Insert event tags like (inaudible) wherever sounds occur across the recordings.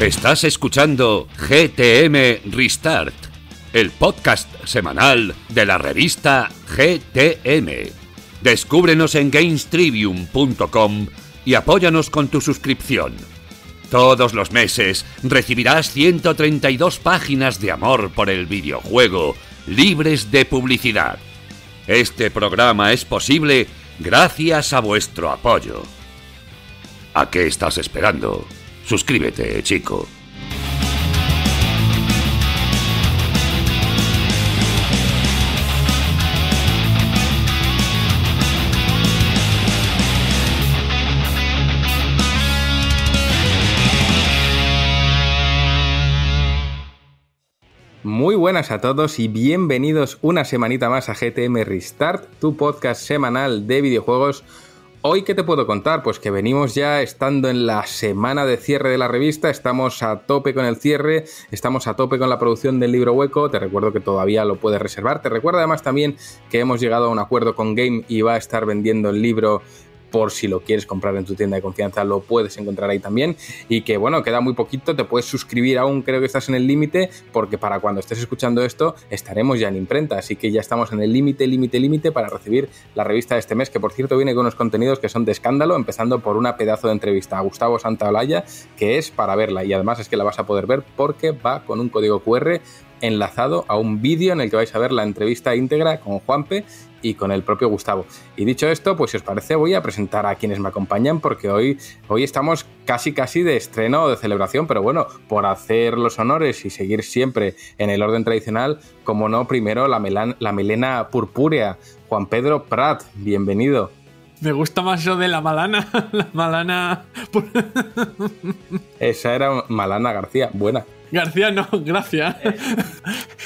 Estás escuchando GTM Restart, el podcast semanal de la revista GTM. Descúbrenos en GamesTrivium.com y apóyanos con tu suscripción. Todos los meses recibirás 132 páginas de amor por el videojuego, libres de publicidad. Este programa es posible gracias a vuestro apoyo. ¿A qué estás esperando? Suscríbete, chico. Muy buenas a todos y bienvenidos una semanita más a GTM Restart, tu podcast semanal de videojuegos Hoy, ¿qué te puedo contar? Pues que venimos ya estando en la semana de cierre de la revista, estamos a tope con el cierre, estamos a tope con la producción del libro hueco, te recuerdo que todavía lo puedes reservar, te recuerdo además también que hemos llegado a un acuerdo con Game y va a estar vendiendo el libro por si lo quieres comprar en tu tienda de confianza, lo puedes encontrar ahí también. Y que bueno, queda muy poquito, te puedes suscribir aún, creo que estás en el límite, porque para cuando estés escuchando esto estaremos ya en imprenta, así que ya estamos en el límite, límite, límite para recibir la revista de este mes, que por cierto viene con unos contenidos que son de escándalo, empezando por una pedazo de entrevista a Gustavo Santaolalla, que es para verla y además es que la vas a poder ver porque va con un código QR enlazado a un vídeo en el que vais a ver la entrevista íntegra con Juanpe y con el propio Gustavo. Y dicho esto, pues si os parece voy a presentar a quienes me acompañan porque hoy, hoy estamos casi casi de estreno o de celebración, pero bueno, por hacer los honores y seguir siempre en el orden tradicional, como no, primero la, la melena purpúrea, Juan Pedro Prat, bienvenido. Me gusta más eso de la malana. (laughs) La malana. (laughs) Esa era Malana García, buena. García no, gracias.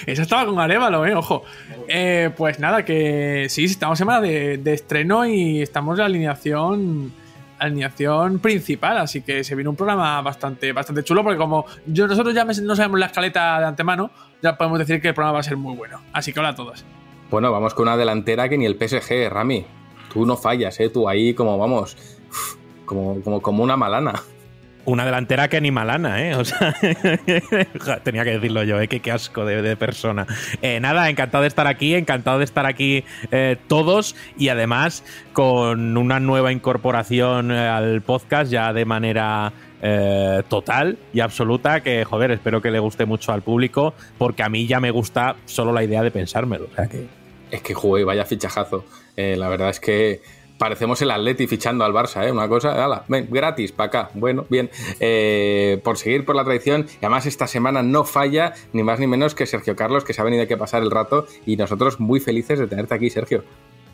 Esa estaba con Arevalo, eh, ojo. Eh, pues nada, que sí, estamos en semana de, estreno y estamos en la alineación alineación principal, así que se viene un programa bastante, bastante chulo, porque como yo, nosotros ya no sabemos la escaleta de antemano, ya podemos decir que el programa va a ser muy bueno. Así que hola a todos. Bueno, vamos con una delantera que ni el PSG, Rami. Tú no fallas, ¿eh? Tú ahí como, vamos, como, como, como una malana. Una delantera que ni malana, ¿eh? O sea, (laughs) tenía que decirlo yo, ¿eh? Qué, asco de, persona. Eh, nada, encantado de estar aquí, encantado de estar aquí eh, todos y además con una nueva incorporación eh, al podcast ya de manera total y absoluta que, joder, espero que le guste mucho al público porque a mí ya me gusta solo la idea de pensármelo. O sea que... Es que jugué, vaya fichajazo. la verdad es que parecemos el Atleti fichando al Barça, ¿eh? Una cosa, ala, ven, gratis, para acá. Bueno, bien. Eh, por seguir por la tradición, y además esta semana no falla ni más ni menos que Sergio Carlos, que se ha venido que pasar el rato, y nosotros muy felices de tenerte aquí, Sergio.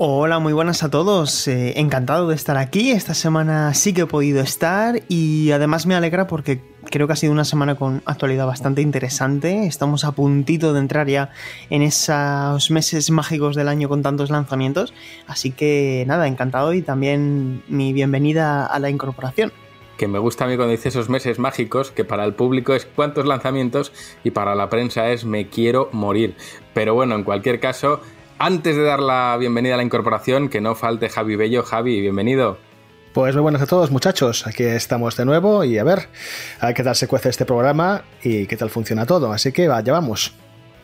Hola, muy buenas a todos. Eh, encantado de estar aquí. Esta semana sí que he podido estar y además me alegra porque creo que ha sido una semana con actualidad bastante interesante. Estamos a puntito de entrar ya en esos meses mágicos del año con tantos lanzamientos. Así que nada, encantado y también mi bienvenida a la incorporación que me gusta a mí cuando dice esos meses mágicos, que para el público es cuántos lanzamientos y para la prensa es me quiero morir. Pero bueno, en cualquier caso, antes de dar la bienvenida a la incorporación, que no falte Javi Bello. Javi, bienvenido. Pues muy buenas a todos muchachos, aquí estamos de nuevo y a ver, a qué tal se cuece este programa y qué tal funciona todo, así que allá vamos.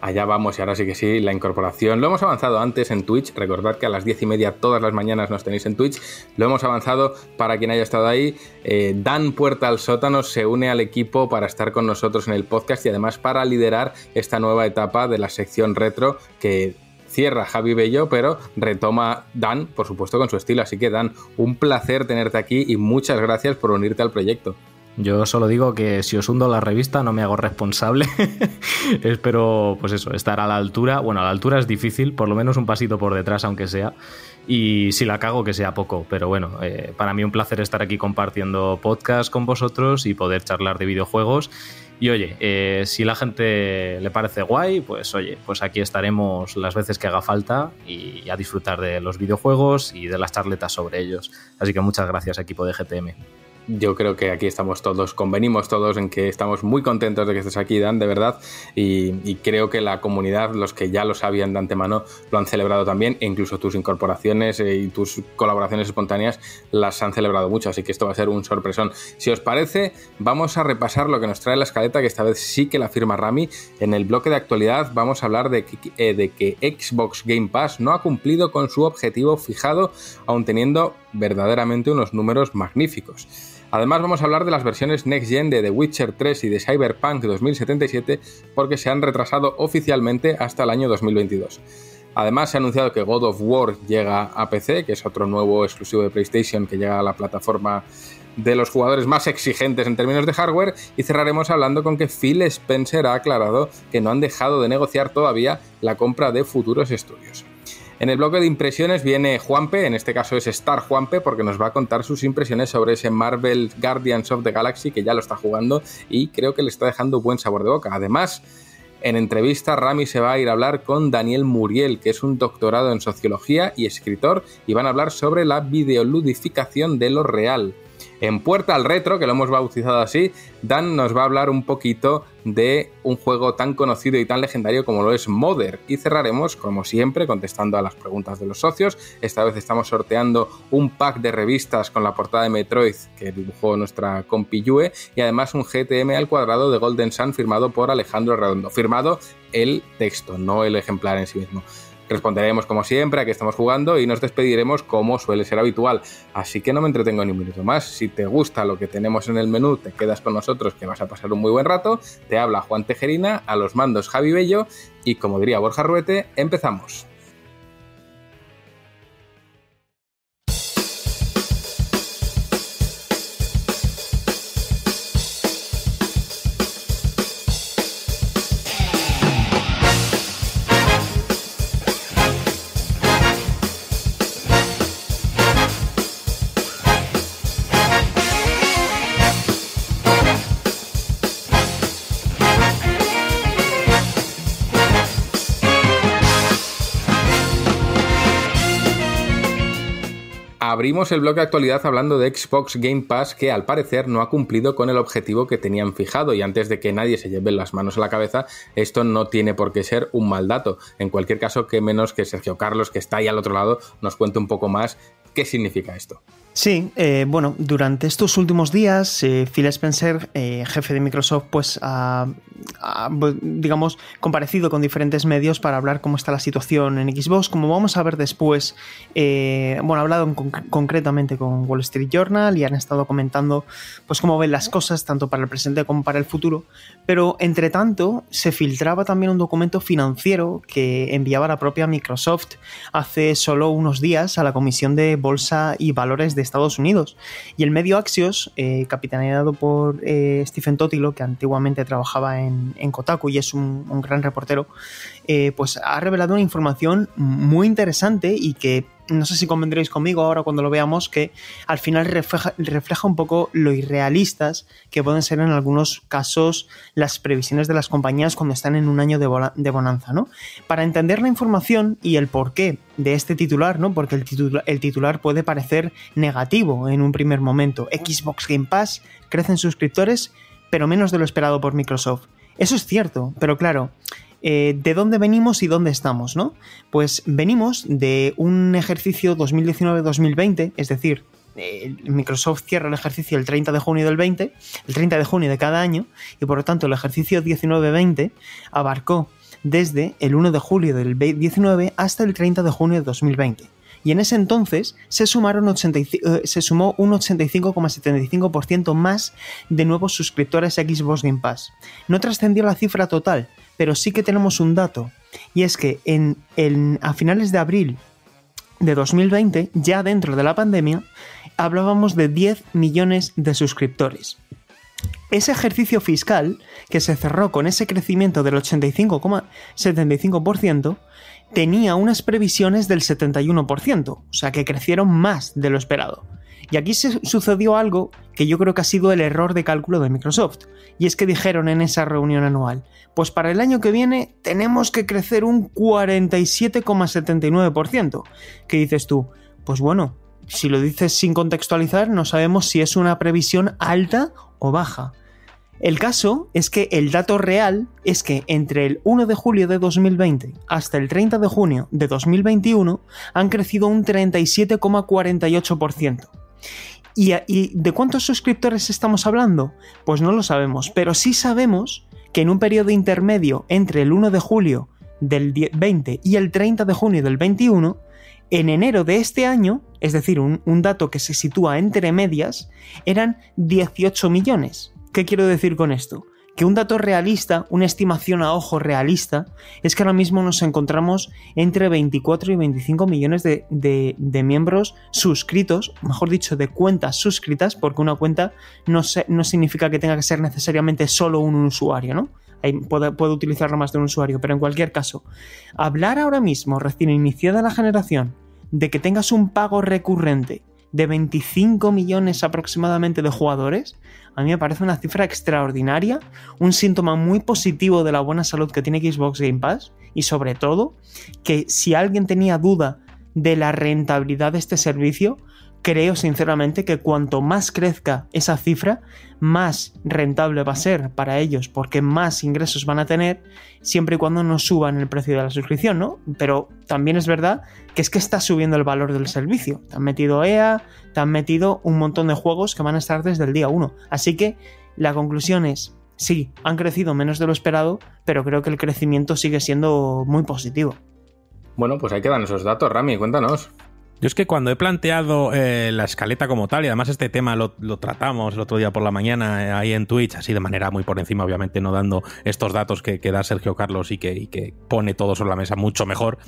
Allá vamos y ahora sí que sí, la incorporación. Lo hemos avanzado antes en Twitch, recordad que a las diez y media todas las mañanas nos tenéis en Twitch. Lo hemos avanzado para quien haya estado ahí. Eh, Dan Puerta al Sótano se une al equipo para estar con nosotros en el podcast y además para liderar esta nueva etapa de la sección retro que cierra Javi Bello, pero retoma Dan, por supuesto, con su estilo. Así que Dan, un placer tenerte aquí y muchas gracias por unirte al proyecto. Yo solo digo que si os hundo la revista no me hago responsable. (laughs) Espero, pues eso, estar a la altura. Bueno, a la altura es difícil, por lo menos un pasito por detrás, aunque sea. Y si la cago, que sea poco. Pero bueno, eh, para mí un placer estar aquí compartiendo podcast con vosotros y poder charlar de videojuegos y oye, eh, si la gente le parece guay, pues oye, pues aquí estaremos las veces que haga falta y a disfrutar de los videojuegos y de las charletas sobre ellos. Así que muchas gracias equipo de GTM. Yo creo que aquí estamos todos, convenimos todos en que estamos muy contentos de que estés aquí, Dan, de verdad, y, creo que la comunidad, los que ya lo sabían de antemano, lo han celebrado también, e incluso tus incorporaciones eh, y tus colaboraciones espontáneas las han celebrado mucho, así que esto va a ser un sorpresón. Si os parece, vamos a repasar lo que nos trae la escaleta, que esta vez sí que la firma Rami. En el bloque de actualidad vamos a hablar de que, eh, de que Xbox Game Pass no ha cumplido con su objetivo fijado, aun teniendo verdaderamente unos números magníficos. Además vamos a hablar de las versiones Next Gen de The Witcher 3 y de Cyberpunk 2077 porque se han retrasado oficialmente hasta el año 2022. Además se ha anunciado que God of War llega a PC, que es otro nuevo exclusivo de PlayStation que llega a la plataforma de los jugadores más exigentes en términos de hardware y cerraremos hablando con que Phil Spencer ha aclarado que no han dejado de negociar todavía la compra de futuros estudios. En el bloque de impresiones viene Juanpe, en este caso es Star Juanpe, porque nos va a contar sus impresiones sobre ese Marvel Guardians of the Galaxy que ya lo está jugando y creo que le está dejando buen sabor de boca. Además, en entrevista, Rami se va a ir a hablar con Daniel Muriel, que es un doctorado en sociología y escritor, y van a hablar sobre la videoludificación de lo real. En Puerta al Retro, que lo hemos bautizado así, Dan nos va a hablar un poquito de un juego tan conocido y tan legendario como lo es Mother. Y cerraremos, como siempre, contestando a las preguntas de los socios. Esta vez estamos sorteando un pack de revistas con la portada de Metroid que dibujó nuestra compi Yue y además un GTM al cuadrado de Golden Sun firmado por Alejandro Redondo. Firmado el texto, no el ejemplar en sí mismo. Responderemos como siempre a que estamos jugando y nos despediremos como suele ser habitual. Así que no me entretengo ni un minuto más. Si te gusta lo que tenemos en el menú, te quedas con nosotros que vas a pasar un muy buen rato. Te habla Juan Tejerina, a los mandos Javi Bello y como diría Borja Ruete, empezamos. Abrimos el bloque de actualidad hablando de Xbox Game Pass que al parecer no ha cumplido con el objetivo que tenían fijado y antes de que nadie se lleve las manos a la cabeza, esto no tiene por qué ser un mal dato. En cualquier caso, que menos que Sergio Carlos, que está ahí al otro llado, nos cuente un poco más qué significa esto. Sí, eh, bueno, durante estos últimos días, eh, Phil Spencer, eh, jefe de Microsoft, pues ha, digamos, comparecido con diferentes medios para hablar cómo está la situación en Xbox. Como vamos a ver después, bueno, ha hablado concretamente con Wall Street Journal y han estado comentando, pues, cómo ven las cosas, tanto para el presente como para el futuro. Pero, entre tanto, se filtraba también un documento financiero que enviaba la propia Microsoft hace solo unos días a la Comisión de Bolsa y Valores de Estados Unidos. Y el medio Axios, eh, capitaneado por eh, Stephen Totilo, que antiguamente trabajaba en, Kotaku y es un, gran reportero, eh, pues ha revelado una información muy interesante y que no sé si convendréis conmigo ahora cuando lo veamos, que al final refleja, refleja, un poco lo irrealistas que pueden ser en algunos casos las previsiones de las compañías cuando están en un año de, bonanza, ¿no? Para entender la información y el porqué de este titular, ¿no? Porque el titular puede parecer negativo en un primer momento. Xbox Game Pass crecen suscriptores, pero menos de lo esperado por Microsoft. Eso es cierto, pero claro, eh, de dónde venimos y dónde estamos, ¿no? Pues venimos de un ejercicio 2019-2020, es decir, Microsoft cierra el ejercicio el 30 de junio del 20, el 30 de junio de cada año, y por lo tanto el ejercicio 19-20 abarcó desde el 1 de julio del 19 hasta el 30 de junio de 2020. Y en ese entonces se, sumaron eh, se sumó un 85,75% más de nuevos suscriptores a Xbox Game Pass. No trascendió la cifra total, pero sí que tenemos un dato, y es que en, a finales de abril de 2020, ya dentro de la pandemia, hablábamos de 10 millones de suscriptores. Ese ejercicio fiscal, que se cerró con ese crecimiento del 85,75%, tenía unas previsiones del 71%, o sea que crecieron más de lo esperado. Y aquí se sucedió algo que yo creo que ha sido el error de cálculo de Microsoft. Y es que dijeron en esa reunión anual, pues para el año que viene tenemos que crecer un 47,79%. ¿Qué dices tú? Pues bueno, si lo dices sin contextualizar, no sabemos si es una previsión alta o baja. El caso es que el dato real es que entre el 1 de julio de 2020 hasta el 30 de junio de 2021 han crecido un 37,48%. ¿Y, ¿Y de cuántos suscriptores estamos hablando? Pues no lo sabemos, pero sí sabemos que en un periodo intermedio entre el 1 de julio del 20 y el 30 de junio del 21, en enero de este año, es decir, un, un dato que se sitúa entre medias, eran 18 millones. ¿Qué quiero decir con esto? Que un dato realista, una estimación a ojo realista, es que ahora mismo nos encontramos entre 24 y 25 millones de, de, miembros suscritos, mejor dicho, de cuentas suscritas, porque una cuenta no, se, no significa que tenga que ser necesariamente solo un usuario, ¿no? Puede, puede, utilizarlo más de un usuario, pero en cualquier caso, hablar ahora mismo, recién iniciada la generación, de que tengas un pago recurrente de 25 millones aproximadamente de jugadores, a mí me parece una cifra extraordinaria, un síntoma muy positivo de la buena salud que tiene Xbox Game Pass y sobre todo que si alguien tenía duda de la rentabilidad de este servicio, creo sinceramente que cuanto más crezca esa cifra, más rentable va a ser para ellos, porque más ingresos van a tener, siempre y cuando no suban el precio de la suscripción, ¿no? Pero también es verdad que es que está subiendo el valor del servicio. Te han metido EA, te han metido un montón de juegos que van a estar desde el día 1. Así que la conclusión es, sí, han crecido menos de lo esperado, pero creo que el crecimiento sigue siendo muy positivo. Bueno, pues ahí quedan esos datos, Rami, cuéntanos. Yo es que cuando he planteado eh, la escaleta como tal, y además este tema lo, tratamos el otro día por la mañana eh, ahí en Twitch, así de manera muy por encima, obviamente no dando estos datos que, da Sergio Carlos y que, y que, pone todo sobre la mesa mucho mejor,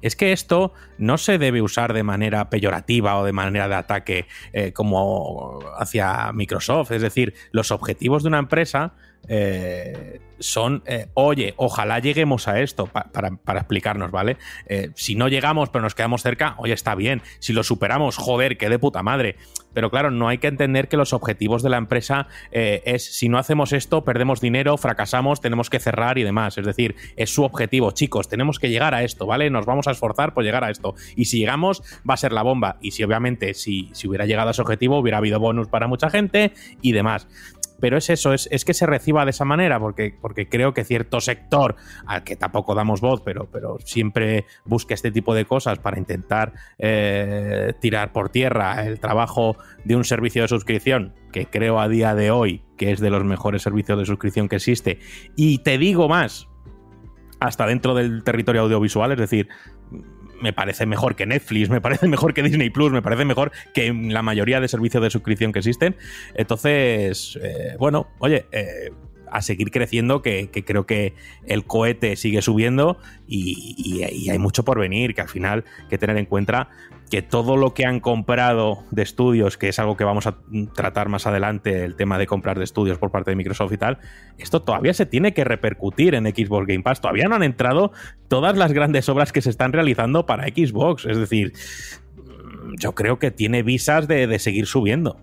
es que esto no se debe usar de manera peyorativa o de manera de ataque eh, como hacia Microsoft. Es decir, los objetivos de una empresa eh, son, eh, oye, ojalá lleguemos a esto, pa para, para, explicarnos, ¿vale? Eh, si no llegamos pero nos quedamos cerca, oye, está bien. Si lo superamos, joder, qué de puta madre. Pero claro, no hay que entender que los objetivos de la empresa es, si no hacemos esto, perdemos dinero, fracasamos, tenemos que cerrar y demás. Es decir, es su objetivo, chicos, tenemos que llegar a esto, ¿vale? Nos vamos a esforzar por llegar a esto. Y si llegamos, va a ser la bomba. Y si obviamente, si, si hubiera llegado a ese objetivo, hubiera habido bonus para mucha gente y demás pero es eso, es, es, que se reciba de esa manera, porque, porque creo que cierto sector, al que tampoco damos voz, pero, pero siempre busca este tipo de cosas para intentar eh, tirar por tierra el trabajo de un servicio de suscripción, que creo a día de hoy que es de los mejores servicios de suscripción que existe. Y te digo más, hasta dentro del territorio audiovisual, es decir, me parece mejor que Netflix, me parece (laughs) mejor que Disney Plus, me parece mejor que la mayoría de servicios de suscripción que existen. Entonces, eh, bueno, oye, eh, a seguir creciendo, que, que, creo que el cohete sigue subiendo y, y, hay mucho por venir, que al final que tener en cuenta que todo lo que han comprado de estudios, que es algo que vamos a tratar más adelante, el tema de comprar de estudios por parte de Microsoft y tal, esto todavía se tiene que repercutir en Xbox Game Pass. Todavía no han entrado todas las grandes obras que se están realizando para Xbox. Es decir, yo creo que tiene visas de, de seguir subiendo.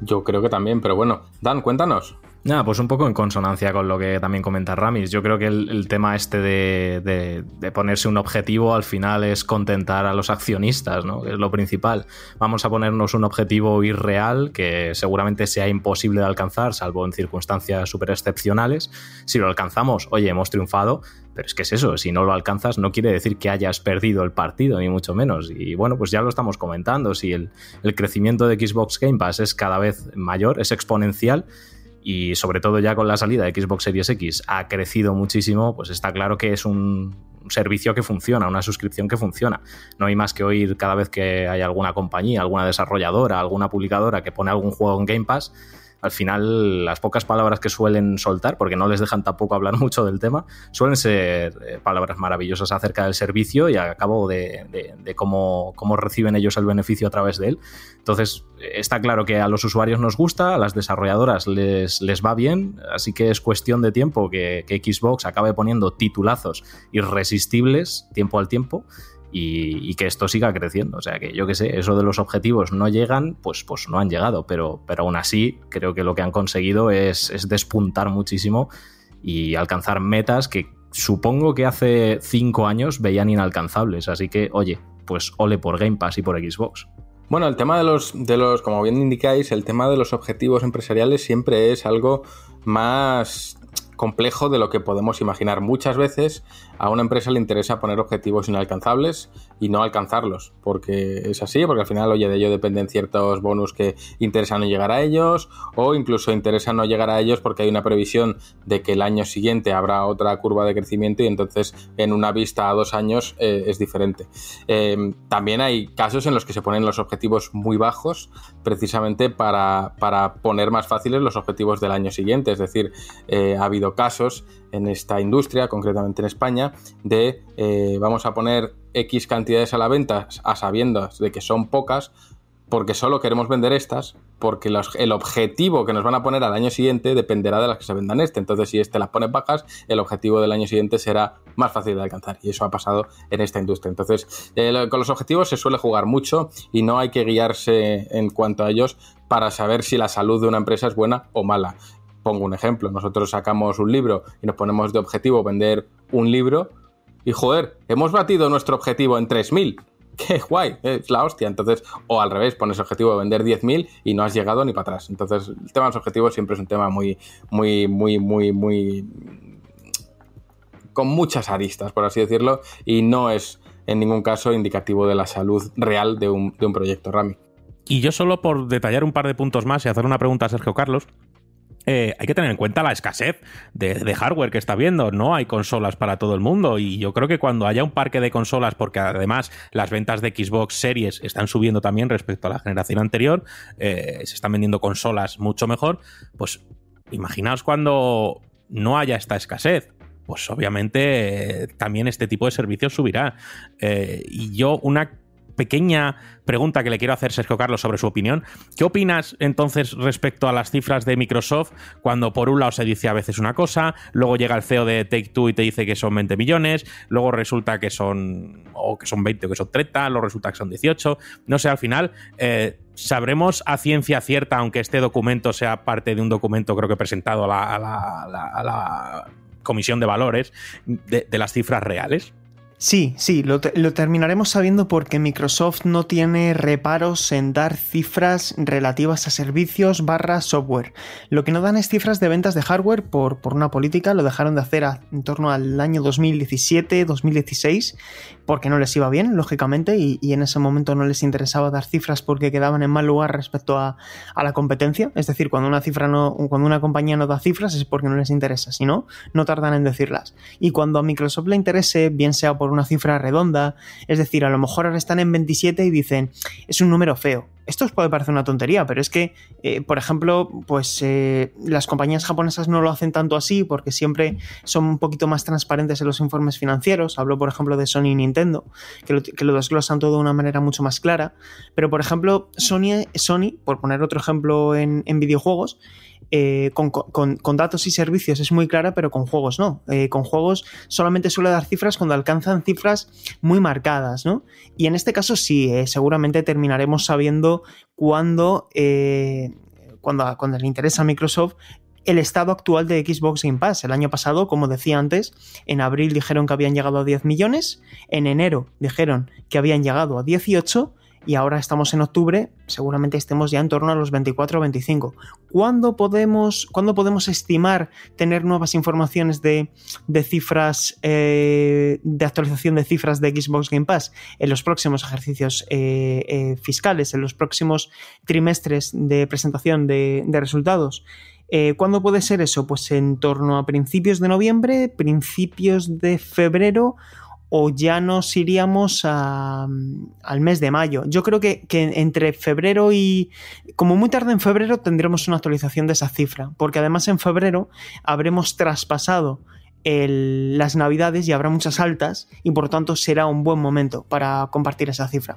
Yo creo que también, pero bueno, Dan, cuéntanos. Nada, pues un poco en consonancia con lo que también comenta Ramis. Yo creo que el, tema este de, de, ponerse un objetivo al final es contentar a los accionistas, ¿no? Es lo principal. Vamos a ponernos un objetivo irreal que seguramente sea imposible de alcanzar, salvo en circunstancias súper excepcionales. Si lo alcanzamos, oye, hemos triunfado, pero es que es eso, si no lo alcanzas no quiere decir que hayas perdido el partido, ni mucho menos. Y bueno, pues ya lo estamos comentando, si el crecimiento de Xbox Game Pass es cada vez mayor, es exponencial, y sobre todo ya con la salida de Xbox Series X ha crecido muchísimo, pues está claro que es un servicio que funciona, una suscripción que funciona. No hay más que oír cada vez que hay alguna compañía, alguna desarrolladora, alguna publicadora que pone algún juego en Game Pass, al final las pocas palabras que suelen soltar, porque no les dejan tampoco hablar (laughs) mucho del tema, suelen ser eh, palabras maravillosas acerca del servicio y a cabo de, cómo, reciben ellos el beneficio a través de él. Entonces, está claro que a los usuarios nos gusta, a las desarrolladoras les, les va bien, así que es cuestión de tiempo que Xbox acabe poniendo titulazos irresistibles tiempo al tiempo y, que esto siga creciendo. O sea que yo que sé, eso de los objetivos no llegan, pues, pues no han llegado, pero, pero aún así creo que lo que han conseguido es, es despuntar muchísimo y alcanzar metas que supongo que hace cinco años veían inalcanzables. Así que, oye, pues ole por Game Pass y por Xbox. Bueno, el tema de los, de los, como bien indicáis, el tema de los objetivos empresariales siempre es algo más complejo de lo que podemos imaginar. Muchas veces a una empresa le interesa poner objetivos inalcanzables y no alcanzarlos, porque es así, porque al final, oye, de ello dependen ciertos bonus que interesan no llegar a ellos, o incluso interesa no llegar a ellos porque hay una previsión de que el año siguiente habrá otra curva de crecimiento y entonces en una vista a dos años eh, es diferente. Eh, también hay casos en los que se ponen los objetivos muy bajos precisamente para, para poner más fáciles los objetivos del año siguiente, es decir, eh, ha habido casos en esta industria, concretamente en España, de eh, vamos a poner X cantidades a la venta a sabiendas de que son pocas, porque solo queremos vender estas, porque el objetivo que nos van a poner al año siguiente dependerá de las que se vendan este. Entonces, si este las pone bajas, el objetivo del año siguiente será más fácil de alcanzar. Y eso ha pasado en esta industria. Entonces, eh, con los objetivos se suele jugar mucho y no hay que guiarse en cuanto a ellos para saber si la salud de una empresa es buena o mala. Pongo un ejemplo, nosotros sacamos un libro y nos ponemos de objetivo vender un libro y joder, hemos batido nuestro objetivo en 3.000. (laughs) Qué guay, es la hostia. Entonces, o al revés, pones objetivo de vender 10.000 y no has llegado ni para atrás. Entonces, el tema de los objetivos siempre es un tema muy, muy, muy, muy, muy... con muchas aristas, por así decirlo, y no es en ningún caso indicativo de la salud real de un, de un proyecto Rami. Y yo solo por detallar un par de puntos más y hacer una pregunta a Sergio Carlos, eh, hay que tener en cuenta la escasez de, hardware que está viendo. No hay consolas para todo el mundo. Y yo creo que cuando haya un parque de consolas, porque además las ventas de Xbox Series están subiendo también respecto a la generación anterior, eh, se están vendiendo consolas mucho mejor, pues imaginaos cuando no haya esta escasez. Pues obviamente eh, también este tipo de servicios subirá. y yo, una pequeña pregunta que le quiero hacer Sergio Carlos sobre su opinión. ¿Qué opinas entonces respecto a las cifras de Microsoft cuando por un lado se dice a veces una cosa, luego llega el CEO de Take Two y te dice que son 20 millones, luego resulta que son o que son 20 o que son 30, luego resulta que son 18, no sé, al final eh, sabremos a ciencia cierta, aunque este documento sea parte de un documento creo que presentado a la, Comisión de Valores, de las cifras reales. Sí, sí, lo, terminaremos sabiendo porque Microsoft no tiene reparos en dar cifras relativas a servicios barra software. Lo que no dan es cifras de ventas de hardware por, por una política, lo dejaron de hacer en torno al año 2017-2016 porque no les iba bien, lógicamente, y, en ese momento no les interesaba dar cifras porque quedaban en mal lugar respecto a, la competencia. Es decir, cuando una cifra no, cuando una compañía no da cifras es porque no les interesa, si no, no tardan en decirlas. Y cuando a Microsoft le interese, bien sea por una cifra redonda, es decir, a lo mejor ahora están en 27 y dicen, es un número feo, esto os puede parecer una tontería, pero es que, eh, por ejemplo, pues eh, las compañías japonesas no lo hacen tanto así porque siempre son un poquito más transparentes en los informes financieros. Hablo, por ejemplo, de Sony y Nintendo, que lo, desglosan todo de una manera mucho más clara. Pero, por ejemplo, Sony, Sony por poner otro ejemplo en videojuegos, eh, con, datos y servicios es muy clara, pero con juegos no. Eh, con juegos solamente suele dar cifras cuando alcanzan cifras muy marcadas, ¿no? Y en este caso sí, eh, seguramente terminaremos sabiendo cuándo, cuando, cuando le interesa a Microsoft el estado actual de Xbox Game Pass. El año pasado, como decía antes, en abril dijeron que habían llegado a 10 millones, en enero dijeron que habían llegado a 18 y ahora estamos en octubre, seguramente estemos ya en torno a los 24 o 25. ¿Cuándo podemos, podemos estimar tener nuevas informaciones de, cifras, eh, de actualización de cifras de Xbox Game Pass? En los próximos ejercicios eh, eh, fiscales, en los próximos trimestres de presentación de resultados. ¿Cuándo puede ser eso? Pues en torno a principios de noviembre, principios de febrero o ya nos iríamos al mes de mayo. Yo creo que, entre febrero y, como muy tarde en febrero, tendremos una actualización de esa cifra, porque además en febrero habremos traspasado las navidades y habrá muchas altas y por tanto será un buen momento para compartir esa cifra.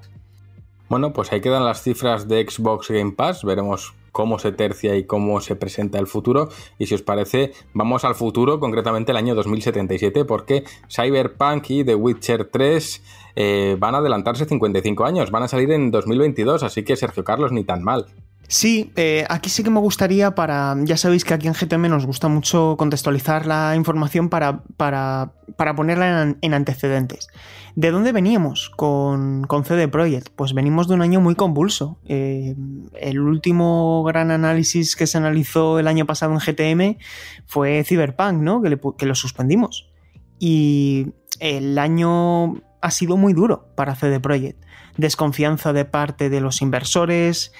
Bueno, pues ahí quedan las cifras de Xbox Game Pass, veremos cómo se tercia y cómo se presenta el futuro. Y si os parece, vamos al futuro, concretamente el año 2077, porque Cyberpunk y The Witcher 3 eh, van a adelantarse 55 años, van a salir en 2022, así que Sergio Carlos ni tan mal. Sí, eh, aquí sí que me gustaría para. Ya sabéis que aquí en GTM nos gusta mucho contextualizar la información para, para, para ponerla en, en, antecedentes. ¿De dónde veníamos con, con, CD Projekt? Pues venimos de un año muy convulso. Eh, el último gran análisis que se analizó el año pasado en GTM fue Cyberpunk, ¿no? Que, que lo suspendimos. Y el año ha sido muy duro para CD Projekt. Desconfianza de parte de los inversores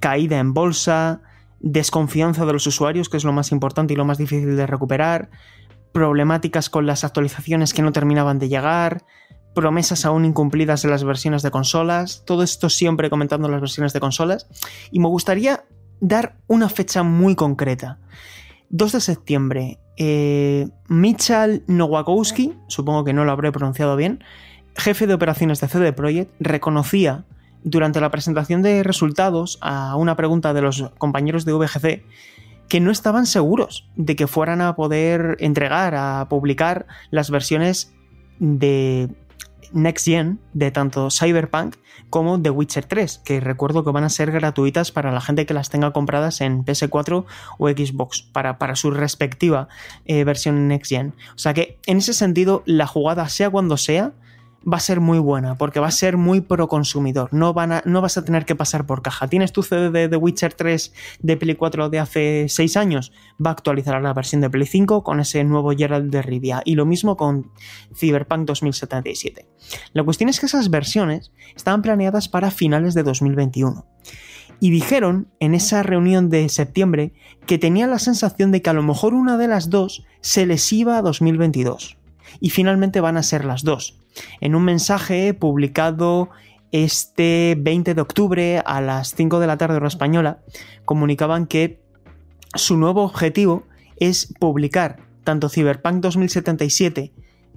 caída en bolsa, desconfianza de los usuarios, que es lo más importante y lo más difícil de recuperar, problemáticas con las actualizaciones que no terminaban de llegar, promesas aún incumplidas de las versiones de consolas, todo esto siempre comentando las versiones de consolas, y me gustaría dar una fecha muy concreta. 2 de septiembre, eh, Nowakowski, supongo que no lo habré pronunciado bien, jefe de operaciones de CD Projekt, reconocía durante la presentación de resultados a una pregunta de los compañeros de VGC que no estaban seguros de que fueran a poder entregar, a publicar las versiones de Next Gen de tanto Cyberpunk como The Witcher 3, que recuerdo que van a ser gratuitas para la gente que las tenga compradas en PS4 o Xbox, para, para su respectiva eh, versión Next Gen. O sea que en ese sentido, la jugada, sea cuando sea, va a ser muy buena, porque va a ser muy pro consumidor. No, van a, no vas a tener que pasar por caja. ¿Tienes tu CD de The Witcher 3 de Play 4 de hace 6 años? Va a actualizar la versión de Play 5 con ese nuevo Geralt de Rivia. Y lo mismo con Cyberpunk 2077. La cuestión es que esas versiones estaban planeadas para finales de 2021. Y dijeron en esa reunión de septiembre que tenían la sensación de que a lo mejor una de las dos se les iba a 2022. Y finalmente van a ser las dos en un mensaje publicado este 20 de octubre a las 5 de la tarde hora española, comunicaban que su nuevo objetivo es publicar tanto Cyberpunk 2077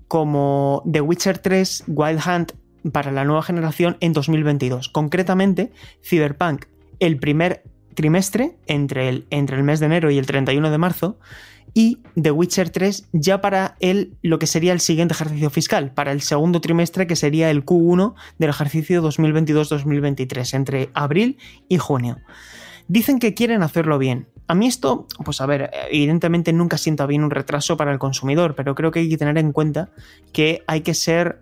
como The Witcher 3 Wild Hunt para la nueva generación en 2022. Concretamente, Cyberpunk el primer trimestre, entre el, entre el mes de enero y el 31 de marzo, y The Witcher 3 ya para el, lo que sería el siguiente ejercicio fiscal, para el segundo trimestre que sería el Q1 del ejercicio 2022-2023, entre abril y junio. Dicen que quieren hacerlo bien. A mí esto, pues a ver, evidentemente nunca sienta bien un retraso para el consumidor, pero creo que hay que tener en cuenta que hay que ser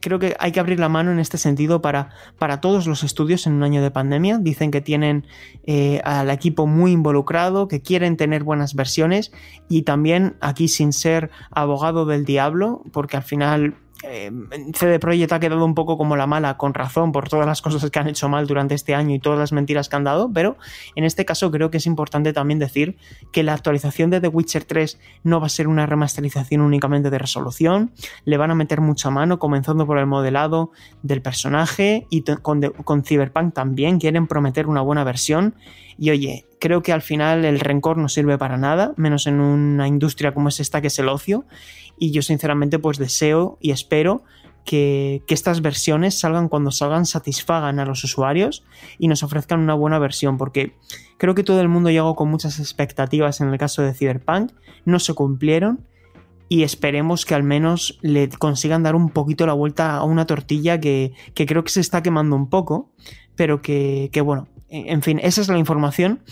creo que hay que abrir la mano en este sentido para, para todos los estudios en un año de pandemia. Dicen que tienen eh, al equipo muy involucrado, que quieren tener buenas versiones y también aquí sin ser abogado del diablo, porque al final eh, CD Projekt ha quedado un poco como la mala, con razón, por todas las cosas que han hecho mal durante este año y todas las mentiras que han dado, pero en este caso creo que es importante también decir que la actualización de The Witcher 3 no va a ser una remasterización únicamente de resolución, le van a meter mucha mano, comenzando por el modelado del personaje y con, con Cyberpunk también quieren prometer una buena versión. Y oye, creo que al final el rencor no sirve para nada, menos en una industria como es esta que es el ocio y yo sinceramente pues deseo y espero que, que, estas versiones salgan cuando salgan, satisfagan a los usuarios y nos ofrezcan una buena versión, porque creo que todo el mundo llegó con muchas expectativas en el caso de Cyberpunk, no se cumplieron y esperemos que al menos le consigan dar un poquito la vuelta a una tortilla que, que creo que se está quemando un poco, pero que, que bueno, en fin, esa es la información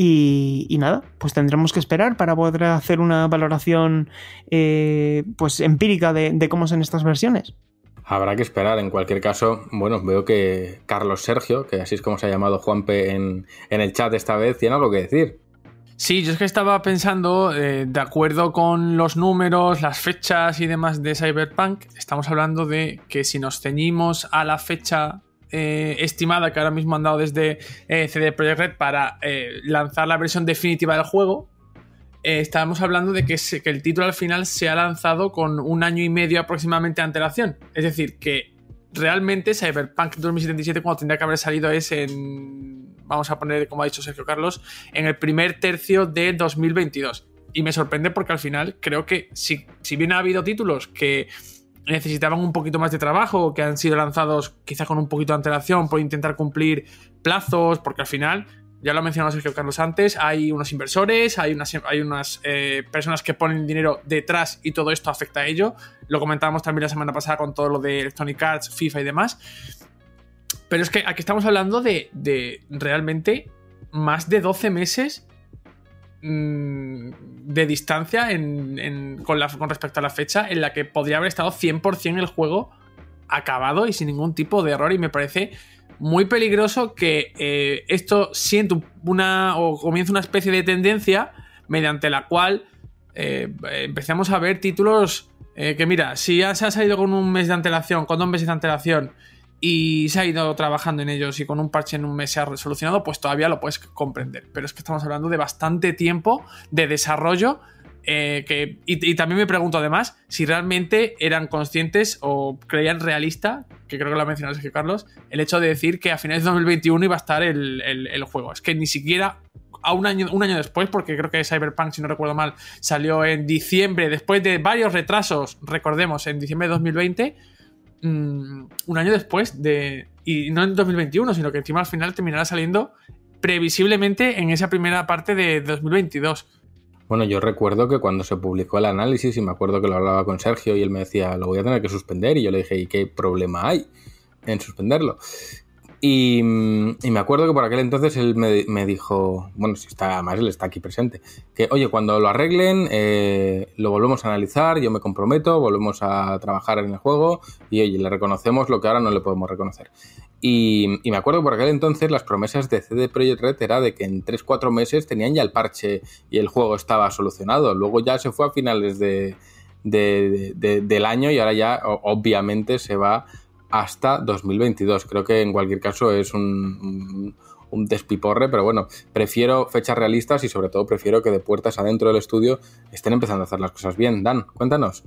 y, nada, pues tendremos que esperar para poder hacer una valoración eh, pues empírica de, cómo son estas versiones. Habrá que esperar. En cualquier caso, bueno, veo que Carlos Sergio, que así es como se ha llamado Juanpe en, en el chat esta vez, tiene algo que decir. Sí, yo es que estaba pensando, eh, de acuerdo con los números, las fechas y demás de Cyberpunk, estamos hablando de que si nos ceñimos a la fecha eh, estimada que ahora mismo han dado desde eh, CD Projekt Red para eh, lanzar la versión definitiva del juego, estábamos hablando de que, el título al final se ha lanzado con un año y medio aproximadamente de antelación. Es decir, que realmente Cyberpunk 2077 cuando tendría que haber salido es en, vamos a poner como ha dicho Sergio Carlos, en el primer tercio de 2022. Y me sorprende porque al final creo que si, si bien ha habido títulos que necesitaban un poquito más de trabajo, que han sido lanzados quizá con un poquito de antelación por intentar cumplir plazos, porque al final, ya lo ha mencionado Sergio Carlos antes, hay unos inversores, hay unas, hay unas eh, personas que ponen dinero detrás y todo esto afecta a ello. Lo comentábamos también la semana pasada con todo lo de Electronic Arts, FIFA y demás. Pero es que aquí estamos hablando de, de realmente más de 12 meses de distancia con, respecto a la fecha en la que podría haber estado 100% el juego acabado y sin ningún tipo de error. Y me parece muy peligroso que eh, esto siente una o comience una especie de tendencia mediante la cual eh, empecemos a ver títulos eh, que mira, si ya se ha salido con un mes de antelación, con dos meses de antelación y se ha ido trabajando en ellos y con un parche en un mes se ha resolucionado, pues todavía lo puedes comprender. Pero es que estamos hablando de bastante tiempo de desarrollo que, y, también me pregunto además si realmente eran conscientes o creían realista, que creo que lo ha mencionado Sergio Carlos, el hecho de decir que a finales de 2021 iba a estar el, el juego. Es que ni siquiera a un año, un año después, porque creo que Cyberpunk, si no recuerdo mal, salió en diciembre, después de varios retrasos, recordemos, en diciembre de 2020, mm, un año después de... Y no en 2021, sino que encima al final terminará saliendo previsiblemente en esa primera parte de 2022. Bueno, yo recuerdo que cuando se publicó el análisis, y me acuerdo que lo hablaba con Sergio y él me decía, lo voy a tener que suspender, y yo le dije, ¿y qué problema hay en suspenderlo? Y, me acuerdo que por aquel entonces él me, dijo, bueno, si está, más él está aquí presente, que oye, cuando lo arreglen, eh, lo volvemos a analizar, yo me comprometo, volvemos a trabajar en el juego y oye, le reconocemos lo que ahora no le podemos reconocer. Y, me acuerdo que por aquel entonces las promesas de CD Projekt Red era de que en 3-4 meses tenían ya el parche y el juego estaba solucionado. Luego ya se fue a finales de, del año y ahora ya obviamente se va hasta 2022. Creo que en cualquier caso es un, un, despiporre, pero bueno, prefiero fechas realistas y sobre todo prefiero que de puertas adentro del estudio estén empezando a hacer las cosas bien. Dan, cuéntanos.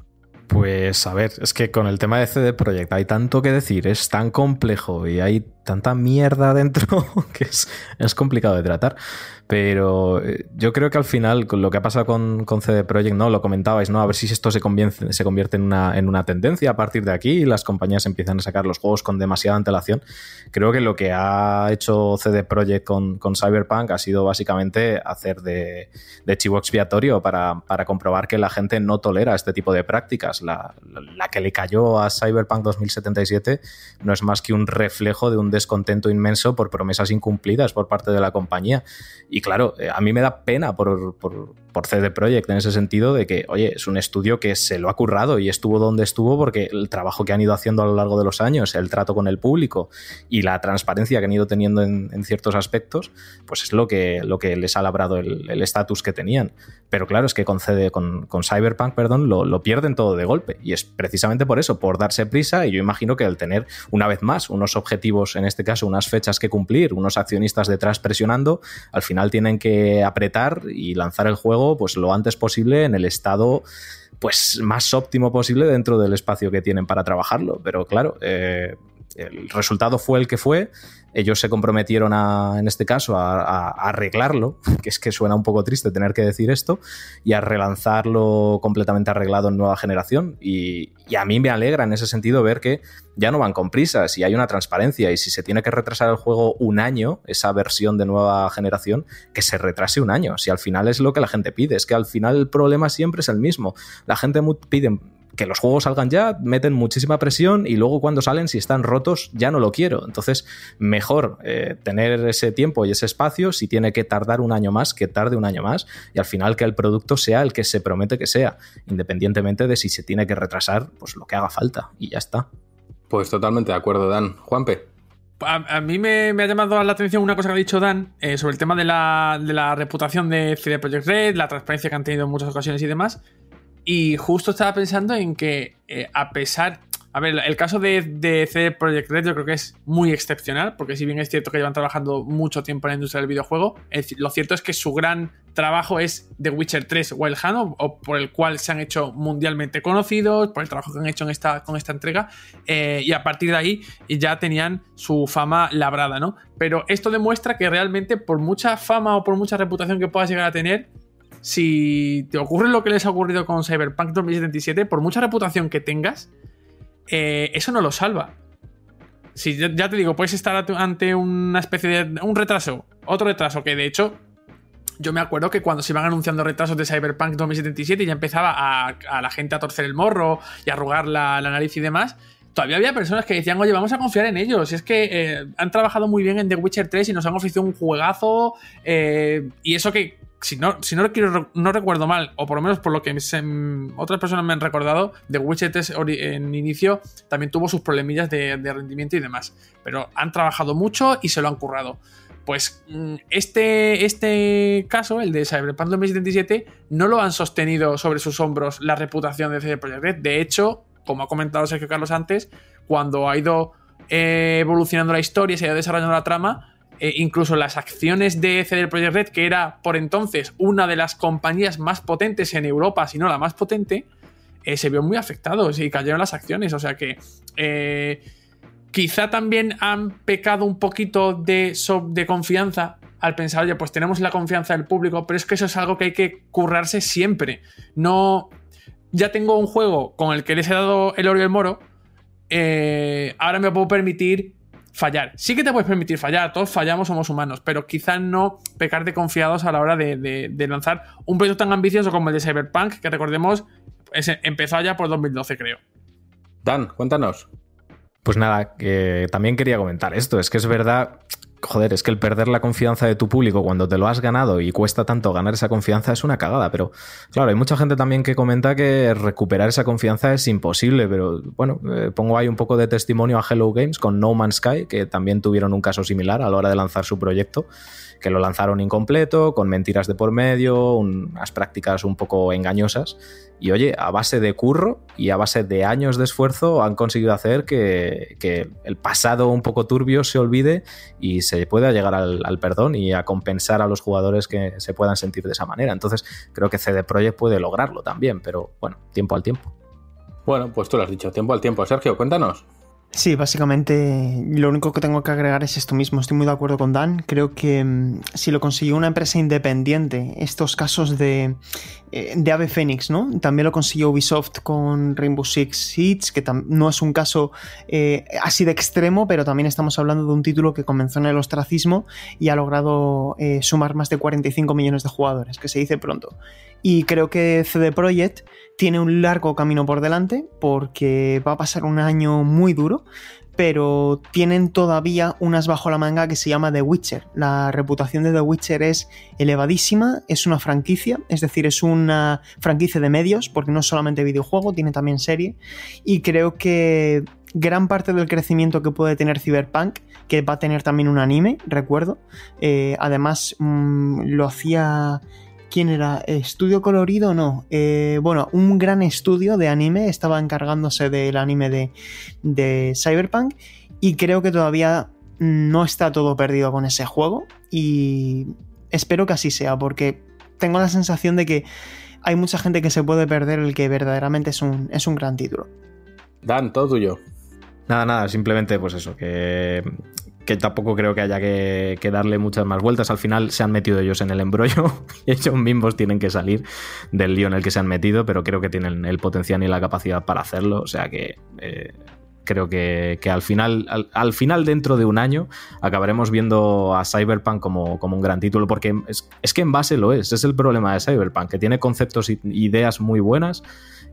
Pues a ver, es que con el tema de CD Projekt hay tanto que decir, es tan complejo y hay tanta mierda dentro (laughs) que es, es complicado de tratar. Pero eh, yo creo que al final, con lo que ha pasado con, con CD Projekt, ¿no? Lo comentabais, ¿no? A ver si esto se convierte, se convierte en, una, en una tendencia a partir de aquí y las compañías empiezan a sacar los juegos con demasiada antelación. Creo que lo que ha hecho CD Projekt con, con Cyberpunk ha sido básicamente hacer de, de chivo expiatorio para, para, comprobar que la gente no tolera este tipo de prácticas. La, la que le cayó a Cyberpunk 2077 no es más que un reflejo de un descontento inmenso por promesas incumplidas por parte de la compañía. Y claro, eh, a mí me da pena por, por, por, CD Projekt en ese sentido de que, oye, es un estudio que se lo ha currado y estuvo donde estuvo porque el trabajo que han ido haciendo a lo largo de los años, el trato con el público y la transparencia que han ido teniendo en, ciertos aspectos, pues es lo que, lo que les ha labrado el estatus que tenían. Pero claro, es que con, CD, con, Cyberpunk, perdón, lo pierden todo de golpe. Y es precisamente por eso, por darse prisa. Y yo imagino que al tener, una vez más, unos objetivos, en este caso, unas fechas que cumplir, unos accionistas detrás presionando, al final tienen que apretar y lanzar el juego pues lo antes posible en el estado pues más óptimo posible dentro del espacio que tienen para trabajarlo. Pero claro, eh, el resultado fue el que fue. Ellos se comprometieron a, en este caso a, arreglarlo, (laughs) que es que suena un poco triste tener que decir esto, y a relanzarlo completamente arreglado en nueva generación. Y, y, a mí me alegra en ese sentido ver que ya no van con prisas y hay una transparencia. Y si se tiene que retrasar el juego un año, esa versión de nueva generación, que se retrase un año. Si al final es lo que la gente pide, es que al final el problema siempre es el mismo. La gente pide que los juegos salgan ya, meten muchísima presión y luego cuando salen, si están rotos, ya no lo quiero. Entonces, mejor eh, tener ese tiempo y ese espacio, si tiene que tardar un año más, que tarde un año más, y al final que el producto sea el que se promete que sea, independientemente de si se tiene que retrasar, pues lo que haga falta, y ya está. Pues totalmente de acuerdo, Dan. Juanpe. A, mí me, ha llamado la atención una cosa que ha dicho Dan eh, sobre el tema de la, de la reputación de CD Projekt Red, la transparencia que han tenido en muchas ocasiones y demás. Y justo estaba pensando en que, eh, a pesar. A ver, el caso de, de CD Projekt Red yo creo que es muy excepcional, porque si bien es cierto que llevan trabajando mucho tiempo en la industria del videojuego, lo cierto es que su gran trabajo es The Witcher 3 Wild Hunt, o, por el cual se han hecho mundialmente conocidos, por el trabajo que han hecho en esta, con esta entrega, eh, y a partir de ahí ya tenían su fama labrada, ¿no? Pero esto demuestra que realmente por mucha fama o por mucha reputación que puedas llegar a tener, si te ocurre lo que les ha ocurrido con Cyberpunk 2077, por mucha reputación que tengas, eh, eso no lo salva. Si ya te digo, puedes estar ante una especie de un retraso, otro retraso, que de hecho yo me acuerdo que cuando se iban anunciando retrasos de Cyberpunk 2077 ya empezaba a, la gente a torcer el morro y a arrugar la, nariz y demás, todavía había personas que decían, oye, vamos a confiar en ellos. Es que eh, han trabajado muy bien en The Witcher 3 y nos han ofrecido un juegazo. Eh, y eso que, si no, si no, no recuerdo mal, o por lo menos por lo que otras personas me han recordado, The Witcher 3 en inicio también tuvo sus problemillas de, rendimiento y demás. Pero han trabajado mucho y se lo han currado. Pues mm, este, este caso, el de Cyberpunk 2077, no lo han sostenido sobre sus hombros la reputación de CD Projekt Red. De hecho, como ha comentado Sergio Carlos antes, cuando ha ido eh, evolucionando la historia, se ha ido desarrollando la trama, eh, incluso las acciones de CD Projekt Red, que era por entonces una de las compañías más potentes en Europa, si no la más potente, eh, se vio muy afectados y cayeron las acciones. O sea que quizá también han pecado un poquito de, confianza al pensar, oye, pues tenemos la confianza del público, pero es que eso es algo que hay que currarse siempre. No, ya tengo un juego con el que les he dado el oro y el moro, eh, ahora me puedo permitir fallar. Sí que te puedes permitir fallar, todos fallamos, somos humanos, pero quizás no pecar de confiados a la hora de, lanzar un proyecto tan ambicioso como el de Cyberpunk, que recordemos, empezó allá por 2012, creo. Dan, cuéntanos. Pues nada, que también quería comentar esto. Es que es verdad joder, es que el perder la confianza de tu público cuando te lo has ganado y cuesta tanto ganar esa confianza es una cagada. Pero claro, hay mucha gente también que comenta que recuperar esa confianza es imposible. Pero bueno, eh, pongo ahí un poco de testimonio a Hello Games con No Man's Sky, que también tuvieron un caso similar a la hora de lanzar su proyecto que lo lanzaron incompleto, con mentiras de por medio, unas prácticas un poco engañosas. Y oye, a base de curro y a base de años de esfuerzo han conseguido hacer que, el pasado un poco turbio se olvide y se pueda llegar al, perdón y a compensar a los jugadores que se puedan sentir de esa manera. Entonces creo que CD Projekt puede lograrlo también, pero bueno, tiempo al tiempo. Bueno, pues tú lo has dicho, tiempo al tiempo. Sergio, cuéntanos. Sí, básicamente lo único que tengo que agregar es esto mismo. Estoy muy de acuerdo con Dan. Creo que mm, si lo consiguió una empresa independiente, estos casos de, de Ave Phoenix, ¿no? También lo consiguió Ubisoft con Rainbow Six Siege, que no es un caso eh, así de extremo, pero también estamos hablando de un título que comenzó en el ostracismo y ha logrado eh, sumar más de 45 millones de jugadores, que se dice pronto. Y creo que CD Projekt tiene un largo camino por delante porque va a pasar un año muy duro, pero tienen todavía unas bajo la manga que se llama The Witcher. La reputación de The Witcher es elevadísima, es una franquicia, es decir, es una franquicia de medios, porque no es solamente videojuego, tiene también serie, y creo que gran parte del crecimiento que puede tener Cyberpunk, que va a tener también un anime, recuerdo, eh, además mm, lo hacía ¿Quién era? ¿Estudio colorido? No. Eh, bueno, un gran estudio de anime estaba encargándose del anime de, de Cyberpunk y creo que todavía no está todo perdido con ese juego y espero que así sea porque tengo la sensación de que hay mucha gente que se puede perder el que verdaderamente es un, es un gran título. Dan, todo tuyo. Nada, nada, simplemente pues eso, que que tampoco creo que haya que, darle muchas más vueltas. Al final se han metido ellos en el embrollo y (laughs) ellos mismos tienen que salir del lío en el que se han metido, pero creo que tienen el potencial y la capacidad para hacerlo. O sea que eh, creo que, al, final, al, final, dentro de un año, acabaremos viendo a Cyberpunk como, como un gran título, porque es, es, que en base lo es. Es el problema de Cyberpunk, que tiene conceptos e ideas muy buenas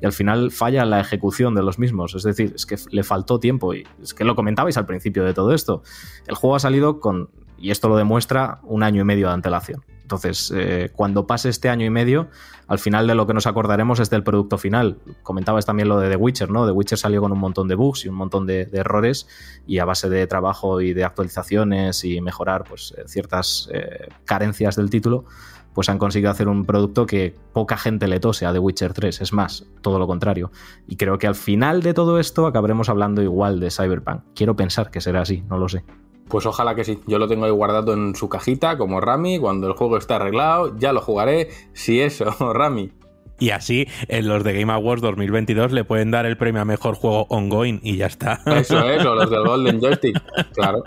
y al final falla la ejecución de los mismos. Es decir, es que le faltó tiempo y es que lo comentabais al principio de todo esto. El juego ha salido con, y esto lo demuestra, un año y medio de antelación. Entonces, eh, cuando pase este año y medio, al final de lo que nos acordaremos es del producto final. Comentabas también lo de The Witcher, ¿no? The Witcher salió con un montón de bugs y un montón de, errores y a base de trabajo y de actualizaciones y mejorar pues, eh, ciertas eh, carencias del título, pues han conseguido hacer un producto que poca gente le tose a The Witcher 3. Es más, todo lo contrario. Y creo que al final de todo esto acabaremos hablando igual de Cyberpunk. Quiero pensar que será así, no lo sé. Pues ojalá que sí. Yo lo tengo ahí guardado en su cajita como Rami. Cuando el juego esté arreglado, ya lo jugaré. Si eso, Rami. Y así en los de Game Awards 2022 le pueden dar el premio a mejor juego ongoing y ya está. Eso es, o los del (laughs) Golden Joystick. Claro.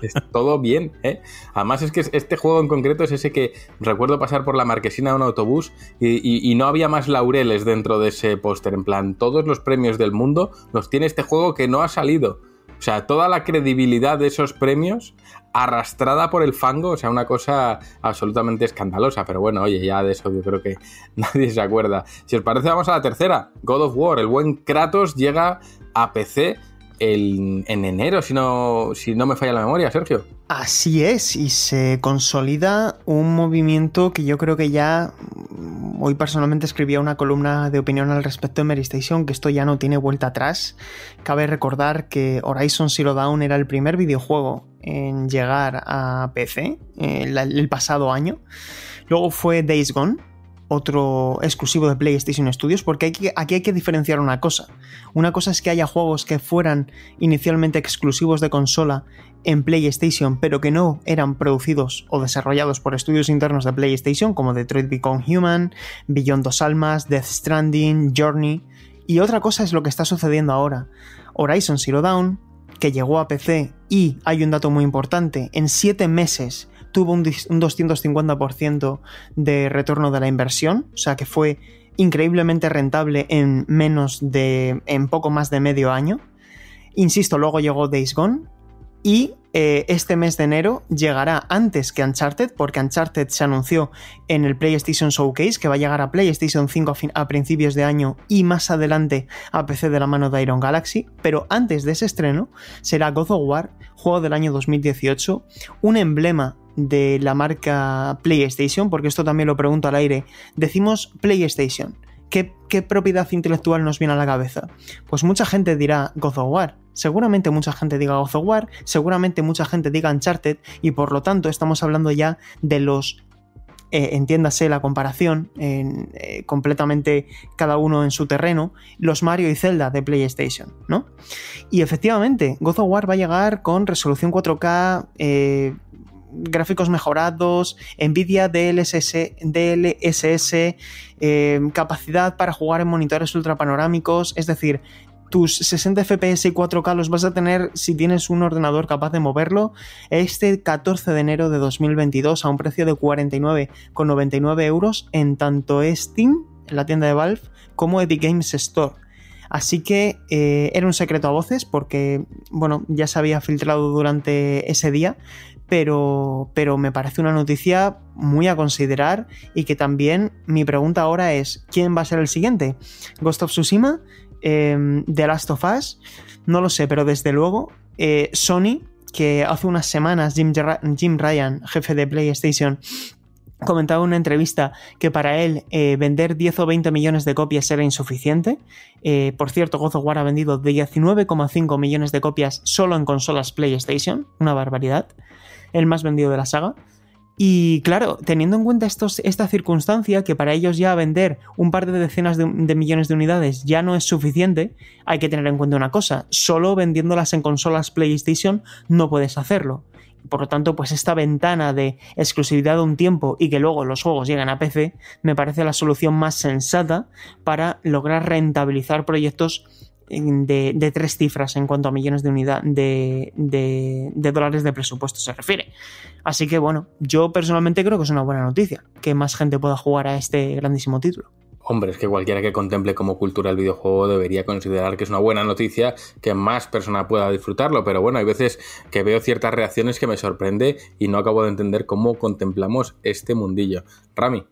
es todo bien, ¿eh? Además es que este juego en concreto es ese que recuerdo pasar por la marquesina de un autobús y, y no había más laureles dentro de ese póster. En plan, todos los premios del mundo los tiene este juego que no ha salido. O sea, toda la credibilidad de esos premios arrastrada por el fango, o sea, una cosa absolutamente escandalosa. Pero bueno, oye, ya de eso yo creo que (laughs) nadie se acuerda. Si os parece, vamos a la tercera. God of War, el buen Kratos llega a PC en enero, si no, si no me falla la memoria, Sergio. Así es, y se consolida un movimiento que yo creo que ya mm, hoy personalmente escribía una columna de opinión al respecto de Mary Station, que esto ya no tiene vuelta atrás. Cabe recordar que Horizon Zero Dawn era el primer videojuego en llegar a PC eh, el pasado año. Luego fue Days Gone, otro exclusivo de PlayStation Studios, porque aquí hay que diferenciar una cosa. Una cosa es que haya juegos que fueran inicialmente exclusivos de consola en PlayStation, pero que no eran producidos o desarrollados por estudios internos de PlayStation, como Detroit Become Human, Beyond Dos Almas, Death Stranding, Journey. Y otra cosa es lo que está sucediendo ahora. Horizon Zero Dawn, que llegó a PC y, hay un dato muy importante, en 7 meses tuvo un, 250% de retorno de la inversión, o sea que fue increíblemente rentable en menos de. en poco más de medio año. Insisto, luego llegó Days Gone. Y eh, este mes de enero llegará antes que Uncharted, porque Uncharted se anunció en el PlayStation Showcase, que va a llegar a PlayStation 5 a, a, principios de año y más adelante a PC de la mano de Iron Galaxy. Pero antes de ese estreno será God of War, juego del año 2018, un emblema de la marca PlayStation, porque esto también lo pregunto al aire, decimos PlayStation. ¿Qué, propiedad intelectual nos viene a la cabeza? Pues mucha gente dirá God of War, seguramente mucha gente diga God of War, seguramente mucha gente diga Uncharted, y por lo tanto estamos hablando ya de los eh, entiéndase la comparación, eh, completamente cada uno en su terreno, los Mario y Zelda de PlayStation, ¿no? Y efectivamente, God of War va a llegar con resolución 4K, eh, gráficos mejorados, Nvidia DLSS, DLSS eh, capacidad para jugar en monitores ultrapanorámicos, es decir, tus 60 FPS y 4K los vas a tener si tienes un ordenador capaz de moverlo este 14 de enero de 2022 a un precio de 49,99 euros en tanto Steam, en la tienda de Valve, como Epic Games Store. Así que eh, era un secreto a voces porque, bueno, ya se había filtrado durante ese día, pero, pero me parece una noticia muy a considerar y que también mi pregunta ahora es, ¿quién va a ser el siguiente? ¿Ghost of Tsushima? Eh, ¿The Last of Us? No lo sé, pero desde luego eh, Sony, que hace unas semanas Jim, Jim Ryan, jefe de PlayStation, comentaba en una entrevista que para él eh, vender 10 o 20 millones de copias era insuficiente. Eh, por cierto, God of War ha vendido 19,5 millones de copias solo en consolas PlayStation, una barbaridad el más vendido de la saga. Y claro, teniendo en cuenta estos, esta circunstancia, que para ellos ya vender un par de decenas de, millones de unidades ya no es suficiente, hay que tener en cuenta una cosa, solo vendiéndolas en consolas PlayStation no puedes hacerlo. Por lo tanto, pues esta ventana de exclusividad de un tiempo y que luego los juegos lleguen a PC me parece la solución más sensata para lograr rentabilizar proyectos de, tres cifras en cuanto a millones de unidades de, dólares de presupuesto se refiere. Así que bueno, yo personalmente creo que es una buena noticia que más gente pueda jugar a este grandísimo título. Hombre, es que cualquiera que contemple como cultura el videojuego debería considerar que es una buena noticia que más personas pueda disfrutarlo, pero bueno, hay veces que veo ciertas reacciones que me sorprende y no acabo de entender cómo contemplamos este mundillo. Rami.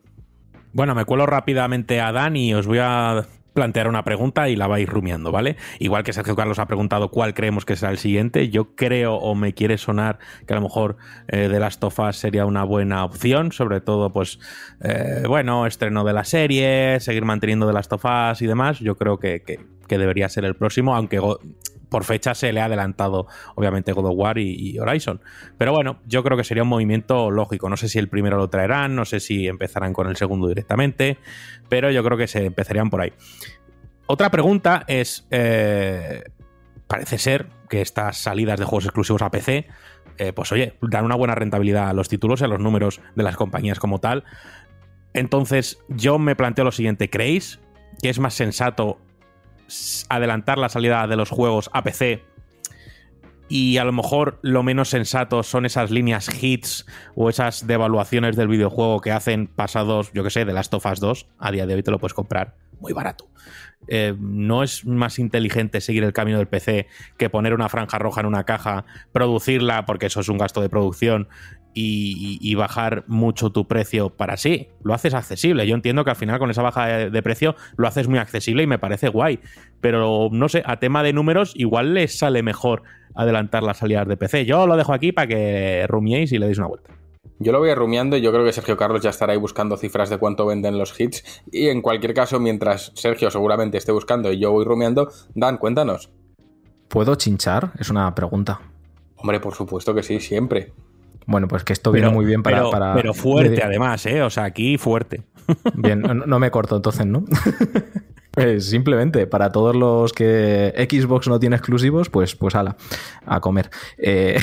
Bueno, me cuelo rápidamente a Dan y os voy a plantear una pregunta y la vais rumiando, ¿vale? Igual que Sergio Carlos ha preguntado cuál creemos que será el siguiente, yo creo o me quiere sonar que a lo mejor eh, The Last sería una buena opción, sobre todo, pues, eh, bueno, estreno de la serie, seguir manteniendo The Last of y demás, yo creo que, que debería ser el próximo, aunque por fecha se le ha adelantado, obviamente, God of War y, Horizon. Pero bueno, yo creo que sería un movimiento lógico. No sé si el primero lo traerán, no sé si empezarán con el segundo directamente, pero yo creo que se empezarían por ahí. Otra pregunta es, eh, parece ser que estas salidas de juegos exclusivos a PC, eh, pues oye, dan una buena rentabilidad a los títulos y a los números de las compañías como tal. Entonces, yo me planteo lo siguiente, ¿creéis que es más sensato adelantar la salida de los juegos a PC y a lo mejor lo menos sensato son esas líneas hits o esas devaluaciones del videojuego que hacen pasados, yo que sé, de Last of Us 2, a día de hoy te lo puedes comprar muy barato. Eh, no es más inteligente seguir el camino del PC que poner una franja roja en una caja, producirla, porque eso es un gasto de producción, y, bajar mucho tu precio para sí. Lo haces accesible. Yo entiendo que al final con esa baja de, precio lo haces muy accesible y me parece guay. Pero no sé, a tema de números, igual les sale mejor adelantar las salidas de PC. Yo lo dejo aquí para que rumiéis y le deis una vuelta. Yo lo voy rumiando y yo creo que Sergio Carlos ya estará ahí buscando cifras de cuánto venden los hits. Y en cualquier caso, mientras Sergio seguramente esté buscando y yo voy rumiando, Dan, cuéntanos. ¿Puedo chinchar? Es una pregunta. Hombre, por supuesto que sí, siempre. Bueno, pues que esto viene muy bien para pero, pero fuerte, además, ¿eh? O sea, aquí fuerte. (laughs) Bien, no, me corto entonces, ¿no? (laughs) Pues simplemente, para todos los que Xbox no tiene exclusivos, pues, pues ala, a comer. Eh,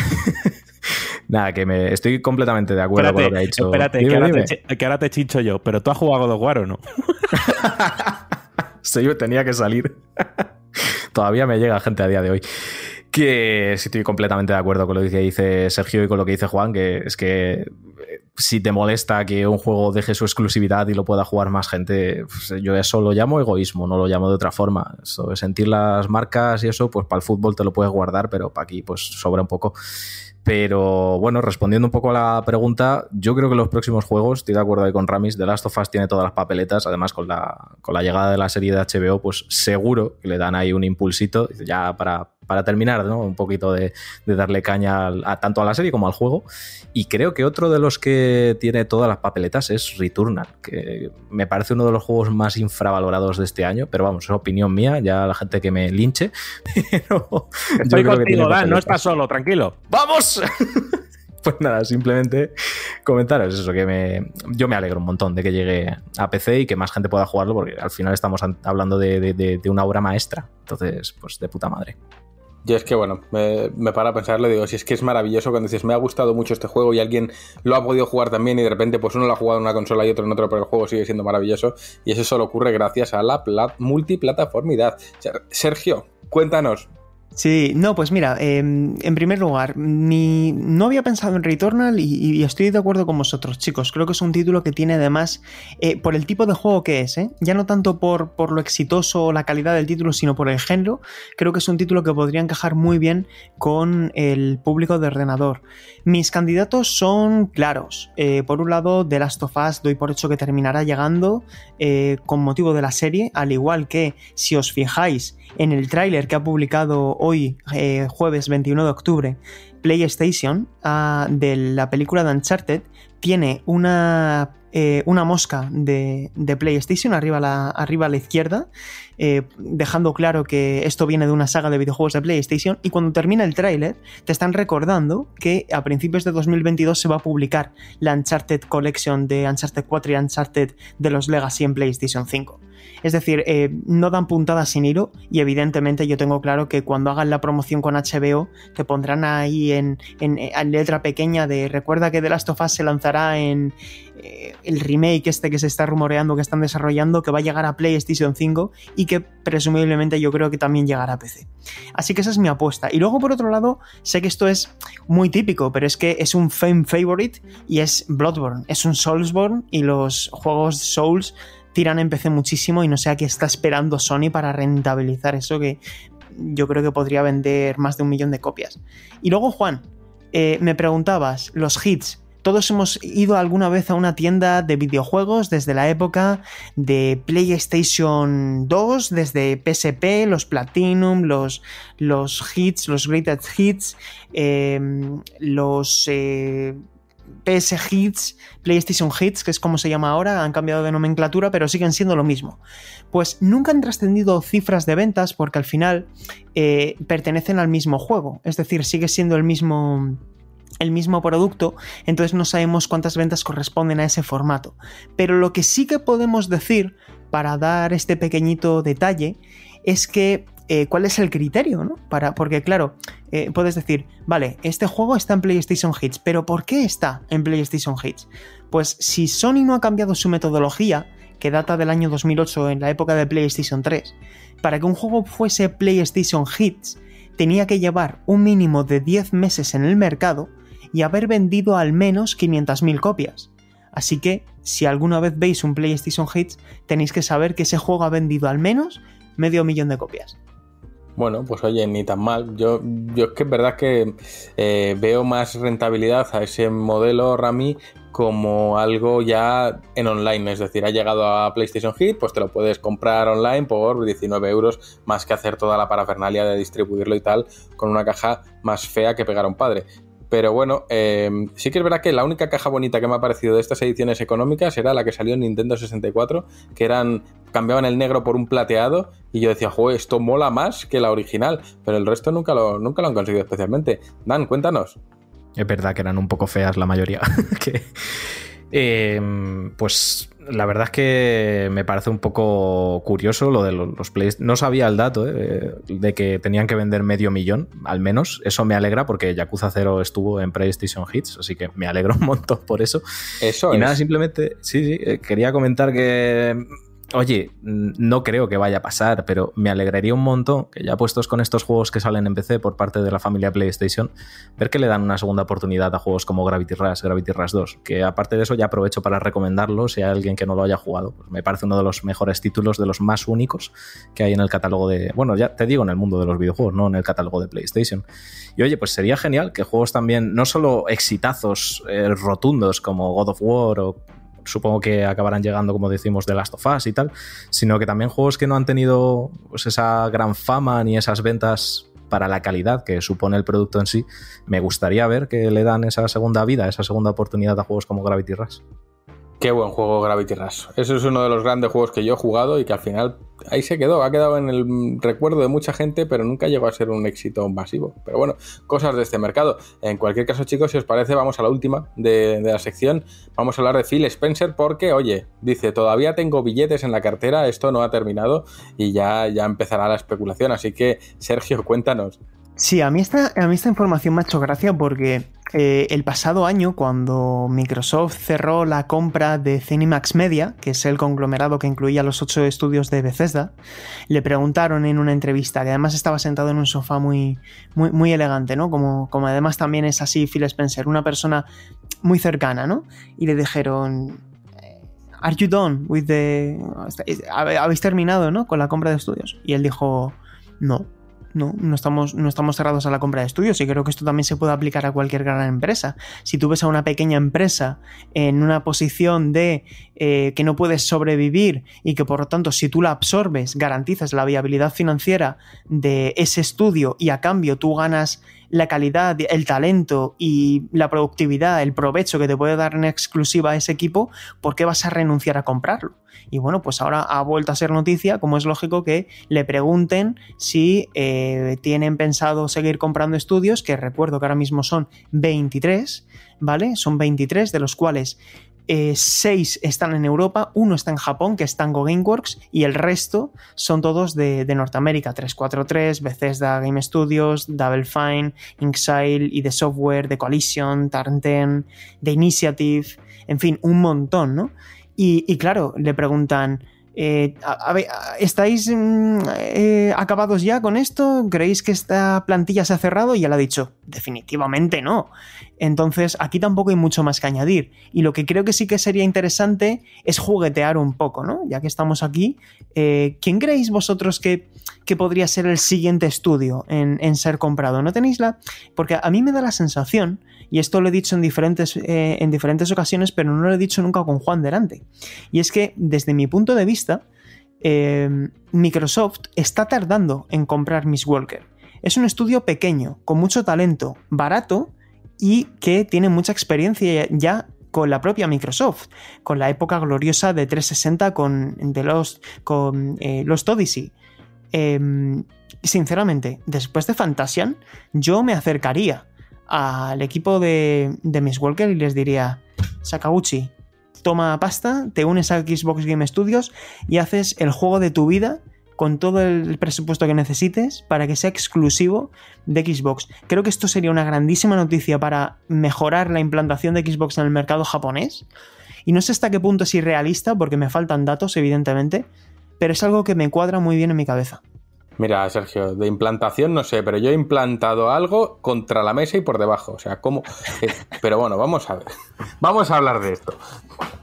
(laughs) nada, que me estoy completamente de acuerdo con lo que ha dicho. Espérate, que, ahora Te, que, ahora te, chincho yo, pero tú has jugado de War o no? sí, tenía que salir. Todavía me llega gente a día de hoy que sí estoy completamente de acuerdo con lo que dice Sergio y con lo que dice Juan, que es que eh, si te molesta que un juego deje su exclusividad y lo pueda jugar más gente, pues yo eso lo llamo egoísmo, no lo llamo de otra forma. Eso de sentir las marcas y eso, pues para el fútbol te lo puedes guardar, pero para aquí pues sobra un poco. Pero bueno, respondiendo un poco a la pregunta, yo creo que los próximos juegos, estoy de acuerdo ahí con Ramis, The Last of Us tiene todas las papeletas, además con la, con la llegada de la serie de HBO, pues seguro que le dan ahí un impulsito ya para, para terminar, ¿no? Un poquito de, darle caña a, tanto a la serie como al juego. Y creo que otro de los que tiene todas las papeletas es Returnal, que me parece uno de los juegos más infravalorados de este año, pero vamos, es opinión mía, ya la gente que me linche. (laughs) Pero Estoy contigo, Dan, no estás solo, tranquilo. ¡Vamos! (laughs) pues nada, simplemente comentaros eso, que me, yo me alegro un montón de que llegue a PC y que más gente pueda jugarlo, porque al final estamos hablando de, de una obra maestra. Entonces, pues de puta madre. Y es que, bueno, me, me para a pensar, le digo, si es que es maravilloso cuando dices, me ha gustado mucho este juego y alguien lo ha podido jugar también y de repente pues uno lo ha jugado en una consola y otro en otro, pero el juego sigue siendo maravilloso. Y eso solo ocurre gracias a la multiplataformidad. Sergio, cuéntanos, Sí, no, pues mira, em, en primer lugar, no había pensado en Returnal y, estoy de acuerdo con vosotros, chicos. Creo que es un título que tiene además, eh, por el tipo de juego que es, ¿eh? ya no tanto por, por lo exitoso o la calidad del título, sino por el género, creo que es un título que podría encajar muy bien con el público de ordenador. Mis candidatos son claros. Eh, por un lado, The Last of Us doy por hecho que terminará llegando con motivo de la serie, al igual que si os fijáis en el tráiler que ha publicado hoy, eh, jueves 21 de octubre, PlayStation ah, de la película de Uncharted tiene una, eh, una mosca de, PlayStation arriba a la, arriba a la izquierda, eh, dejando claro que esto viene de una saga de videojuegos de PlayStation. Y cuando termina el tráiler, te están recordando que a principios de 2022 se va a publicar la Uncharted Collection de Uncharted 4 y Uncharted de los Legacy en PlayStation 5. Es decir, eh, no dan puntadas sin hilo y evidentemente yo tengo claro que cuando hagan la promoción con HBO te pondrán ahí en, letra pequeña de recuerda que The Last of Us se lanzará en eh, el remake este que se está rumoreando que están desarrollando que va a llegar a PlayStation 5 y que presumiblemente yo creo que también llegará a PC. Así que esa es mi apuesta. Y luego por otro lado, sé que esto es muy típico, pero es que es un fan favorite y es Bloodborne, es un Soulsborne y los juegos Souls tiran en PC muchísimo y no sé a qué está esperando Sony para rentabilizar eso que yo creo que podría vender más de un millón de copias. Y luego, Juan, eh, me preguntabas, los hits. Todos hemos ido alguna vez a una tienda de videojuegos desde la época de PlayStation 2, desde PSP, los Platinum, los, los hits, los Greatest Hits, eh, los eh, PS Hits, PlayStation Hits, que es como se llama ahora, han cambiado de nomenclatura, pero siguen siendo lo mismo. Pues nunca han trascendido cifras de ventas porque al final eh, pertenecen al mismo juego, es decir, sigue siendo el mismo el mismo producto, entonces no sabemos cuántas ventas corresponden a ese formato. Pero lo que sí que podemos decir, para dar este pequeñito detalle, es que eh, cuál es el criterio, ¿no? Para, porque claro, eh, puedes decir, vale, este juego está en PlayStation Hits, pero ¿por qué está en PlayStation Hits? Pues si Sony no ha cambiado su metodología, que data del año 2008 en la época de PlayStation 3, para que un juego fuese PlayStation Hits, tenía que llevar un mínimo de 10 meses en el mercado y haber vendido al menos 500.000 copias. Así que, si alguna vez veis un PlayStation Hits, tenéis que saber que ese juego ha vendido al menos medio millón de copias. Bueno, pues oye, ni tan mal. Yo, yo es que es verdad que eh, veo más rentabilidad a ese modelo Rami como algo ya en online, es decir, ha llegado a PlayStation Hit, pues te lo puedes comprar online por 19 euros, más que hacer toda la parafernalia de distribuirlo y tal, con una caja más fea que pegar a un padre. Pero bueno, eh, sí que es verdad que la única caja bonita que me ha parecido de estas ediciones económicas era la que salió en Nintendo 64, que eran cambiaban el negro por un plateado y yo decía, joder, esto mola más que la original, pero el resto nunca lo, nunca lo han conseguido especialmente. Dan, cuéntanos. Es verdad que eran un poco feas la mayoría. (laughs) que, eh, pues la verdad es que me parece un poco curioso lo de los, plays. No sabía el dato eh, de que tenían que vender medio millón, al menos. Eso me alegra porque Yakuza 0 estuvo en PlayStation Hits, así que me alegro (laughs) un montón por eso. Eso y nada, simplemente, sí, sí, eh, quería comentar que Oye, no creo que vaya a pasar, pero me alegraría un montón que ya puestos con estos juegos que salen en PC por parte de la familia PlayStation, ver que le dan una segunda oportunidad a juegos como Gravity Rush, Gravity Rush 2, que aparte de eso ya aprovecho para recomendarlo si hay alguien que no lo haya jugado. Pues me parece uno de los mejores títulos, de los más únicos que hay en el catálogo de, bueno, ya te digo en el mundo de los videojuegos, no en el catálogo de PlayStation. Y oye, pues sería genial que juegos también, no solo exitazos eh, rotundos como God of War o supongo que acabarán llegando, como decimos, de Last of Us y tal, sino que también juegos que no han tenido pues, esa gran fama ni esas ventas para la calidad que supone el producto en sí, me gustaría ver que le dan esa segunda vida, esa segunda oportunidad a juegos como Gravity Rush. Qué buen juego Gravity Rush. Eso es uno de los grandes juegos que yo he jugado y que al final ahí se quedó. Ha quedado en el recuerdo de mucha gente, pero nunca llegó a ser un éxito masivo. Pero bueno, cosas de este mercado. En cualquier caso, chicos, si os parece, vamos a la última de, la sección. Vamos a hablar de Phil Spencer porque, oye, dice, todavía tengo billetes en la cartera, esto no ha terminado y ya, ya empezará la especulación. Así que, Sergio, cuéntanos. Sí, a mí esta, a mí esta información me ha hecho gracia porque eh, el pasado año, cuando Microsoft cerró la compra de Cinemax Media, que es el conglomerado que incluía los ocho estudios de Bethesda, le preguntaron en una entrevista, que además estaba sentado en un sofá muy, muy, elegante, ¿no? Como, como además también es así Phil Spencer, una persona muy cercana, ¿no? Y le dijeron, ¿Are you done with the... ¿Habéis terminado, ¿no? Con la compra de estudios? Y él dijo, no no, no estamos, no estamos cerrados a la compra de estudios y creo que esto también se puede aplicar a cualquier gran empresa. Si tú ves a una pequeña empresa en una posición de eh, que no puedes sobrevivir y que por lo tanto si tú la absorbes garantizas la viabilidad financiera de ese estudio y a cambio tú ganas la calidad, el talento y la productividad, el provecho que te puede dar en exclusiva a ese equipo, ¿por qué vas a renunciar a comprarlo? Y bueno, pues ahora ha vuelto a ser noticia, como es lógico que le pregunten si eh, tienen pensado seguir comprando estudios, que recuerdo que ahora mismo son 23, ¿vale? Son 23, de los cuales 6 eh, están en Europa, uno está en Japón, que es Tango Gameworks, y el resto son todos de, Norteamérica: 343, Bethesda Game Studios, Double Fine, Inxile y The Software, The Coalition, Tarnten, The Initiative, en fin, un montón, ¿no? Y claro, le preguntan, eh, ¿Estáis mm, eh, acabados ya con esto? ¿Creéis que esta plantilla se ha cerrado? Y él ha dicho, definitivamente no. Entonces, aquí tampoco hay mucho más que añadir. Y lo que creo que sí que sería interesante es juguetear un poco, ¿no? Ya que estamos aquí, eh, ¿quién creéis vosotros que, podría ser el siguiente estudio en, ser comprado? ¿No tenéis la...? Porque a mí me da la sensación y esto lo he dicho en diferentes, eh, en diferentes ocasiones, pero no lo he dicho nunca con Juan delante. Y es que, desde mi punto de vista, eh, Microsoft está tardando en comprar Miss Walker. Es un estudio pequeño, con mucho talento, barato y que tiene mucha experiencia ya con la propia Microsoft, con la época gloriosa de 360 con, los, con eh, los Odyssey. Em, sinceramente, después de Fantasian, yo me acercaría al equipo de, de Miss Walker y les diría, Sakaguchi, toma pasta, te unes a Xbox Game Studios y haces el juego de tu vida con todo el presupuesto que necesites para que sea exclusivo de Xbox. Creo que esto sería una grandísima noticia para mejorar la implantación de Xbox en el mercado japonés. Y no sé hasta qué punto es irrealista porque me faltan datos, evidentemente, pero es algo que me cuadra muy bien en mi cabeza. Mira, Sergio, de implantación no sé, pero yo he implantado algo contra la mesa y por debajo. O sea, ¿cómo? Eh, pero bueno, vamos a ver. Vamos a hablar de esto.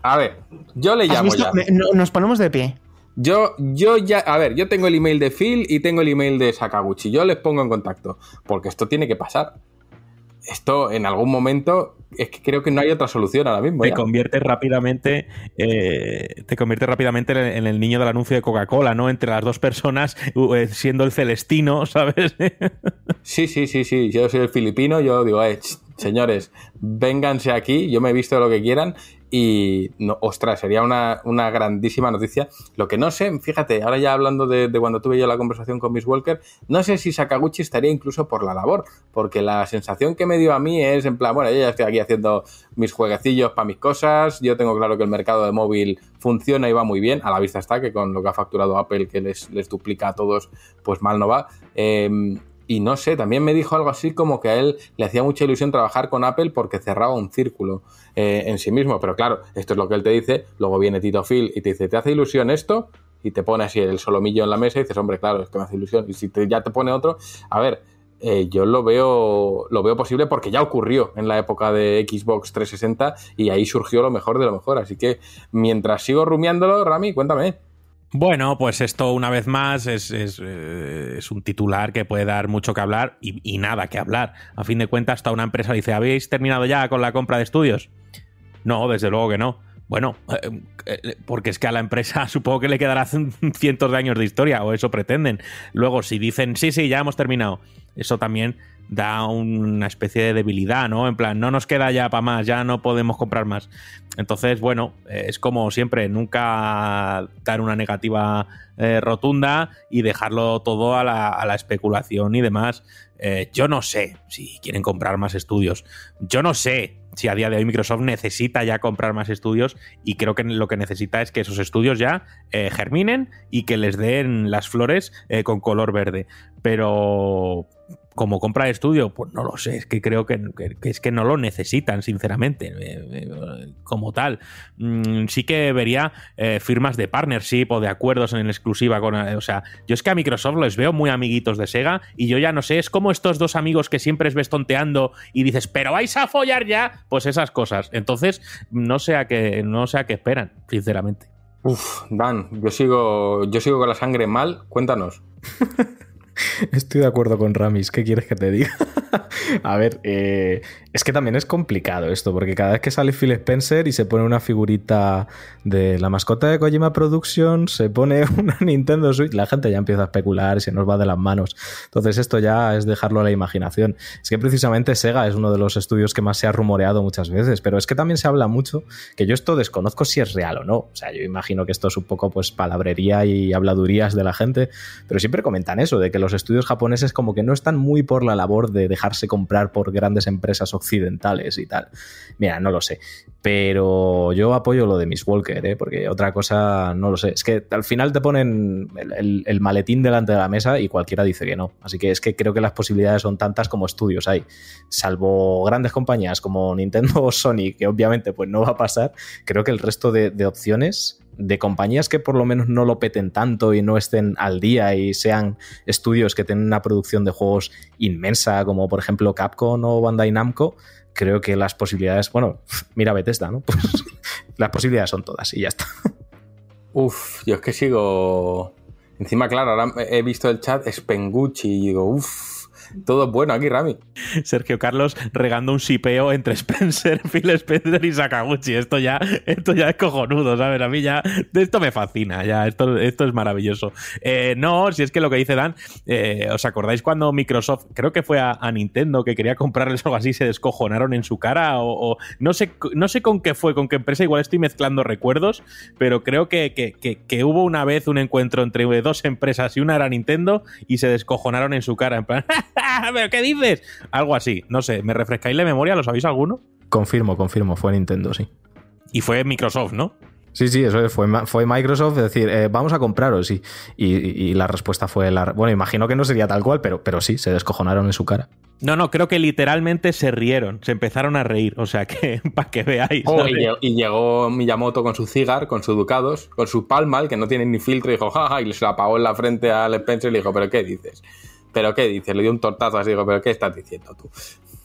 A ver, yo le ¿Has llamo ya. Me- no- nos ponemos de pie. Yo, yo ya, a ver, yo tengo el email de Phil y tengo el email de Sakaguchi. Yo les pongo en contacto, porque esto tiene que pasar. Esto en algún momento es que creo que no hay otra solución ahora mismo. te conviertes rápidamente eh, te conviertes rápidamente en el, niño del anuncio de Coca-Cola, ¿no? Entre las dos personas, eh, siendo el Celestino, (laughs) ¿sabes? Sí, sí, sí, sí. Yo soy el filipino. Yo digo, eh, señores, vénganse aquí. Yo me he visto lo que quieran. Y, no, ostras, sería una, una grandísima noticia. Lo que no sé, fíjate, ahora ya hablando de, cuando tuve yo la conversación con Miss Walker, no sé si Sakaguchi estaría incluso por la labor. Porque la sensación que me dio a mí es en plan, bueno, yo ya estoy aquí haciendo mis jueguecillos para mis cosas. Yo tengo claro que el mercado de móvil funciona y va muy bien. A la vista está que con lo que ha facturado Apple, que les, les duplica a todos, pues mal no va. Eh, y no sé, también me dijo algo así como que a él le hacía mucha ilusión trabajar con Apple porque cerraba un círculo eh, en sí mismo. Pero claro, esto es lo que él te dice. Luego viene Tito Phil y te dice, ¿te hace ilusión esto? Y te pone así el solomillo en la mesa y dices, hombre, claro, es que me hace ilusión. Y si ya te pone otro, a ver, eh, yo lo veo, lo veo posible porque ya ocurrió en la época de Xbox 360 y ahí surgió lo mejor de lo mejor. Así que mientras sigo rumiándolo, Rami, cuéntame. Bueno, pues esto una vez más es, es, eh, es un titular que puede dar mucho que hablar y, nada que hablar. A fin de cuentas, hasta una empresa dice, ¿habéis terminado ya con la compra de estudios? No, desde luego que no. Bueno, eh, eh, porque es que a la empresa (laughs) supongo que le quedará (laughs) cientos de años de historia, o eso pretenden. Luego, si dicen, sí, sí, ya hemos terminado, eso también da una especie de debilidad, ¿no? En plan, no nos queda ya para más, ya no podemos comprar más. Entonces, bueno, eh, es como siempre, nunca dar una negativa eh, rotunda y dejarlo todo a la, especulación y demás. Eh, yo no sé si quieren comprar más estudios. Yo no sé si a día de hoy Microsoft necesita ya comprar más estudios y creo que lo que necesita es que esos estudios ya germinen y que les den las flores con color verde. Pero como compra de estudio, pues no lo sé, es que creo que, que- que es que no lo necesitan, sinceramente, eh, eh, como tal. Mm, sí que vería eh, firmas de partnership o de acuerdos en exclusiva con... o sea, yo es que a Microsoft los veo muy amiguitos de Sega y yo ya no sé, es como estos dos amigos que siempre ves tonteando y dices, pero vais a follar ya, pues esas cosas. Entonces, no sé a qué, no sé a qué esperan, sinceramente. Uf, Dan, yo sigo, yo sigo con la sangre mal. Cuéntanos. (laughs) Estoy de acuerdo con Ramis, ¿qué quieres que te diga? (laughs) A ver, eh, es que también es complicado esto, porque cada vez que sale Phil Spencer y se pone una figurita de la mascota de Kojima Productions, se pone (laughs) una Nintendo Switch, la gente ya empieza a especular se nos va de las manos. Entonces esto ya es dejarlo a la imaginación. Es que precisamente Sega es uno de los estudios que más se ha rumoreado muchas veces, pero es que también se habla mucho, que yo esto desconozco si es real o no. O sea, yo imagino que esto es un poco pues palabrería y habladurías de la gente, pero siempre comentan eso, de que los estudios japoneses como que no están muy por la labor de dejarse comprar por grandes empresas occidentales y tal. Mira, no lo sé. Pero yo apoyo lo de Miss Walker, ¿eh? porque otra cosa no lo sé. Es que al final te ponen el, maletín delante de la mesa y cualquiera dice que no. Así que es que creo que las posibilidades son tantas como estudios hay. Salvo grandes compañías como Nintendo o Sony, que obviamente pues no va a pasar, creo que el resto de, de opciones de compañías que por lo menos no lo peten tanto y no estén al día y sean estudios que tienen una producción de juegos inmensa, como por ejemplo Capcom o Bandai Namco, creo que las posibilidades, bueno, (laughs) mira Bethesda, ¿no? Pues (laughs) las posibilidades son todas y ya está. Uf, yo es que sigo. Encima, claro, ahora he visto el chat Spenguchi y digo, uf, todo es bueno aquí, Rami. Sergio Carlos regando un sipeo entre (laughs) Spencer, Phil Spencer y Sakaguchi. Esto ya, esto ya es cojonudo, ¿sabes? A mí ya, esto me fascina, ya, esto, esto es maravilloso. Eh, no, si es que lo que dice Dan, eh, ¿os acordáis cuando Microsoft, creo que fue a, Nintendo que quería comprarles algo así, se descojonaron en su cara? O, o no, sé, no sé con qué fue, con qué empresa, igual estoy mezclando recuerdos, pero creo que, que, que, que hubo una vez un encuentro entre dos empresas y una era Nintendo y se descojonaron en su cara, en plan, (laughs) (laughs) ¿pero qué dices? Algo así, no sé, ¿me refrescáis la memoria? ¿Lo sabéis alguno? Confirmo, confirmo, fue Nintendo, sí. Y fue Microsoft, ¿no? Sí, sí, eso fue, fue Microsoft decir, eh, vamos a compraros. Y, y, la respuesta fue la. Bueno, imagino que no sería tal cual, pero, pero sí, se descojonaron en su cara. No, no, creo que literalmente se rieron, se empezaron a reír. O sea que, (laughs) para que veáis. Oh, y, llegó, Miyamoto con su cigar, con su Ducados, con su Palmal, que no tiene ni filtro, y dijo, jaja, y se la apagó en la frente a Spencer y le dijo, ¿pero qué dices? ¿Pero qué dices? Le dio un tortazo así, digo, ¿pero qué estás diciendo tú?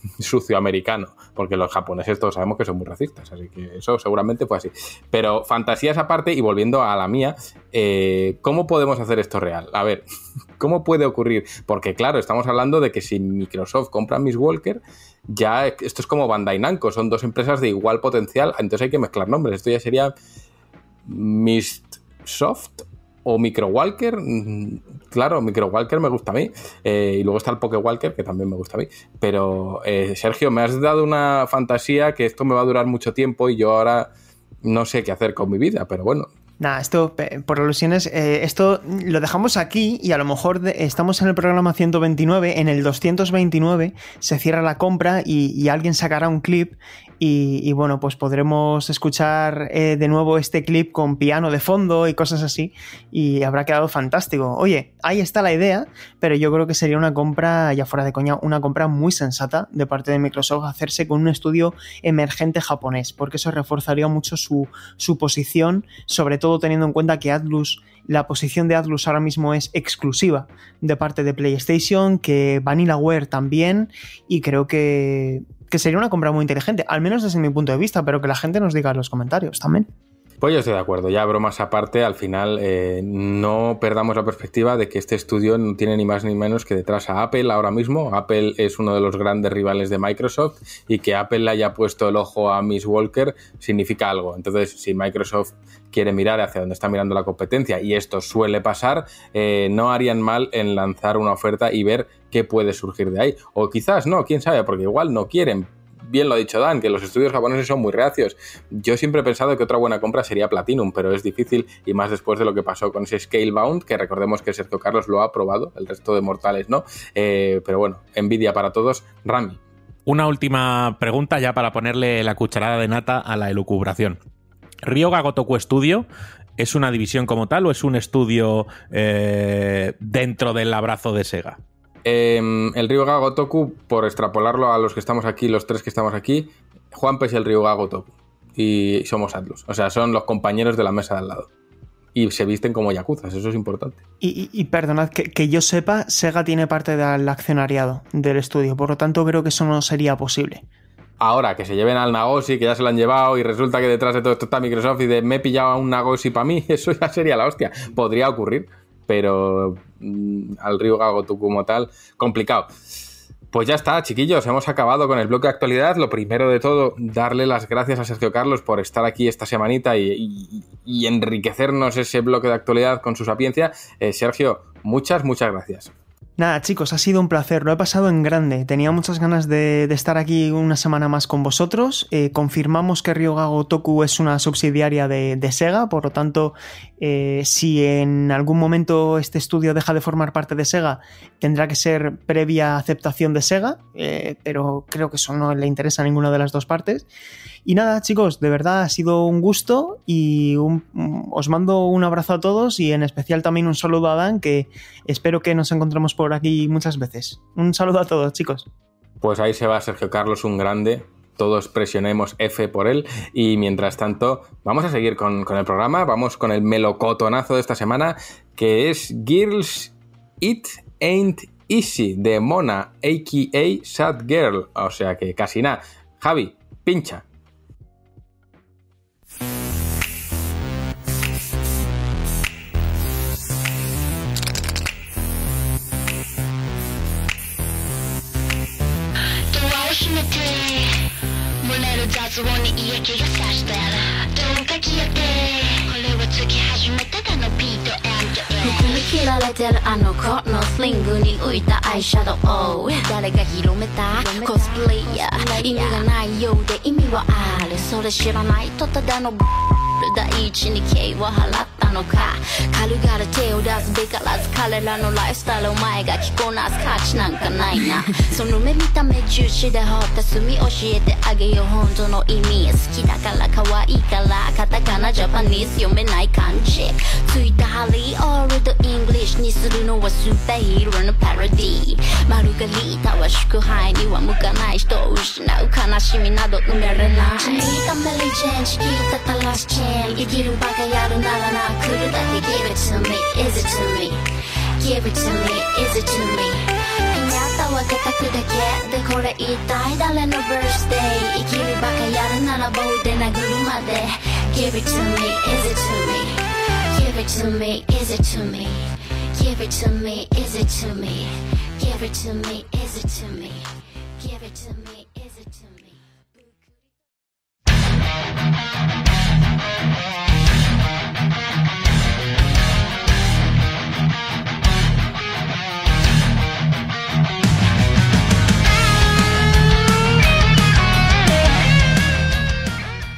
(laughs) sucio americano, porque los japoneses todos sabemos que son muy racistas, así que eso seguramente fue así. Pero fantasías aparte, y volviendo a la mía, eh, ¿cómo podemos hacer esto real? A ver, (laughs) ¿cómo puede ocurrir? Porque claro, estamos hablando de que si Microsoft compra Miss Walker, ya esto es como Bandai Namco, son dos empresas de igual potencial, entonces hay que mezclar nombres, esto ya sería Mist Soft o Micro Walker, mm, claro, Micro Walker me gusta a mí. Eh, y luego está el Poke Walker, que también me gusta a mí. Pero, eh, Sergio, me has dado una fantasía que esto me va a durar mucho tiempo y yo ahora no sé qué hacer con mi vida, pero bueno, Nada, esto, por alusiones, eh, esto lo dejamos aquí y a lo mejor estamos en el programa 129, en el 229 se cierra la compra y, alguien sacará un clip y, bueno, pues podremos escuchar eh, de nuevo este clip con piano de fondo y cosas así y habrá quedado fantástico. Oye, ahí está la idea, pero yo creo que sería una compra, ya fuera de coña, una compra muy sensata de parte de Microsoft hacerse con un estudio emergente japonés, porque eso reforzaría mucho su, su posición, sobre todo teniendo en cuenta que Atlus la posición de Atlus ahora mismo es exclusiva de parte de PlayStation, que VanillaWare también, y creo que, que sería una compra muy inteligente, al menos desde mi punto de vista, pero que la gente nos diga en los comentarios también. Pues yo estoy de acuerdo, ya bromas aparte, al final eh, no perdamos la perspectiva de que este estudio no tiene ni más ni menos que detrás a Apple ahora mismo. Apple es uno de los grandes rivales de Microsoft y que Apple le haya puesto el ojo a Miss Walker significa algo. Entonces, si Microsoft quiere mirar hacia donde está mirando la competencia y esto suele pasar, eh, no harían mal en lanzar una oferta y ver qué puede surgir de ahí. O quizás no, quién sabe, porque igual no quieren, bien lo ha dicho Dan, que los estudios japoneses son muy reacios. Yo siempre he pensado que otra buena compra sería Platinum, pero es difícil y más después de lo que pasó con ese Scalebound, que recordemos que Sergio Carlos lo ha probado, el resto de mortales no. Eh, pero bueno, envidia para todos. Rami. Una última pregunta ya para ponerle la cucharada de nata a la elucubración. Ryoga Gotoku Studio es una división como tal o es un estudio eh, dentro del abrazo de Sega? Em, el Ryuga Gotoku, por extrapolarlo a los que estamos aquí, los tres que estamos aquí, Juanpe es el Ryuga Gotoku. Y somos Atlus. O sea, son los compañeros de la mesa de al lado. Y se visten como yakuzas, eso es importante. Y, perdonad, que, que, yo sepa, Sega tiene parte del accionariado del estudio, por lo tanto creo que eso no sería posible. Ahora, que se lleven al Nagosi, que ya se lo han llevado, y resulta que detrás de todo esto está Microsoft y de me he pillado a un Nagosi para mí, (laughs) eso ya sería la hostia. Podría ocurrir pero mm, al río Gagotu como tal, complicado. Pues ya está, chiquillos, hemos acabado con el bloque de actualidad. Lo primero de todo, darle las gracias a Sergio Carlos por estar aquí esta semanita y, enriquecernos ese bloque de actualidad con su sapiencia. Eh, Sergio, muchas, muchas gracias. Nada, chicos, ha sido un placer, lo he pasado en grande. Tenía muchas ganas de, estar aquí una semana más con vosotros. Eh, confirmamos que Ryoga Toku es una subsidiaria de, Sega, por lo tanto, eh, si en algún momento este estudio deja de formar parte de Sega, tendrá que ser previa aceptación de Sega, eh, pero creo que eso no le interesa a ninguna de las dos partes. Y nada, chicos, de verdad ha sido un gusto y os mando un abrazo a todos y en especial también un saludo a Dan, que espero que nos encontremos por aquí muchas veces. Un saludo a todos, chicos. Pues ahí se va Sergio Carlos, un grande. Todos presionemos F por él. Y mientras tanto, vamos a seguir con, con el programa. Vamos con el melocotonazo de esta semana, que es Girls It Ain't Easy de Mona, a.k.a. Sad Girl. O sea que casi nada. Javi, pincha. 雑音に嫌気がさしたどんか消えてこれはつき始めただのビート服に切られてるあの子のスリングに浮いたアイシャドウ。誰が広めた？コスプレイヤー。意味がないようで意味はある。それ知らない？とただの第一に敬を払ったのか。軽々手を出すべからず彼らのライフスタイルお前が着こなす価値なんかないな。(laughs) その目見た目重視で掘った墨教えてあげよう本当の意味好きだから可愛いからカタカナジャパニーズ読めない漢字ついたハリーオールドイングリッシュにするのはスーパーヒーローのパロディマルガリータは祝杯には向かない人を失う悲しみなど埋めれない。聞いたたらし can You 기름 바꿔야로 날아나 그러다 He give it to me, is it to me Give it to me, is it to me 変わったわけたくだけでこれ一体誰の birthday 生きるバカやるなら棒で殴るまで Give it to me, is it to me Give it to me, is it to me Give it to me, is it to me Give it to me, is it to me Give it to me, is it to me Thank you.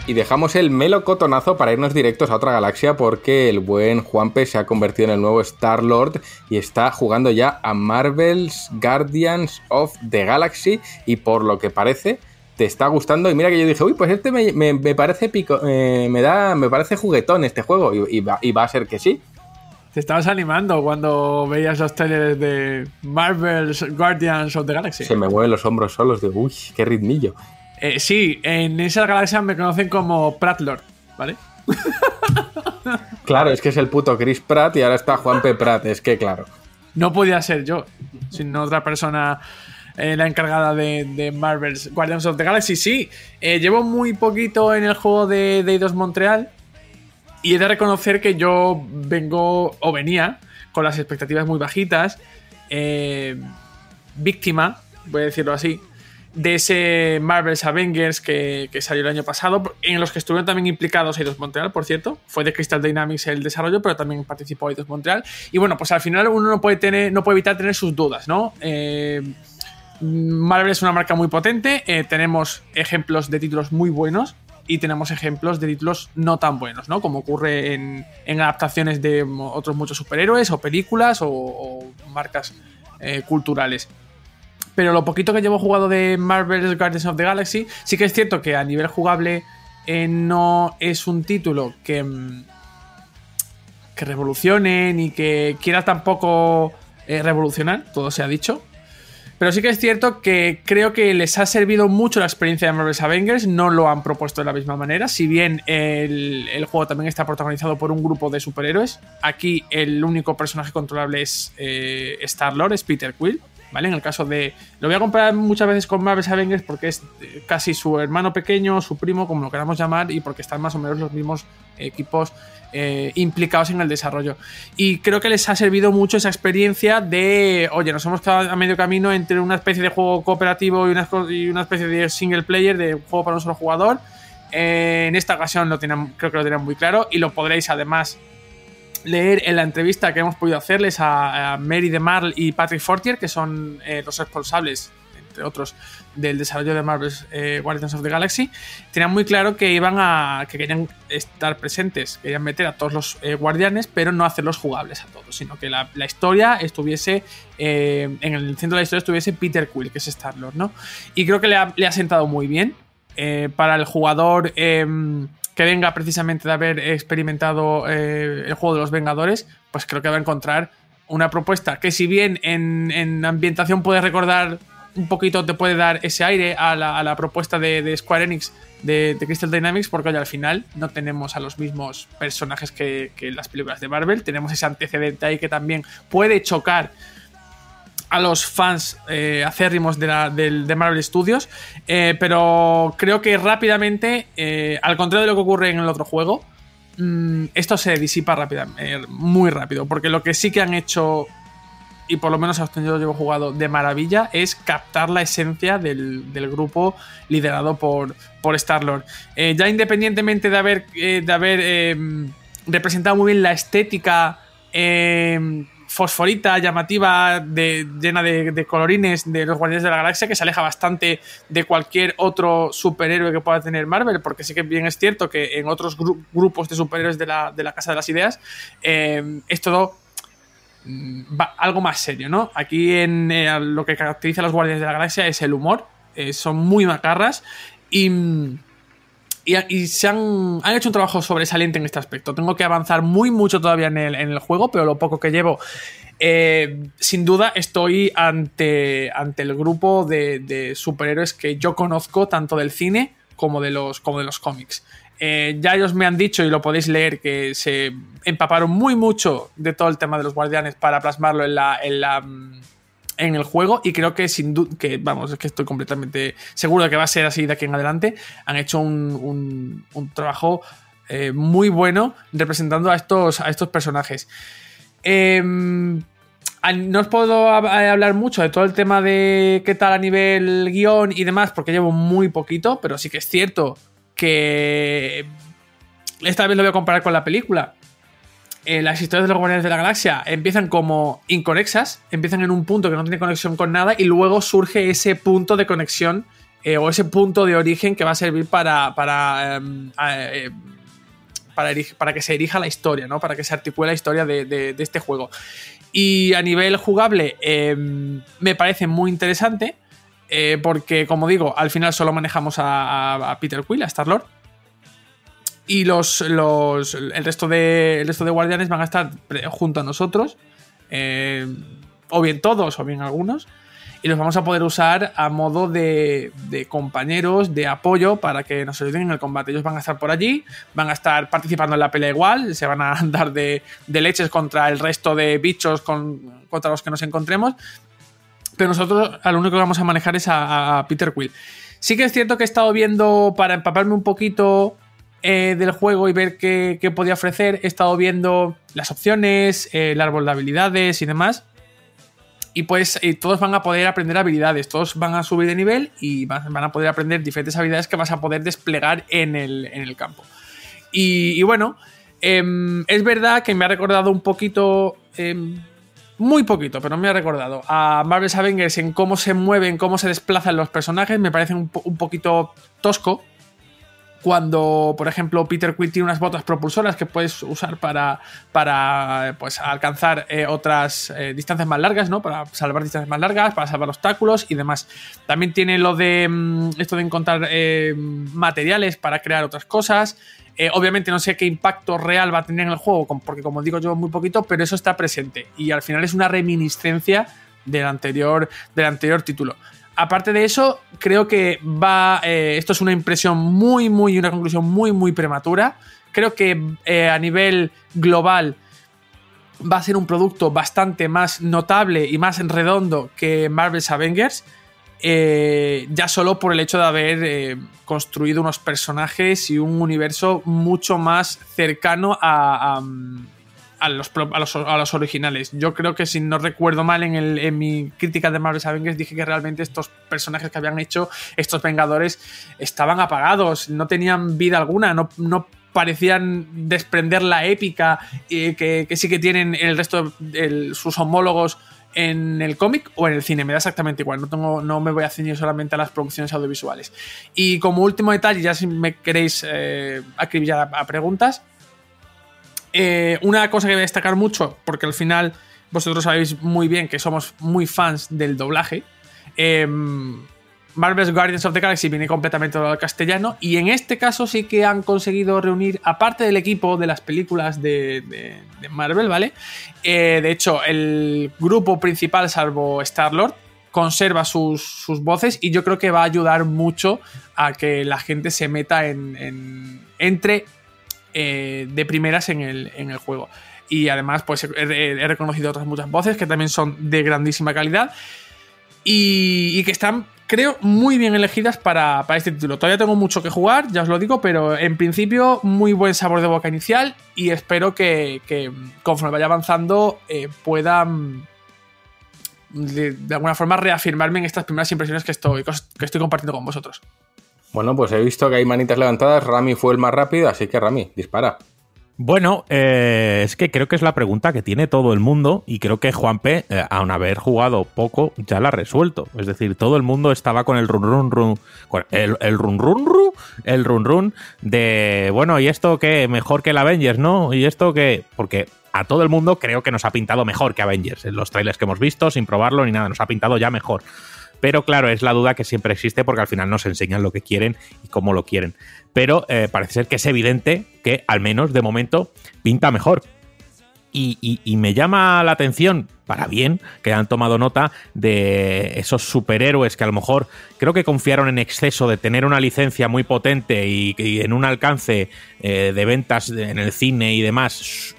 Y dejamos el melocotonazo para irnos directos a otra galaxia porque el buen Juanpe se ha convertido en el nuevo Star Lord y está jugando ya a Marvel's Guardians of the Galaxy y por lo que parece te está gustando y mira que yo dije, uy, pues este me, me- me parece pico, eh, me da, me parece juguetón este juego y, y va, y va a ser que sí. Te estabas animando cuando veías los trailers de Marvel's Guardians of the Galaxy. Se me mueven los hombros solos, digo, uy, qué ritmillo. Eh, sí, en esa galaxia me conocen como Pratlord, ¿vale? (laughs) Claro, es que es el puto Chris Pratt y ahora está Juanpe Pratt, es que claro. No podía ser yo, sino otra persona eh, la encargada de, de Marvel's Guardians of the Galaxy. Sí, eh, llevo muy poquito en el juego de Eidos Montreal y he de reconocer que yo vengo o venía con las expectativas muy bajitas, eh, víctima, voy a decirlo así, de ese Marvel's Avengers que, que salió el año pasado, en los que estuvieron también implicados Eidos Montreal, por cierto. Fue de Crystal Dynamics el desarrollo, pero también participó Eidos Montreal. Y bueno, pues al final uno no puede, tener, no puede evitar tener sus dudas, ¿no? Eh, Marvel es una marca muy potente, eh, tenemos ejemplos de títulos muy buenos y tenemos ejemplos de títulos no tan buenos, ¿no? Como ocurre en, en adaptaciones de otros muchos superhéroes o películas o, o marcas eh, culturales. Pero lo poquito que llevo jugado de Marvel's Guardians of the Galaxy, sí que es cierto que a nivel jugable eh, no es un título que, mm, que revolucione ni que quiera tampoco eh, revolucionar, todo se ha dicho. Pero sí que es cierto que creo que les ha servido mucho la experiencia de Marvel's Avengers, no lo han propuesto de la misma manera, si bien el, juego también está protagonizado por un grupo de superhéroes, aquí el único personaje controlable es eh, Star-Lord, es Peter Quill, ¿vale? En el caso de... Lo voy a comparar muchas veces con Marvel's Avengers porque es eh, casi su hermano pequeño, su primo, como lo queramos llamar, y porque están más o menos los mismos equipos eh, implicados en el desarrollo. Y creo que les ha servido mucho esa experiencia de, oye, nos hemos quedado a medio camino entre una especie de juego cooperativo y una, y una especie de single player, de juego para un solo jugador. Eh, en esta ocasión lo tienen, creo que lo tienen muy claro y lo podréis además leer en la entrevista que hemos podido hacerles a, a Mary DeMarle y Patrick Fortier, que son eh, los responsables, entre otros, del desarrollo de Marvel's eh, Guardians of the Galaxy. Tenían muy claro que iban a. que querían estar presentes, querían meter a todos los eh, guardianes, pero no hacerlos jugables a todos, sino que la, la historia estuviese. en el centro de la historia estuviese Peter Quill, que es Star-Lord, ¿no? Y creo que le ha, le ha sentado muy bien. para el jugador em, que venga precisamente de haber experimentado eh, el juego de los Vengadores, pues creo que va a encontrar una propuesta que si bien en, en ambientación puede recordar un poquito, te puede dar ese aire a la, propuesta de, Square Enix de, Crystal Dynamics, porque oye, al final no tenemos a los mismos personajes que, que las películas de Marvel, tenemos ese antecedente ahí que también puede chocar a los fans eh, acérrimos de, de Marvel Studios, eh, pero creo que rápidamente, eh, al contrario de lo que ocurre en el otro juego, mm, esto se disipa rápidamente, muy rápido, porque lo que sí que han hecho, y por lo menos hasta yo llevo jugado de maravilla, es captar la esencia del, del grupo liderado por, por Star-Lord. Ya independientemente de haber, de haber representado muy bien la estética fosforita, llamativa, de, llena de, colorines de los Guardianes de la Galaxia, que se aleja bastante de cualquier otro superhéroe que pueda tener Marvel, porque sí que bien es cierto que en otros gru- grupos de superhéroes de la, de la Casa de las Ideas eh, es todo mm, va- algo más serio, ¿no? Aquí en eh, lo que caracteriza a los Guardianes de la Galaxia es el humor, eh, son muy macarras y... y, y se han, han hecho un trabajo sobresaliente en este aspecto. Tengo que avanzar muy mucho todavía en el, en el juego, pero lo poco que llevo, eh, sin duda estoy ante, ante el grupo de, de superhéroes que yo conozco, tanto del cine como de los, como de los cómics. Eh, ya ellos me han dicho, y lo podéis leer, que se empaparon muy mucho de todo el tema de los guardianes para plasmarlo en la, en la, mm, en el juego y creo que sin duda, que vamos, es que estoy completamente seguro de que va a ser así de aquí en adelante. Han hecho un, un- trabajo eh, muy bueno representando a estos, a estos personajes. Em, no os puedo eh, hablar mucho de todo el tema de qué tal a nivel guion y demás, porque llevo muy poquito, pero sí que es cierto que esta vez lo voy a comparar con la película eh, las historias de los Guardianes de la Galaxia empiezan como inconexas, empiezan en un punto que no tiene conexión con nada y luego surge ese punto de conexión eh, o ese punto de origen que va a servir para, para, em, eh, para, para que se erija la historia, ¿no? para que se articule la historia de, este juego. Y a nivel jugable em, me parece muy interesante eh, porque, como digo, al final solo manejamos a, a- a Peter Quill, a Star-Lord y los, los el resto de el resto de guardianes van a estar junto a nosotros eh, o bien todos o bien algunos y los vamos a poder usar a modo de, de compañeros de apoyo para que nos ayuden en el combate ellos van a estar por allí van a estar participando en la pelea igual se van a (laughs) dar de, de leches contra el resto de bichos con- contra los que nos encontremos pero nosotros al único que vamos a manejar es a, a Peter Quill. Sí que es cierto que he estado viendo, para empaparme un poquito eh, del juego y ver qué, podía ofrecer, he estado viendo las opciones, eh, el árbol de habilidades y demás. Y pues eh, todos van a poder aprender habilidades, todos van a subir de nivel y van, a poder aprender diferentes habilidades que vas a poder desplegar en el, en el campo. Y, bueno, em, es verdad que me ha recordado un poquito, em, muy poquito, pero me ha recordado a Marvel's Avengers en cómo se mueven, cómo se desplazan los personajes. Me parece un, un poquito tosco. Cuando, por ejemplo, Peter Quill tiene unas botas propulsoras que puedes usar para, para pues, alcanzar eh, otras eh, distancias más largas, ¿no? Para salvar distancias más largas, para salvar obstáculos y demás. También tiene lo de mm, esto de encontrar eh, materiales para crear otras cosas. Eh, obviamente no sé qué impacto real va a tener en el juego, porque como digo yo muy poquito, pero eso está presente. Y al final es una reminiscencia del anterior, del anterior título. Aparte de eso, creo que va. eh, esto es una impresión muy, muy, una conclusión muy, muy prematura. Creo que eh, a nivel global va a ser un producto bastante más notable y más redondo que Marvel's Avengers. eh, ya solo por el hecho de haber construido unos personajes y un universo mucho más cercano a, a los, a los- originales. Yo creo que si no recuerdo mal en, el- en mi crítica de Marvel's Avengers dije que realmente estos personajes que habían hecho estos Vengadores estaban apagados, no tenían vida alguna, no, parecían desprender la épica eh, que, sí que tienen el resto de sus homólogos en el cómic o en el cine, me da exactamente igual, no, me voy a ceñir solamente a las producciones audiovisuales. Y como último detalle, ya si me queréis eh, acribillar a preguntas, eh, una cosa que voy a destacar mucho, porque al final vosotros sabéis muy bien que somos muy fans del doblaje. eh, Marvel's Guardians of the Galaxy viene completamente al castellano y en este caso sí que han conseguido reunir, aparte del equipo de las películas de, Marvel, ¿vale? Eh, de hecho, el grupo principal, salvo Star-Lord, conserva sus, sus voces y yo creo que va a ayudar mucho a que la gente se meta en- entre eh, de primeras en el, en el juego. Y además, pues he, reconocido otras muchas voces que también son de grandísima calidad y, que están, creo, muy bien elegidas para, para este título. Todavía tengo mucho que jugar, ya os lo digo, pero en principio muy buen sabor de boca inicial y espero que, que conforme vaya avanzando eh, pueda mm, de, de alguna forma reafirmarme en estas primeras impresiones que estoy, que estoy compartiendo con vosotros. Bueno, pues he visto que hay manitas levantadas. Rami fue el más rápido, así que Rami, dispara. Bueno, eh, es que creo que es la pregunta que tiene todo el mundo y creo que Juanpe, eh, aun haber jugado poco, ya la ha resuelto. Es decir, todo el mundo estaba con el run run run, con el, el run run run, el run run de, bueno, ¿y esto qué? Mejor que el Avengers, ¿no? ¿Y esto qué? Porque a todo el mundo creo que nos ha pintado mejor que Avengers. En los trailers que hemos visto, sin probarlo ni nada, nos ha pintado ya mejor. Pero claro, es la duda que siempre existe porque al final nos enseñan lo que quieren y cómo lo quieren. Pero eh, parece ser que es evidente que al menos de momento pinta mejor. Y, me llama la atención, para bien, que han tomado nota de esos superhéroes que a lo mejor creo que confiaron en exceso de tener una licencia muy potente y, en un alcance eh, de ventas en el cine y demás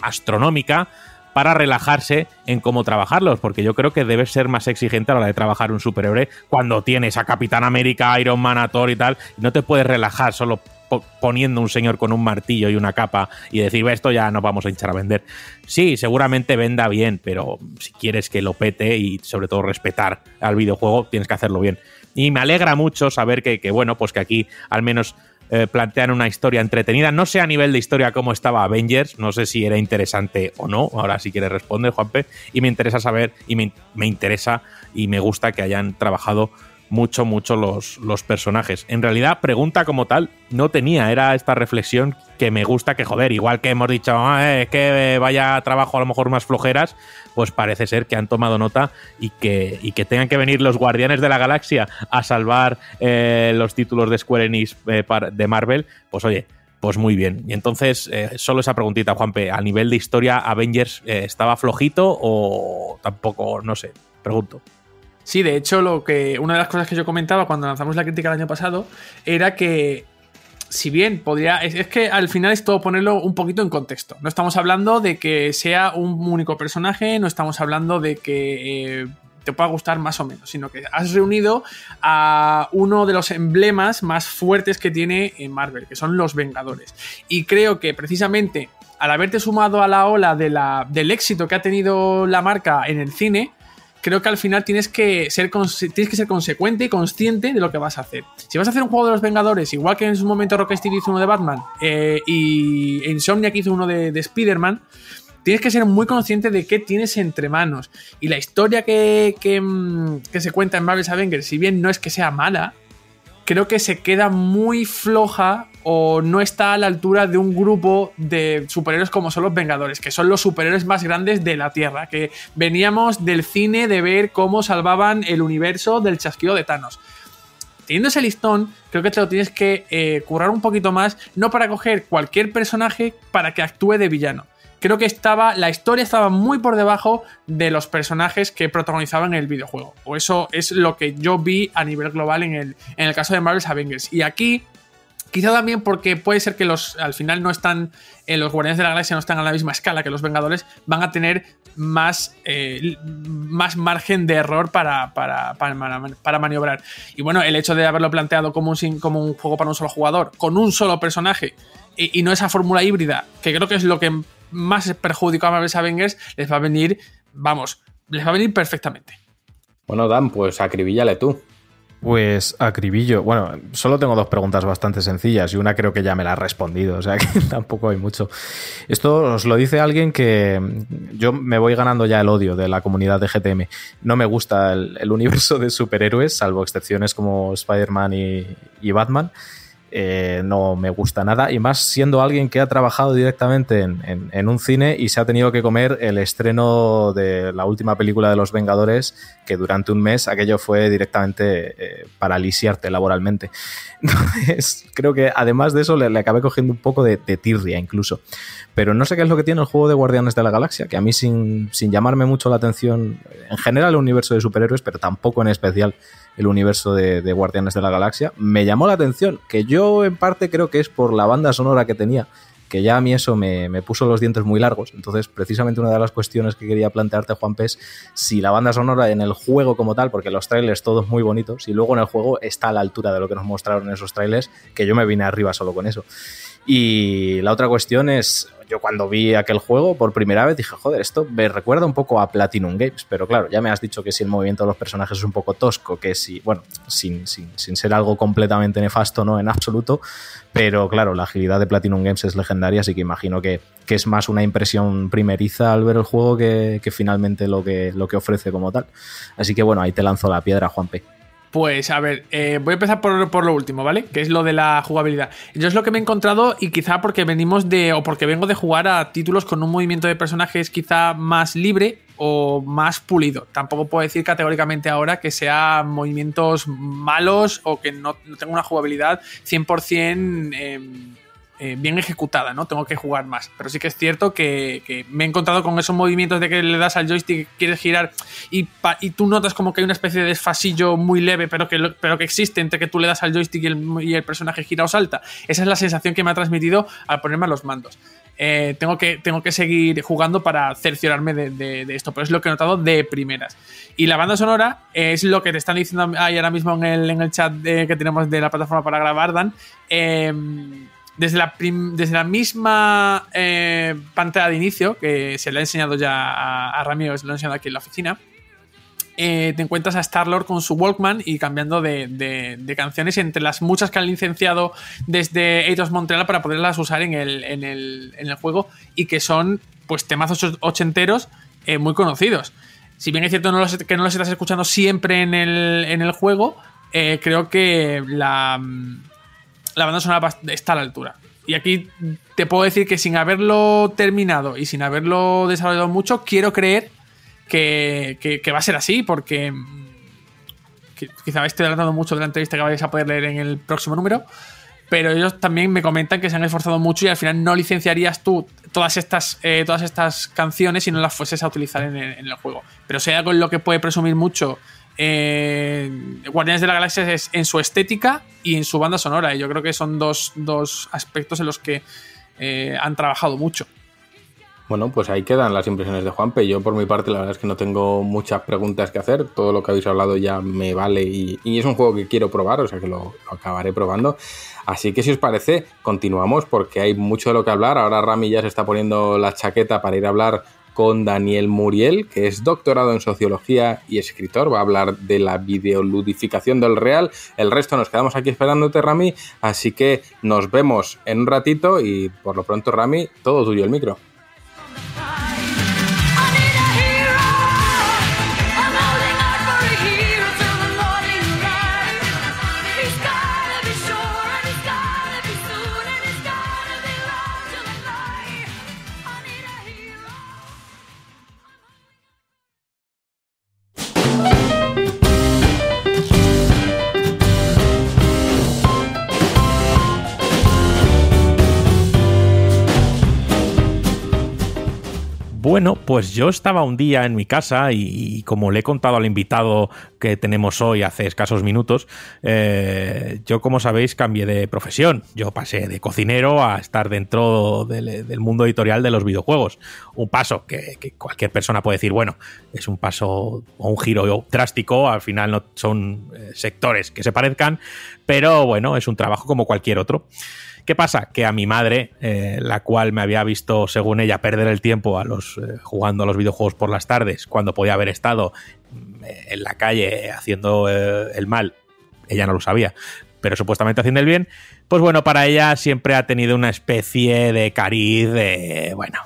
astronómica para relajarse en cómo trabajarlos, porque yo creo que debe ser más exigente a la hora de trabajar un superhéroe cuando tienes a Capitán América, Iron Man, a Thor y tal, no te puedes relajar solo po- poniendo un señor con un martillo y una capa y decir, "Ve, esto ya nos vamos a hinchar a vender. Sí, seguramente venda bien, pero si quieres que lo pete y sobre todo respetar al videojuego, tienes que hacerlo bien. Y me alegra mucho saber que, que, bueno, pues que aquí al menos eh, plantean una historia entretenida. No sé a nivel de historia cómo estaba Avengers, no sé si era interesante o no. Ahora si quieres responder, Juanpe. Y me interesa saber, y me, me interesa y me gusta que hayan trabajado mucho, mucho los, los personajes. En realidad, pregunta como tal no tenía, era esta reflexión que me gusta que, joder, igual que hemos dicho, "Ah, que vaya trabajo a lo mejor más flojeras, pues parece ser que han tomado nota y que, y que tengan que venir los guardianes de la galaxia a salvar eh, los títulos de Square Enix eh, de Marvel, pues oye, pues muy bien. Y entonces, eh, solo esa preguntita, Juanpe, a nivel de historia, ¿Avengers estaba flojito o tampoco, no sé, pregunto? Sí, de hecho, lo que. Una de las cosas que yo comentaba cuando lanzamos la crítica el año pasado era que. Si bien podría. Es, que al final es todo ponerlo un poquito en contexto. No estamos hablando de que sea un único personaje, no estamos hablando de que eh, te pueda gustar más o menos, sino que has reunido a uno de los emblemas más fuertes que tiene en Marvel, que son los Vengadores. Y creo que precisamente al haberte sumado a la ola de la, del éxito que ha tenido la marca en el cine, creo que al final tienes que, ser tienes que ser consecuente y consciente de lo que vas a hacer. Si vas a hacer un juego de los Vengadores, igual que en su momento Rocksteady hizo uno de Batman eh, y Insomniac hizo uno de, de Spider-Man, tienes que ser muy consciente de qué tienes entre manos. Y la historia que, que, mm, que se cuenta en Marvel's Avengers, si bien no es que sea mala, creo que se queda muy floja o no está a la altura de un grupo de superhéroes como son los Vengadores, que son los superhéroes más grandes de la Tierra, que veníamos del cine de ver cómo salvaban el universo del chasquido de Thanos. Teniendo ese listón, creo que te lo tienes que eh, currar un poquito más, no para coger cualquier personaje para que actúe de villano. Creo que estaba, la historia estaba muy por debajo de los personajes que protagonizaban el videojuego. O eso es lo que yo vi a nivel global en el, en el caso de Marvel's Avengers. Y aquí Quizá también porque puede ser que los al final no están, eh, los Guardianes de la Galaxia no están a la misma escala que los Vengadores, van a tener más, eh, más margen de error para, para, para, maniobrar. Y bueno, el hecho de haberlo planteado como un, como un juego para un solo jugador, con un solo personaje, y, no esa fórmula híbrida, que creo que es lo que más perjudicó a Marvel's Avengers, les va a venir, vamos, les va a venir perfectamente. Bueno, Dan, pues acribíllale tú. Pues acribillo. Bueno, solo tengo dos preguntas bastante sencillas y una creo que ya me la ha respondido, o sea (laughs) que tampoco hay mucho. Esto os lo dice alguien que yo me voy ganando ya el odio de la comunidad de GTM. No me gusta el, universo de superhéroes, salvo excepciones como Spider-Man y, y Batman. Eh, no me gusta nada y más siendo alguien que ha trabajado directamente en, un cine y se ha tenido que comer el estreno de la última película de los Vengadores que durante un mes aquello fue directamente eh, para lisiarte laboralmente. (laughs) Entonces creo que además de eso le, le acabé cogiendo un poco de, de, tirria incluso pero no sé qué es lo que tiene el juego de Guardianes de la Galaxia que a mí sin, sin llamarme mucho la atención en general el universo de superhéroes pero tampoco en especial el universo de, Guardianes de la Galaxia. Me llamó la atención, que yo en parte creo que es por la banda sonora que tenía, que ya a mí eso me, me puso los dientes muy largos. Entonces, precisamente una de las cuestiones que quería plantearte, Juan es si la banda sonora en el juego como tal, porque los trailers todos muy bonitos, y luego en el juego está a la altura de lo que nos mostraron en esos trailers, que yo me vine arriba solo con eso. Y la otra cuestión es, yo cuando vi aquel juego por primera vez dije, joder, esto me recuerda un poco a Platinum Games, pero claro, ya me has dicho que si el movimiento de los personajes es un poco tosco, que si, bueno, sin, sin, sin ser algo completamente nefasto, no en absoluto, pero claro, la agilidad de Platinum Games es legendaria, así que imagino que, que es más una impresión primeriza al ver el juego que, que finalmente lo que, lo que ofrece como tal. Así que bueno, ahí te lanzo la piedra, Juanpe. Pues a ver, eh, voy a empezar por, por, lo último, ¿vale? Que es lo de la jugabilidad. Yo es lo que me he encontrado y quizá porque venimos de, o porque vengo de jugar a títulos con un movimiento de personajes quizá más libre o más pulido. Tampoco puedo decir categóricamente ahora que sea movimientos malos o que no, no tenga una jugabilidad 100% eh, eh, bien ejecutada, ¿no? Tengo que jugar más. Pero sí que es cierto que, me he encontrado con esos movimientos de que le das al joystick, quieres girar y, tú notas como que hay una especie de desfasillo muy leve, pero que, pero que existe entre que tú le das al joystick y el, personaje gira o salta. Esa es la sensación que me ha transmitido al ponerme a los mandos. Eh, tengo, que, tengo que seguir jugando para cerciorarme de, esto, pero es lo que he notado de primeras. Y la banda sonora es lo que te están diciendo ahí ahora mismo en el, en el chat de, que tenemos de la plataforma para grabar, Dan. Eh, desde la, desde la misma eh, pantalla de inicio, que se le ha enseñado ya a, a Ramiro, se lo ha enseñado aquí en la oficina, eh, te encuentras a Star-Lord con su Walkman y cambiando de, de, de, canciones entre las muchas que han licenciado desde Eidos Montreal para poderlas usar en el, en el, en el juego y que son pues temas ochenteros eh, muy conocidos. Si bien es cierto que no los estás escuchando siempre en el, en el juego, eh, creo que la la banda sonora está a la altura. Y aquí te puedo decir que sin haberlo terminado y sin haberlo desarrollado mucho, quiero creer que, que, va a ser así, porque quizá esté adelantando mucho de la entrevista que vais a poder leer en el próximo número. Pero ellos también me comentan que se han esforzado mucho y al final no licenciarías tú todas estas, eh, todas estas canciones si no las fueses a utilizar en el, en el juego. Pero si hay algo en lo que puede presumir mucho eh, Guardianes de la Galaxia es en su estética y en su banda sonora. Y yo creo que son dos, dos aspectos en los que eh, han trabajado mucho. Bueno, pues ahí quedan las impresiones de Juanpe. Yo por mi parte la verdad es que no tengo muchas preguntas que hacer. Todo lo que habéis hablado ya me vale y, es un juego que quiero probar, o sea que lo, lo, acabaré probando. Así que si os parece, continuamos porque hay mucho de lo que hablar. Ahora Rami ya se está poniendo la chaqueta para ir a hablar con Daniel Muriel, que es doctorado en sociología y escritor. Va a hablar de la videoludificación del real. El resto nos quedamos aquí esperándote, Rami. Así que nos vemos en un ratito y por lo pronto, Rami, todo tuyo el micro. Bueno, pues yo estaba un día en mi casa y, como le he contado al invitado que tenemos hoy hace escasos minutos, eh, yo como sabéis cambié de profesión. Yo pasé de cocinero a estar dentro del, del mundo editorial de los videojuegos. Un paso que, que, cualquier persona puede decir, bueno, es un paso o un giro drástico, al final no son eh, sectores que se parezcan, pero bueno, es un trabajo como cualquier otro. ¿Qué pasa? Que a mi madre, eh, la cual me había visto, según ella, perder el tiempo a los, eh, jugando a los videojuegos por las tardes, cuando podía haber estado eh, en la calle haciendo eh, el mal, ella no lo sabía, pero supuestamente haciendo el bien, pues bueno, para ella siempre ha tenido una especie de cariz de, bueno,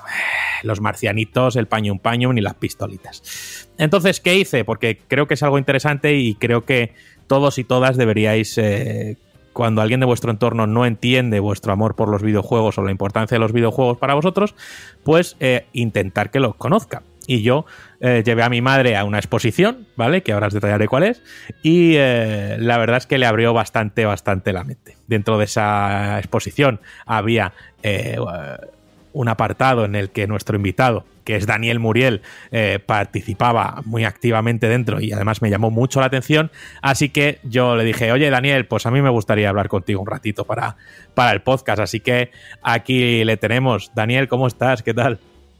los marcianitos, el paño un paño y las pistolitas. Entonces, ¿qué hice? Porque creo que es algo interesante y creo que todos y todas deberíais cuando alguien de vuestro entorno no entiende vuestro amor por los videojuegos o la importancia de los videojuegos para vosotros, pues eh, intentar que los conozca. Y yo eh, llevé a mi madre a una exposición, ¿vale? Que ahora os detallaré cuál es. Y eh, la verdad es que le abrió bastante, bastante la mente. Dentro de esa exposición había un apartado en el que nuestro invitado, que es Daniel Muriel, eh, participaba muy activamente dentro y además me llamó mucho la atención. Así que yo le dije, oye Daniel, pues a mí me gustaría hablar contigo un ratito para, para el podcast. Así que aquí le tenemos. Daniel, ¿cómo estás? ¿Qué tal?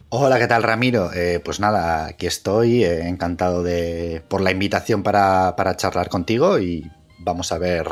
Hola, ¿qué tal Ramiro? Eh, pues nada, aquí estoy, eh, encantado de, por la invitación para, para charlar contigo y vamos a ver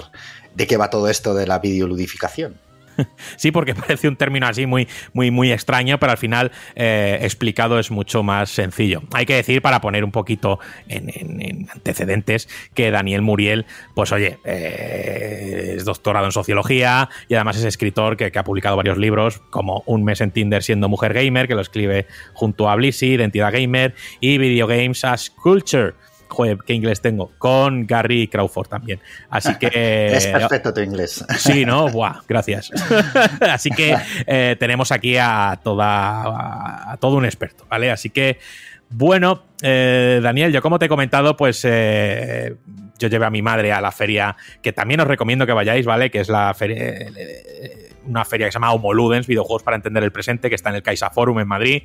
de qué va todo esto de la videoludificación. (laughs) sí, porque (laughs) parece un término así muy, muy, muy extraño, pero al final eh, explicado es mucho más sencillo. Hay que decir, para poner un poquito en, antecedentes, que Daniel Muriel, pues oye, eh, es doctorado en sociología y además es escritor que, ha publicado varios libros, como Un mes en Tinder siendo mujer gamer, que lo escribe junto a Blissy, Identidad Gamer, y Video Games as Culture Joder, qué inglés tengo. Con Gary Crawford también. Así que. (laughs) es perfecto tu inglés. Sí, ¿no? Buah, gracias. (laughs) Así que (laughs) eh, tenemos aquí a toda. a, todo un experto, ¿vale? Así que. Bueno, eh, Daniel, yo como te he comentado, pues eh, yo llevé a mi madre a la feria, que también os recomiendo que vayáis, ¿vale? Que es la feria, una feria que se llama Homoludens, videojuegos para entender el presente, que está en el Caixa Forum en Madrid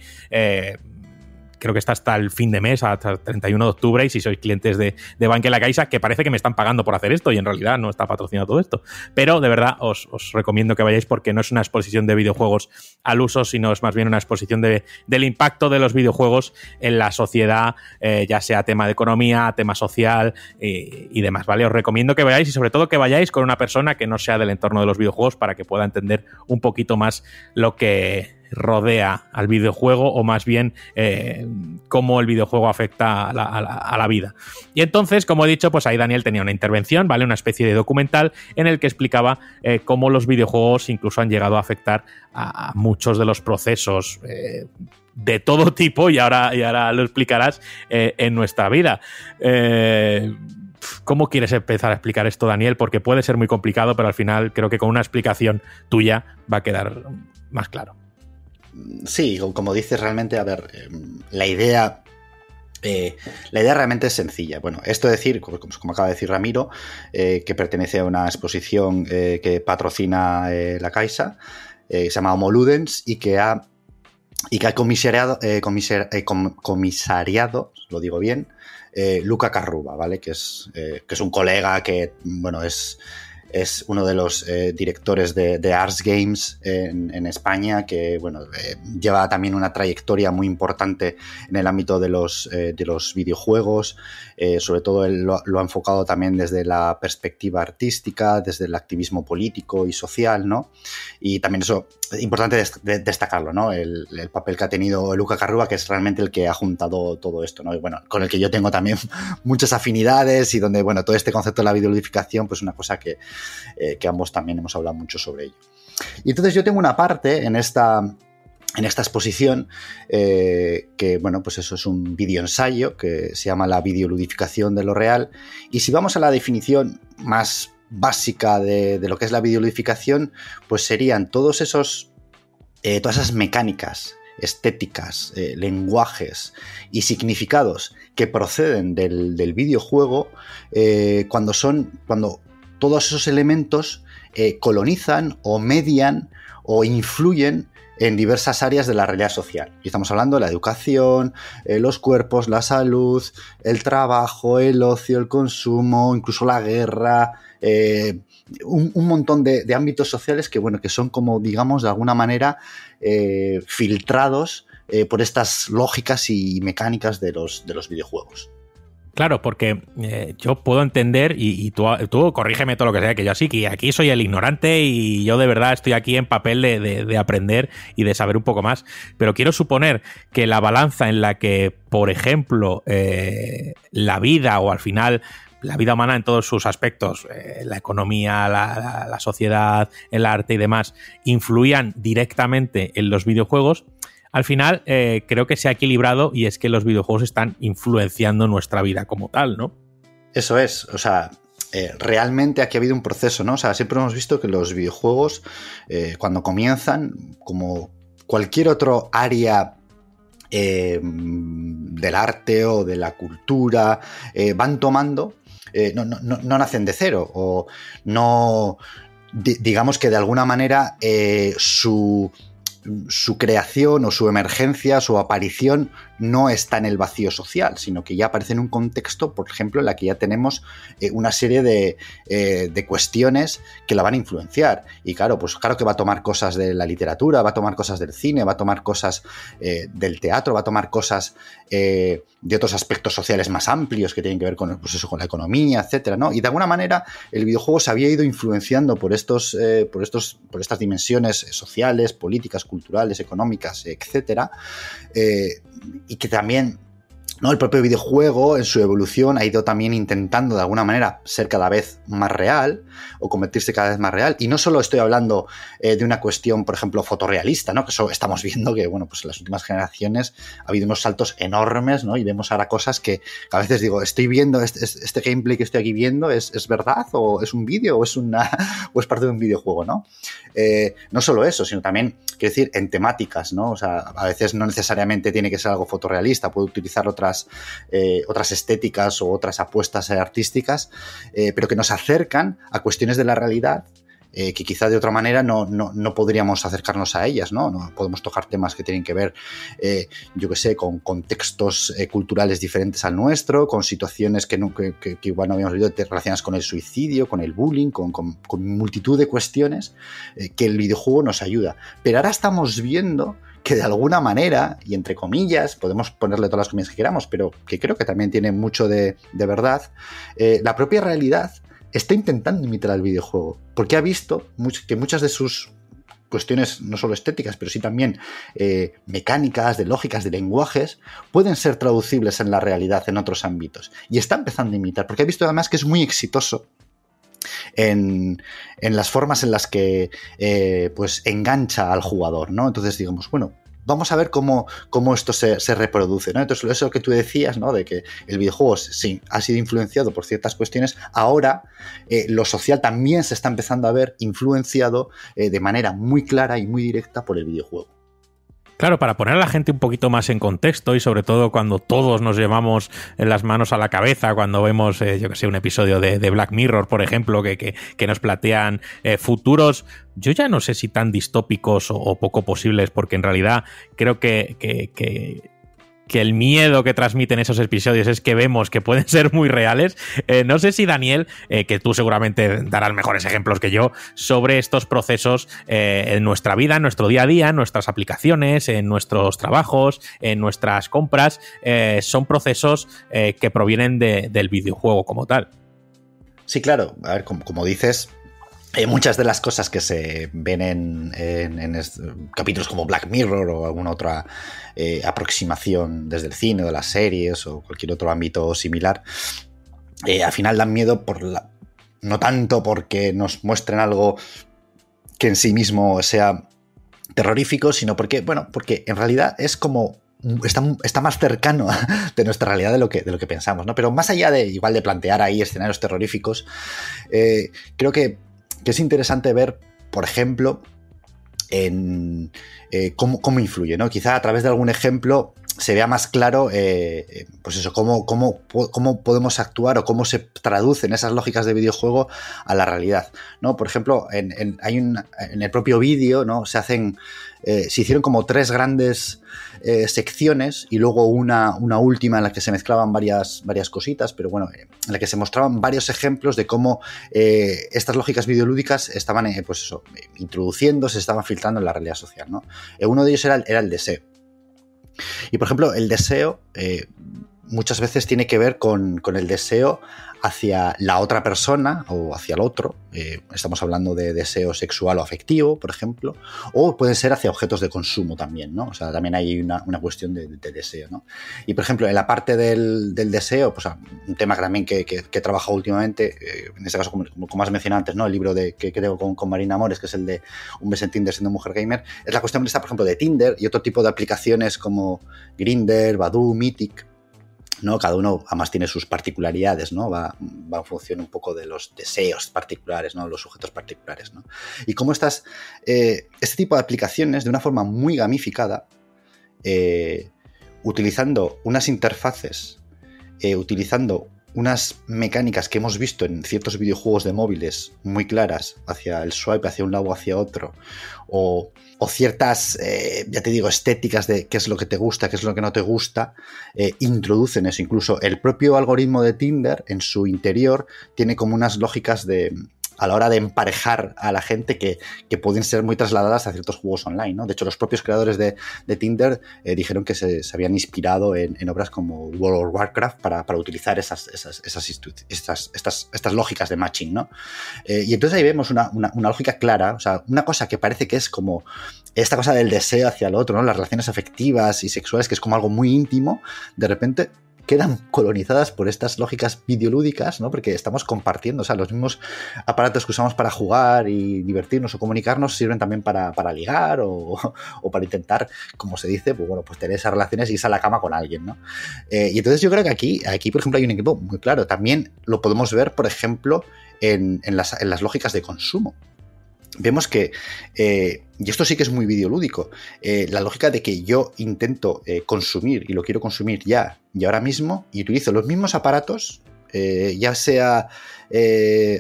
creo que está hasta el fin de mes, hasta el 31 de octubre, y si sois clientes de, de Banque La Caixa, que parece que me están pagando por hacer esto, y en realidad no está patrocinado todo esto. Pero de verdad os, recomiendo que vayáis porque no es una exposición de videojuegos al uso, sino es más bien una exposición de, del impacto de los videojuegos en la sociedad, eh, ya sea tema de economía, tema social eh, y demás, ¿vale? Os recomiendo que vayáis y sobre todo que vayáis con una persona que no sea del entorno de los videojuegos para que pueda entender un poquito más lo que rodea al videojuego o más bien eh, cómo el videojuego afecta a la, vida. Y entonces, como he dicho, pues ahí Daniel tenía una intervención, ¿vale? Una especie de documental en el que explicaba eh, cómo los videojuegos incluso han llegado a afectar a, muchos de los procesos. Eh, de todo tipo, y ahora, y ahora lo explicarás en nuestra vida. ¿Cómo quieres empezar a explicar esto, Daniel? Porque puede ser muy complicado, pero al final creo que con una explicación tuya va a quedar más claro. Sí, como dices, realmente, a ver, em, la idea eh, la idea realmente es sencilla. Bueno, esto decir, como, acaba de decir Ramiro, eh, que pertenece a una exposición eh, que patrocina la Caixa, se llama Homoludens, y que ha, y que ha comisariado, comisariado lo digo bien, Luca Carruba, ¿vale? Que es, que es un colega que, bueno, es es uno de los eh, directores de, Arts Games en, España, que bueno, eh, lleva también una trayectoria muy importante en el ámbito de los, eh, de los videojuegos. sobre todo él lo, ha enfocado también desde la perspectiva artística, desde el activismo político y social, ¿no? Y también eso, importante destacarlo, ¿no? El, papel que ha tenido Luca Carruba, que es realmente el que ha juntado todo esto, ¿no? Y bueno, con el que yo tengo también (laughs) muchas afinidades y donde, bueno, todo este concepto de la videoludificación, pues una cosa que, eh, que ambos también hemos hablado mucho sobre ello. Y entonces yo tengo una parte en esta, en esta exposición, eh, que bueno, pues eso es un ensayo que se llama la videoludificación de lo real. Y si vamos a la definición más básica de, lo que es la videoludificación, pues serían todos esos, eh, todas esas mecánicas estéticas, lenguajes y significados que proceden del, videojuego cuando son, cuando todos esos elementos eh, colonizan o median o influyen en diversas áreas de la realidad social. Y estamos hablando de la educación, eh, los cuerpos, la salud, el trabajo, el ocio, el consumo, incluso la guerra, eh, un, montón de, ámbitos sociales que, bueno, que son como, digamos, de alguna manera filtrados por estas lógicas y mecánicas de los, de los videojuegos. Claro, porque eh, yo puedo entender, y, tú, corrígeme todo lo que sea, que yo sí, que aquí soy el ignorante y yo de verdad estoy aquí en papel de, aprender y de saber un poco más. Pero quiero suponer que la balanza en la que, por ejemplo, eh, la vida o al final la vida humana en todos sus aspectos, eh, la economía, la, la sociedad, el arte y demás, influían directamente en los videojuegos, al final eh, creo que se ha equilibrado y es que los videojuegos están influenciando nuestra vida como tal, ¿no? Eso es, o sea, eh, realmente aquí ha habido un proceso, ¿no? O sea, siempre hemos visto que los videojuegos, eh, cuando comienzan, como cualquier otro área del arte o de la cultura, van tomando, no, no, nacen de cero, o no, digamos que de alguna manera su su creación o su emergencia, su aparición no está en el vacío social, sino que ya aparece en un contexto, por ejemplo, en la que ya tenemos eh, una serie de, eh, de, cuestiones que la van a influenciar. Y claro, pues claro que va a tomar cosas de la literatura, va a tomar cosas del cine, va a tomar cosas eh, del teatro, va a tomar cosas de otros aspectos sociales más amplios que tienen que ver con, pues eso, con la economía, etcétera, ¿no? Y de alguna manera el videojuego se había ido influenciando por estos, por estos, por estas dimensiones sociales, políticas, culturales, económicas, etcétera, y que también ¿no? El propio videojuego en su evolución ha ido también intentando de alguna manera ser cada vez más real o convertirse cada vez más real. Y no solo estoy hablando eh, de una cuestión, por ejemplo, fotorrealista, ¿no? que eso estamos (laughs) viendo que bueno, pues en las últimas generaciones ha habido unos saltos enormes ¿no? y vemos ahora cosas que a veces digo, estoy viendo este, este gameplay que estoy aquí viendo, ¿es, es verdad o es un vídeo o, es una, (laughs) o es parte de un videojuego? ¿no? Eh, no solo eso, sino también, quiero decir, en temáticas. ¿no? O sea, a veces no necesariamente tiene que ser algo fotorrealista, puede utilizar otras eh, otras, estéticas o otras apuestas artísticas, eh, pero que nos acercan a cuestiones de la realidad eh, que quizá de otra manera no, podríamos acercarnos a ellas, ¿no? no podemos tocar temas que tienen que ver, yo que sé, con contextos culturales diferentes al nuestro, con situaciones que, igual no habíamos visto relacionadas con el suicidio, con el bullying, con, con multitud de cuestiones que el videojuego nos ayuda. Pero ahora estamos viendo que de alguna manera, y entre comillas, podemos ponerle todas las comillas que queramos, pero que creo que también tiene mucho de, verdad, eh, la propia realidad está intentando imitar al videojuego, porque ha visto que muchas de sus cuestiones no solo estéticas, pero sí también eh, mecánicas, de lógicas, de lenguajes, pueden ser traducibles en la realidad en otros ámbitos. Y está empezando a imitar, porque ha visto además que es muy exitoso en, las formas en las que eh, pues engancha al jugador, ¿no? Entonces digamos, bueno, vamos a ver cómo, cómo esto se, reproduce, ¿no? Entonces, eso que tú decías, ¿no? De que el videojuego sí, ha sido influenciado por ciertas cuestiones, ahora eh, lo social también se está empezando a ver influenciado eh, de manera muy clara y muy directa por el videojuego. Claro, para poner a la gente un poquito más en contexto y sobre todo cuando todos nos llevamos las manos a la cabeza, cuando vemos, eh, yo que sé, un episodio de, Black Mirror, por ejemplo, que, que, nos plantean eh, futuros, yo ya no sé si tan distópicos o, poco posibles, porque en realidad creo que, que que el miedo que transmiten esos episodios es que vemos que pueden ser muy reales. Eh, no sé si Daniel, eh, que tú seguramente darás mejores ejemplos que yo, sobre estos procesos eh, en nuestra vida, en nuestro día a día, en nuestras aplicaciones, en nuestros trabajos, en nuestras compras, son procesos que provienen del videojuego como tal. Sí, claro. A ver, como dices, eh, muchas de las cosas que se ven en, capítulos como Black Mirror o alguna otra eh, aproximación desde el cine de las series o cualquier otro ámbito similar, eh, al final dan miedo por la, no tanto porque nos muestren algo que en sí mismo sea terrorífico, sino porque, bueno, porque en realidad es como Está, más cercano (laughs) de nuestra realidad de lo que, de lo que pensamos, ¿no? Pero más allá de igual de plantear ahí escenarios terroríficos, creo que que es interesante ver, por ejemplo, en eh, cómo, influye, ¿no? Quizá a través de algún ejemplo se vea más claro, eh, eh, pues eso, cómo, cómo, cómo, podemos actuar o cómo se traducen esas lógicas de videojuego a la realidad, ¿no? Por ejemplo, en, hay un, en el propio vídeo, ¿no? Se hacen, se hicieron como tres grandes eh, secciones y luego una, una, última en la que se mezclaban varias, varias cositas, pero bueno, en la que se mostraban varios ejemplos de cómo eh, estas lógicas videolúdicas estaban, eh, pues eso, introduciendo, se estaban filtrando en la realidad social, ¿no? uno de ellos era, era el deseo. Y por ejemplo, el deseo muchas veces tiene que ver con, con el deseo hacia la otra persona o hacia el otro. Eh, estamos hablando de deseo sexual o afectivo, por ejemplo, o puede ser hacia objetos de consumo también, ¿no? O sea, también hay una, cuestión de, deseo, ¿no? Y por ejemplo, en la parte del, deseo, pues un tema también que, que, he trabajado últimamente, eh, en este caso, como, has mencionado antes, ¿no? El libro de, que creo con, con Marina Amores, que es el de Un mes en Tinder siendo mujer gamer, es la cuestión está, por ejemplo, de Tinder y otro tipo de aplicaciones como Grinder, Badoo, Mythic, ¿no? Cada uno además tiene sus particularidades, ¿no? Va, en función un poco de los deseos particulares, ¿no? Los sujetos particulares, ¿no? Y cómo estas, eh, este tipo de aplicaciones, de una forma muy gamificada, eh, utilizando unas interfaces, eh, utilizando unas mecánicas que hemos visto en ciertos videojuegos de móviles muy claras, hacia el swipe, hacia un lado o hacia otro, o, o ciertas, eh, ya te digo, estéticas de qué es lo que te gusta, qué es lo que no te gusta, eh, introducen eso. Incluso el propio algoritmo de Tinder en su interior tiene como unas lógicas de a la hora de emparejar a la gente que, que pueden ser muy trasladadas a ciertos juegos online. ¿no? De hecho, los propios creadores de, de Tinder eh, dijeron que se, habían inspirado en, obras como World of Warcraft para, para utilizar esas, esas, esas estas, estas, lógicas de matching. ¿no? Eh, y entonces ahí vemos una, una, una, lógica clara, o sea, una cosa que parece que es como esta cosa del deseo hacia el otro, ¿no? las relaciones afectivas y sexuales, que es como algo muy íntimo, de repente quedan colonizadas por estas lógicas videolúdicas, ¿no? Porque estamos compartiendo, o sea, los mismos aparatos que usamos para jugar y divertirnos o comunicarnos sirven también para, ligar (laughs) o, para intentar, como se dice, pues bueno, pues tener esas relaciones y irse a la cama con alguien, ¿no? Eh, y entonces yo creo que aquí, aquí, por ejemplo, hay un equipo muy claro. También lo podemos ver, por ejemplo, en, las, en las lógicas de consumo vemos que, eh, y esto sí que es muy videolúdico, eh, la lógica de que yo intento eh, consumir y lo quiero consumir ya y ahora mismo y utilizo los mismos aparatos, ya sea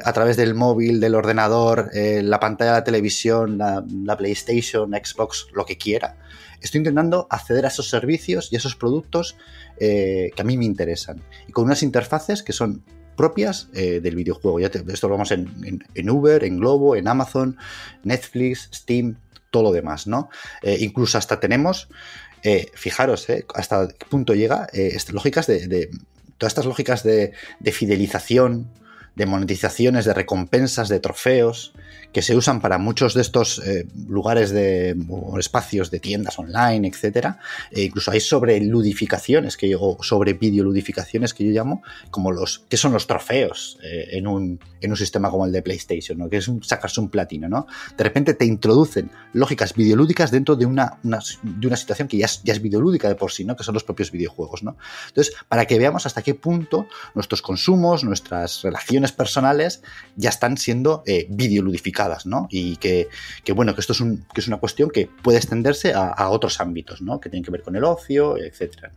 a través del móvil, del ordenador, la pantalla de la televisión, la, la, PlayStation, Xbox, lo que quiera, estoy intentando acceder a esos servicios y a esos productos que a mí me interesan. Y con unas interfaces que son propias eh, del videojuego. Ya esto lo vemos en, en, en, Uber, en Globo, en Amazon, Netflix, Steam, todo lo demás, ¿no? Eh, incluso hasta tenemos, eh, fijaros, hasta qué punto llega, lógicas de, de, todas estas lógicas de, de fidelización, de monetizaciones, de recompensas, de trofeos, que se usan para muchos de estos eh, lugares de, o espacios de tiendas online, etcétera. E incluso hay sobre ludificaciones que yo, o sobre videoludificaciones que yo llamo, como los que son los trofeos eh, en, un, en un sistema como el de PlayStation, ¿no? que es un, sacarse un platino. ¿no? De repente te introducen lógicas videolúdicas dentro de una, una, de una situación que ya es, ya es videolúdica de por sí, ¿no? que son los propios videojuegos. ¿no? Entonces, para que veamos hasta qué punto nuestros consumos, nuestras relaciones personales ya están siendo eh, videoludificadas ¿no? Y que, que, bueno, que esto es, que es una cuestión que puede extenderse a, a, otros ámbitos, ¿no? Que tienen que ver con el ocio, etcétera.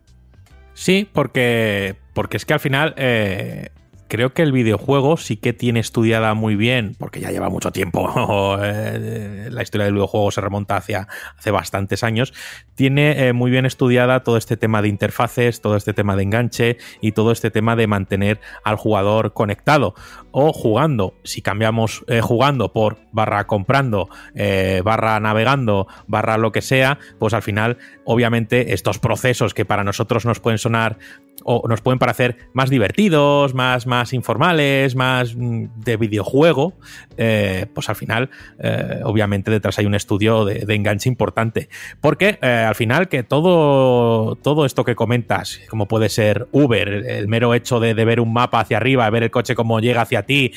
Sí, porque, porque es que al final eh, creo que el videojuego sí que tiene estudiada muy bien, porque ya lleva mucho tiempo, (laughs) la historia del videojuego se remonta hacia hace bastantes años, tiene eh, muy bien estudiada todo este tema de interfaces, todo este tema de enganche y todo este tema de mantener al jugador conectado o jugando. Si cambiamos eh, jugando por barra comprando, eh, barra navegando, barra lo que sea, pues al final, obviamente, estos procesos que para nosotros nos pueden sonar o nos pueden parecer más divertidos, más, más informales, más de videojuego, eh, pues al final, eh, obviamente, detrás hay un estudio de, enganche importante. Porque eh, al final, que todo, todo esto que comentas, como puede ser Uber, el, mero hecho de, ver un mapa hacia arriba, ver el coche cómo llega hacia ti,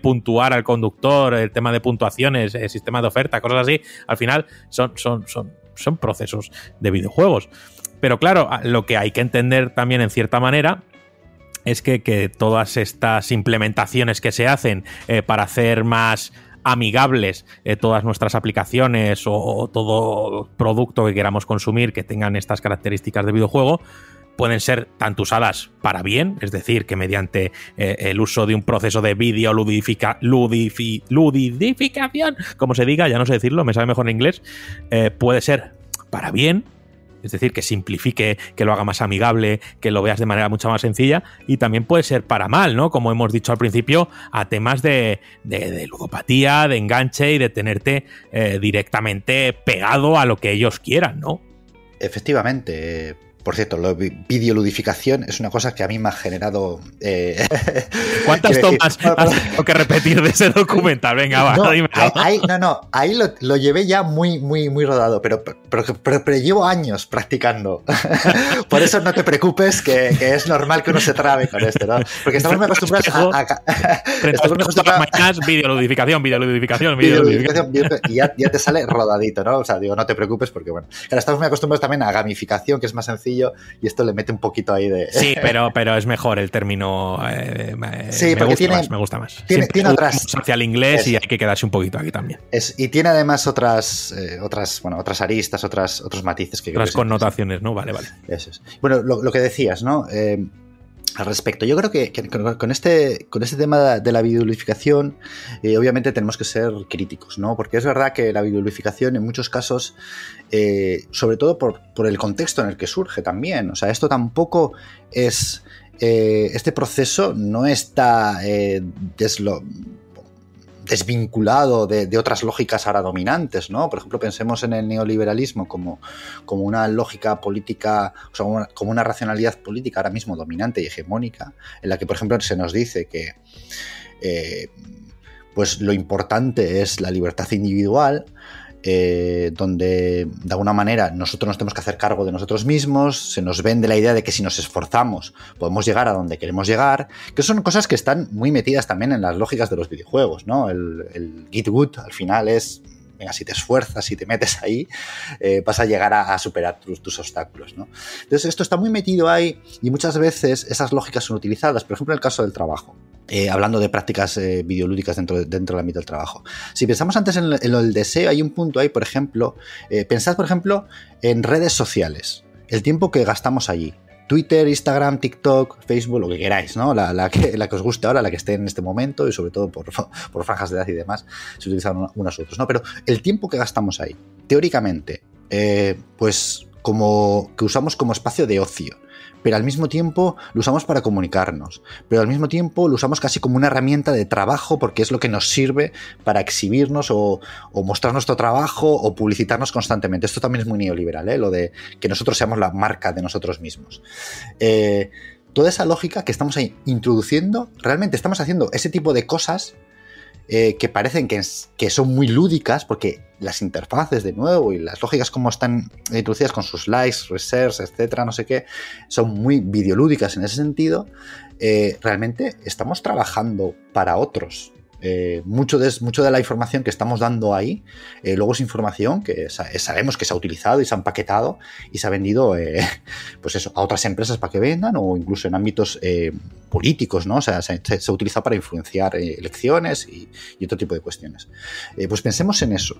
puntuar al conductor, el tema de puntuaciones, el sistema de oferta, cosas así, al final son, son, son, son procesos de videojuegos. Pero claro, lo que hay que entender también en cierta manera es que, que todas estas implementaciones que se hacen eh, para hacer más amigables eh, todas nuestras aplicaciones o, todo producto que queramos consumir que tengan estas características de videojuego, pueden ser tanto usadas para bien, es decir, que mediante eh, el uso de un proceso de vídeo ludifica, ludifi, ludificación, como se diga, ya no sé decirlo, me sabe mejor en inglés, puede ser para bien, es decir, que simplifique, que lo haga más amigable, que lo veas de manera mucho más sencilla, y también puede ser para mal, ¿no? Como hemos dicho al principio, a temas de, de, de ludopatía, de enganche y de tenerte eh, directamente pegado a lo que ellos quieran, ¿no? Efectivamente, por cierto, la videoludificación es una cosa que a mí me ha generado. Eh, (laughs) (laughs) ¿Cuántas tomas decir, has tenido que repetir de ese documental? Venga, va, no. (laughs) Ahí, no, no, ahí lo, lo, llevé ya muy, muy, muy rodado, pero, pero, pero, pero llevo años practicando. Por eso no te preocupes, que, que, es normal que uno se trabe con esto, ¿no? Porque estamos muy acostumbrados a. a, a estamos acostumbrados a. Videoludificación, videoludificación, videoludificación. Y ya, ya te sale rodadito, ¿no? O sea, digo, no te preocupes, porque bueno. Claro, estamos muy acostumbrados también a gamificación, que es más sencillo y esto le mete un poquito ahí de... Sí, (laughs) pero, pero es mejor el término... Eh, sí, me porque gusta tiene, más, me gusta más. Tiene, tiene otras... Hacia el inglés es, y hay que quedarse un poquito aquí también. Es, y tiene además otras, eh, otras, bueno, otras aristas, otras, otros matices que... Otras connotaciones, ¿no? Vale, vale. Eso es. Bueno, lo, lo que decías, ¿no? Eh, al respecto. Yo creo que, con, este, con este tema de la videoludificación, eh, obviamente tenemos que ser críticos, ¿no? Porque es verdad que la videoludificación en muchos casos, eh, sobre todo por, el contexto en el que surge también, o sea, esto tampoco es... Eh, este proceso no está deslo desvinculado de, otras lógicas ahora dominantes, ¿no? Por ejemplo, pensemos en el neoliberalismo como, como una lógica política, o sea, como una racionalidad política ahora mismo dominante y hegemónica, en la que, por ejemplo, se nos dice que eh, pues lo importante es la libertad individual, eh, donde de alguna manera nosotros nos tenemos que hacer cargo de nosotros mismos, se nos vende la idea de que si nos esforzamos podemos llegar a donde queremos llegar, que son cosas que están muy metidas también en las lógicas de los videojuegos, ¿no? El, el Git Good al final es venga, si te esfuerzas, si te metes ahí, eh, vas a llegar a, superar tus, obstáculos. ¿no? Entonces, esto está muy metido ahí y muchas veces esas lógicas son utilizadas, por ejemplo, en el caso del trabajo. Eh, hablando de prácticas eh, videolúdicas dentro, dentro del ámbito del trabajo. Si pensamos antes en, lo del deseo, hay un punto ahí, por ejemplo, pensad, por ejemplo, en redes sociales, el tiempo que gastamos allí. Twitter, Instagram, TikTok, Facebook, lo que queráis, ¿no? La, que, la, que, os guste ahora, la que esté en este momento y sobre todo por, (laughs) por franjas de edad y demás, se utilizan unas u otras, ¿no? Pero el tiempo que gastamos ahí, teóricamente, eh, pues como que usamos como espacio de ocio pero al mismo tiempo lo usamos para comunicarnos, pero al mismo tiempo lo usamos casi como una herramienta de trabajo porque es lo que nos sirve para exhibirnos o, mostrar nuestro trabajo o publicitarnos constantemente. Esto también es muy neoliberal, ¿eh? lo de que nosotros seamos la marca de nosotros mismos. Eh, toda esa lógica que estamos ahí introduciendo, realmente estamos haciendo ese tipo de cosas eh, que parecen que, que, son muy lúdicas, porque las interfaces de nuevo y las lógicas como están introducidas con sus likes, reserves, etcétera, no sé qué, son muy videolúdicas en ese sentido. Eh, realmente estamos trabajando para otros. Eh, mucho, de, mucho de la información que estamos dando ahí, eh, luego es información que sabemos que se ha utilizado y se ha empaquetado y se ha vendido eh, (laughs) pues eso, a otras empresas para que vendan o incluso en ámbitos políticos, ¿no? O sea, se, ha utilizado para influenciar elecciones y, y, otro tipo de cuestiones. pues pensemos en eso.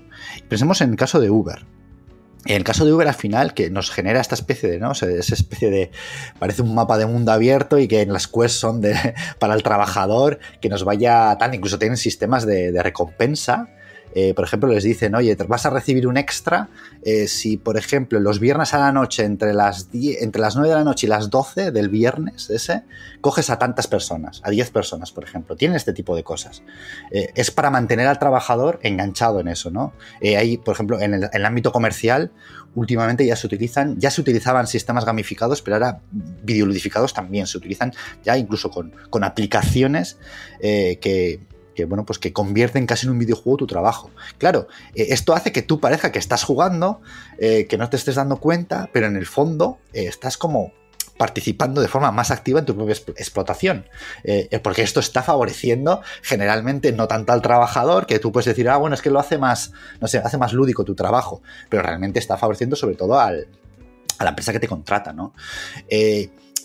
Pensemos en el caso de Uber. En el caso de Uber al final, que nos genera esta especie de, ¿no? esa especie de, parece un mapa de mundo abierto y que en las quests son de, (laughs) para el trabajador, que nos vaya tal, incluso tienen sistemas de, de recompensa eh, por ejemplo, les dicen, oye, vas a recibir un extra eh, si, por ejemplo, los viernes a la noche, entre las, entre las 9 de la noche y las 12 del viernes ese, coges a tantas personas, a 10 personas, por ejemplo. Tienen este tipo de cosas. Eh, es para mantener al trabajador enganchado en eso, ¿no? hay, por ejemplo, en el, ámbito comercial, últimamente ya se utilizan, ya se utilizaban sistemas gamificados, pero ahora videoludificados también se utilizan ya incluso con, con aplicaciones que que bueno, pues que convierten casi en un videojuego tu trabajo. Claro, eh, esto hace que tú parezca que estás jugando, eh, que no te estés dando cuenta, pero en el fondo eh, estás como participando de forma más activa en tu propia explotación. porque esto está favoreciendo generalmente no tanto al trabajador, que tú puedes decir, ah, bueno, es que lo hace más, no sé, hace más lúdico tu trabajo, pero realmente está favoreciendo sobre todo al, a la empresa que te contrata, ¿no?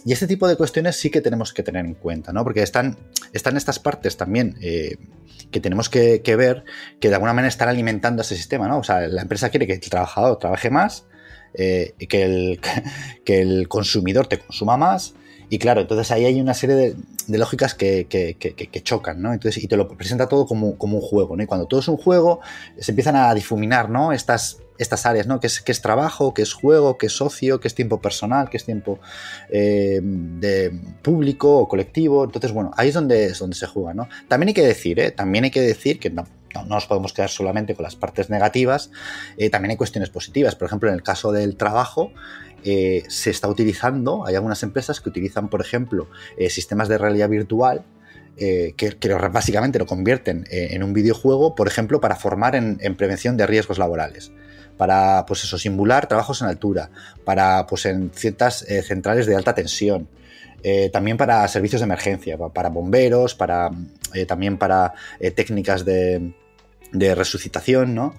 Y este tipo de cuestiones sí que tenemos que tener en cuenta, ¿no? Porque están, están estas partes también eh, que tenemos que, ver que de alguna manera están alimentando ese sistema, ¿no? O sea, la empresa quiere que el trabajador trabaje más, eh, que, el, (laughs) que el consumidor te consuma más. Y claro, entonces ahí hay una serie de, lógicas que, chocan, ¿no? Entonces, y te lo presenta todo como, como, un juego, ¿no? Y cuando todo es un juego, se empiezan a difuminar, ¿no? Estas, estas áreas, ¿no? ¿Qué es, es trabajo, qué es juego, qué es socio, qué es tiempo personal, qué es tiempo eh, de público o colectivo. Entonces, bueno, ahí es donde, es donde se juega, ¿no? También hay que decir, ¿eh? También hay que decir que no, no, nos podemos quedar solamente con las partes negativas, eh, también hay cuestiones positivas. Por ejemplo, en el caso del trabajo, eh, se está utilizando, hay algunas empresas que utilizan, por ejemplo, sistemas de realidad virtual que, que, básicamente lo convierten en un videojuego, por ejemplo, para formar en, prevención de riesgos laborales para pues eso, simular trabajos en altura, para pues en ciertas eh, centrales de alta tensión, eh, también para servicios de emergencia, para bomberos, para eh, también para técnicas de, de, resucitación, ¿no?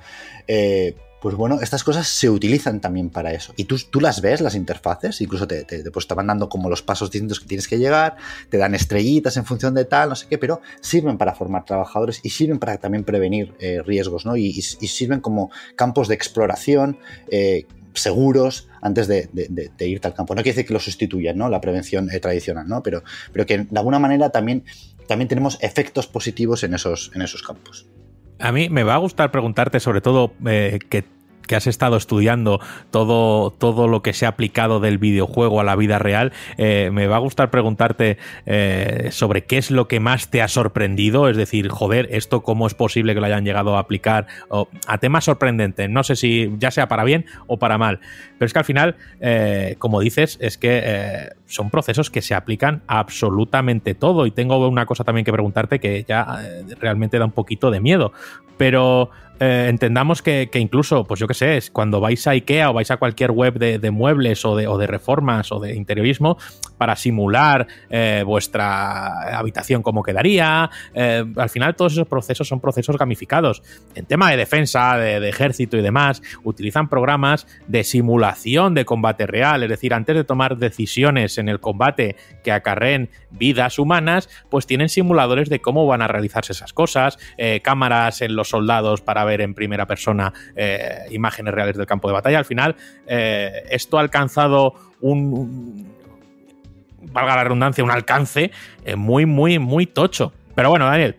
Pues bueno, estas cosas se utilizan también para eso. Y tú, tú las ves, las interfaces, incluso te, te, pues te, van dando como los pasos distintos que tienes que llegar, te dan estrellitas en función de tal, no sé qué, pero sirven para formar trabajadores y sirven para también prevenir eh, riesgos, ¿no? Y, sirven como campos de exploración. Eh, seguros antes de, de, de, irte al campo. No quiere decir que lo sustituyan, ¿no? La prevención eh, tradicional, ¿no? Pero, pero que de alguna manera también, también tenemos efectos positivos en esos, en esos campos. A mí me va a gustar preguntarte sobre todo eh, que que has estado estudiando todo, todo lo que se ha aplicado del videojuego a la vida real, eh, me va a gustar preguntarte eh, sobre qué es lo que más te ha sorprendido, es decir, joder, esto cómo es posible que lo hayan llegado a aplicar o, a temas sorprendentes, no sé si ya sea para bien o para mal, pero es que al final, eh, como dices, es que son procesos que se aplican a absolutamente todo y tengo una cosa también que preguntarte que ya realmente da un poquito de miedo, pero eh, entendamos que, incluso, pues yo qué sé, cuando vais a IKEA o vais a cualquier web de, muebles o de, o de, reformas o de interiorismo para simular eh, vuestra habitación como quedaría, eh, al final todos esos procesos son procesos gamificados. En tema de defensa, de, ejército y demás, utilizan programas de simulación de combate real, es decir, antes de tomar decisiones en el combate que acarreen vidas humanas, pues tienen simuladores de cómo van a realizarse esas cosas, cámaras en los soldados para ver en primera persona eh, imágenes reales del campo de batalla. Al final, eh, esto ha alcanzado un, valga la redundancia, un alcance eh, muy, muy, muy tocho. Pero bueno, Daniel,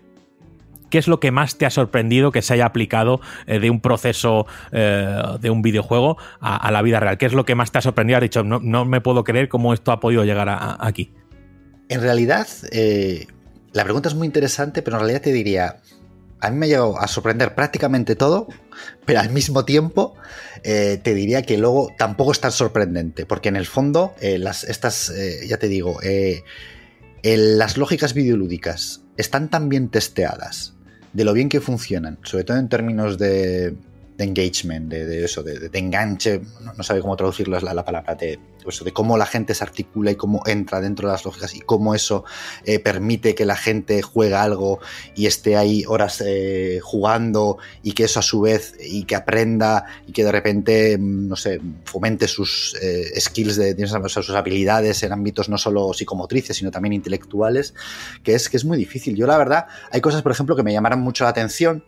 ¿Qué es lo que más te ha sorprendido que se haya aplicado de un proceso de un videojuego a, la vida real? ¿Qué es lo que más te ha sorprendido? Has dicho, no, me puedo creer cómo esto ha podido llegar aquí. En realidad, la pregunta es muy interesante, pero en realidad te diría, a mí me ha llegado a sorprender prácticamente todo, pero al mismo tiempo eh, te diría que luego tampoco es tan sorprendente, porque en el fondo, eh, las, estas, eh, ya te digo, las lógicas videolúdicas están tan bien testeadas de lo bien que funcionan, sobre todo en términos de, engagement, de, eso, de, enganche, no, sabe cómo traducirlo la, la palabra, de, pues, de cómo la gente se articula y cómo entra dentro de las lógicas y cómo eso eh, permite que la gente juegue algo y esté ahí horas eh, jugando y que eso a su vez y que aprenda y que de repente, mm, no sé, fomente sus eh, skills, de, sus habilidades en ámbitos no solo psicomotrices, sino también intelectuales, que es, que es muy difícil. Yo la verdad, hay cosas, por ejemplo, que me llamaron mucho la atención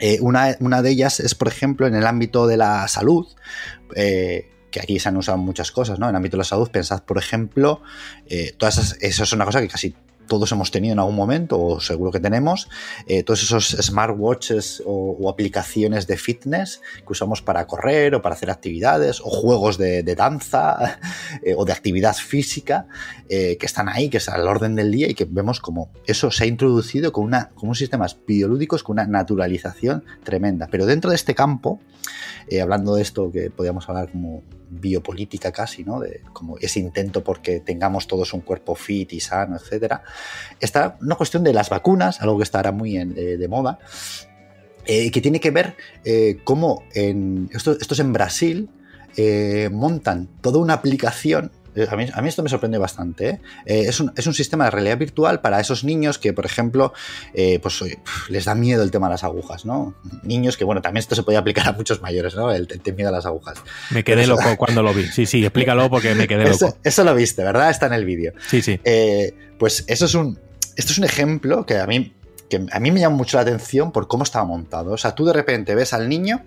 eh, una, de ellas es, por ejemplo, en el ámbito de la salud, eh, que aquí se han usado muchas cosas, ¿no? En el ámbito de la salud, pensad, por ejemplo, eh, todas esas, eso es una cosa que casi todos hemos tenido en algún momento, o seguro que tenemos, eh, todos esos smartwatches o, aplicaciones de fitness que usamos para correr o para hacer actividades, o juegos de, danza (laughs) eh, o de actividad física, eh, que están ahí, que es al orden del día y que vemos como eso se ha introducido con, una, con unos sistemas biolúdicos con una naturalización tremenda. Pero dentro de este campo, hablando de esto que podríamos hablar como biopolítica casi, ¿no? De como ese intento porque tengamos todos un cuerpo fit y sano, etcétera. Está una cuestión de las vacunas, algo que estará muy eh, de moda, eh, que tiene que ver eh, cómo en, esto, esto es en Brasil, montan toda una aplicación eh, a mí, esto me sorprende bastante. ¿eh? Eh, es, un, sistema de realidad virtual para esos niños que, por ejemplo, pues les da miedo el tema de las agujas, ¿no? Niños que, bueno, también esto se puede aplicar a muchos mayores, ¿no? El, miedo a las agujas. Me quedé loco cuando lo vi. Sí, sí, explícalo porque me quedé (laughs) loco. Eso, lo viste, ¿verdad? Está en el vídeo. Sí, sí. pues eso es un. Esto es un ejemplo que a mí, que a mí me llama mucho la atención por cómo estaba montado. O sea, tú de repente ves al niño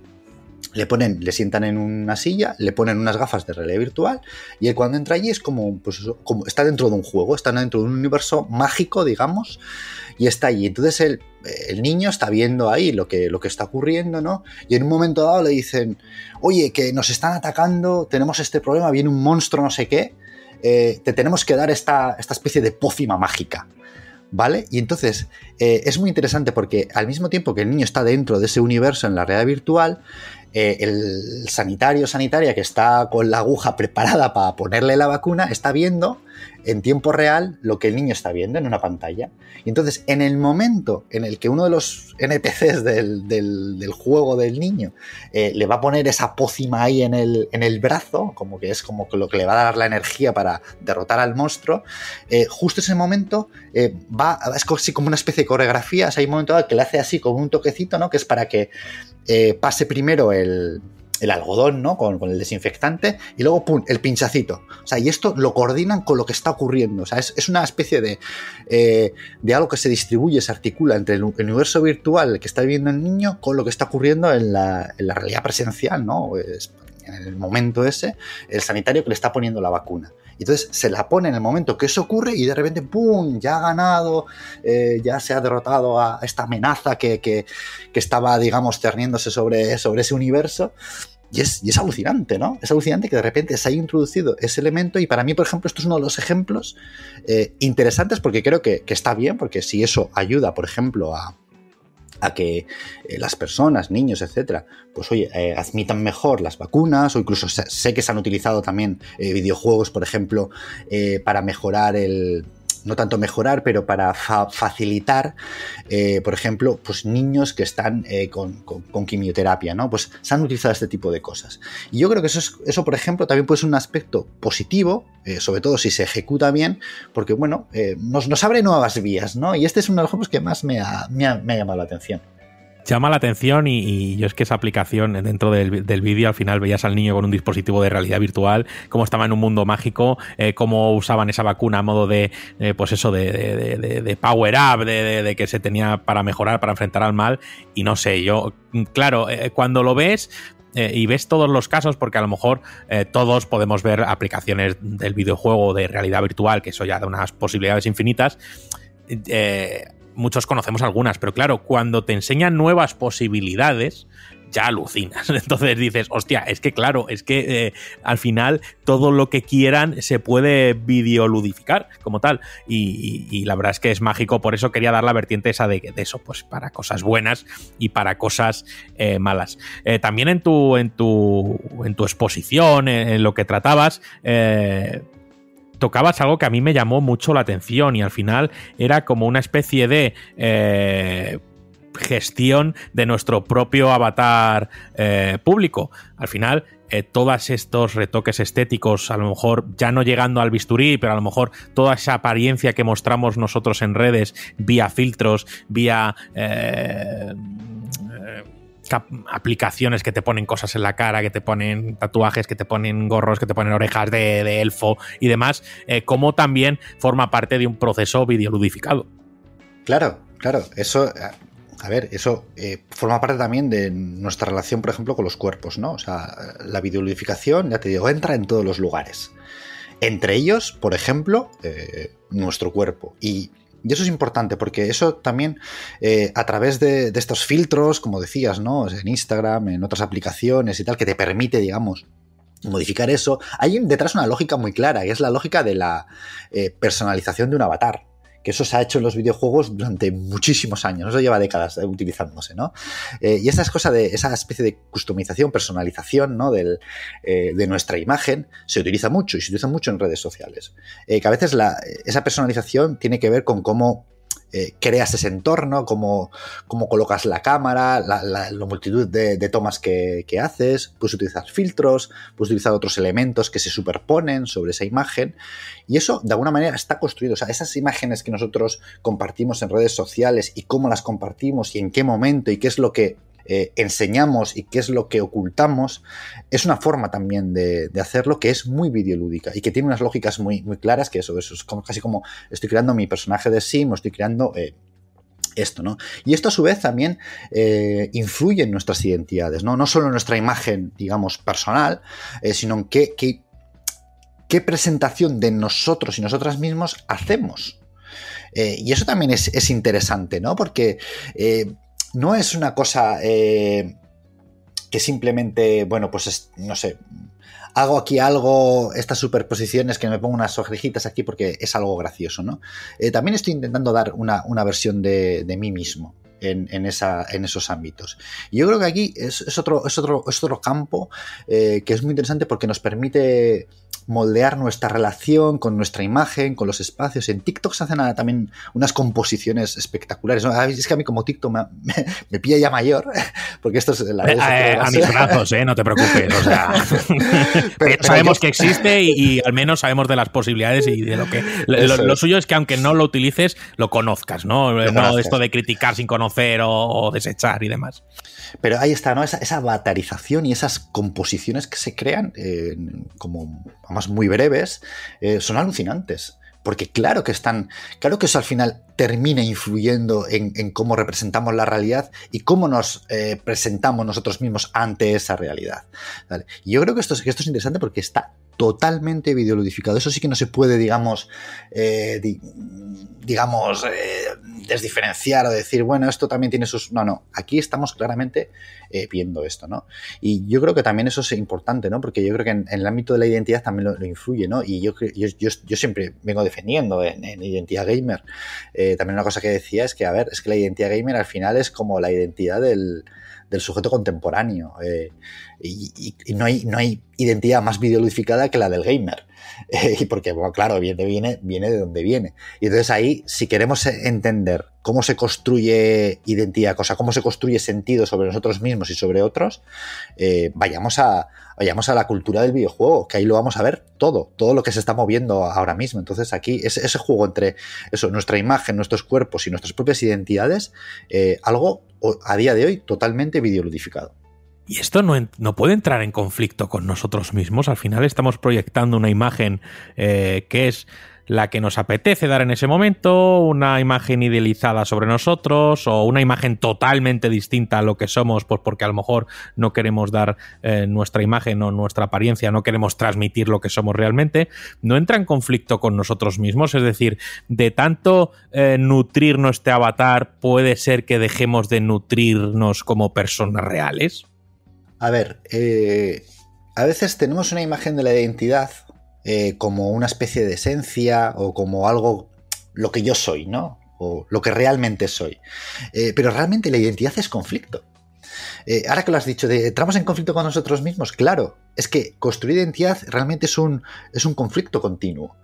le ponen, le sientan en una silla, le ponen unas gafas de realidad virtual y él cuando entra allí es como, pues como está dentro de un juego, está dentro de un universo mágico, digamos, y está allí. Entonces el, el niño está viendo ahí lo que, lo que está ocurriendo, ¿no? Y en un momento dado le dicen, oye, que nos están atacando, tenemos este problema, viene un monstruo, no sé qué, eh, te tenemos que dar esta, esta especie de pócima mágica. ¿Vale? Y entonces eh, es muy interesante porque al mismo tiempo que el niño está dentro de ese universo en la realidad virtual, eh, el sanitario sanitaria que está con la aguja preparada para ponerle la vacuna está viendo en tiempo real lo que el niño está viendo en una pantalla. Y entonces, en el momento en el que uno de los NPCs del, juego del niño eh, le va a poner esa pócima ahí en el, en el, brazo, como que es como lo que le va a dar la energía para derrotar al monstruo, eh, justo ese momento va, es como una especie de coreografía, hay un momento que le hace así como un toquecito, ¿no? Que es para que eh, pase primero el, algodón, ¿no? Con, el desinfectante y luego, ¡pum!, el pinchacito. O sea, y esto lo coordinan con lo que está ocurriendo. O sea, es, una especie de, eh, de algo que se distribuye, se articula entre el, universo virtual que está viviendo el niño con lo que está ocurriendo en la, realidad presencial, ¿no? el momento ese el sanitario que le está poniendo la vacuna. Entonces se la pone en el momento que eso ocurre y de repente, ¡pum!, ya ha ganado, eh, ya se ha derrotado a esta amenaza que, que, que estaba, digamos, cerniéndose sobre, sobre ese universo. Y es, y es, alucinante, ¿no? Es alucinante que de repente se haya introducido ese elemento y para mí, por ejemplo, esto es uno de los ejemplos eh, interesantes porque creo que, que, está bien, porque si eso ayuda, por ejemplo, a, a que eh, las personas, niños, etcétera, pues oye, eh, admitan mejor las vacunas o incluso sé, que se han utilizado también videojuegos, por ejemplo, para mejorar el, no tanto mejorar, pero para fa facilitar, eh, por ejemplo, pues niños que están eh, con, con, quimioterapia, ¿no? Pues se han utilizado este tipo de cosas. Y yo creo que eso, es, eso por ejemplo, también puede ser un aspecto positivo, eh, sobre todo si se ejecuta bien, porque, bueno, nos, nos, abre nuevas vías, ¿no? Y este es uno de los ejemplos que más me me ha, me ha llamado la atención llama la atención y, yo es que esa aplicación dentro del, del vídeo al final veías al niño con un dispositivo de realidad virtual, cómo estaba en un mundo mágico, eh, cómo usaban esa vacuna a modo de, eh, pues eso, de, de, de, power up, de, que se tenía para mejorar, para enfrentar al mal y no sé, yo, claro, eh, cuando lo ves, y ves todos los casos, porque a lo mejor todos podemos ver aplicaciones del videojuego de realidad virtual, que eso ya da unas posibilidades infinitas. Eh, muchos conocemos algunas, pero claro, cuando te enseñan nuevas posibilidades, ya alucinas. (laughs) Entonces dices, hostia, es que claro, es que eh, al final todo lo que quieran se puede videoludificar como tal. Y, la verdad es que es mágico, por eso quería dar la vertiente esa de, de eso, pues para cosas buenas y para cosas eh, malas. Eh, también en tu, en tu, en tu exposición, en, en lo que tratabas, tocabas algo que a mí me llamó mucho la atención y al final era como una especie de eh, gestión de nuestro propio avatar eh, público. Al final, eh, todos estos retoques estéticos, a lo mejor ya no llegando al bisturí, pero a lo mejor toda esa apariencia que mostramos nosotros en redes, vía filtros, vía... Eh, aplicaciones que te ponen cosas en la cara, que te ponen tatuajes, que te ponen gorros, que te ponen orejas de, elfo y demás, eh, como también forma parte de un proceso videoludificado. Claro, claro, eso, a ver, eso eh, forma parte también de nuestra relación, por ejemplo, con los cuerpos, ¿no? O sea, la videoludificación, ya te digo, entra en todos los lugares. Entre ellos, por ejemplo, eh, nuestro cuerpo. Y y eso es importante porque eso también eh, a través de, estos filtros, como decías, ¿no? En Instagram, en otras aplicaciones y tal, que te permite, digamos, modificar eso, hay detrás una lógica muy clara, y es la lógica de la eh, personalización de un avatar que eso se ha hecho en los videojuegos durante muchísimos años, eso lleva décadas utilizándose, ¿no? Eh, y esa es cosa de esa especie de customización, personalización, ¿no? Del, eh, de nuestra imagen se utiliza mucho y se utiliza mucho en redes sociales. Eh, que a veces esa personalización tiene que ver con cómo eh, creas ese entorno, cómo, cómo colocas la cámara, la, la, la multitud de, de tomas que, que, haces, puedes utilizar filtros, puedes utilizar otros elementos que se superponen sobre esa imagen y eso de alguna manera está construido. O sea, esas imágenes que nosotros compartimos en redes sociales y cómo las compartimos y en qué momento y qué es lo que eh, enseñamos y qué es lo que ocultamos, es una forma también de, hacerlo que es muy videolúdica y que tiene unas lógicas muy, muy claras, que eso, eso es como, casi como estoy creando mi personaje de Sim o estoy creando... Eh, esto, ¿no? Y esto a su vez también eh, influye en nuestras identidades, ¿no? No solo en nuestra imagen, digamos, personal, sino en qué, qué, presentación de nosotros y nosotras mismos hacemos. Y eso también es, es, interesante, ¿no? Porque no es una cosa eh, que simplemente, bueno, pues es, no sé, hago aquí algo, estas superposiciones que me pongo unas orejitas aquí porque es algo gracioso, ¿no? Eh, también estoy intentando dar una, una versión de, de, mí mismo. En, en, esa, en, esos ámbitos. Y yo creo que aquí es, es, otro, es, otro, es otro campo eh, que es muy interesante porque nos permite moldear nuestra relación con nuestra imagen, con los espacios. En TikTok se hacen también unas composiciones espectaculares. ¿no? Es que a mí como TikTok me, me, me pilla ya mayor, (laughs) porque esto es la... Eh, eh, a mis brazos, eh, no te preocupes. O sea, (laughs) pero, sabemos yo... que existe y, y, al menos sabemos de las posibilidades y de lo que... Lo, lo, suyo es que aunque no lo utilices, lo conozcas, ¿no? Lo no esto de criticar sin conocer o, o, desechar y demás. Pero ahí está, ¿no? Esa, esa avatarización y esas composiciones que se crean eh, como además muy breves, eh, son alucinantes porque claro que están, claro que eso al final termina influyendo en, cómo representamos la realidad y cómo nos eh, presentamos nosotros mismos ante esa realidad. Y yo creo que esto, que esto es interesante porque está totalmente videoludificado. Eso sí que no se puede, digamos, eh, digamos, eh, desdiferenciar o decir, bueno, esto también tiene sus... No, no, aquí estamos claramente eh, viendo esto, ¿no? Y yo creo que también eso es importante, ¿no? Porque yo creo que en, el ámbito de la identidad también lo, influye, ¿no? Y yo, yo, yo, siempre vengo defendiendo en, identidad gamer. también una cosa que decía es que, a ver, es que la identidad gamer al final es como la identidad del, del sujeto contemporáneo. y, no, hay, no hay identidad más videoludificada que la del gamer. (laughs) y porque, bueno, claro, viene, viene, viene de donde viene. Y entonces ahí, si queremos entender cómo se construye identidad, cosa, cómo se construye sentido sobre nosotros mismos y sobre otros, eh, vayamos, a, vayamos a la cultura del videojuego, que ahí lo vamos a ver todo, todo lo que se está moviendo ahora mismo. Entonces aquí, ese, ese juego entre eso, nuestra imagen, nuestros cuerpos y nuestras propias identidades, eh, algo a día de hoy totalmente videoludificado. Y esto no, no, puede entrar en conflicto con nosotros mismos. Al final estamos proyectando una imagen eh, que es la que nos apetece dar en ese momento, una imagen idealizada sobre nosotros o una imagen totalmente distinta a lo que somos, pues porque a lo mejor no queremos dar eh, nuestra imagen o nuestra apariencia, no queremos transmitir lo que somos realmente, no entra en conflicto con nosotros mismos, es decir, de tanto eh, nutrir nuestro avatar, puede ser que dejemos de nutrirnos como personas reales. A ver, eh, a veces tenemos una imagen de la identidad eh, como una especie de esencia o como algo, lo que yo soy, ¿no? O lo que realmente soy. Eh, pero realmente la identidad es conflicto. ahora que lo has dicho, de, ¿entramos en conflicto con nosotros mismos? Claro, es que construir identidad realmente es un, es un conflicto continuo.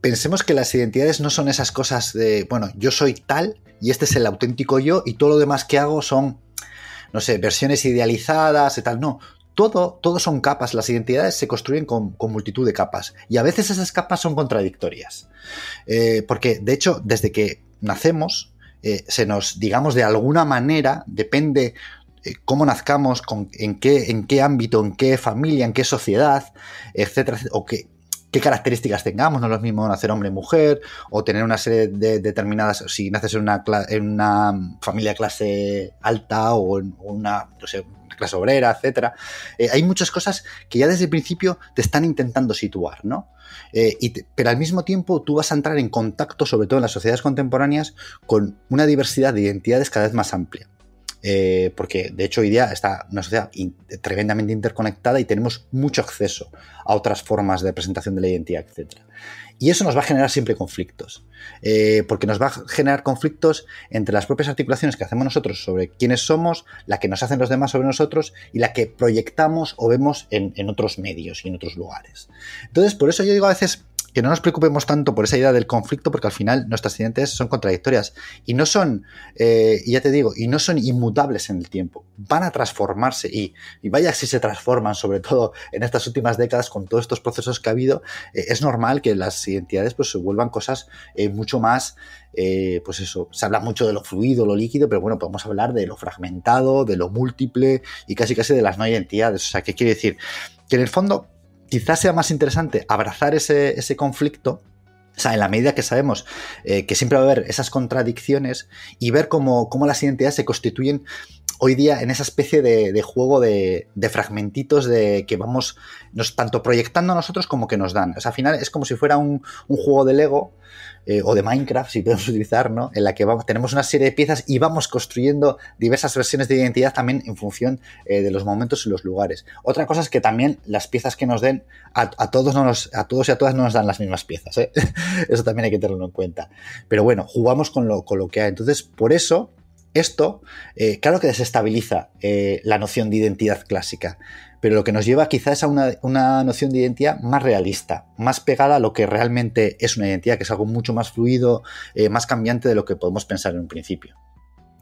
pensemos que las identidades no son esas cosas de, bueno, yo soy tal y este es el auténtico yo y todo lo demás que hago son no sé, versiones idealizadas y tal. No, todo, todo son capas. Las identidades se construyen con, multitud de capas. Y a veces esas capas son contradictorias. Eh, porque, de hecho, desde que nacemos, eh, se nos, digamos, de alguna manera, depende eh, cómo nazcamos, con, en, qué, en qué ámbito, en qué familia, en qué sociedad, etcétera, o qué, qué características tengamos, no es lo mismo nacer hombre mujer, o tener una serie de determinadas, si naces en una, en una familia clase alta o en una, no sé, clase obrera, etcétera. Eh, hay muchas cosas que ya desde el principio te están intentando situar, ¿no? Eh, pero al mismo tiempo tú vas a entrar en contacto, sobre todo en las sociedades contemporáneas, con una diversidad de identidades cada vez más amplia. Eh, porque de hecho hoy día está una sociedad tremendamente interconectada y tenemos mucho acceso a otras formas de presentación de la identidad, etc. Y eso nos va a generar siempre conflictos, eh, porque nos va a generar conflictos entre las propias articulaciones que hacemos nosotros sobre quiénes somos, la que nos hacen los demás sobre nosotros y la que proyectamos o vemos en, en otros medios y en otros lugares. Entonces, por eso yo digo a veces que no nos preocupemos tanto por esa idea del conflicto, porque al final nuestras identidades son contradictorias y no son, eh, ya te digo, y no son inmutables en el tiempo. Van a transformarse y, vaya si se transforman, sobre todo en estas últimas décadas con todos estos procesos que ha habido, eh, es normal que las identidades pues se vuelvan cosas eh, mucho más, pues eso, se habla mucho de lo fluido, lo líquido, pero bueno, podemos hablar de lo fragmentado, de lo múltiple y casi casi de las no identidades. O sea, ¿qué quiere decir? Que en el fondo quizás sea más interesante abrazar ese, conflicto o sea, en la medida que sabemos eh, que siempre va a haber esas contradicciones y ver cómo, cómo, las identidades se constituyen hoy día en esa especie de, juego de, fragmentitos de que vamos nos, tanto proyectando a nosotros como que nos dan. O sea, al final es como si fuera un, un juego de Lego eh, o de Minecraft, si podemos (laughs) utilizar, ¿no? En la que vamos, tenemos una serie de piezas y vamos construyendo diversas versiones de identidad también en función eh, de los momentos y los lugares. Otra cosa es que también las piezas que nos den, a, todos, no nos, a todos y a todas no nos dan las mismas piezas, ¿eh? (laughs) Eso también hay que tenerlo en cuenta. Pero bueno, jugamos con lo, con lo que hay. Entonces, por eso esto, claro que desestabiliza la noción de identidad clásica, pero lo que nos lleva quizás a una, noción de identidad más realista, más pegada a lo que realmente es una identidad, que es algo mucho más fluido, eh, más cambiante de lo que podemos pensar en un principio.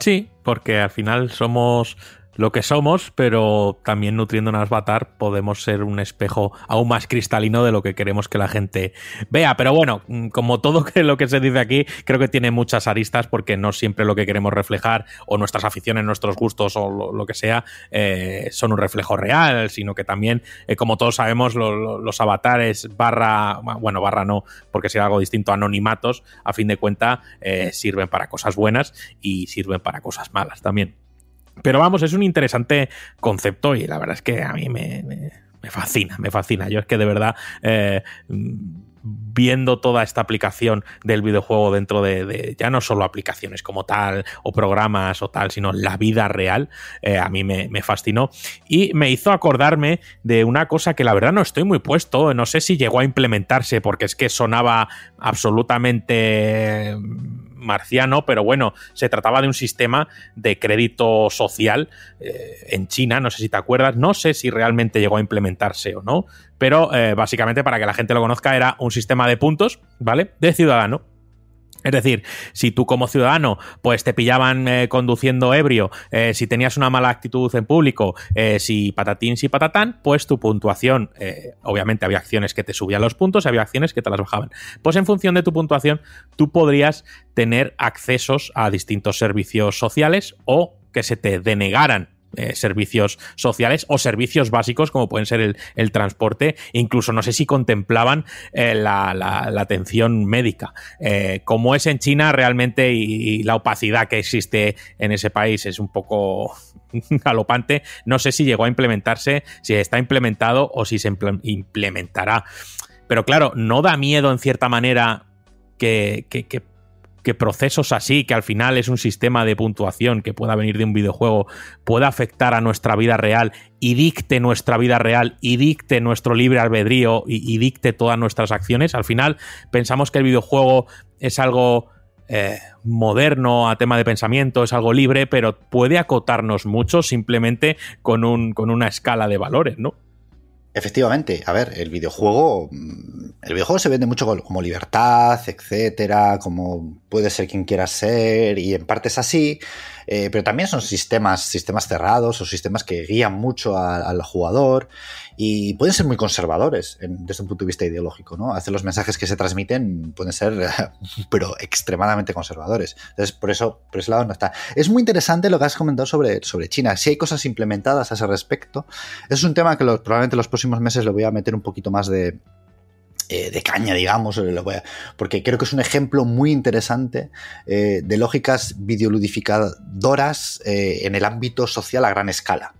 Sí, porque al final somos lo que somos, pero también nutriendo un avatar podemos ser un espejo aún más cristalino de lo que queremos que la gente vea. Pero bueno, mm, como todo (laughs) lo que se dice aquí, creo que tiene muchas aristas porque no siempre lo que queremos reflejar o nuestras aficiones, nuestros gustos o lo, que sea eh, son un reflejo real, sino que también, eh, como todos sabemos, los avatares barra, bueno, barra no, porque sería algo distinto, anonimatos, a fin de cuenta, eh, sirven para cosas buenas y sirven para cosas malas también. Pero vamos, es un interesante concepto y la verdad es que a mí me, fascina, me fascina. Yo es que de verdad, eh, viendo toda esta aplicación del videojuego dentro de, ya no solo aplicaciones como tal, o programas o tal, sino la vida real, eh, a mí me, fascinó. Y me hizo acordarme de una cosa que la verdad no estoy muy puesto, no sé si llegó a implementarse porque es que sonaba absolutamente marciano, pero bueno, se trataba de un sistema de crédito social eh, en China, no sé si te acuerdas, no sé si realmente llegó a implementarse o no, pero eh, básicamente para que la gente lo conozca era un sistema de puntos, ¿vale? De ciudadano es decir, si tú como ciudadano pues te pillaban eh, conduciendo ebrio, eh, si tenías una mala actitud en público, eh, si patatín, si patatán, pues tu puntuación, obviamente había acciones que te subían los puntos, había acciones que te las bajaban. Pues en función de tu puntuación, tú podrías tener accesos a distintos servicios sociales o que se te denegaran eh, servicios sociales o servicios básicos como pueden ser el, transporte, incluso no sé si contemplaban eh, la, atención médica. Eh, como es en China realmente y, la opacidad que existe en ese país es un poco (laughs) galopante, no sé si llegó a implementarse, si está implementado o si se implementará. Pero claro, no da miedo en cierta manera que, que, que que procesos así, que al final es un sistema de puntuación que pueda venir de un videojuego, pueda afectar a nuestra vida real y dicte nuestra vida real y dicte nuestro libre albedrío y, dicte todas nuestras acciones. Al final pensamos que el videojuego es algo eh, moderno a tema de pensamiento, es algo libre, pero puede acotarnos mucho simplemente con, un, con una escala de valores, ¿no? Efectivamente, a ver, el videojuego, mm, el videojuego se vende mucho como libertad, etcétera, como puede ser quien quiera ser, y en parte es así, eh, pero también son sistemas, sistemas cerrados o sistemas que guían mucho al jugador y pueden ser muy conservadores desde un punto de vista ideológico, ¿no? Hace los mensajes que se transmiten pueden ser, (laughs) pero extremadamente conservadores. Entonces, por eso, por ese lado no está. Es muy interesante lo que has comentado sobre, sobre China. Si hay cosas implementadas a ese respecto, es un tema que probablemente los próximos meses le voy a meter un poquito más de, eh, de caña, digamos, porque creo que es un ejemplo muy interesante eh, de lógicas videoludificadoras eh, en el ámbito social a gran escala.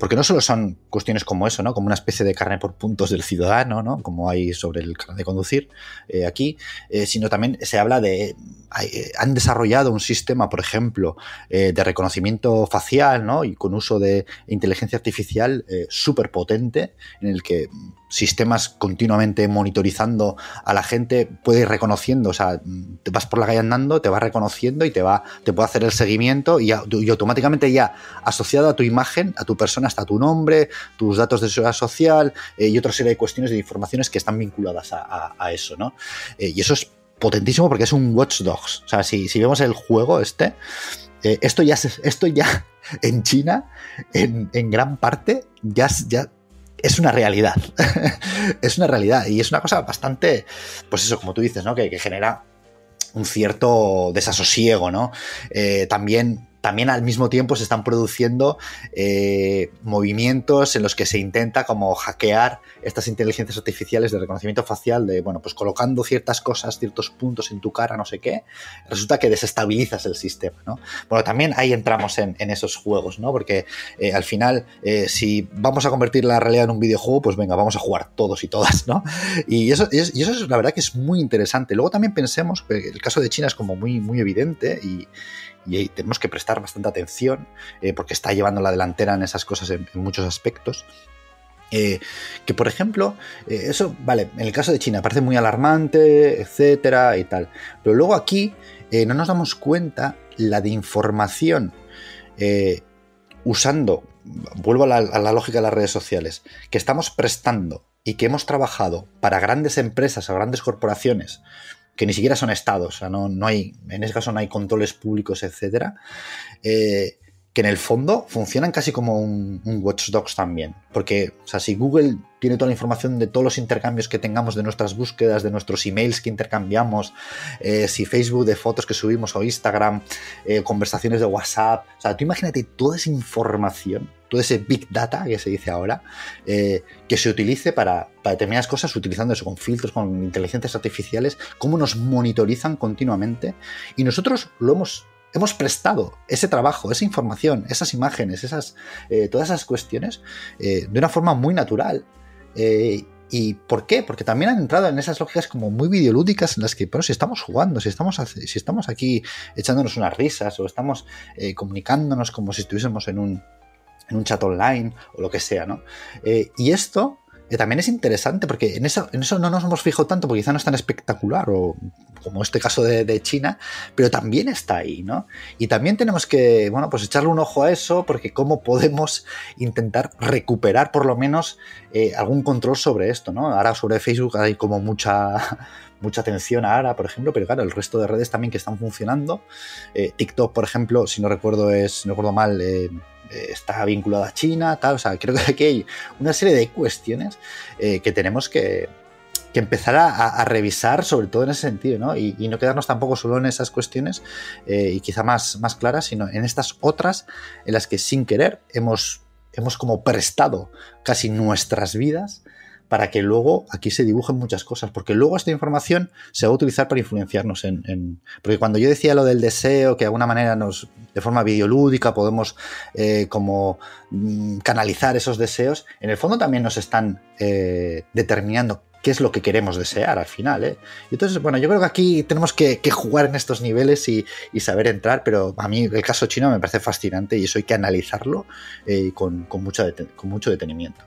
porque no solo son cuestiones como eso, ¿no? Como una especie de carne por puntos del ciudadano, ¿no? Como hay sobre el de conducir aquí, sino también se habla de han desarrollado un sistema, por ejemplo, de reconocimiento facial, ¿no? Y con uso de inteligencia artificial súper potente, en el que sistemas continuamente monitorizando a la gente, puede ir reconociendo, o sea, te vas por la calle andando, te va reconociendo y te va, te puede hacer el seguimiento y, automáticamente ya asociado a tu imagen, a tu persona, hasta tu nombre, tus datos de seguridad social eh, y otra serie de cuestiones de informaciones que están vinculadas a, eso, ¿no? Eh, y eso es potentísimo porque es un Watch Dogs. O sea, si, si vemos el juego este, eh, esto ya esto ya (laughs) en China, en, en gran parte, ya, ya es una realidad. (laughs) es una realidad. Y es una cosa bastante, pues eso, como tú dices, ¿no? Que, que genera un cierto desasosiego, ¿no? Eh, también también al mismo tiempo se están produciendo eh, movimientos en los que se intenta como hackear estas inteligencias artificiales de reconocimiento facial, de, bueno, pues colocando ciertas cosas, ciertos puntos en tu cara, no sé qué, resulta que desestabilizas el sistema, ¿no? Bueno, también ahí entramos en, esos juegos, ¿no? Porque eh, al final, eh, si vamos a convertir la realidad en un videojuego, pues venga, vamos a jugar todos y todas, ¿no? Y eso, y eso es la verdad que es muy interesante. Luego también pensemos, el caso de China es como muy, muy evidente y y ahí tenemos que prestar bastante atención eh, porque está llevando la delantera en esas cosas en, muchos aspectos. Eh, que por ejemplo, eh, eso, vale, en el caso de China parece muy alarmante, etcétera y tal. Pero luego aquí no nos damos cuenta la de información usando, vuelvo a la, a la lógica de las redes sociales, que estamos prestando y que hemos trabajado para grandes empresas o grandes corporaciones que ni siquiera son estados, o sea, no, no hay, en ese caso no hay controles públicos, etcétera, eh, que en el fondo funcionan casi como un, un Watch también. Porque, o sea, si Google tiene toda la información de todos los intercambios que tengamos, de nuestras búsquedas, de nuestros emails que intercambiamos, eh, si Facebook de fotos que subimos o Instagram, eh, conversaciones de WhatsApp. O sea, tú imagínate toda esa información, todo ese big data que se dice ahora, eh, que se utilice para, determinadas cosas, utilizando eso con filtros, con inteligencias artificiales, cómo nos monitorizan continuamente. Y nosotros lo hemos hemos prestado ese trabajo, esa información, esas imágenes, esas, eh, todas esas cuestiones eh, de una forma muy natural. ¿Y por qué? Porque también han entrado en esas lógicas como muy videolúdicas en las que, pero si estamos jugando, si estamos, si estamos aquí echándonos unas risas o estamos comunicándonos como si estuviésemos en un, en un chat online o lo que sea, ¿no? y esto también es interesante porque en eso, en eso no nos hemos fijado tanto porque quizá no es tan espectacular o como este caso de, China, pero también está ahí, ¿no? Y también tenemos que, bueno, pues echarle un ojo a eso porque cómo podemos intentar recuperar por lo menos eh, algún control sobre esto, ¿no? Ahora sobre Facebook hay como mucha (laughs) mucha atención ahora, por ejemplo, pero claro, el resto de redes también que están funcionando. Eh, TikTok, por ejemplo, si no recuerdo es, si no recuerdo mal, eh, eh, está vinculado a China, tal. O sea, creo que aquí hay una serie de cuestiones eh, que tenemos que, empezar a, revisar, sobre todo en ese sentido, ¿no? Y, no quedarnos tampoco solo en esas cuestiones eh, y quizá más, más claras, sino en estas otras en las que sin querer hemos, hemos como prestado casi nuestras vidas para que luego aquí se dibujen muchas cosas, porque luego esta información se va a utilizar para influenciarnos en... Porque cuando yo decía lo del deseo, que de alguna manera nos, de forma videolúdica podemos eh, como mm, canalizar esos deseos, en el fondo también nos están eh, determinando qué es lo que queremos desear al final. ¿eh? entonces, bueno, yo creo que aquí tenemos que, jugar en estos niveles y, saber entrar, pero a mí el caso chino me parece fascinante y eso hay que analizarlo con, con mucho detenimiento.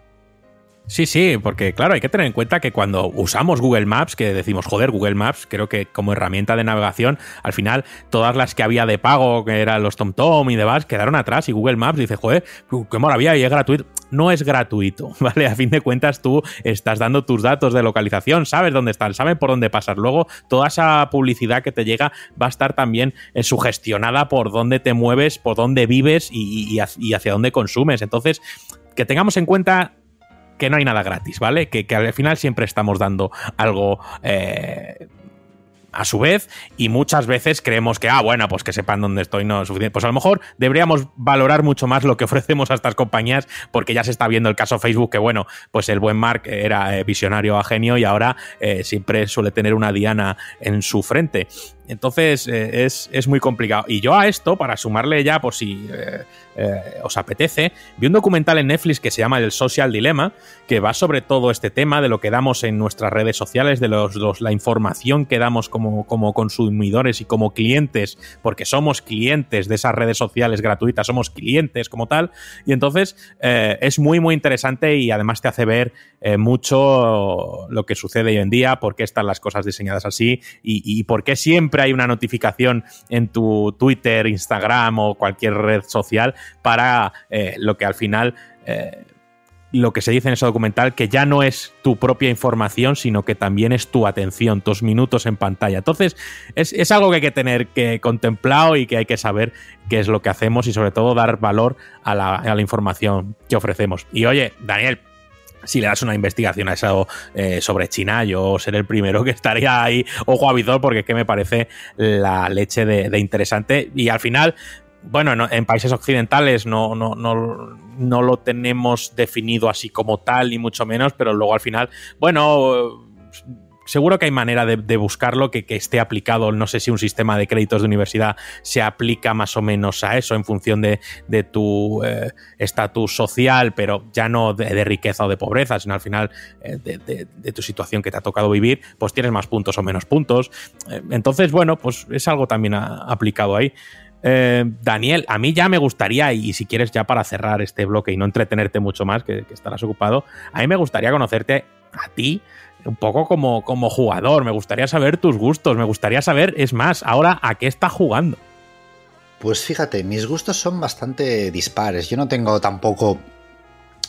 Sí, sí, porque claro, hay que tener en cuenta que cuando usamos Google Maps, que decimos, joder, Google Maps, creo que como herramienta de navegación, al final todas las que había de pago, que eran los TomTom y demás, quedaron atrás y Google Maps dice, joder, qué maravilla, y es gratuito. No es gratuito, (laughs) ¿vale? A fin de cuentas tú estás dando tus datos de localización, sabes dónde están, sabes por dónde pasar. Luego, toda esa publicidad que te llega va a estar también eh, sugestionada por dónde te mueves, por dónde vives y hacia dónde consumes. Entonces, que tengamos en cuenta que no hay nada gratis, ¿vale? Que, al final siempre estamos dando algo eh, a su vez y muchas veces creemos que, ah, bueno, pues que sepan dónde estoy no es suficiente. Pues a lo mejor deberíamos valorar mucho más lo que ofrecemos a estas compañías porque ya se está viendo el caso Facebook que, bueno, pues el buen Mark era eh, visionario a genio y ahora eh, siempre suele tener una diana en su frente. Entonces es, muy complicado. Y yo a esto, para sumarle ya, por si eh, os apetece, vi un documental en Netflix que se llama El Social Dilemma, que va sobre todo este tema de lo que damos en nuestras redes sociales, de los, la información que damos como, como consumidores y como clientes, porque somos clientes de esas redes sociales gratuitas, somos clientes como tal, y entonces eh, es muy, muy interesante y además te hace ver eh, mucho lo que sucede hoy en día, por qué están las cosas diseñadas así y, y por qué siempre hay una notificación en tu Twitter, Instagram o cualquier red social para eh, lo que al final... Eh, lo que se dice en ese documental, que ya no es tu propia información, sino que también es tu atención, tus minutos en pantalla. Entonces, es, algo que hay que tener que contemplado y que hay que saber qué es lo que hacemos y sobre todo dar valor a la, información que ofrecemos. Y oye, Daniel, si le das una investigación a eso eh, sobre China, yo seré el primero que estaría ahí ojo a visor porque es que me parece la leche de interesante y al final bueno, en países occidentales no, no, no, no, lo tenemos definido así como tal, ni mucho menos, pero luego al final, bueno, seguro que hay manera de, buscarlo que, esté aplicado. No sé si un sistema de créditos de universidad se aplica más o menos a eso en función de, tu eh, estatus social, pero ya no de, riqueza o de pobreza, sino al final eh, de, tu situación que te ha tocado vivir, pues tienes más puntos o menos puntos. Eh, entonces, bueno, pues es algo también aplicado ahí. Eh, Daniel, a mí ya me gustaría, y si quieres ya para cerrar este bloque y no entretenerte mucho más, que, estarás ocupado, a mí me gustaría conocerte a ti un poco como, como jugador, me gustaría saber tus gustos, me gustaría saber, es más, ahora a qué estás jugando. Pues fíjate, mis gustos son bastante dispares. Yo no tengo tampoco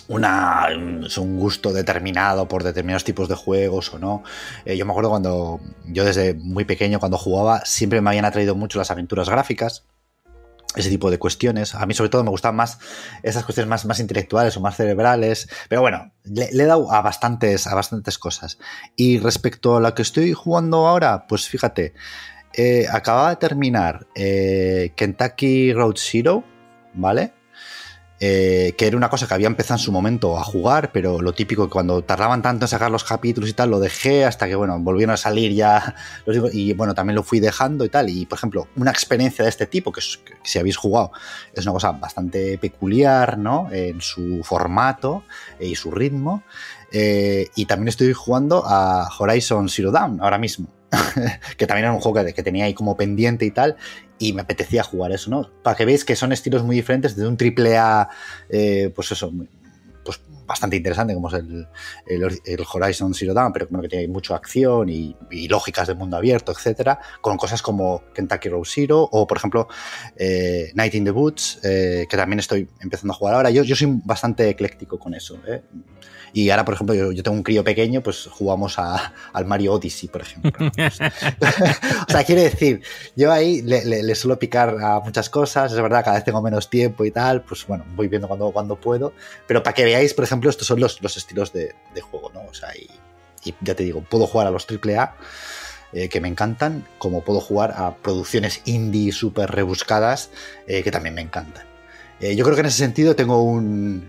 una, un gusto determinado por determinados tipos de juegos o no. Eh, yo me acuerdo cuando yo desde muy pequeño, cuando jugaba, siempre me habían atraído mucho las aventuras gráficas. Ese tipo de cuestiones. A mí sobre todo me gustan más esas cuestiones más, más intelectuales o más cerebrales. Pero bueno, le, he dado a bastantes, a bastantes cosas. Y respecto a lo que estoy jugando ahora, pues fíjate, eh, acababa de terminar eh, Kentucky Road Zero, ¿vale? Eh, que era una cosa que había empezado en su momento a jugar, pero lo típico, cuando tardaban tanto en sacar los capítulos y tal, lo dejé hasta que, bueno, volvieron a salir ya. (laughs) y bueno, también lo fui dejando y tal. Y, por ejemplo, una experiencia de este tipo, que, que si habéis jugado, es una cosa bastante peculiar, ¿no? En su formato y su ritmo. Eh, y también estoy jugando a Horizon Zero Dawn ahora mismo. (laughs) que también era un juego que, que, tenía ahí como pendiente y tal, y me apetecía jugar eso, ¿no? Para que veáis que son estilos muy diferentes, desde un triple A, eh, pues eso, pues bastante interesante, como es el, el, Horizon Zero Dawn, pero bueno, que tiene mucha acción y, y, lógicas de mundo abierto, etcétera, con cosas como Kentucky Road Zero o, por ejemplo, eh, Night in the Woods, eh, que también estoy empezando a jugar ahora. Yo, yo soy bastante ecléctico con eso, ¿eh? Y ahora, por ejemplo, yo, tengo un crío pequeño, pues jugamos a, al Mario Odyssey, por ejemplo. o sea, (laughs) quiere decir, yo ahí le, suelo picar a muchas cosas, es verdad, cada vez tengo menos tiempo y tal, pues bueno, voy viendo cuando, cuando puedo, pero para que veáis, por ejemplo, estos son los, los estilos de, juego, ¿no? O sea, y, y, ya te digo, puedo jugar a los AAA, eh, que me encantan, como puedo jugar a producciones indie súper rebuscadas, eh, que también me encantan. Eh, yo creo que en ese sentido tengo un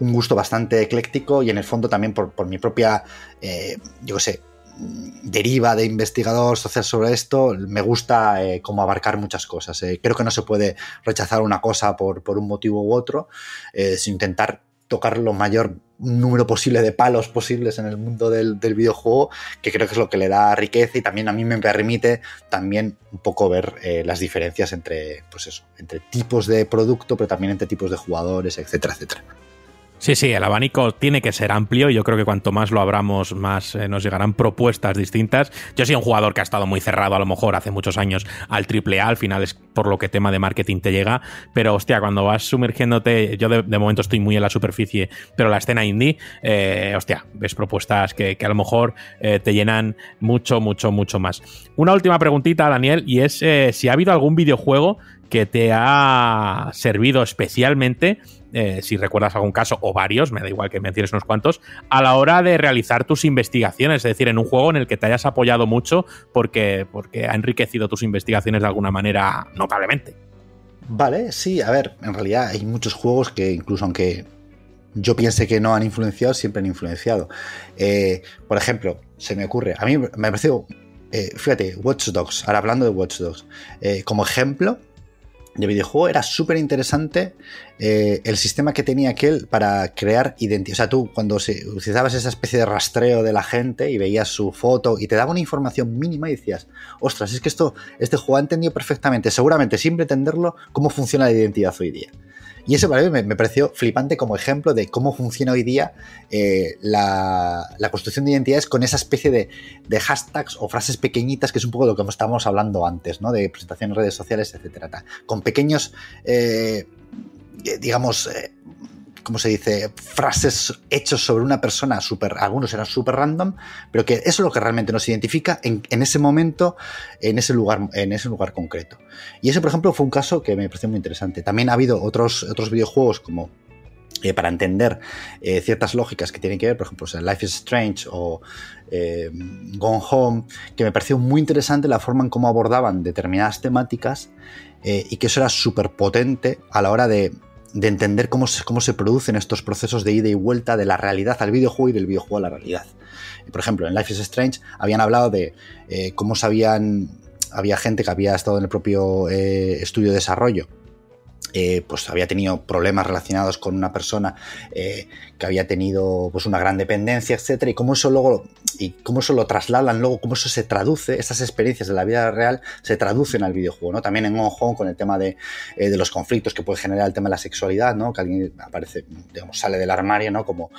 un gusto bastante ecléctico y en el fondo también por, por mi propia, eh, yo sé, deriva de investigador social sobre esto, me gusta eh, como abarcar muchas cosas. Eh. Creo que no se puede rechazar una cosa por, por un motivo u otro, eh, sin intentar tocar lo mayor número posible de palos posibles en el mundo del, del, videojuego, que creo que es lo que le da riqueza y también a mí me permite también un poco ver las diferencias entre, pues eso, entre tipos de producto, pero también entre tipos de jugadores, etcétera, etcétera. Sí, sí, el abanico tiene que ser amplio yo creo que cuanto más lo abramos, más eh, nos llegarán propuestas distintas. Yo soy un jugador que ha estado muy cerrado, a lo mejor hace muchos años, al AAA, al final es por lo que tema de marketing te llega, pero hostia, cuando vas sumergiéndote, yo de, de momento estoy muy en la superficie, pero la escena indie, eh, hostia, ves propuestas que, que a lo mejor eh, te llenan mucho, mucho, mucho más. Una última preguntita, Daniel, y es eh, si ha habido algún videojuego que te ha servido especialmente eh, si recuerdas algún caso o varios, me da igual que menciones unos cuantos, a la hora de realizar tus investigaciones, es decir, en un juego en el que te hayas apoyado mucho porque, porque ha enriquecido tus investigaciones de alguna manera notablemente. Vale, sí, a ver, en realidad hay muchos juegos que incluso aunque yo piense que no han influenciado, siempre han influenciado. Eh, por ejemplo, se me ocurre, a mí me pareció, eh, fíjate, Watch Dogs, ahora hablando de Watch Dogs, como ejemplo, de videojuego era súper interesante eh, el sistema que tenía aquel para crear identidad. O sea, tú cuando se, utilizabas esa especie de rastreo de la gente y veías su foto y te daba una información mínima y decías, ostras, es que esto, este juego ha entendido perfectamente, seguramente sin pretenderlo, cómo funciona la identidad hoy día. Y eso para mí me, pareció flipante como ejemplo de cómo funciona hoy día eh, la, la, construcción de identidades con esa especie de, hashtags o frases pequeñitas, que es un poco lo que estábamos hablando antes, ¿no? De presentación en redes sociales, etcétera. Con pequeños, eh, digamos, eh, ¿cómo se dice? Frases hechos sobre una persona, super, algunos eran súper random, pero que eso es lo que realmente nos identifica en, en, ese momento, en ese, lugar, en ese lugar concreto. Y ese, por ejemplo, fue un caso que me pareció muy interesante. También ha habido otros, otros videojuegos como eh, para entender eh, ciertas lógicas que tienen que ver, por ejemplo, Life is Strange o eh, Gone Home, que me pareció muy interesante la forma en cómo abordaban determinadas temáticas y que eso era súper potente a la hora de, de entender cómo se, cómo se producen estos procesos de ida y vuelta de la realidad al videojuego y del videojuego a la realidad. Por ejemplo, en Life is Strange habían hablado de eh, cómo sabían, había gente que había estado en el propio eh, estudio de desarrollo eh, pues había tenido problemas relacionados con una persona eh, que había tenido pues una gran dependencia, etcétera, y cómo eso luego y cómo eso lo trasladan luego, cómo eso se traduce, estas experiencias de la vida real se traducen al videojuego, ¿no? También en Hong con el tema de, eh, de, los conflictos que puede generar el tema de la sexualidad, ¿no? Que alguien aparece, digamos, sale del armario, ¿no? Como,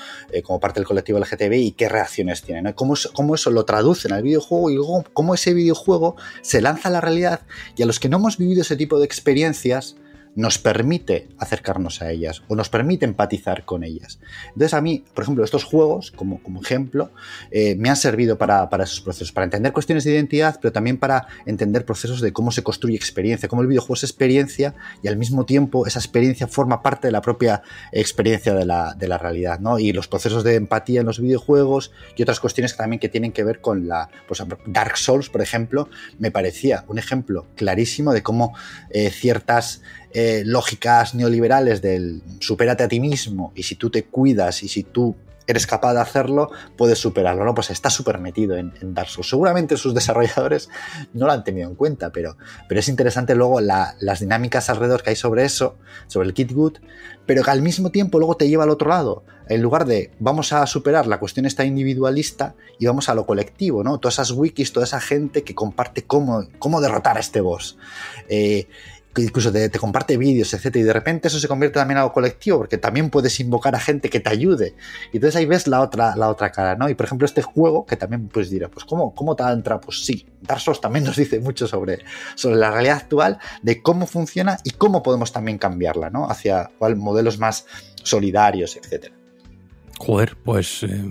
como parte del colectivo LGTB y qué reacciones tiene, ¿no? Cómo, cómo eso lo traducen al videojuego y luego cómo ese videojuego se lanza a la realidad y a los que no hemos vivido ese tipo de experiencias nos permite acercarnos a ellas o nos permite empatizar con ellas. Entonces a mí, por ejemplo, estos juegos, como, como ejemplo, eh, me han servido para, para, esos procesos, para entender cuestiones de identidad, pero también para entender procesos de cómo se construye experiencia, cómo el videojuego es experiencia y al mismo tiempo esa experiencia forma parte de la propia experiencia de la, de la realidad, ¿no? Y los procesos de empatía en los videojuegos y otras cuestiones también que tienen que ver con la, pues Dark Souls, por ejemplo, me parecía un ejemplo clarísimo de cómo eh, ciertas eh, lógicas neoliberales del supérate a ti mismo y si tú te cuidas y si tú eres capaz de hacerlo, puedes superarlo, ¿no? Pues está súper metido en, Dark Souls. Seguramente sus (laughs) desarrolladores no lo han tenido en cuenta, pero, pero es interesante luego las dinámicas alrededor que hay sobre eso, sobre el kit good, pero que al mismo tiempo luego te lleva al otro lado. En lugar de vamos a superar la cuestión esta individualista y vamos a lo colectivo, ¿no? Todas esas wikis, toda esa gente que comparte cómo, cómo derrotar a este boss. Eh, incluso te, comparte vídeos, etcétera, y de repente eso se convierte también en algo colectivo, porque también puedes invocar a gente que te ayude. Y entonces ahí ves la otra, la otra cara, ¿no? Y por ejemplo, este juego, que también pues dirá, pues ¿cómo, cómo te entra? Pues sí, Dark Souls también nos dice mucho sobre, sobre la realidad actual, de cómo funciona y cómo podemos también cambiarla, ¿no? Hacia modelos más solidarios, etcétera. Joder, pues eh,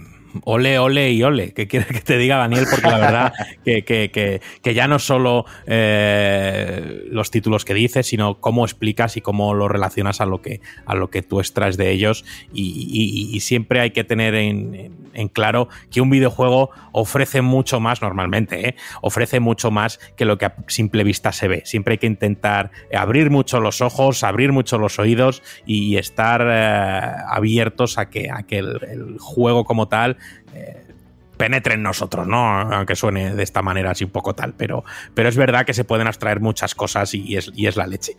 ole, ole y ole, que quiere que te diga Daniel, porque la verdad que, ya no solo eh, los títulos que dices, sino cómo explicas y cómo lo relacionas a lo que, a lo que tú extraes de ellos. Y, siempre hay que tener en, claro que un videojuego ofrece mucho más normalmente, ¿eh? ofrece mucho más que lo que a simple vista se ve. Siempre hay que intentar abrir mucho los ojos, abrir mucho los oídos y estar eh, abiertos a que, a que el juego como tal eh, penetre en nosotros, ¿no? Aunque suene de esta manera así un poco tal, pero, pero es verdad que se pueden abstraer muchas cosas y es, y es la leche.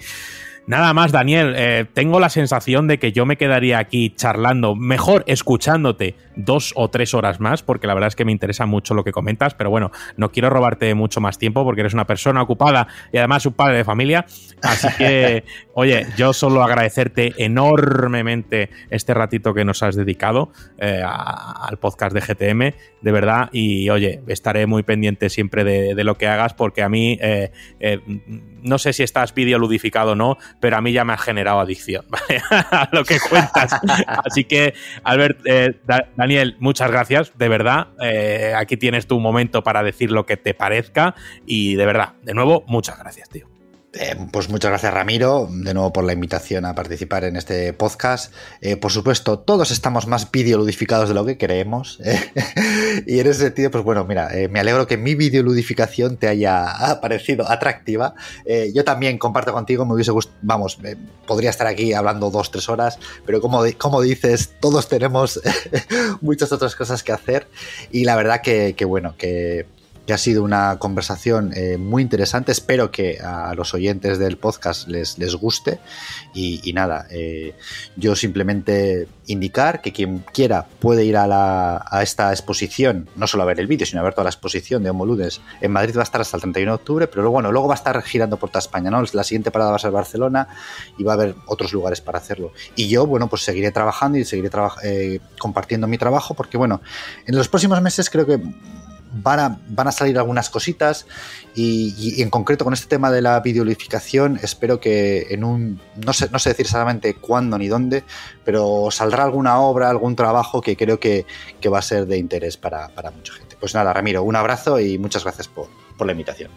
Nada más, Daniel, eh, tengo la sensación de que yo me quedaría aquí charlando, mejor escuchándote dos o tres horas más, porque la verdad es que me interesa mucho lo que comentas, pero bueno, no quiero robarte mucho más tiempo porque eres una persona ocupada y además un padre de familia, así que, (laughs) oye, yo solo agradecerte enormemente este ratito que nos has dedicado eh, al podcast de GTM, de verdad, y oye, estaré muy pendiente siempre de, lo que hagas porque a mí, eh, no sé si estás videoludificado o no, pero a mí ya me ha generado adicción, (laughs) ¿vale? a lo que cuentas. Así que, Albert, eh, Daniel, muchas gracias, de verdad. Eh, aquí tienes tu momento para decir lo que te parezca y de verdad, de nuevo, muchas gracias, tío. Eh, pues muchas gracias Ramiro, de nuevo por la invitación a participar en este podcast. Eh, por supuesto, todos estamos más videoludificados de lo que creemos. (laughs) ¿eh? y en ese sentido, pues bueno, mira, me alegro que mi videoludificación te haya parecido atractiva. yo también comparto contigo, me hubiese gustado, vamos, podría estar aquí hablando dos, tres horas, pero como, como dices, todos tenemos (laughs) muchas otras cosas que hacer. Y la verdad que, que bueno, que que ha sido una conversación eh, muy interesante. Espero que a los oyentes del podcast les, les guste. Y, nada, eh, yo simplemente indicar que quien quiera puede ir a, la, a, esta exposición, no solo a ver el vídeo, sino a ver toda la exposición de Homo Ludens. En Madrid va a estar hasta el 31 de octubre, pero bueno, luego va a estar girando por toda España. ¿no? La siguiente parada va a ser Barcelona y va a haber otros lugares para hacerlo. Y yo, bueno, pues seguiré trabajando y seguiré eh, compartiendo mi trabajo porque, bueno, en los próximos meses creo que van a, van a salir algunas cositas y, en concreto con este tema de la videoificación espero que en un, no sé, no sé decir exactamente cuándo ni dónde, pero saldrá alguna obra, algún trabajo que creo que, va a ser de interés para, mucha gente. Pues nada, Ramiro, un abrazo y muchas gracias por, por la invitación.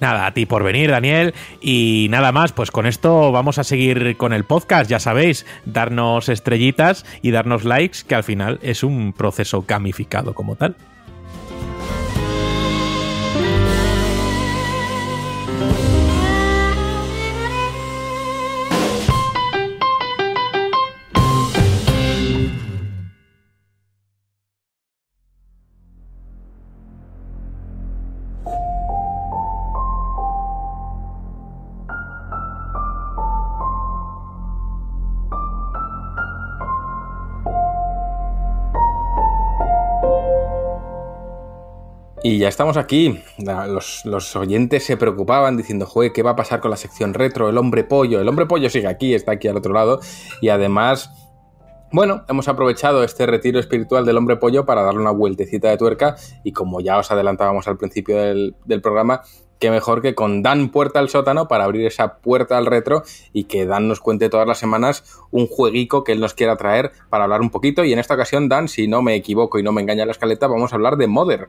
Nada, a ti por venir, Daniel. Y nada más, pues con esto vamos a seguir con el podcast, ya sabéis, darnos estrellitas y darnos likes, que al final es un proceso gamificado como tal. Y ya estamos aquí. Los, oyentes se preocupaban diciendo, joder, ¿qué va a pasar con la sección retro? El hombre pollo. El hombre pollo sigue aquí, está aquí al otro lado. Y además, bueno, hemos aprovechado este retiro espiritual del hombre pollo para darle una vueltecita de tuerca. Y como ya os adelantábamos al principio del, programa, qué mejor que con Dan Puerta al Sótano para abrir esa puerta al retro y que Dan nos cuente todas las semanas un jueguico que él nos quiera traer para hablar un poquito. Y en esta ocasión, Dan, si no me equivoco y no me engaña la escaleta, vamos a hablar de Mother.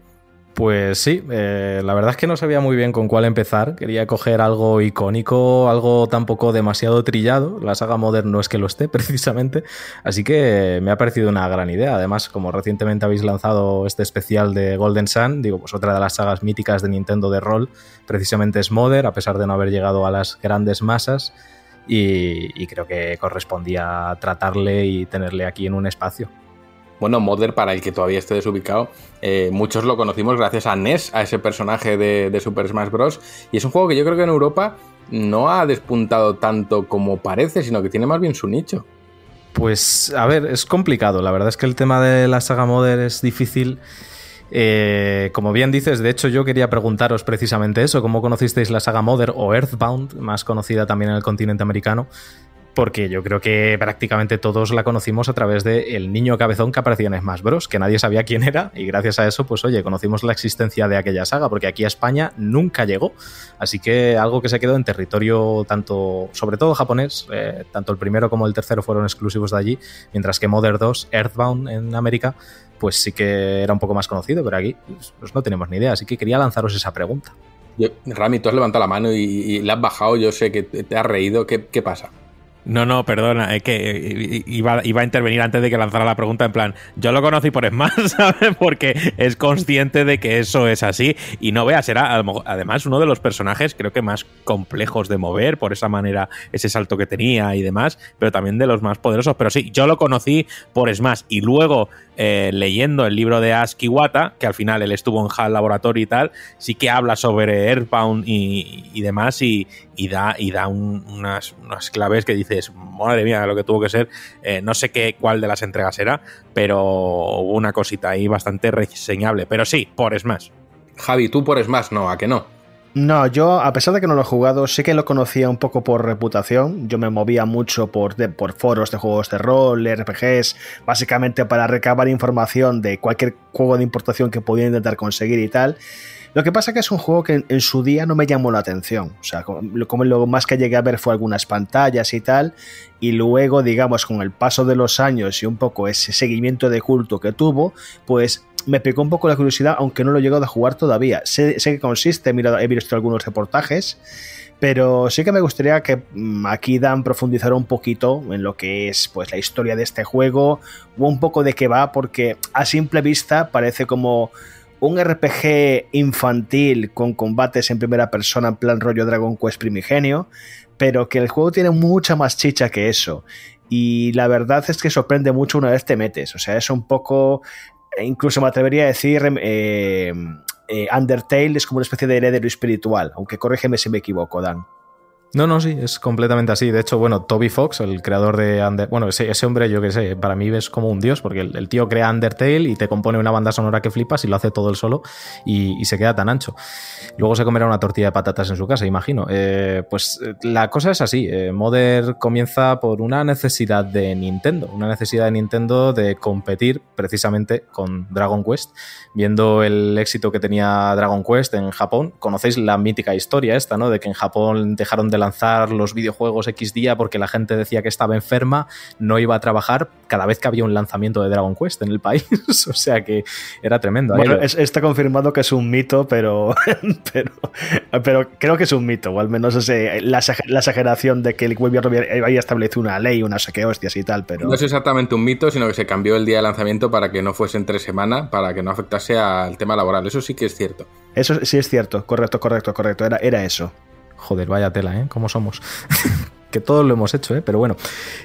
Pues sí, eh, la verdad es que no sabía muy bien con cuál empezar. Quería coger algo icónico, algo tampoco demasiado trillado. La saga Modern no es que lo esté, (laughs) precisamente. Así que me ha parecido una gran idea. Además, como recientemente habéis lanzado este especial de Golden Sun, digo, pues otra de las sagas míticas de Nintendo de rol, precisamente es Modern, a pesar de no haber llegado a las grandes masas. Y, y creo que correspondía tratarle y tenerle aquí en un espacio. Bueno, Modder, para el que todavía esté desubicado, eh, muchos lo conocimos gracias a Ness, a ese personaje de, Super Smash Bros. Y es un juego que yo creo que en Europa no ha despuntado tanto como parece, sino que tiene más bien su nicho. Pues, a ver, es complicado. La verdad es que el tema de la saga Modder es difícil. Eh, como bien dices, de hecho yo quería preguntaros precisamente eso, ¿cómo conocisteis la saga Modern o Earthbound, más conocida también en el continente americano? Porque yo creo que prácticamente todos la conocimos a través de el niño cabezón que aparecía en Smash Bros, que nadie sabía quién era y gracias a eso, pues oye, conocimos la existencia de aquella saga, porque aquí a España nunca llegó, así que algo que se quedó en territorio tanto, sobre todo japonés, eh, tanto el primero como el tercero fueron exclusivos de allí, mientras que Mother 2, Earthbound en América, pues sí que era un poco más conocido, pero aquí pues, no tenemos ni idea, así que quería lanzaros esa pregunta. Yo, Rami, tú has levantado la mano y, y la has bajado, yo sé que te has reído, ¿qué, qué pasa? No, no, perdona, es que iba, iba, a intervenir antes de que lanzara la pregunta en plan, yo lo conocí por Smash, (laughs) ¿sabes? Porque es consciente de que eso es así y no veas, era además uno de los personajes creo que más complejos de mover por esa manera, ese salto que tenía y demás, pero también de los más poderosos, pero sí, yo lo conocí por Smash y luego eh, leyendo el libro de Ash Kiwata, que al final él estuvo en HAL Laboratory y tal, sí que habla sobre Earthbound y, y demás y, y, da, y da un, unas, unas, claves que dices, madre mía, lo que tuvo que ser. Eh, no sé qué cuál de las entregas era, pero hubo una cosita ahí bastante reseñable. Pero sí, por Smash. Javi, tú por Smash, no, ¿a que no? No, yo, a pesar de que no lo he jugado, sí que lo conocía un poco por reputación. Yo me movía mucho por, de, por foros de juegos de rol, RPGs, básicamente para recabar información de cualquier juego de importación que podía intentar conseguir y tal. Lo que pasa que es un juego que en, en, su día no me llamó la atención. O sea, como, como, lo más que llegué a ver fue algunas pantallas y tal. Y luego, digamos, con el paso de los años y un poco ese seguimiento de culto que tuvo, pues me picó un poco la curiosidad, aunque no lo he llegado a jugar todavía. Sé, sé que consiste, mira, he visto algunos reportajes, pero sí que me gustaría que aquí Dan profundizara un poquito en lo que es pues la historia de este juego o un poco de qué va, porque a simple vista parece como un RPG infantil con combates en primera persona en plan rollo Dragon Quest primigenio, pero que el juego tiene mucha más chicha que eso. Y la verdad es que sorprende mucho una vez te metes. O sea, es un poco incluso me atrevería a decir, eh, eh, Undertale es como una especie de heredero espiritual, aunque corrígeme si me equivoco, Dan. No, no, sí, es completamente así. De hecho, bueno, Toby Fox, el creador de Under... Bueno, ese, hombre, yo que sé, para mí es como un dios, porque el, tío crea Undertale y te compone una banda sonora que flipas y lo hace todo él solo y, se queda tan ancho. Luego se comerá una tortilla de patatas en su casa, imagino. Eh, pues la cosa es así. Eh, Modern comienza por una necesidad de Nintendo, una necesidad de Nintendo de competir precisamente con Dragon Quest. Viendo el éxito que tenía Dragon Quest en Japón, conocéis la mítica historia esta, ¿no? De que en Japón dejaron de lanzar los videojuegos X día porque la gente decía que estaba enferma, no iba a trabajar cada vez que había un lanzamiento de Dragon Quest en el país. (laughs) o sea que era tremendo. Bueno, es, está confirmado que es un mito, pero, (laughs) pero, pero creo que es un mito, o al menos ese, la, la, exageración de que el gobierno había establecido una ley, una sé qué hostias y tal. Pero... No es exactamente un mito, sino que se cambió el día de lanzamiento para que no fuese entre semana, para que no afectase al tema laboral. Eso sí que es cierto. Eso sí es cierto, correcto, correcto, correcto. Era, era eso. Joder, vaya tela, ¿eh? ¿Cómo somos? (laughs) que todos lo hemos hecho, ¿eh? Pero bueno,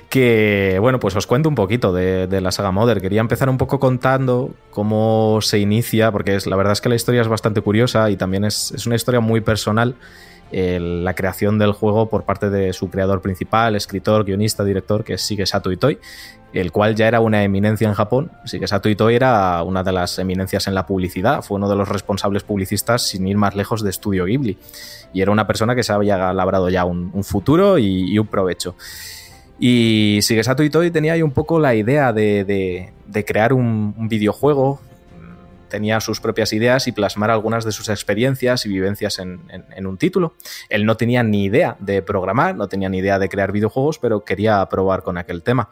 que bueno, pues os cuento un poquito de, la saga Mother. Quería empezar un poco contando cómo se inicia, porque es, la verdad es que la historia es bastante curiosa y también es, es una historia muy personal. La creación del juego por parte de su creador principal, escritor, guionista, director, que es Shigesato Itoi, el cual ya era una eminencia en Japón. Shigesato Itoi era una de las eminencias en la publicidad, fue uno de los responsables publicistas, sin ir más lejos, de Studio Ghibli. Y era una persona que se había labrado ya un, futuro y, un provecho. Y Shigesato Itoi tenía ahí un poco la idea de, crear un videojuego tenía sus propias ideas y plasmar algunas de sus experiencias y vivencias en, un título. Él no tenía ni idea de programar, no tenía ni idea de crear videojuegos, pero quería probar con aquel tema.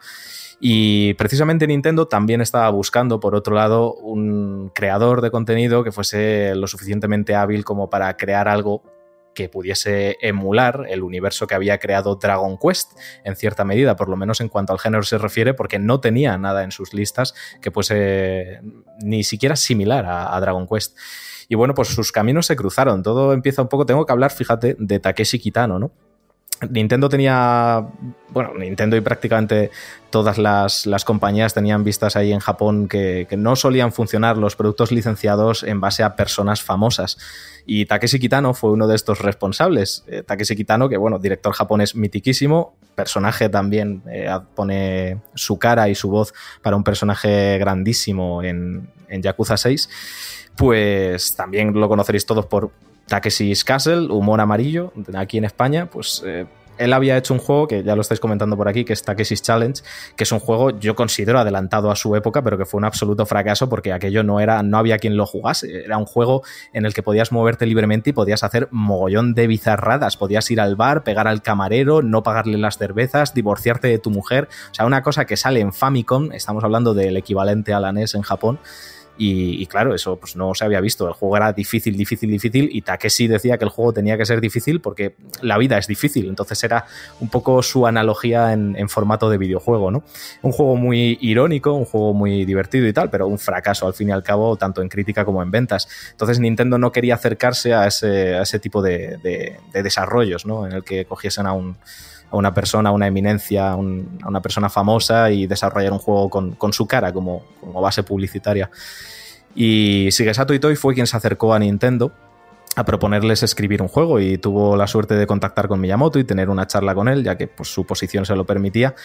Y precisamente Nintendo también estaba buscando, por otro lado, un creador de contenido que fuese lo suficientemente hábil como para crear algo que pudiese emular el universo que había creado Dragon Quest, en cierta medida, por lo menos en cuanto al género se refiere, porque no tenía nada en sus listas que fuese ni siquiera similar a, Dragon Quest. Y bueno, pues sus caminos se cruzaron. Todo empieza un poco. Tengo que hablar, fíjate, de Takeshi Kitano, ¿no? Nintendo tenía, bueno, Nintendo y prácticamente todas las, compañías tenían vistas ahí en Japón que, no solían funcionar los productos licenciados en base a personas famosas. Y Takeshi Kitano fue uno de estos responsables. Eh, Takeshi Kitano, que bueno, director japonés mitiquísimo, personaje también, eh, pone su cara y su voz para un personaje grandísimo en, en Yakuza 6 pues también lo conoceréis todos por Takeshi's Castle, humor amarillo, aquí en España, pues eh, él había hecho un juego que ya lo estáis comentando por aquí, que es Takeshi's Challenge, que es un juego yo considero adelantado a su época, pero que fue un absoluto fracaso porque aquello no era, no había quien lo jugase. Era un juego en el que podías moverte libremente y podías hacer mogollón de bizarradas. Podías ir al bar, pegar al camarero, no pagarle las cervezas, divorciarte de tu mujer. O sea, una cosa que sale en Famicom, estamos hablando del equivalente a NES en Japón y, claro, eso pues no se había visto. El juego era difícil, difícil, difícil. Y Takeshi decía que el juego tenía que ser difícil porque la vida es difícil. Entonces era un poco su analogía en, formato de videojuego, ¿no? Un juego muy irónico, un juego muy divertido y tal, pero un fracaso al fin y al cabo, tanto en crítica como en ventas. Entonces Nintendo no quería acercarse a ese, a ese tipo de, de desarrollos, ¿no? En el que cogiesen a un a una persona, a una eminencia, a, una persona famosa y desarrollar un juego con, su cara como, base publicitaria. Y Shigesato Itoi fue quien se acercó a Nintendo a proponerles escribir un juego y tuvo la suerte de contactar con Miyamoto y tener una charla con él, ya que pues, su posición se lo permitía.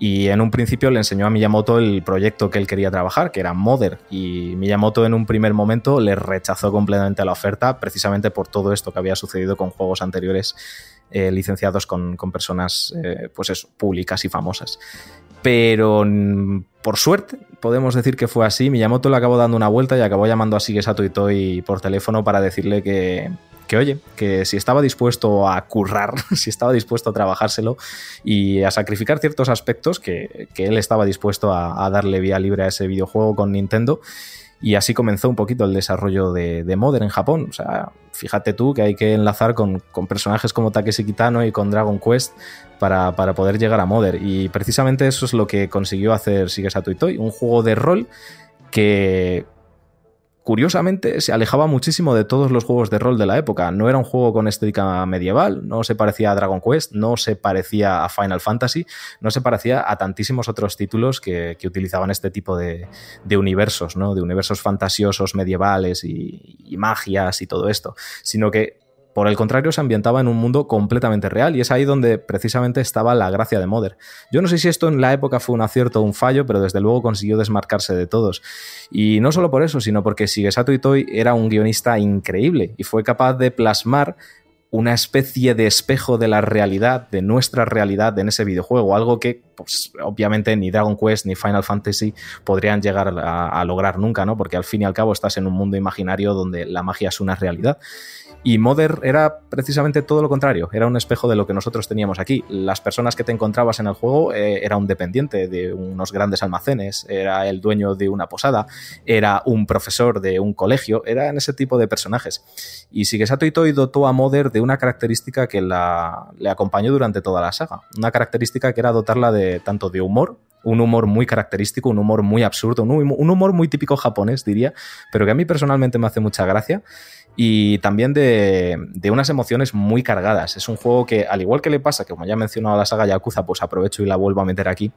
Y en un principio le enseñó a Miyamoto el proyecto que él quería trabajar, que era Mother. Y Miyamoto en un primer momento le rechazó completamente la oferta, precisamente por todo esto que había sucedido con juegos anteriores eh, licenciados con, personas eh, pues eso, públicas y famosas. Pero mm, por suerte, podemos decir que fue así. Miyamoto le acabó dando una vuelta y acabó llamando a Shigesato Itoi por teléfono para decirle que, que oye, que si estaba dispuesto a currar, (laughs) si estaba dispuesto a trabajárselo y a sacrificar ciertos aspectos, que, él estaba dispuesto a, darle vía libre a ese videojuego con Nintendo y así comenzó un poquito el desarrollo de, de Modern en Japón. O sea, fíjate tú que hay que enlazar con, personajes como Takeshi Kitano y con Dragon Quest para, poder llegar a Modern. Y precisamente eso es lo que consiguió hacer Shigesato Itoi, un juego de rol que curiosamente se alejaba muchísimo de todos los juegos de rol de la época. No era un juego con estética medieval, no se parecía a Dragon Quest, no se parecía a Final Fantasy, no se parecía a tantísimos otros títulos que, utilizaban este tipo de, universos, ¿no? de universos fantasiosos, medievales y, y magias y todo esto, sino que por el contrario, se ambientaba en un mundo completamente real y es ahí donde precisamente estaba la gracia de Mother. Yo no sé si esto en la época fue un acierto o un fallo, pero desde luego consiguió desmarcarse de todos. Y no solo por eso, sino porque Shigesato Itoi era un guionista increíble y fue capaz de plasmar una especie de espejo de la realidad, de nuestra realidad en ese videojuego, algo que pues, obviamente ni Dragon Quest ni Final Fantasy podrían llegar a, a, lograr nunca, ¿no? Porque al fin y al cabo estás en un mundo imaginario donde la magia es una realidad. Y Mother era precisamente todo lo contrario, era un espejo de lo que nosotros teníamos aquí. Las personas que te encontrabas en el juego eh, era un dependiente de unos grandes almacenes, era el dueño de una posada, era un profesor de un colegio, eran ese tipo de personajes. Y Shigesato Itoi dotó a Mother de una característica que la, le acompañó durante toda la saga, una característica que era dotarla de tanto de humor, un humor muy característico, un humor muy absurdo, un humor muy típico japonés, diría, pero que a mí personalmente me hace mucha gracia y también de, unas emociones muy cargadas. Es un juego que, al igual que le pasa, que como ya he mencionado la saga Yakuza, pues aprovecho y la vuelvo a meter aquí.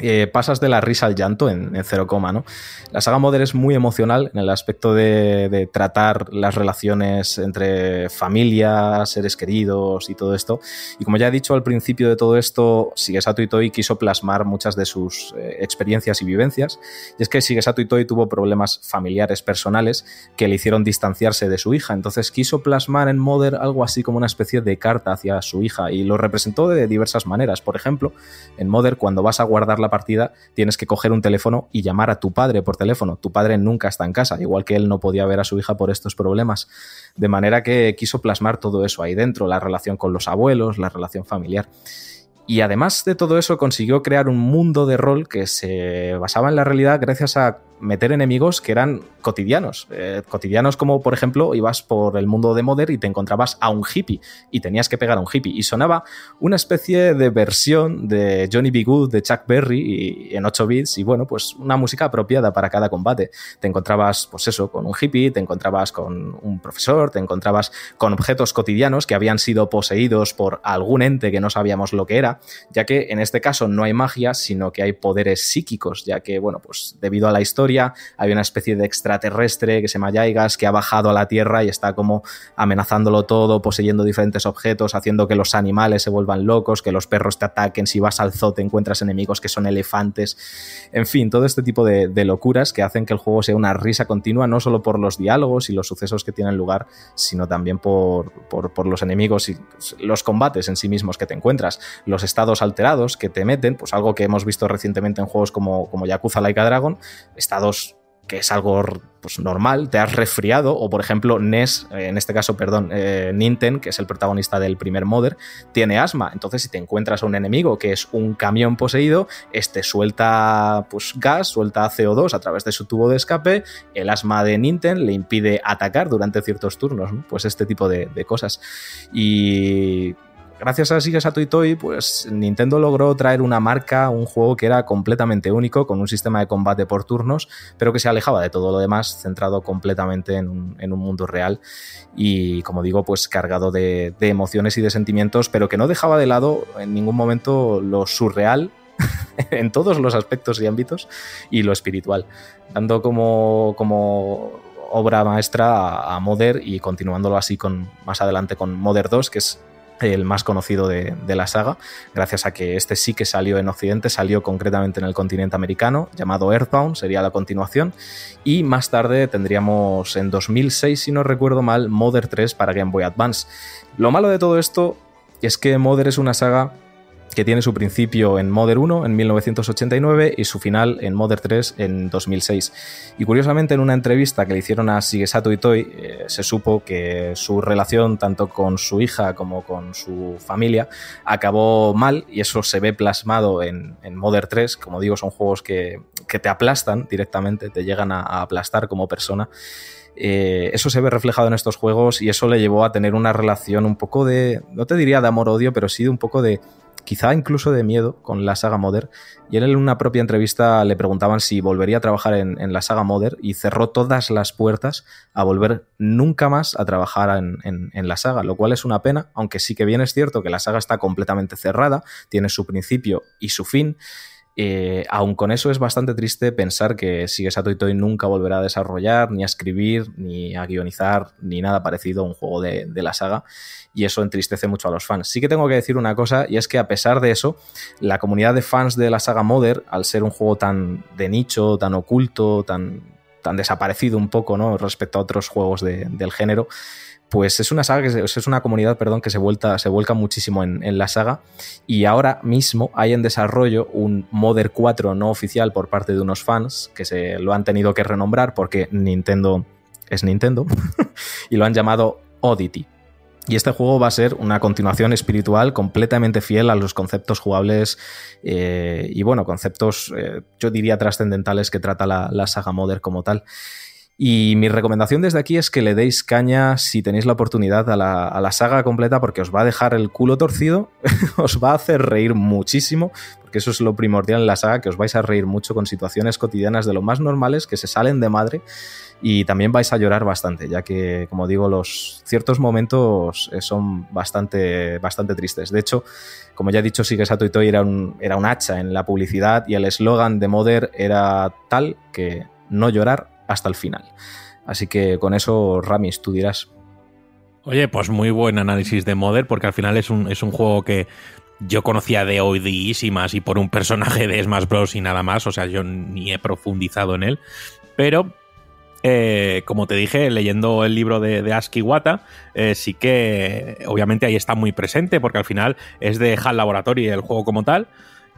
Eh, pasas de la risa al llanto en, cero coma, ¿no? La saga Modern es muy emocional en el aspecto de, tratar las relaciones entre familia, seres queridos y todo esto. Y como ya he dicho al principio de todo esto, Shigesato Itoi quiso plasmar muchas de sus eh, experiencias y vivencias. Y es que Shigesato Itoi tuvo problemas familiares personales que le hicieron distanciarse de su hija. Entonces quiso plasmar en Modern algo así como una especie de carta hacia su hija y lo representó de diversas maneras. Por ejemplo, en Modern cuando vas a guardar la partida tienes que coger un teléfono y llamar a tu padre por teléfono. Tu padre nunca está en casa, igual que él no podía ver a su hija por estos problemas. De manera que quiso plasmar todo eso ahí dentro, la relación con los abuelos, la relación familiar. Y además de todo eso consiguió crear un mundo de rol que se basaba en la realidad gracias a meter enemigos que eran cotidianos. Eh, cotidianos como, por ejemplo, ibas por el mundo de Modern y te encontrabas a un hippie y tenías que pegar a un hippie. Y sonaba una especie de versión de Johnny B. Good, de Chuck Berry y, en 8 bits y bueno, pues una música apropiada para cada combate. Te encontrabas, pues eso, con un hippie, te encontrabas con un profesor, te encontrabas con objetos cotidianos que habían sido poseídos por algún ente que no sabíamos lo que era, ya que en este caso no hay magia, sino que hay poderes psíquicos, ya que, bueno, pues debido a la historia, hay una especie de extraterrestre que se llama Yaigas que ha bajado a la Tierra y está como amenazándolo todo, poseyendo diferentes objetos, haciendo que los animales se vuelvan locos, que los perros te ataquen, si vas al zoo te encuentras enemigos que son elefantes, en fin, todo este tipo de, locuras que hacen que el juego sea una risa continua, no solo por los diálogos y los sucesos que tienen lugar, sino también por, por los enemigos y los combates en sí mismos que te encuentras, los estados alterados que te meten, pues algo que hemos visto recientemente en juegos como, como Yakuza Laika Dragon, está que es algo pues, normal, te has resfriado, o por ejemplo, NES, eh, en este caso, perdón, eh, Nintendo, que es el protagonista del primer Mother, tiene asma. Entonces, si te encuentras a un enemigo que es un camión poseído, este suelta pues, gas, suelta CO2 a través de su tubo de escape, el asma de Nintendo le impide atacar durante ciertos turnos, pues este tipo de cosas. Y gracias a Sigue Sato Toy, pues Nintendo logró traer una marca, un juego que era completamente único, con un sistema de combate por turnos, pero que se alejaba de todo lo demás, centrado completamente en un, mundo real. Y, como digo, pues cargado de, emociones y de sentimientos, pero que no dejaba de lado en ningún momento lo surreal (laughs) en todos los aspectos y ámbitos y lo espiritual, dando como, obra maestra a, a Modern y continuándolo así con más adelante con Modern 2, que es el más conocido de, la saga, gracias a que este sí que salió en Occidente, salió concretamente en el continente americano, llamado Earthbound, sería la continuación, y más tarde tendríamos en 2006, si no recuerdo mal, Mother 3 para Game Boy Advance. Lo malo de todo esto es que Mother es una saga que tiene su principio en Mother 1 en 1989 y su final en Mother 3 en 2006. Y curiosamente en una entrevista que le hicieron a Shigesato Itoi eh, se supo que su relación tanto con su hija como con su familia acabó mal y eso se ve plasmado en, en Mother 3. Como digo, son juegos que, te aplastan directamente, te llegan a, aplastar como persona. Eh, eso se ve reflejado en estos juegos y eso le llevó a tener una relación un poco de, no te diría de amor-odio, pero sí de un poco de, quizá incluso de miedo con la saga Mother. Y él en una propia entrevista le preguntaban si volvería a trabajar en, la saga Mother y cerró todas las puertas a volver nunca más a trabajar en, en, la saga, lo cual es una pena, aunque sí que bien es cierto que la saga está completamente cerrada, tiene su principio y su fin. Eh, aun con eso es bastante triste pensar que Shigesato Itoi nunca volverá a desarrollar, ni a escribir, ni a guionizar, ni nada parecido a un juego de, la saga, y eso entristece mucho a los fans. Sí que tengo que decir una cosa, y es que a pesar de eso, la comunidad de fans de la saga Mother, al ser un juego tan de nicho, tan oculto, tan, tan desaparecido un poco ¿no? respecto a otros juegos del género, pues es una saga que es una comunidad, perdón, que se, vuelta, se vuelca muchísimo en, la saga y ahora mismo hay en desarrollo un Modern 4 no oficial por parte de unos fans que se lo han tenido que renombrar porque Nintendo es Nintendo (laughs) y lo han llamado Oddity. Y este juego va a ser una continuación espiritual completamente fiel a los conceptos jugables eh, y, bueno, conceptos, eh, yo diría, trascendentales que trata la, la saga Modern como tal. Y mi recomendación desde aquí es que le deis caña si tenéis la oportunidad a la, saga completa porque os va a dejar el culo torcido, (laughs) os va a hacer reír muchísimo, porque eso es lo primordial en la saga, que os vais a reír mucho con situaciones cotidianas de lo más normales que se salen de madre y también vais a llorar bastante, ya que, como digo, los ciertos momentos eh, son bastante, bastante tristes. De hecho, como ya he dicho, Sigue Sato Itoi era un, era un hacha en la publicidad y el eslogan de Mother era tal que no llorar hasta el final. Así que con eso, Ramis, tú dirás. Oye, pues muy buen análisis de Modern, porque al final es un, es un juego que yo conocía de oidísimas y por un personaje de Smash Bros. y nada más, o sea, yo ni he profundizado en él. Pero, eh, como te dije, leyendo el libro de, de Aski Wata, eh, sí que obviamente ahí está muy presente, porque al final es de HAL Laboratory el juego como tal.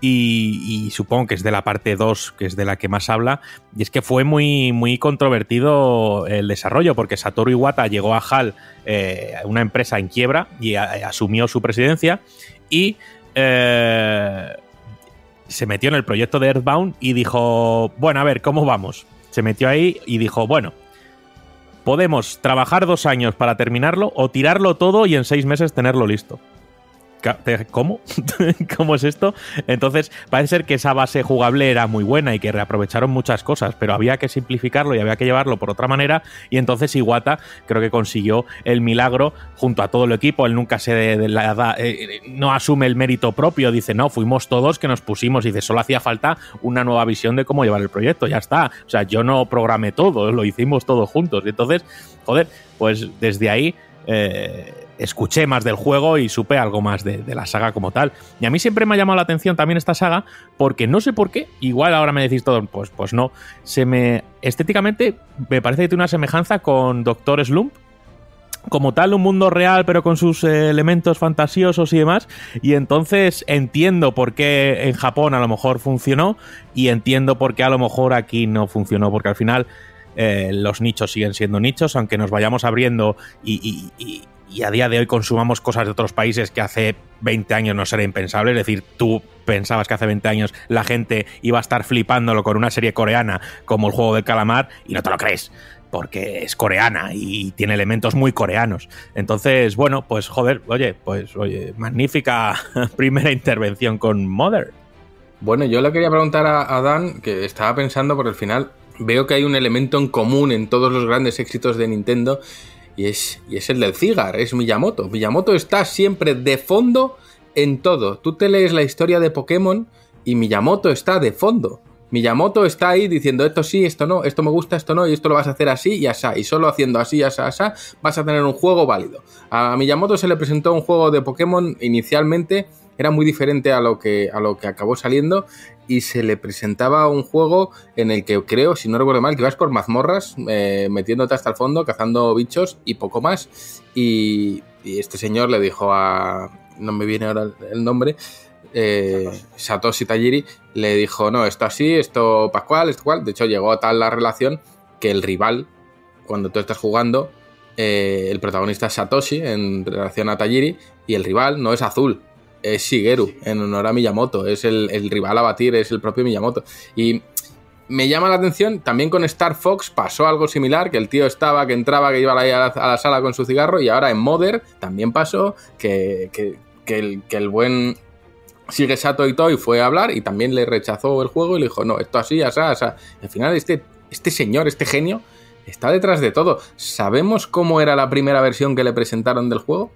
Y, supongo que es de la parte 2, que es de la que más habla, y es que fue muy, muy controvertido el desarrollo, porque Satoru Iwata llegó a HAL, eh, una empresa en quiebra, y asumió su presidencia, y eh, se metió en el proyecto de Earthbound y dijo, bueno, a ver, ¿cómo vamos? Se metió ahí y dijo, bueno, podemos trabajar dos años para terminarlo o tirarlo todo y en seis meses tenerlo listo. ¿Cómo? (laughs) ¿Cómo es esto? Entonces, parece ser que esa base jugable era muy buena y que reaprovecharon muchas cosas, pero había que simplificarlo y había que llevarlo por otra manera. Y entonces Iwata creo que consiguió el milagro junto a todo el equipo. Él nunca se de, la, eh, no asume el mérito propio, dice, no, fuimos todos que nos pusimos. Dice, solo hacía falta una nueva visión de cómo llevar el proyecto, ya está. O sea, yo no programé todo, lo hicimos todos juntos. Y entonces, joder, pues desde ahí. Eh, escuché más del juego y supe algo más de, la saga como tal. Y a mí siempre me ha llamado la atención también esta saga, porque no sé por qué, igual ahora me decís todo, pues, pues no, se me. Estéticamente me parece que tiene una semejanza con Doctor Slump, como tal un mundo real pero con sus eh, elementos fantasiosos y demás y entonces entiendo por qué en Japón a lo mejor funcionó y entiendo por qué a lo mejor aquí no funcionó porque al final eh, los nichos siguen siendo nichos aunque nos vayamos abriendo y, y a día de hoy consumamos cosas de otros países que hace 20 años no sería impensable. Es decir, tú pensabas que hace 20 años la gente iba a estar flipándolo con una serie coreana como el juego del calamar y no te lo crees. Porque es coreana y tiene elementos muy coreanos. Entonces, bueno, pues joder, oye, pues oye, magnífica (laughs) primera intervención con Mother. Bueno, yo le quería preguntar a, Dan, que estaba pensando por el final, veo que hay un elemento en común en todos los grandes éxitos de Nintendo y es, y es el del cigar, es Miyamoto. Miyamoto está siempre de fondo en todo. Tú te lees la historia de Pokémon y Miyamoto está de fondo. Miyamoto está ahí diciendo esto sí, esto no, esto me gusta, esto no, y esto lo vas a hacer así y así. Y solo haciendo así, así, así, vas a tener un juego válido. A Miyamoto se le presentó un juego de Pokémon inicialmente, era muy diferente a lo que, a lo que acabó saliendo, y se le presentaba un juego en el que creo, si no recuerdo mal, que ibas por mazmorras, eh, metiéndote hasta el fondo, cazando bichos y poco más. Y, este señor le dijo a. No me viene ahora el nombre. Eh, Satoshi Tajiri le dijo: No, esto así, esto Pascual, esto cual. De hecho, llegó a tal la relación que el rival, cuando tú estás jugando, eh, el protagonista es Satoshi en relación a Tajiri y el rival no es azul, es Shigeru, en honor a Miyamoto. Es el, rival a batir, es el propio Miyamoto. Y me llama la atención, también con Star Fox pasó algo similar, que el tío estaba, que entraba, que iba a la, sala con su cigarro, y ahora en Mother también pasó que, el, que el buen Sigue Sato Itoi fue a hablar y también le rechazó el juego y le dijo, no, esto así, así, así. Al final este, este señor, este genio, está detrás de todo. ¿Sabemos cómo era la primera versión que le presentaron del juego?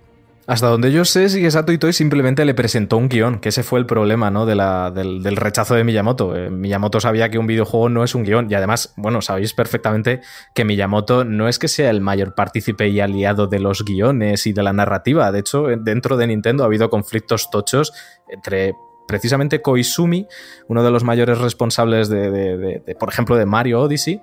Hasta donde yo sé, Sato Itoi simplemente le presentó un guion, que ese fue el problema ¿no? de la, del, rechazo de Miyamoto. Eh, Miyamoto sabía que un videojuego no es un guion y además, bueno, sabéis perfectamente que Miyamoto no es que sea el mayor partícipe y aliado de los guiones y de la narrativa. De hecho, dentro de Nintendo ha habido conflictos tochos entre precisamente Koizumi, uno de los mayores responsables de, por ejemplo, de Mario Odyssey,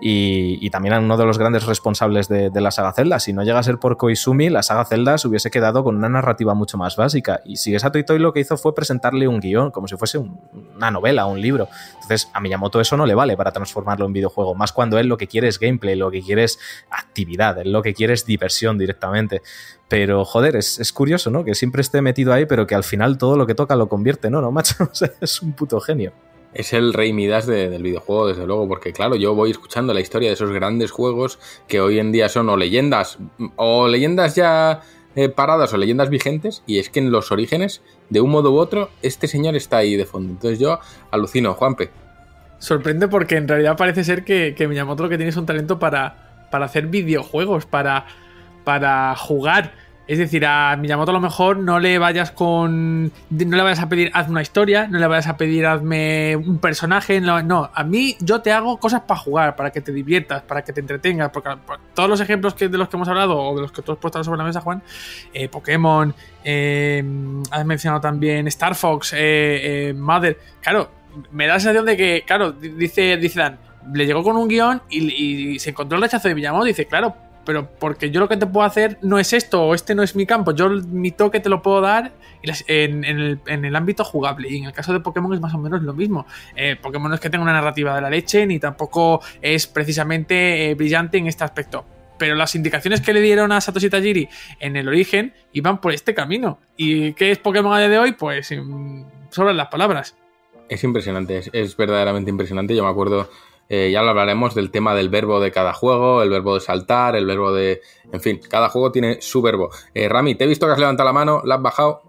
y, también uno de los grandes responsables de, la saga Zelda. Si no llega a ser por Koizumi, la saga Zelda se hubiese quedado con una narrativa mucho más básica. Y Shigesato Itoi lo que hizo fue presentarle un guion, como si fuese una novela, un libro. Entonces, a Miyamoto eso no le vale para transformarlo en videojuego, más cuando él lo que quiere es gameplay, lo que quiere es actividad, él lo que quiere es diversión directamente. Pero, joder, es, curioso, ¿no? Que siempre esté metido ahí, pero que al final todo lo que toca lo convierte, ¿no? ¿No, macho? (laughs) es un puto genio. Es el rey Midas del videojuego, desde luego, porque claro, yo voy escuchando la historia de esos grandes juegos que hoy en día son o leyendas, o leyendas ya eh, paradas o leyendas vigentes, y es que en los orígenes, de un modo u otro, este señor está ahí de fondo. Entonces yo alucino, Juanpe. Sorprende porque en realidad parece ser que, que Miyamoto lo que tiene es un talento para, para hacer videojuegos, para para jugar. Es decir, a Miyamoto a lo mejor no le vayas con. No le vayas a pedir hazme una historia, no le vayas a pedir hazme un personaje. No, a mí yo te hago cosas para jugar, para que te diviertas, para que te entretengas. Porque todos los ejemplos que, de los que hemos hablado, o de los que tú has puesto sobre la mesa, Juan, eh, Pokémon, eh, has mencionado también Star Fox, eh, Mother. Claro, me da la sensación de que, claro, dice, dice Dan, le llegó con un guion y, se encontró el rechazo de Miyamoto dice, claro, pero porque yo lo que te puedo hacer no es esto, o este no es mi campo, yo mi toque te lo puedo dar en, el, ámbito jugable. Y en el caso de Pokémon es más o menos lo mismo. Eh, Pokémon no es que tenga una narrativa de la leche, ni tampoco es precisamente eh, brillante en este aspecto. Pero las indicaciones que le dieron a Satoshi Tajiri en el origen iban por este camino. ¿Y qué es Pokémon a día de hoy? Pues mm, sobran las palabras. Es impresionante, es, verdaderamente impresionante. Yo me acuerdo, eh, ya lo hablaremos del tema del verbo de cada juego, el verbo de saltar, el verbo de... En fin, cada juego tiene su verbo. Eh, Rami, te he visto que has levantado la mano, la has bajado.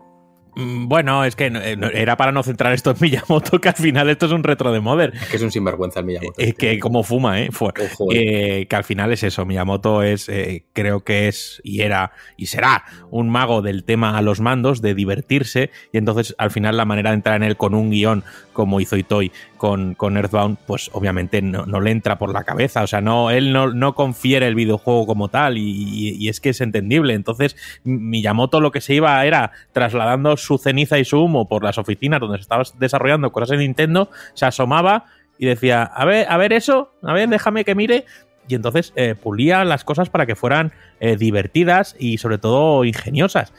Mm, bueno, es que eh, era para no centrar esto en Miyamoto, (laughs) que al final esto es un retro de Mother. Es que es un sinvergüenza el Miyamoto. Es que como fuma, ¿eh? Fue, eh, que al final es eso. Miyamoto es, eh, creo que es y era y será un mago del tema a los mandos, de divertirse. Y entonces al final la manera de entrar en él con un guion como hizo Itoy con, con Earthbound, pues obviamente no, le entra por la cabeza. O sea, no, él no, no confiere el videojuego como tal y, y es que es entendible. Entonces Miyamoto lo que se iba era trasladando su ceniza y su humo por las oficinas donde se estaba desarrollando cosas en Nintendo, se asomaba y decía, a ver, a ver eso, a ver, déjame que mire. Y entonces eh, pulía las cosas para que fueran eh, divertidas y sobre todo ingeniosas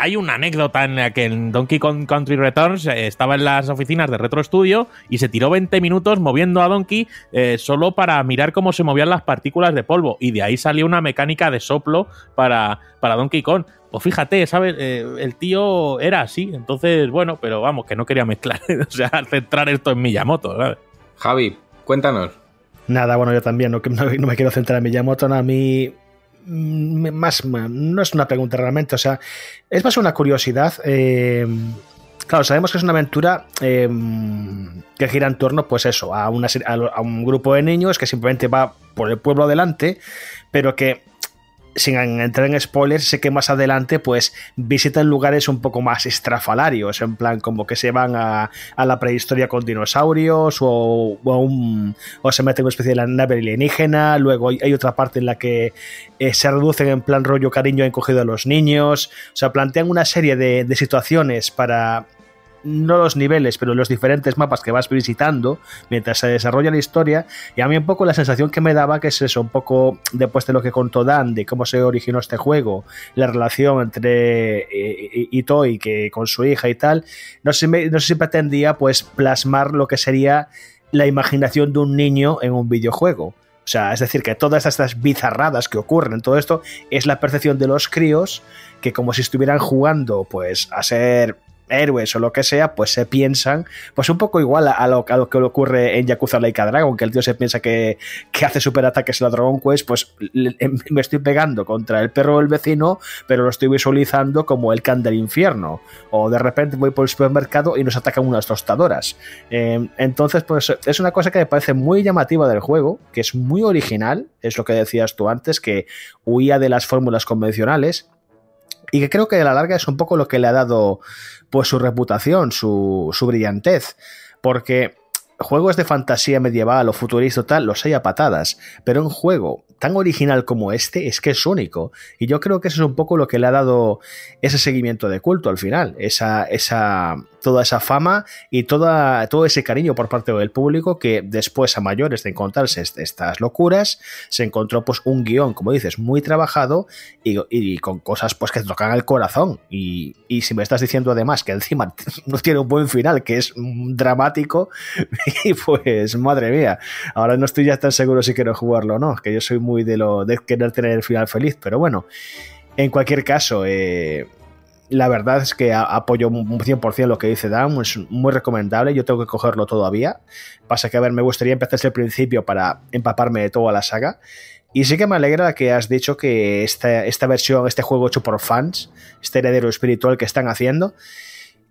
hay una anécdota en la que en Donkey Kong Country Returns eh, estaba en las oficinas de Retro Studio y se tiró 20 minutos moviendo a Donkey eh, solo para mirar cómo se movían las partículas de polvo. Y de ahí salió una mecánica de soplo para, para Donkey Kong. Pues fíjate, ¿sabes? Eh, el tío era así. Entonces, bueno, pero vamos, que no quería mezclar, (laughs) o sea, centrar esto en Miyamoto, ¿sabes? Javi, cuéntanos. Nada, bueno, yo también no, no me quiero centrar en Miyamoto. a mí Mm, más, no es una pregunta realmente, o sea, es más una curiosidad. Eh, claro, sabemos que es una aventura eh, que gira en torno, pues eso, a, una, a un grupo de niños que simplemente va por el pueblo adelante, pero que sin entrar en spoilers, sé que más adelante pues visitan lugares un poco más estrafalarios, en plan como que se van a, la prehistoria con dinosaurios o, o, se meten en una especie de nave alienígena, luego hay, otra parte en la que eh, se reducen en plan rollo cariño encogido a los niños, o sea, plantean una serie de situaciones para no los niveles, pero los diferentes mapas que vas visitando mientras se desarrolla la historia. Y a mí un poco la sensación que me daba, que es eso, un poco después de lo que contó Dan, de cómo se originó este juego, la relación entre eh, Itoi que con su hija y tal, no sé, no sé si pretendía pues plasmar lo que sería la imaginación de un niño en un videojuego. O sea, es decir, que todas estas bizarradas que ocurren en todo esto es la percepción de los críos que como si estuvieran jugando pues a ser héroes o lo que sea, pues se piensan, pues un poco igual a, lo, que ocurre en Yakuza Laika Dragon, que el tío se piensa que, que hace superataques en la Dragon Quest, pues em, me estoy pegando contra el perro del vecino, pero lo estoy visualizando como el can del infierno. O de repente voy por el supermercado y nos atacan unas tostadoras. Em, entonces, pues es una cosa que me parece muy llamativa del juego, que es muy original, es lo que decías tú antes, que huía de las fórmulas convencionales y que creo que a la larga es un poco lo que le ha dado pues su reputación, su, su brillantez, porque juegos de fantasía medieval o futurista tal los hay a patadas, pero un juego tan original como este es que es único. Y yo creo que eso es un poco lo que le ha dado ese seguimiento de culto al final, esa, esa, toda esa fama y toda, todo ese cariño por parte del público que después a mayores de encontrarse estas locuras, se encontró pues un guion, como dices, muy trabajado y, con cosas pues que tocan el corazón. Y, y, si me estás diciendo además que encima (laughs) no tiene un buen final, que es dramático, (laughs) y pues madre mía, ahora no estoy ya tan seguro si quiero jugarlo o no, que yo soy muy de lo de querer tener el final feliz, pero bueno. En cualquier caso, eh, la verdad es que apoyo un 100% lo que dice Dan, es muy recomendable, yo tengo que cogerlo todavía. Pasa que, a ver, me gustaría empezar desde el principio para empaparme de toda la saga. Y sí que me alegra que has dicho que esta, esta versión, este juego hecho por fans, este heredero espiritual que están haciendo,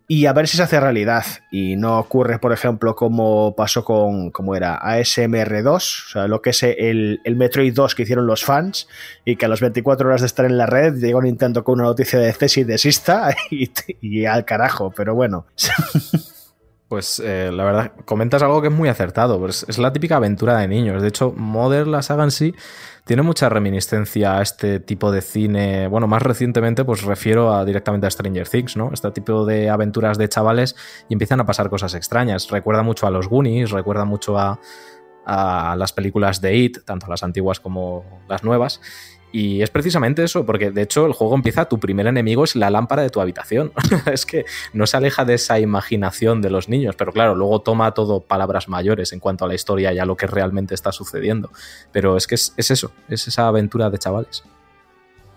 y a ver si se hace realidad y no ocurre, por ejemplo, como pasó con, como era, ASMR2, o sea, lo que es el, el, Metroid 2 que hicieron los fans y que a las 24 horas de estar en la red llegó Nintendo con una noticia de y desista (laughs) y, y al carajo, pero bueno. Pues eh, la verdad, comentas algo que es muy acertado. Pues es la típica aventura de niños. De hecho, Modern, la saga en sí, tiene mucha reminiscencia a este tipo de cine. Bueno, más recientemente, pues refiero a, directamente a Stranger Things, ¿no? Este tipo de aventuras de chavales y empiezan a pasar cosas extrañas. Recuerda mucho a los Goonies, recuerda mucho a, a las películas de It, tanto las antiguas como las nuevas. Y es precisamente eso, porque de hecho el juego empieza, tu primer enemigo es la lámpara de tu habitación. (laughs) es que no se aleja de esa imaginación de los niños, pero claro, luego toma todo palabras mayores en cuanto a la historia y a lo que realmente está sucediendo. Pero es que es, es eso, es esa aventura de chavales.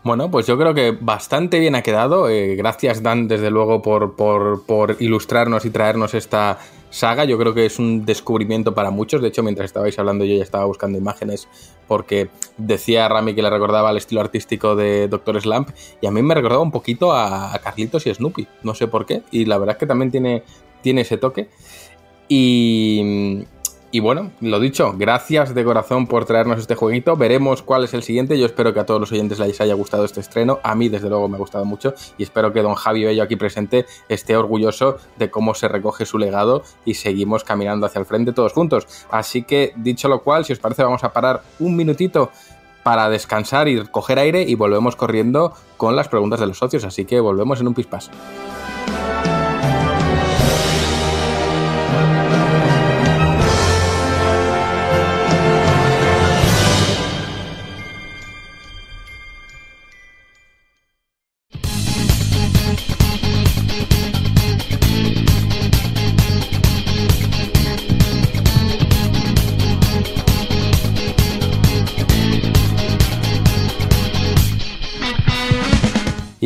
Bueno, pues yo creo que bastante bien ha quedado. Eh, gracias, Dan, desde luego, por, por, por, ilustrarnos y traernos esta saga. Yo creo que es un descubrimiento para muchos. De hecho, mientras estabais hablando, yo ya estaba buscando imágenes porque decía Rami que le recordaba el estilo artístico de Doctor Slump y a mí me recordaba un poquito a, Carlitos y Snoopy. No sé por qué. Y la verdad es que también tiene, tiene ese toque. Y, y bueno, lo dicho, gracias de corazón por traernos este jueguito. Veremos cuál es el siguiente. Yo espero que a todos los oyentes les haya gustado este estreno. A mí, desde luego, me ha gustado mucho. Y espero que don Javi Bello aquí presente esté orgulloso de cómo se recoge su legado y seguimos caminando hacia el frente todos juntos. Así que, dicho lo cual, si os parece, vamos a parar un minutito para descansar y coger aire y volvemos corriendo con las preguntas de los socios. Así que volvemos en un pispás.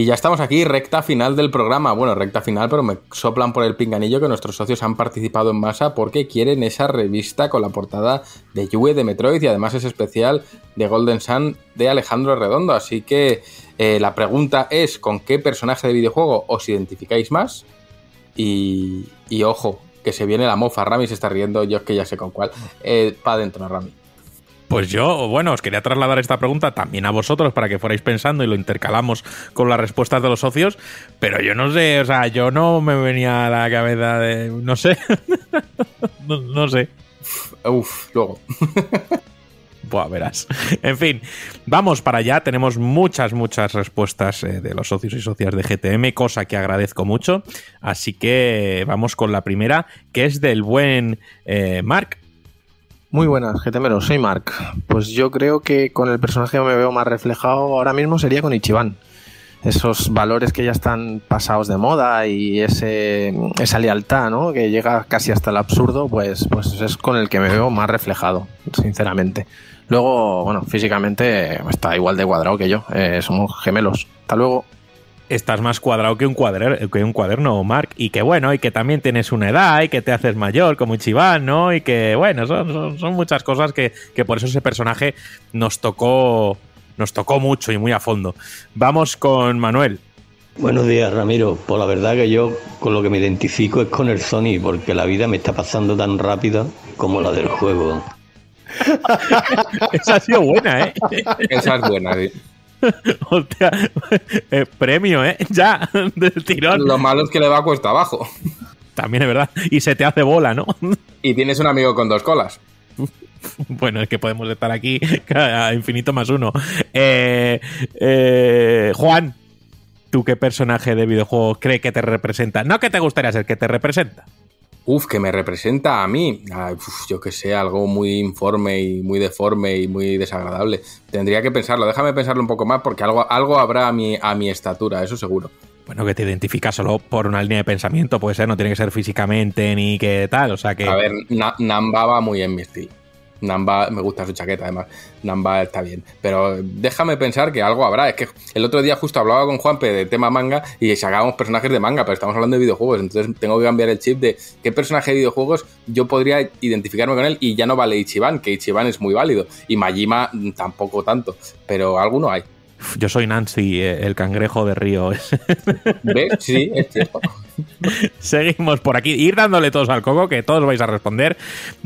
Y ya estamos aquí, recta final del programa. Bueno, recta final, pero me soplan por el pinganillo que nuestros socios han participado en masa porque quieren esa revista con la portada de Yue de Metroid y además es especial de Golden Sun de Alejandro Redondo. Así que eh, la pregunta es: ¿con qué personaje de videojuego os identificáis más? Y, y ojo, que se viene la mofa. Rami se está riendo, yo es que ya sé con cuál. Eh, para adentro, Rami. Pues yo, bueno, os quería trasladar esta pregunta también a vosotros para que fuerais pensando y lo intercalamos con las respuestas de los socios, pero yo no sé, o sea, yo no me venía a la cabeza de, no sé, (laughs) no, no, sé. Uf, luego. (laughs) Buah, verás. En fin, vamos para allá. Tenemos muchas, muchas respuestas eh, de los socios y socias de GTM, cosa que agradezco mucho. Así que vamos con la primera, que es del buen eh, Mark. Muy buenas, GTMero, soy Mark. Pues yo creo que con el personaje que me veo más reflejado ahora mismo sería con Ichiban. Esos valores que ya están pasados de moda y ese, esa lealtad, ¿no? Que llega casi hasta el absurdo, pues, pues es con el que me veo más reflejado, sinceramente. Luego, bueno, físicamente está igual de cuadrado que yo. Eh, somos gemelos. Hasta luego estás más cuadrado que un, cuaderno, que un cuaderno, Mark, y que bueno, y que también tienes una edad, y que te haces mayor como Ichiban, ¿no? Y que bueno, son, son, son muchas cosas que, que, por eso ese personaje nos tocó, nos tocó mucho y muy a fondo. Vamos con Manuel. Buenos días, Ramiro. Pues la verdad que yo con lo que me identifico es con el Sony, porque la vida me está pasando tan rápida como la del juego. (laughs) Esa ha sido buena, ¿eh? Esa es buena, sí. (laughs) Hostia, eh, premio, ¿eh? (laughs) Ya, del tirón. Lo malo es que le va cuesta abajo. También es verdad. Y se te hace bola, ¿no? (laughs) Y tienes un amigo con dos colas. Bueno, es que podemos estar aquí a infinito más uno. Eh, eh, Juan, ¿tú qué personaje de videojuego cree que te representa? No que te gustaría ser, que te representa. Uf, que me representa a mí. Uf, yo que sé, algo muy informe y muy deforme y muy desagradable. Tendría que pensarlo. Déjame pensarlo un poco más porque algo, algo habrá a mi, a mi estatura, eso seguro. Bueno, que te identificas solo por una línea de pensamiento, puede ser, no tiene que ser físicamente ni que tal, o sea que... A ver, Na Namba va muy en mi estilo. Namba, me gusta su chaqueta además, Namba está bien. Pero déjame pensar que algo habrá. Es que el otro día justo hablaba con Juanpe de tema manga y sacábamos personajes de manga, pero estamos hablando de videojuegos. Entonces tengo que cambiar el chip de qué personaje de videojuegos yo podría identificarme con él y ya no vale Ichiban, que Ichiban es muy válido. Y Majima tampoco tanto, pero alguno hay. Yo soy Nancy, el cangrejo de río. ¿Ves? Sí, es cierto. (laughs) Seguimos por aquí. Ir dándole todos al coco, que todos vais a responder.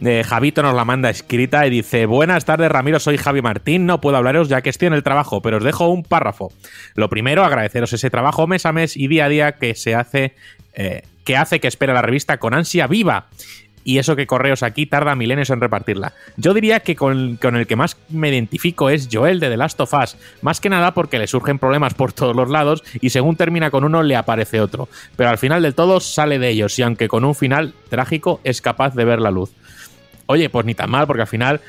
Eh, Javito nos la manda escrita y dice: Buenas tardes, Ramiro. Soy Javi Martín. No puedo hablaros ya que estoy en el trabajo, pero os dejo un párrafo. Lo primero, agradeceros ese trabajo mes a mes y día a día que se hace. Eh, que hace que espere la revista con ansia viva y eso que Correos aquí tarda milenios en repartirla. Yo diría que con, el que más me identifico es Joel de The Last of Us, más que nada porque le surgen problemas por todos los lados y según termina con uno le aparece otro, pero al final del todo sale de ellos y aunque con un final trágico es capaz de ver la luz. Oye, pues ni tan mal, porque al final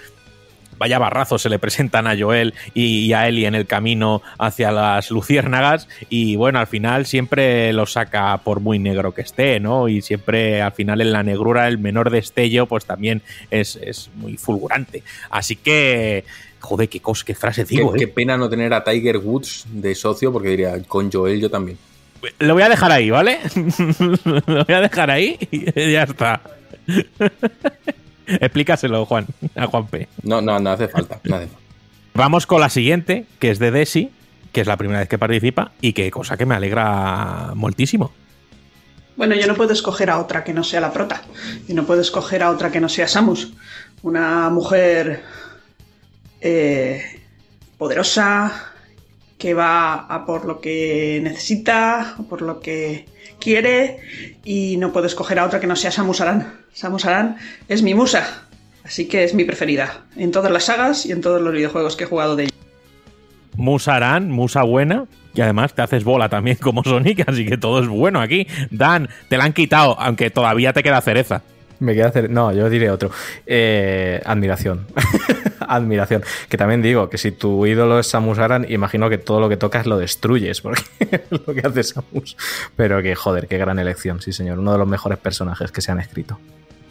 vaya barrazos se le presentan a Joel y, a Ellie en el camino hacia las luciérnagas y bueno, al final siempre lo saca por muy negro que esté, ¿no? Y siempre al final en la negrura el menor destello pues también es, es muy fulgurante. Así que... Joder, qué, cos, qué frase digo, qué, ¿eh? qué pena no tener a Tiger Woods de socio, porque diría, con Joel yo también. Lo voy a dejar ahí, ¿vale? (laughs) lo voy a dejar ahí y ya está. (laughs) Explícaselo, Juan, a Juan P. No, no, no hace falta. No hace falta. Vamos con la siguiente, que es de Desi, que es la primera vez que participa y que cosa que me alegra moltísimo. Bueno, yo no puedo escoger a otra que no sea la prota. Y no puedo escoger a otra que no sea Samus. Una mujer eh, poderosa, que va a por lo que necesita, por lo que quiere, y no puedo escoger a otra que no sea Samus Aran. Samus Aran es mi musa, así que es mi preferida, en todas las sagas y en todos los videojuegos que he jugado de ella. Musa Aran, Musa buena, y además te haces bola también como Sonic, así que todo es bueno aquí. Dan, te la han quitado, aunque todavía te queda cereza. Me queda hacer. No, yo diré otro. Eh, admiración. (laughs) admiración. Que también digo que si tu ídolo es Samus Aran, imagino que todo lo que tocas lo destruyes, (laughs) porque es lo que hace Samus. Pero que, joder, qué gran elección, sí, señor. Uno de los mejores personajes que se han escrito.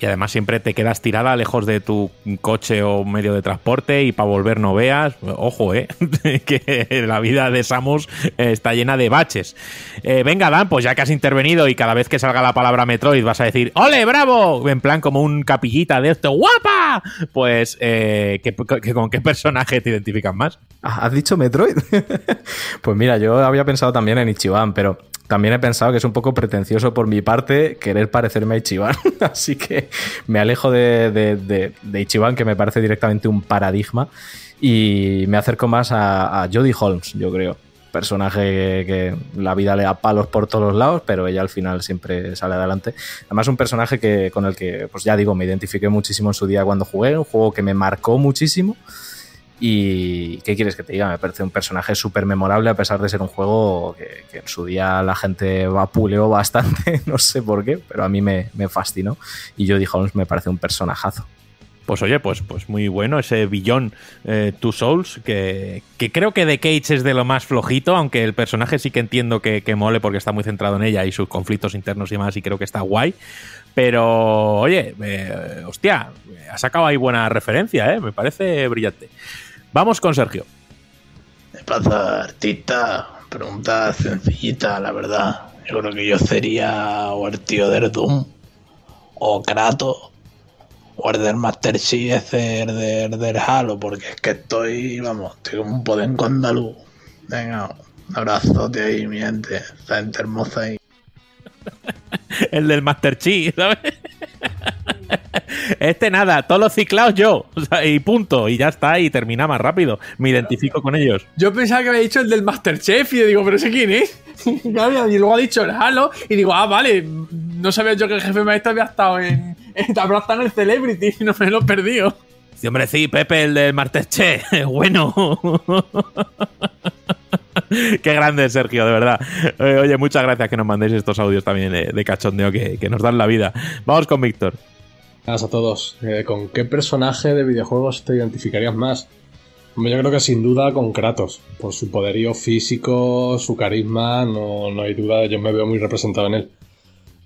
Y además siempre te quedas tirada lejos de tu coche o medio de transporte y para volver no veas. Ojo, eh, (laughs) que la vida de Samus está llena de baches. Eh, venga, Dan, pues ya que has intervenido y cada vez que salga la palabra Metroid vas a decir ¡Ole, bravo! En plan como un capillita de esto, ¡guapa! Pues, eh, ¿qué- qué- ¿con qué personaje te identificas más? Ah, ¿Has dicho Metroid? (laughs) pues mira, yo había pensado también en Ichiban, pero también he pensado que es un poco pretencioso por mi parte querer parecerme a Ichiban. (laughs) Así que me alejo de, de- de- Ichiban, que me parece directamente un paradigma, y me acerco más a, a Jodie Holmes, yo creo. Personaje que, que la vida le da palos por todos los lados, pero ella al final siempre sale adelante. Además, un personaje que, con el que, pues ya digo, me identifiqué muchísimo en su día cuando jugué, un juego que me marcó muchísimo. Y ¿qué quieres que te diga? Me parece un personaje súper memorable a pesar de ser un juego que, en su día la gente vapuleó bastante, (laughs) no sé por qué, pero a mí me, fascinó. Y Jodie Holmes me parece un personajazo. Pues oye, pues, pues muy bueno ese Beyond eh, Two Souls, que, que creo que The Cage es de lo más flojito, aunque el personaje sí que entiendo que, que mole porque está muy centrado en ella y sus conflictos internos y demás, y creo que está guay. Pero, oye, eh, hostia, ha sacado ahí buena referencia, ¿eh? me parece brillante. Vamos con Sergio. ¿Qué pasa, artista? Pregunta sencillita, la verdad. Yo creo que yo sería o el tío del Doom, o Kratos, o el del Master Chief ese el del, del Halo, porque es que estoy, vamos, estoy como un podenco andaluz. Venga, un abrazote ahí, mi gente. Esa gente hermosa ahí. (laughs) El del Master Chief, ¿sabes? (laughs) Este nada, todos los ciclados yo, o sea, y punto, y ya está, y termina más rápido. Me identifico con ellos. Yo pensaba que había dicho el del Masterchef y digo, ¿pero ese quién es? (laughs) Y luego ha dicho el Halo y digo, ah, vale, no sabía yo que el jefe maestro había estado en, habrá estado en el Celebrity (laughs) no me lo he perdido. Sí, hombre, sí, Pepe, el del Masterchef, (laughs) bueno. Qué grande, Sergio, de verdad. Eh, oye, muchas gracias que nos mandéis estos audios también de, de cachondeo que, que nos dan la vida. Vamos con Víctor. Buenas a todos. Eh, ¿Con qué personaje de videojuegos te identificarías más? Yo creo que sin duda con Kratos. Por su poderío físico, su carisma, no, no hay duda, yo me veo muy representado en él.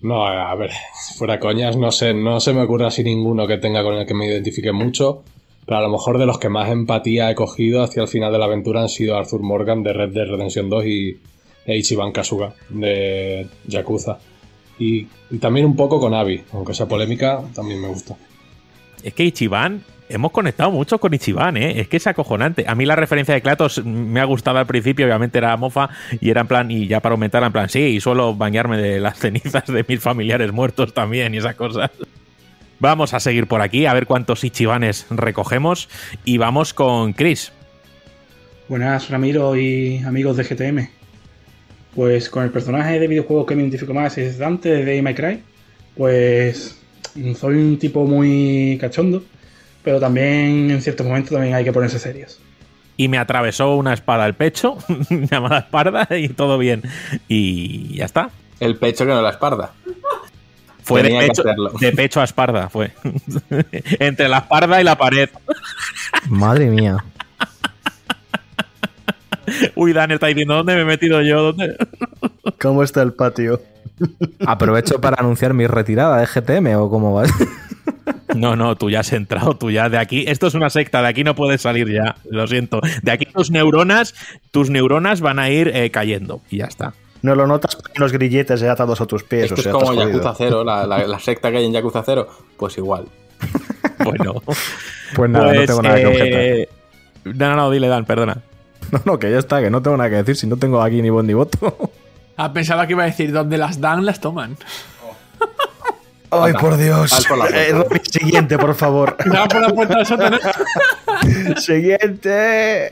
No, a ver, (laughs) fuera coñas, no sé, no se me ocurre así ninguno que tenga con el que me identifique mucho, pero a lo mejor de los que más empatía he cogido hacia el final de la aventura han sido Arthur Morgan de Red Dead Redemption 2 y e Ichiban Kasuga de Yakuza. Y, y también un poco con Abby, aunque sea polémica, también me gusta. Es que Ichiban, hemos conectado mucho con Ichiban, ¿eh? Es que es acojonante. A mí la referencia de Kratos me ha gustado al principio, obviamente era mofa, y era en plan, y ya para aumentar, en plan, sí, y suelo bañarme de las (laughs) cenizas de mis familiares muertos también y esas cosas. Vamos a seguir por aquí, a ver cuántos Ichibanes recogemos, y vamos con Chris. Buenas, Ramiro y amigos de GTM. Pues con el personaje de videojuegos que me identifico más es Dante de Devil May Cry. Pues soy un tipo muy cachondo, pero también en ciertos momentos también hay que ponerse serios. Y me atravesó una espada al pecho, (laughs) llamada espalda, y todo bien. Y ya está. El pecho que no la espalda. Fue de Tenía que pecho, hacerlo. de pecho a espalda, fue. (laughs) Entre la espalda y la pared. Madre mía. (laughs) Uy, Dan está diciendo, ¿dónde me he metido yo? ¿Dónde? (laughs) ¿Cómo está el patio? Aprovecho para anunciar mi retirada de GTM o cómo va. (laughs) No, no, tú ya has entrado, tú ya de aquí. Esto es una secta, de aquí no puedes salir ya. Lo siento. De aquí tus neuronas, tus neuronas van a ir eh, cayendo y ya está. No lo notas con los grilletes ya atados a tus pies. Esto o sea, es como. Yakuza 0, la, la- la secta que hay en Yakuza 0. Pues igual. Bueno. Pues nada, no Pues, tengo nada que objetar. eh, No, no, no, dile, Dan, perdona. (laughs) No, no, que ya está, que no tengo nada que decir si no tengo aquí ni voz ni voto. (laughs) Ah, pensaba que iba a decir, donde las dan, las toman. (laughs) Ay, por Dios. Al por la. Eh, siguiente, por favor. Por la puerta del sótano. siguiente.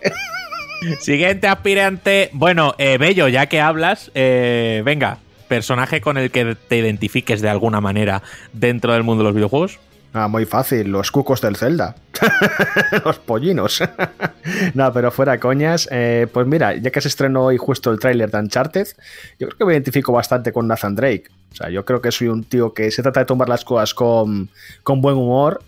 Siguiente aspirante. Bueno, eh, Bello, ya que hablas, eh, venga, personaje con el que te identifiques de alguna manera dentro del mundo de los videojuegos. Ah, muy fácil, los cucos del Zelda. (laughs) los pollinos. (laughs) no, pero fuera coñas. eh, pues mira, ya que se estrenó hoy justo el tráiler de Uncharted, yo creo que me identifico bastante con Nathan Drake. O sea, yo creo que soy un tío que se trata de tomar las cosas con, con buen humor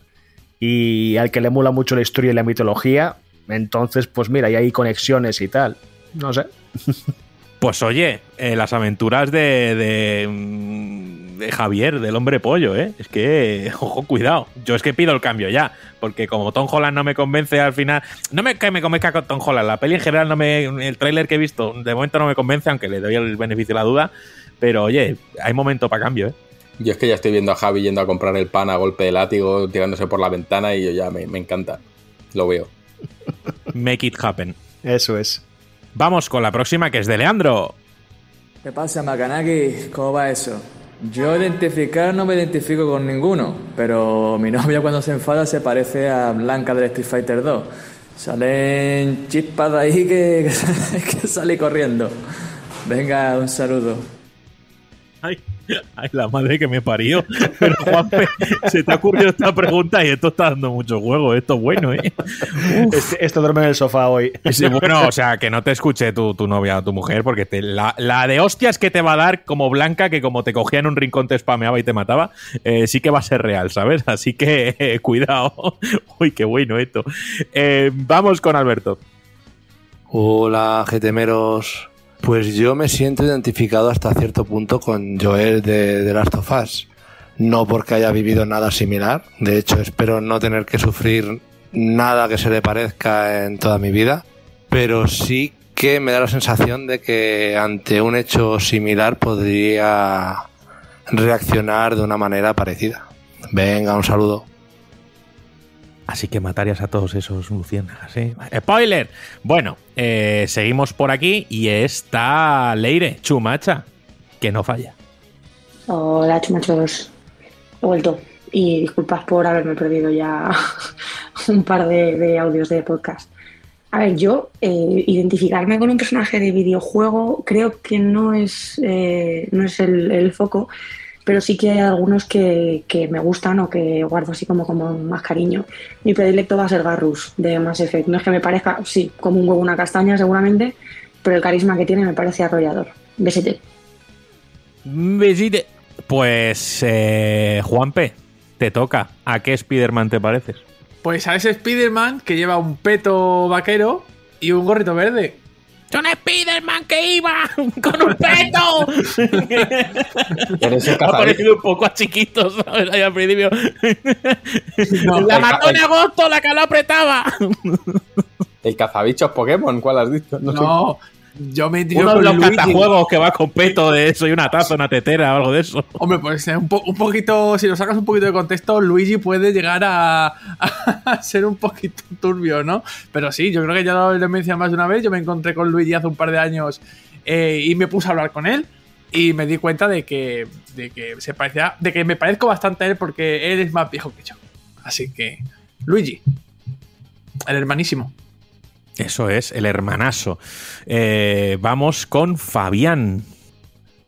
y al que le emula mucho la historia y la mitología. Entonces, pues mira, y hay conexiones y tal. No sé. (laughs) Pues oye, eh, las aventuras de, de, mm, de Javier, del hombre pollo, ¿eh? Es que, (laughs) ojo, cuidado. Yo es que pido el cambio ya, porque como Tom Holland no me convence al final, no me que me convenzca con Tom Holland, la peli en general no me, el tráiler que he visto de momento no me convence, aunque le doy el beneficio de la duda, pero oye, hay momento para cambio, ¿eh? Yo es que ya estoy viendo a Javi yendo a comprar el pan a golpe de látigo, tirándose por la ventana y yo ya me, me encanta. Lo veo. Make it happen. Eso es. Vamos con la próxima que es de Leandro. ¿Qué pasa, Makanaki? ¿Cómo va eso? Yo identificar no me identifico con ninguno, pero mi (laughs) novia cuando se enfada se parece a Blanca del Street Fighter 2. Salen chispas de ahí que, (laughs) que sale corriendo. Venga, un saludo. Ay, (laughs) ay, la madre que me parió. Pero Juanpe, se te ha ocurrido esta pregunta y esto está dando mucho juego. Esto es bueno, ¿eh? Este, este duerme en el sofá hoy. Sí, bueno, o sea, que no te escuche tu, tu novia o tu mujer, porque te- la, la de hostias que te va a dar como Blanca, que como te cogía en un rincón te spameaba y te mataba, eh, sí que va a ser real, ¿sabes? Así que eh, cuidado. (laughs) Uy, qué bueno esto. Eh, vamos con Alberto. Hola, GTmeros. Pues yo me siento identificado hasta cierto punto con Joel de The Last of Us. No porque haya vivido nada similar. De hecho, espero no tener que sufrir nada que se le parezca en toda mi vida. Pero sí que me da la sensación de que ante un hecho similar podría reaccionar de una manera parecida. Venga, un saludo. Así que matarías a todos esos luciérnagas, ¿eh? ¡Spoiler! Bueno, eh, seguimos por aquí y está Leire, Chumacha, que no falla. Hola, chumachos. He vuelto. Y disculpas por haberme perdido ya (laughs) un par de, audios de podcast. A ver, yo eh, identificarme con un personaje de videojuego creo que no es, eh, no es el foco, pero sí que hay algunos que, que me gustan o que guardo así como, como más cariño. Mi predilecto va a ser Garrus de Mass Effect. No es que me parezca, sí, como un huevo una castaña seguramente, pero el carisma que tiene me parece arrollador. Besete. Besite. Pues, eh, Juanpe, te toca. ¿A qué Spider-Man te pareces? Pues a ese Spider-Man que lleva un peto vaquero y un gorrito verde. ¡Son Spider-Man que iba (laughs) con un peto! Eres el ha parecido un poco a chiquitos, ¿sabes? Ahí al principio. No, la mató en agosto, la que lo apretaba. El cazabichos Pokémon, ¿cuál has dicho? No, sé. Yo me identifico Uno de los catajuegos que va con peto de eso y una taza, una tetera o algo de eso. Hombre, pues eh, un, po- un poquito, si lo sacas un poquito de contexto, Luigi puede llegar a, a (laughs) ser un poquito turbio, ¿no? Pero sí, yo creo que ya lo he mencionado más de una vez. Yo me encontré con Luigi hace un par de años eh, y me puse a hablar con él y me di cuenta de que, de que se parecía, de que me parezco bastante a él porque él es más viejo que yo. Así que, Luigi, el hermanísimo. Eso es, el hermanazo. Eh, vamos con Fabián.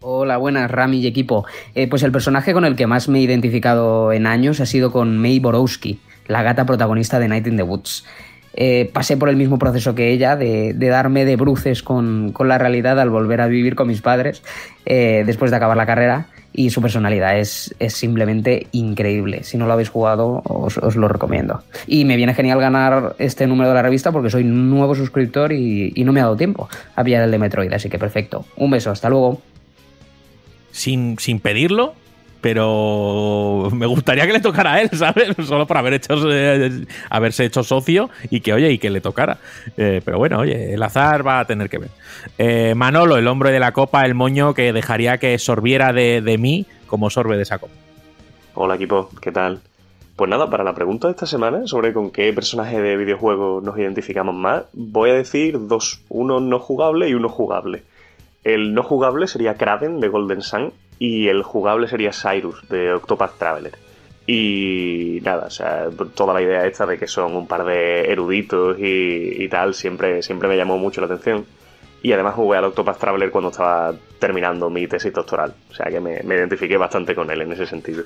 Hola, buenas, Rami y equipo. Eh, pues el personaje con el que más me he identificado en años ha sido con May Borowski, la gata protagonista de Night in the Woods. Eh, pasé por el mismo proceso que ella, de, darme de bruces con, la realidad al volver a vivir con mis padres después de acabar la carrera. Y su personalidad es, es simplemente increíble. Si no lo habéis jugado, os, lo recomiendo. Y me viene genial ganar este número de la revista porque soy nuevo suscriptor y, y no me ha dado tiempo a pillar el de Metroid, así que perfecto. Un beso, hasta luego. Sin, sin pedirlo, pero me gustaría que le tocara a él, (laughs) ¿sabes? Solo por haber hecho, eh, haberse hecho socio y que, oye, y que le tocara. Eh, pero bueno, oye, el azar va a tener que ver. Eh, Manolo, el hombre de la copa, el moño que dejaría que sorbiera de, de mí como sorbe de esa copa. Hola equipo, ¿qué tal? Pues nada, para la pregunta de esta semana sobre con qué personaje de videojuego nos identificamos más, voy a decir dos, uno no jugable y uno jugable. El no jugable sería Kraven de Golden Sun y el jugable sería Cyrus de Octopath Traveler. Y nada, o sea, toda la idea esta de que son un par de eruditos y, y, tal siempre, siempre me llamó mucho la atención. Y además jugué al Octopath Traveler cuando estaba terminando mi tesis doctoral. O sea que me, me identifiqué bastante con él en ese sentido.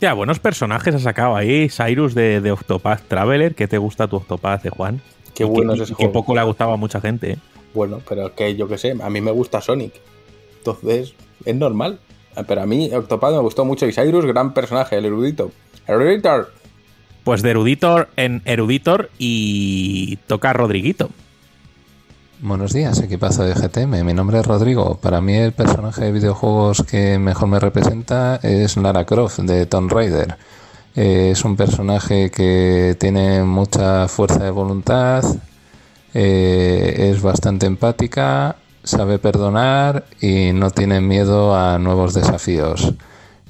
Ya, buenos personajes ha sacado ahí. Cyrus de, de Octopath Traveler. ¿Qué te gusta tu Octopath de Juan? Qué bueno que, es ese que poco le ha gustado a mucha gente. ¿eh? Bueno, pero es que yo qué sé, a mí me gusta Sonic. Entonces, es normal. Pero a mí Octopath me gustó mucho y Cyrus, gran personaje, el erudito. ¡Eruditor! Pues de Eruditor en Eruditor y toca Rodriguito. Buenos días, equipazo de GTM. Mi nombre es Rodrigo. Para mí el personaje de videojuegos que mejor me representa es Lara Croft de Tomb Raider. Eh, es un personaje que tiene mucha fuerza de voluntad, eh, es bastante empática, sabe perdonar y no tiene miedo a nuevos desafíos.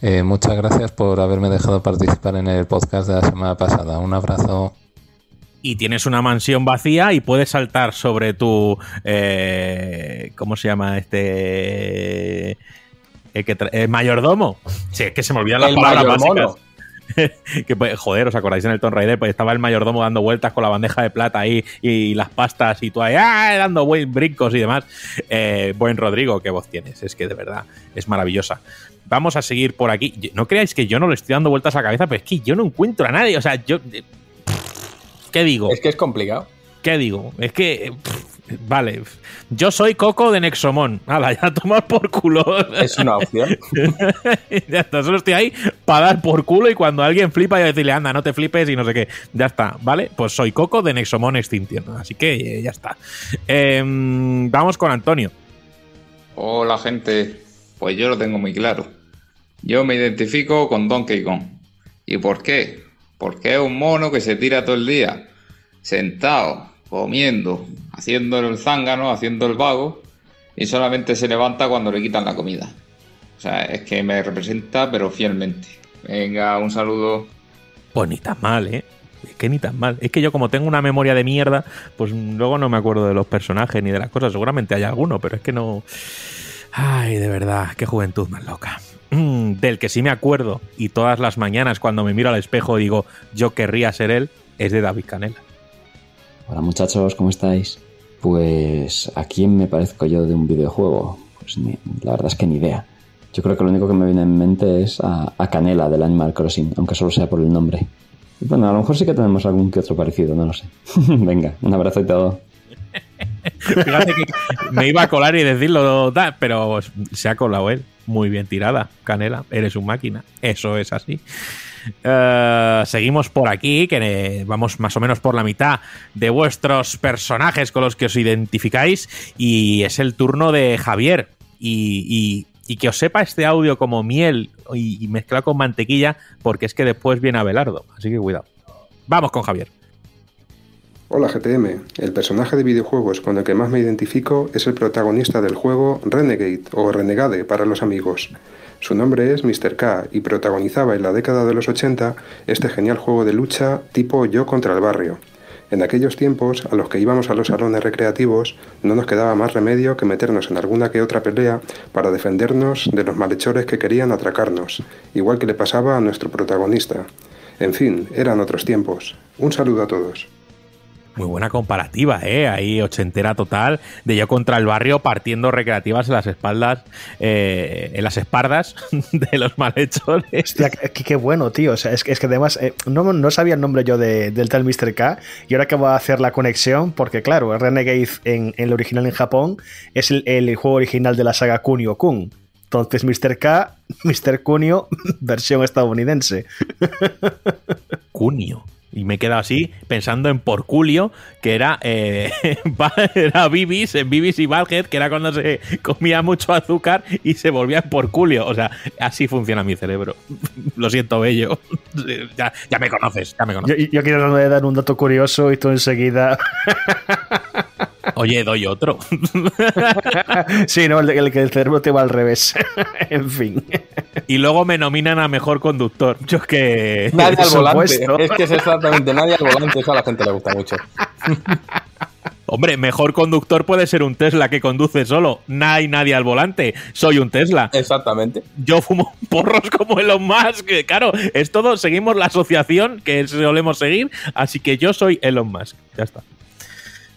Eh, muchas gracias por haberme dejado participar en el podcast de la semana pasada. Un abrazo. Y tienes una mansión vacía y puedes saltar sobre tu. Eh, ¿Cómo se llama este.? El, que el mayordomo. Sí, es que se me olvidan las El palabras mayordomo. básicas. (laughs) que pues, joder, ¿os acordáis en el Tomb Raider? Pues estaba el mayordomo dando vueltas con la bandeja de plata ahí y las pastas y tú ahí ¡ah! dando buen brincos y demás. Eh, buen Rodrigo, qué voz tienes. Es que de verdad es maravillosa. Vamos a seguir por aquí. No creáis que yo no le estoy dando vueltas a la cabeza, pero es que yo no encuentro a nadie. O sea, yo. ¿Qué digo? Es que es complicado. ¿Qué digo? Es que. pff, vale. Yo soy Coco de Nexomon. Hala, ya tomar por culo. Es una opción. (laughs) ya está, solo estoy ahí para dar por culo y cuando alguien flipa yo decirle, anda, no te flipes y no sé qué. Ya está, ¿vale? Pues soy Coco de Nexomon Extinction. Así que eh, ya está. Em, vamos con Antonio. Hola gente, pues yo lo tengo muy claro. Yo me identifico con Donkey Kong. ¿Y por qué? Porque es un mono que se tira todo el día, sentado, comiendo, haciendo el zángano, haciendo el vago, y solamente se levanta cuando le quitan la comida. O sea, es que me representa, pero fielmente. Venga, un saludo. Pues ni tan mal, ¿eh? Es que ni tan mal. Es que yo como tengo una memoria de mierda, pues luego no me acuerdo de los personajes ni de las cosas. Seguramente hay alguno, pero es que no... Ay, de verdad, qué juventud más loca. Mm, del que sí me acuerdo y todas las mañanas cuando me miro al espejo digo, yo querría ser él, es de David Canela. Hola muchachos, ¿cómo estáis? Pues a quién me parezco yo de un videojuego. Pues ni- la verdad es que ni idea. Yo creo que lo único que me viene en mente es a, Canela del Animal Crossing, aunque solo sea por el nombre. Bueno, a lo mejor sí que tenemos algún que otro parecido, no lo sé. (laughs) Venga, un abrazo y todo. Fíjate que me iba a colar y decirlo, pero se ha colado él. Muy bien tirada, Canela. Eres un máquina. Eso es así. Eh, seguimos por aquí, que eh, vamos más o menos por la mitad de vuestros personajes con los que os identificáis. Y es el turno de Javier. Y, que os sepa este audio como miel y, y mezclado con mantequilla, porque es que después viene Abelardo. Así que cuidado. Vamos con Javier. Hola GTM, el personaje de videojuegos con el que más me identifico es el protagonista del juego Renegade o Renegade para los amigos. Su nombre es Mr. K y protagonizaba en la década de los 80 este genial juego de lucha tipo yo contra el barrio. En aquellos tiempos, a los que íbamos a los salones recreativos, no nos quedaba más remedio que meternos en alguna que otra pelea para defendernos de los malhechores que querían atracarnos, igual que le pasaba a nuestro protagonista. En fin, eran otros tiempos. Un saludo a todos. Muy buena comparativa, ¿eh? Ahí ochentera total, de yo contra el barrio partiendo recreativas en las espaldas, eh, en las espaldas (laughs) de los malhechores. Hostia, qué, qué bueno, tío. O sea, es, que- es que además eh, no, no sabía el nombre yo de- del tal Mr. K y ahora que voy a hacer la conexión, porque claro, Renegade en, en el original en Japón es el, el juego original de la saga Kunio Kun. Entonces, Mr. K, Mr. Cunio, (laughs) versión estadounidense. Cunio. Y me he quedado así pensando en Porculio, que era, eh, (laughs) era Bibis, en Bibis y Balhead, que era cuando se comía mucho azúcar y se volvía Porculio. O sea, así funciona mi cerebro. (laughs) Lo siento, bello. (laughs) Ya, ya me conoces, ya me Yo, conoces. yo quiero dar un dato curioso y tú enseguida. Oye, doy otro. (laughs) sí, no, el, que el cerebro te va al revés. (laughs) en fin. Y luego me nominan a mejor conductor. Yo es que. Nadie al volante. supuesto. Es que es exactamente nadie al volante. Eso a la gente le gusta mucho. Hombre, mejor conductor puede ser un Tesla que conduce solo. No hay nadie al volante. Soy un Tesla. Exactamente. Yo fumo (laughs) porros como Elon Musk. que, Claro, es todo. Seguimos la asociación que solemos seguir. Así que yo soy Elon Musk. Ya está.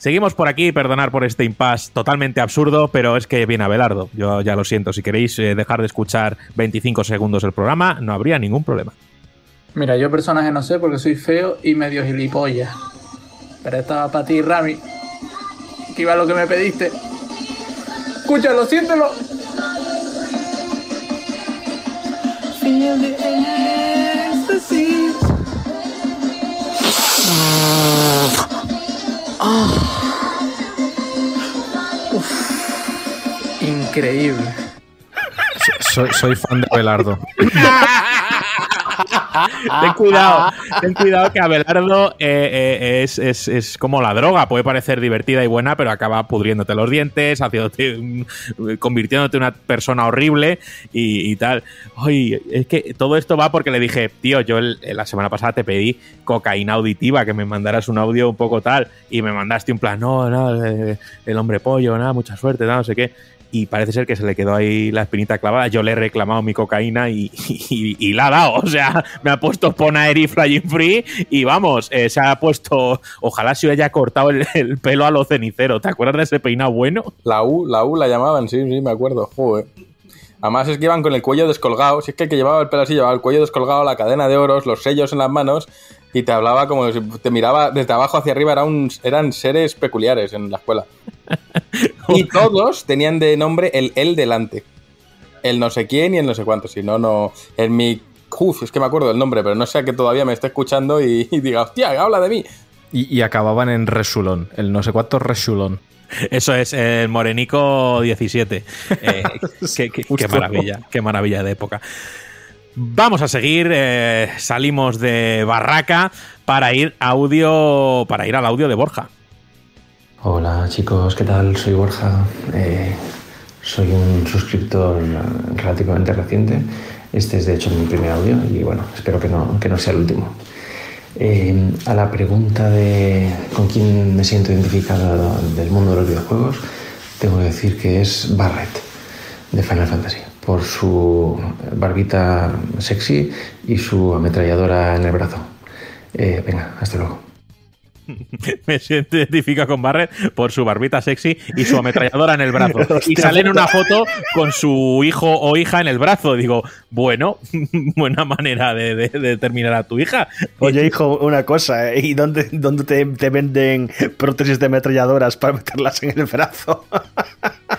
Seguimos por aquí, perdonar por este impasse totalmente absurdo, pero es que viene Abelardo. Yo ya lo siento, si queréis eh, dejar de escuchar 25 segundos el programa, no habría ningún problema. Mira, yo personaje no sé porque soy feo y medio gilipollas. Pero estaba para ti, Rami. Que iba lo que me pediste. Escúchalo, siéntelo. Feel the ecstasy. Uf. Increíble. Soy, soy fan de Belardo. (laughs) ten cuidado, ten cuidado que Abelardo eh, eh, es, es- es como la droga, puede parecer divertida y buena, pero acaba pudriéndote los dientes, haciéndote convirtiéndote en una persona horrible y, tal. Ay, es que todo esto va porque le dije, tío, yo el- la semana pasada te pedí cocaína auditiva, que me mandaras un audio un poco tal, y me mandaste un plan, no, no, eh, el hombre pollo, nada, mucha suerte, nada, no sé qué. Y parece ser que se le quedó ahí la espinita clavada. Yo le he reclamado mi cocaína y, y- y la ha dado. O sea, me ha puesto Ponaer y Flying Free y vamos, eh, se ha puesto. Ojalá se haya cortado el, el pelo a lo cenicero. ¿Te acuerdas de ese peinado bueno? La U, la U la llamaban, sí, sí, me acuerdo. Joder. Además es que iban con el cuello descolgado. Si es que el que llevaba el pelo así llevaba el cuello descolgado, la cadena de oros, los sellos en las manos y te hablaba como si te miraba desde abajo hacia arriba. Era un- eran seres peculiares en la escuela. (laughs) Y (laughs) todos tenían de nombre el él delante. El no sé quién y el no sé cuánto. Si no, no. En mi. Uf, es que me acuerdo del nombre, pero no sé que todavía me esté escuchando y, y diga, hostia, habla de mí. Y, y acababan en Resulón, el no sé cuánto Resulón. Eso es el Morenico 17. Eh, (laughs) qué, qué- qué maravilla, qué maravilla de época. Vamos a seguir, eh, salimos de Barraca para ir audio, para ir al audio de Borja. Hola chicos, ¿qué tal? Soy Borja. Eh, soy un suscriptor relativamente reciente. Este es de hecho mi primer audio y bueno, espero que no, que no sea el último. Eh, a la pregunta de con quién me siento identificado del mundo de los videojuegos, tengo que decir que es Barret de Final Fantasy, por su barbita sexy y su ametralladora en el brazo. Eh, venga, hasta luego. (laughs) Me siento identificado con Barret por su barbita sexy y su ametralladora en el brazo. (laughs) Y sale en una foto con su hijo o hija en el brazo. Digo, bueno, (laughs) buena manera de, de- de determinar a tu hija. Oye, hijo, una cosa, ¿eh? ¿y dónde, dónde te, te venden prótesis de ametralladoras para meterlas en el brazo?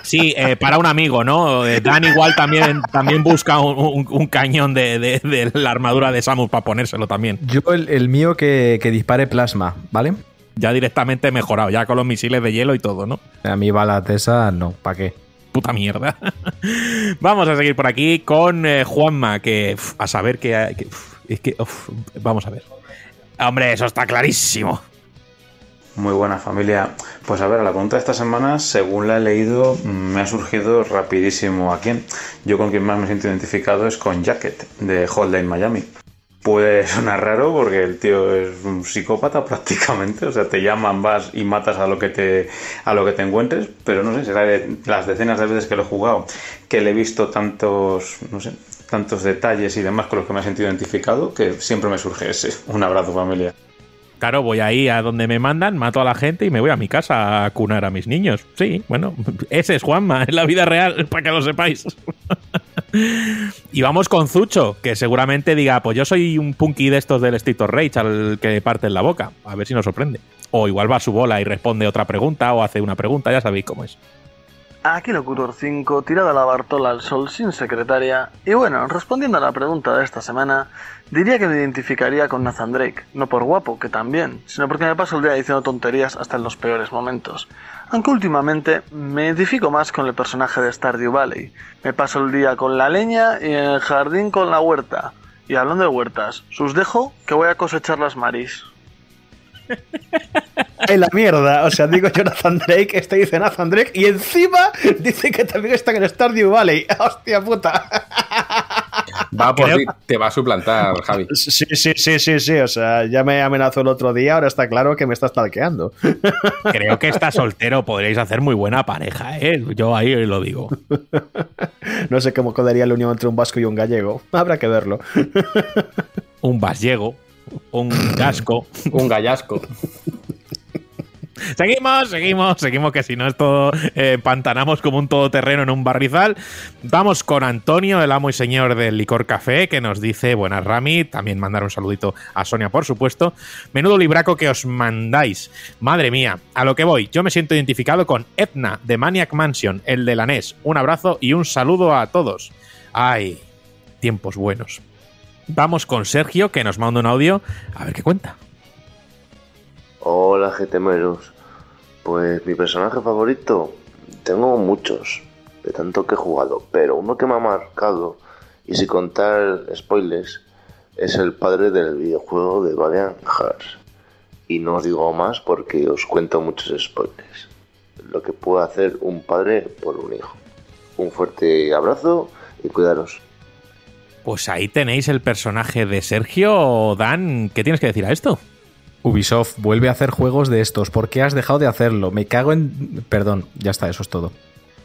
Sí, eh, para un amigo, ¿no? Eh, Dan igual también, también busca un, un- un cañón de, de- de la armadura de Samus para ponérselo también. Yo el, el mío que, que dispare plasma, ¿vale? Ya directamente mejorado, ya con los misiles de hielo y todo, ¿no? A mí balas de esas, no, ¿para qué? Puta mierda. (laughs) vamos a seguir por aquí con eh, Juanma, que uf, a saber que, que, uf, es que uf, vamos a ver. Hombre, eso está clarísimo. Muy buena familia. Pues a ver, a la pregunta de esta semana, según la he leído, me ha surgido rapidísimo a quién. Yo con quien más me siento identificado es con Jacket, de Hotline Miami. Puede sonar raro porque el tío es un psicópata (laughs) prácticamente, o sea, te llaman, vas y matas a lo que te, a lo que te encuentres, pero no sé, será de las decenas de veces que lo he jugado, que le he visto tantos, no sé, tantos detalles y demás con los que me he sentido identificado, que siempre me surge ese. (laughs) Un abrazo familia. Claro, voy ahí a donde me mandan, mato a la gente y me voy a mi casa a cunar a mis niños. Sí, bueno, (laughs) ese es Juanma, es la vida real, para que lo sepáis. Y vamos con Zucho, que seguramente diga, pues yo soy un punky de estos del Street of Rage al que parte en la boca. A ver si nos sorprende. O igual va a su bola y responde otra pregunta o hace una pregunta, ya sabéis cómo es. aquí Locutor 5, tirada la Bartola al sol sin secretaria. Y bueno, respondiendo a la pregunta de esta semana, diría que me identificaría con Nathan Drake, no por guapo, que también, sino porque me paso el día diciendo tonterías hasta en los peores momentos. Aunque últimamente me identifico más con el personaje de Stardew Valley. Me paso el día con la leña y en el jardín con la huerta. Y hablando de huertas, sus dejo que voy a cosechar las maris. (laughs) En la mierda. O sea, digo Jonathan Drake, este dice Nathan Drake, y encima dice que también está en Stardew Valley. (laughs) ¡Hostia puta! Va por Creo- ti, te va a suplantar, Javi. (laughs) Sí, sí, sí, sí, sí. O sea, ya me amenazó el otro día, ahora está claro que me está stalkeando. (laughs) Creo que está soltero, podríais hacer muy buena pareja, ¿eh? Yo ahí lo digo. (laughs) No sé cómo quedaría la unión entre un vasco y un gallego. Habrá que verlo. Un vasllego, un gasco. un gallasco. Seguimos, seguimos, seguimos, que si no es todo, eh, pantanamos como un todoterreno en un barrizal. Vamos con Antonio, el amo y señor del licor café, que nos dice, buenas Rami, también mandar un saludito a Sonia, por supuesto. Menudo libraco que os mandáis. Madre mía, a lo que voy, yo me siento identificado con Etna, de Maniac Mansion, el de la NES. Un abrazo y un saludo a todos. Ay, tiempos buenos. Vamos con Sergio, que nos manda un audio, a ver qué cuenta. Hola GTMeros. Pues mi personaje favorito, tengo muchos, de tanto que he jugado, pero uno que me ha marcado, y sin contar spoilers, es el padre del videojuego de Valiant Hearts. Y no os digo más porque os cuento muchos spoilers. Lo que puede hacer un padre por un hijo. Un fuerte abrazo y cuidaros. Pues ahí tenéis el personaje de Sergio. Dan, ¿qué tienes que decir a esto? Ubisoft vuelve a hacer juegos de estos. ¿Por qué has dejado de hacerlo? Me cago en. Perdón, ya está, eso es todo.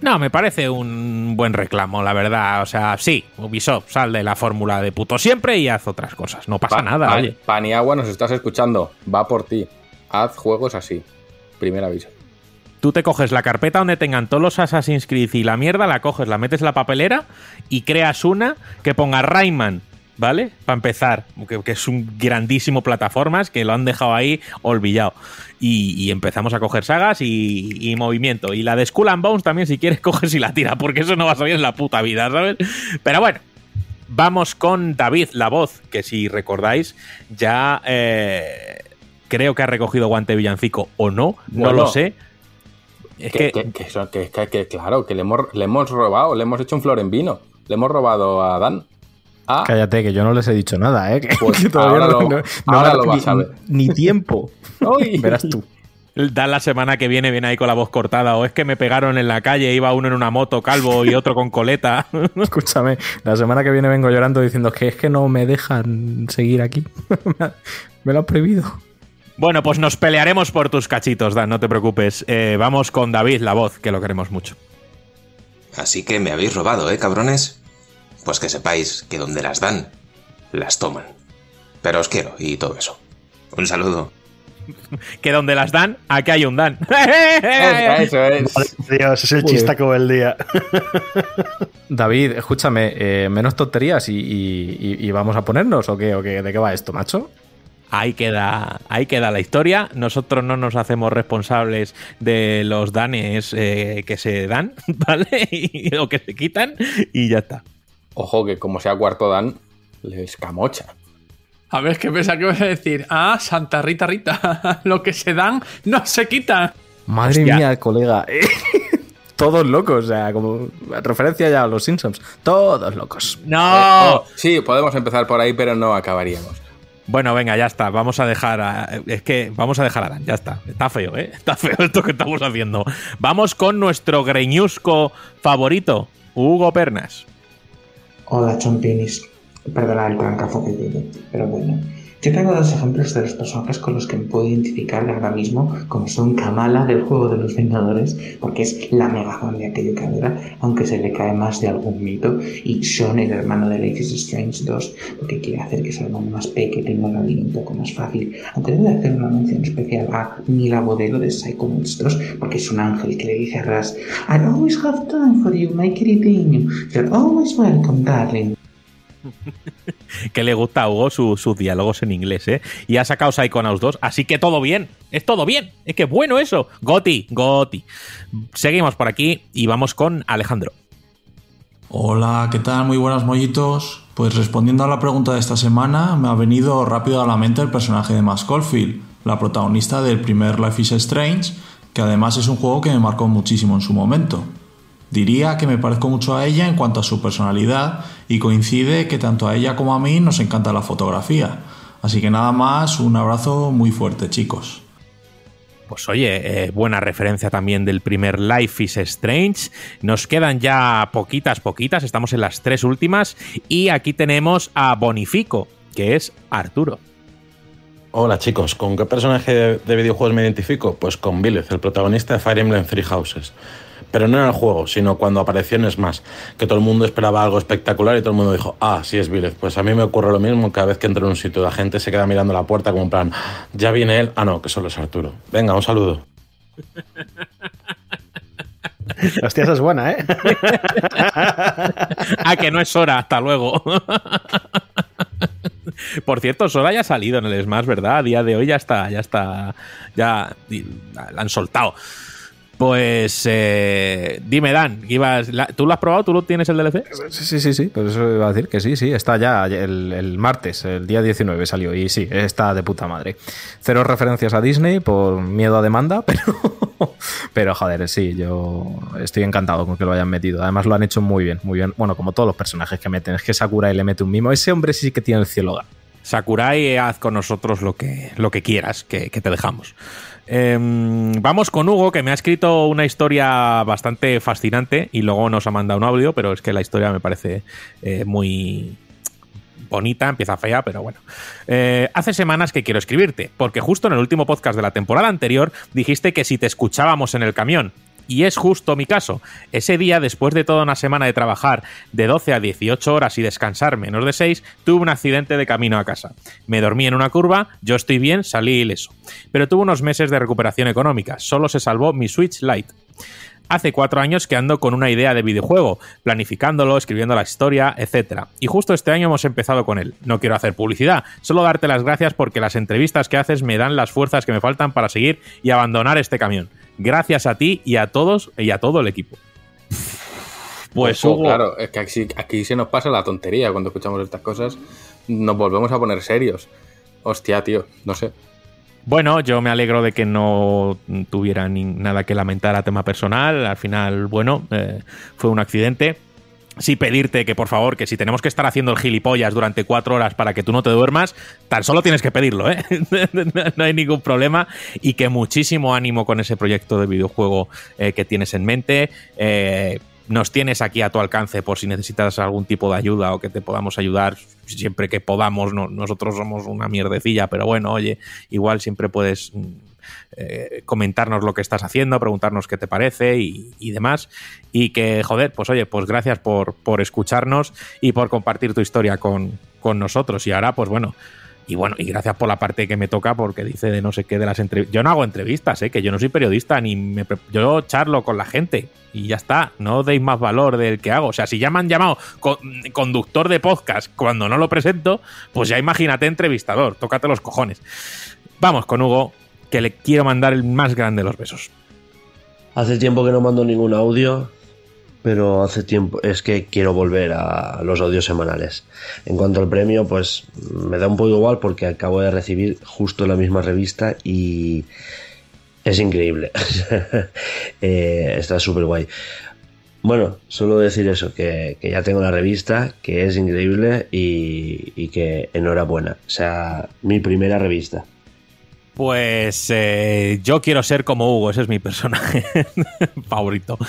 No, me parece un buen reclamo, la verdad. O sea, sí, Ubisoft, sal de la fórmula de puto siempre y haz otras cosas. No pasa Pa- nada, Pa- oye. Paniagua, nos estás escuchando. Va por ti. Haz juegos así. Primer aviso. Tú te coges la carpeta donde tengan todos los Assassin's Creed y la mierda, la coges, la metes en la papelera y creas una que ponga Rayman, ¿vale? Para empezar, que, que es un grandísimo plataformas que lo han dejado ahí olvidado. Y, y empezamos a coger sagas y, y movimiento. Y la de Skull and Bones también, si quieres, (laughs) coges y la tira, porque eso no va a salir en la puta vida, ¿sabes? Pero bueno, vamos con David, la voz, que si recordáis, ya eh, creo que ha recogido guante villancico o no, no lo sé. Es que claro, que le hemos, le hemos robado, le hemos hecho un flor en vino. Le hemos robado a Dan. Ah, Cállate, que yo no les he dicho nada, ¿eh? (laughs) Que, Pues que todavía ahora no, lo- no- ahora me- lo vas ni, a ver. ni tiempo. (laughs) Verás tú. Da la semana que viene, viene ahí con la voz cortada. O es que me pegaron en la calle, iba uno en una moto calvo y otro con coleta. (laughs) Escúchame, la semana que viene vengo llorando diciendo que es que no me dejan seguir aquí. me lo han prohibido. Bueno, pues nos pelearemos por tus cachitos, Dan, no te preocupes. Eh, vamos con David, la voz, que lo queremos mucho. Así que me habéis robado, ¿eh, cabrones? Pues que sepáis que donde las dan, las toman. Pero os quiero y todo eso. Un saludo. Que donde las dan, aquí hay un Dan. Eso es. Dios, es el chistaco del día. David, escúchame, eh, menos tonterías y, y- y- y vamos a ponernos, ¿o qué? ¿O qué? ¿De qué va esto, macho? Ahí queda, ahí queda la historia. Nosotros no nos hacemos responsables de los danes eh, que se dan, (laughs) ¿vale? Y- o que se quitan y ya está. Ojo, que como sea cuarto Dan, le escamocha. A ver, ¿qué pensaba que ibas a decir? Ah, Santa Rita Rita. (laughs) Lo que se dan no se quita. Madre Hostia. mía, colega. (laughs) Todos locos, o sea, como referencia ya a los Simpsons. Todos locos. ¡No! Oh, sí, podemos empezar por ahí, pero no acabaríamos. Bueno, venga, ya está. Vamos a dejar a. Es que vamos a dejar a Dan, ya está. Está feo, ¿eh? Está feo esto que estamos haciendo. Vamos con nuestro greñusco favorito, Hugo Pernas. Hola, chompinis. Perdona el trancazo que tiene, pero bueno. Yo tengo dos ejemplos de los personajes con los que me puedo identificar ahora mismo, como son Kamala del juego de los Vengadores, porque es la mega fan de aquello que adora, aunque se le cae más de algún mito, y Sean, el hermano de Life is Strange 2, porque quiere hacer que su hermano más peque tenga la vida un poco más fácil. Debo de hacer una mención especial a Mila Bodelo de Psycho Monstros, porque es un ángel que le dice a Ras, I always have time for you, my queridinho. You're always welcome, darling. (laughs) Que le gusta a Hugo su- sus diálogos en inglés, ¿eh? Y ha sacado Psychonauts 2, así que todo bien. Es todo bien. Es que bueno eso. Goti, Goti. Seguimos por aquí y vamos con Alejandro. Hola, ¿qué tal? Muy buenas mollitos. Pues respondiendo a la pregunta de esta semana, me ha venido rápido a la mente el personaje de Max Caulfield, la protagonista del primer Life is Strange, que además es un juego que me marcó muchísimo en su momento. Diría que me parezco mucho a ella en cuanto a su personalidad y coincide que tanto a ella como a mí nos encanta la fotografía. Así que nada más, un abrazo muy fuerte chicos. Pues oye, eh, buena referencia también del primer Life is Strange. Nos quedan ya poquitas, poquitas, estamos en las tres últimas y aquí tenemos a Bonifico, que es Arturo. Hola chicos, ¿con qué personaje de videojuegos me identifico? Pues con Villez, el protagonista de Fire Emblem Three Houses. Pero no en el juego, sino cuando apareció en Smash, que todo el mundo esperaba algo espectacular y todo el mundo dijo, ah, sí es Villez. Pues a mí me ocurre lo mismo cada vez que entro en un sitio, la gente se queda mirando la puerta como en plan, ya viene él, ah no, que solo es Arturo. Venga, un saludo. (laughs) Hostia, esa es buena, ¿eh? (laughs) ah, que no es hora, hasta luego. (laughs) Por cierto, Sora ya ha salido en el Smash, ¿verdad? A día de hoy ya está, ya está, ya la han soltado. Pues eh, dime, Dan, ¿tú lo has probado? ¿Tú lo tienes el DLC? Sí, sí, sí, sí, por eso iba a decir que sí, sí, está ya el, el, martes, el día 19 salió y sí, está de puta madre. Cero referencias a Disney por miedo a demanda, (laughs) pero, pero joder, sí, yo estoy encantado con que lo hayan metido. Además lo han hecho muy bien, muy bien. Bueno, como todos los personajes que meten, es que Sakurai le mete un mimo. Ese hombre sí que tiene el cielo. Sakurai, haz con nosotros lo que, lo que quieras, que, que te dejamos. Em, vamos con Hugo, que me ha escrito una historia bastante fascinante y luego nos ha mandado un audio, pero es que la historia me parece eh, muy bonita, empieza fea, pero bueno. Eh, hace semanas que quiero escribirte, porque justo en el último podcast de la temporada anterior dijiste que si te escuchábamos en el camión, y es justo mi caso. Ese día, después de toda una semana de trabajar de 12 a 18 horas y descansar menos de 6, tuve un accidente de camino a casa. Me dormí en una curva, yo estoy bien, salí ileso. Pero tuve unos meses de recuperación económica, solo se salvó mi Switch Lite. Hace cuatro años que ando con una idea de videojuego, planificándolo, escribiendo la historia, etc. Y justo este año hemos empezado con él. No quiero hacer publicidad, solo darte las gracias porque las entrevistas que haces me dan las fuerzas que me faltan para seguir y abandonar este camión. Gracias a ti y a todos y a todo el equipo. Pues Hugo, claro, es que aquí, aquí se nos pasa la tontería cuando escuchamos estas cosas. Nos volvemos a poner serios. Hostia, tío, no sé. Bueno, yo me alegro de que no tuviera ni nada que lamentar a tema personal. Al final, bueno, eh, fue un accidente. Sí pedirte que por favor, que si tenemos que estar haciendo el gilipollas durante cuatro horas para que tú no te duermas, tan solo tienes que pedirlo, ¿eh? (laughs) no hay ningún problema. Y que muchísimo ánimo con ese proyecto de videojuego eh, que tienes en mente. Eh, nos tienes aquí a tu alcance por si necesitas algún tipo de ayuda o que te podamos ayudar siempre que podamos. nosotros somos una mierdecilla, pero bueno, oye, igual siempre puedes mm, eh, comentarnos lo que estás haciendo, preguntarnos qué te parece y, demás. Y que, joder, pues oye, pues gracias por, por escucharnos y por compartir tu historia con, con nosotros. Y ahora, pues bueno, y bueno, y gracias por la parte que me toca, porque dice de no sé qué de las entrevistas. Yo no hago entrevistas, ¿eh? que yo no soy periodista, ni me yo charlo con la gente. Y ya está, no deis más valor del que hago. O sea, si ya me han llamado conductor de podcast cuando no lo presento, pues ya imagínate entrevistador, tócate los cojones. Vamos con Hugo, que le quiero mandar el más grande de los besos. Hace tiempo que no mando ningún audio, pero hace tiempo es que quiero volver a los audios semanales. En cuanto al premio, pues me da un poco igual porque acabo de recibir justo la misma revista y es increíble. (laughs) Eh, está súper guay. Bueno, solo decir eso, que, ya tengo la revista, que es increíble y, y que enhorabuena. O sea, mi primera revista. Pues eh, yo quiero ser como Hugo, ese es mi personaje (laughs) favorito.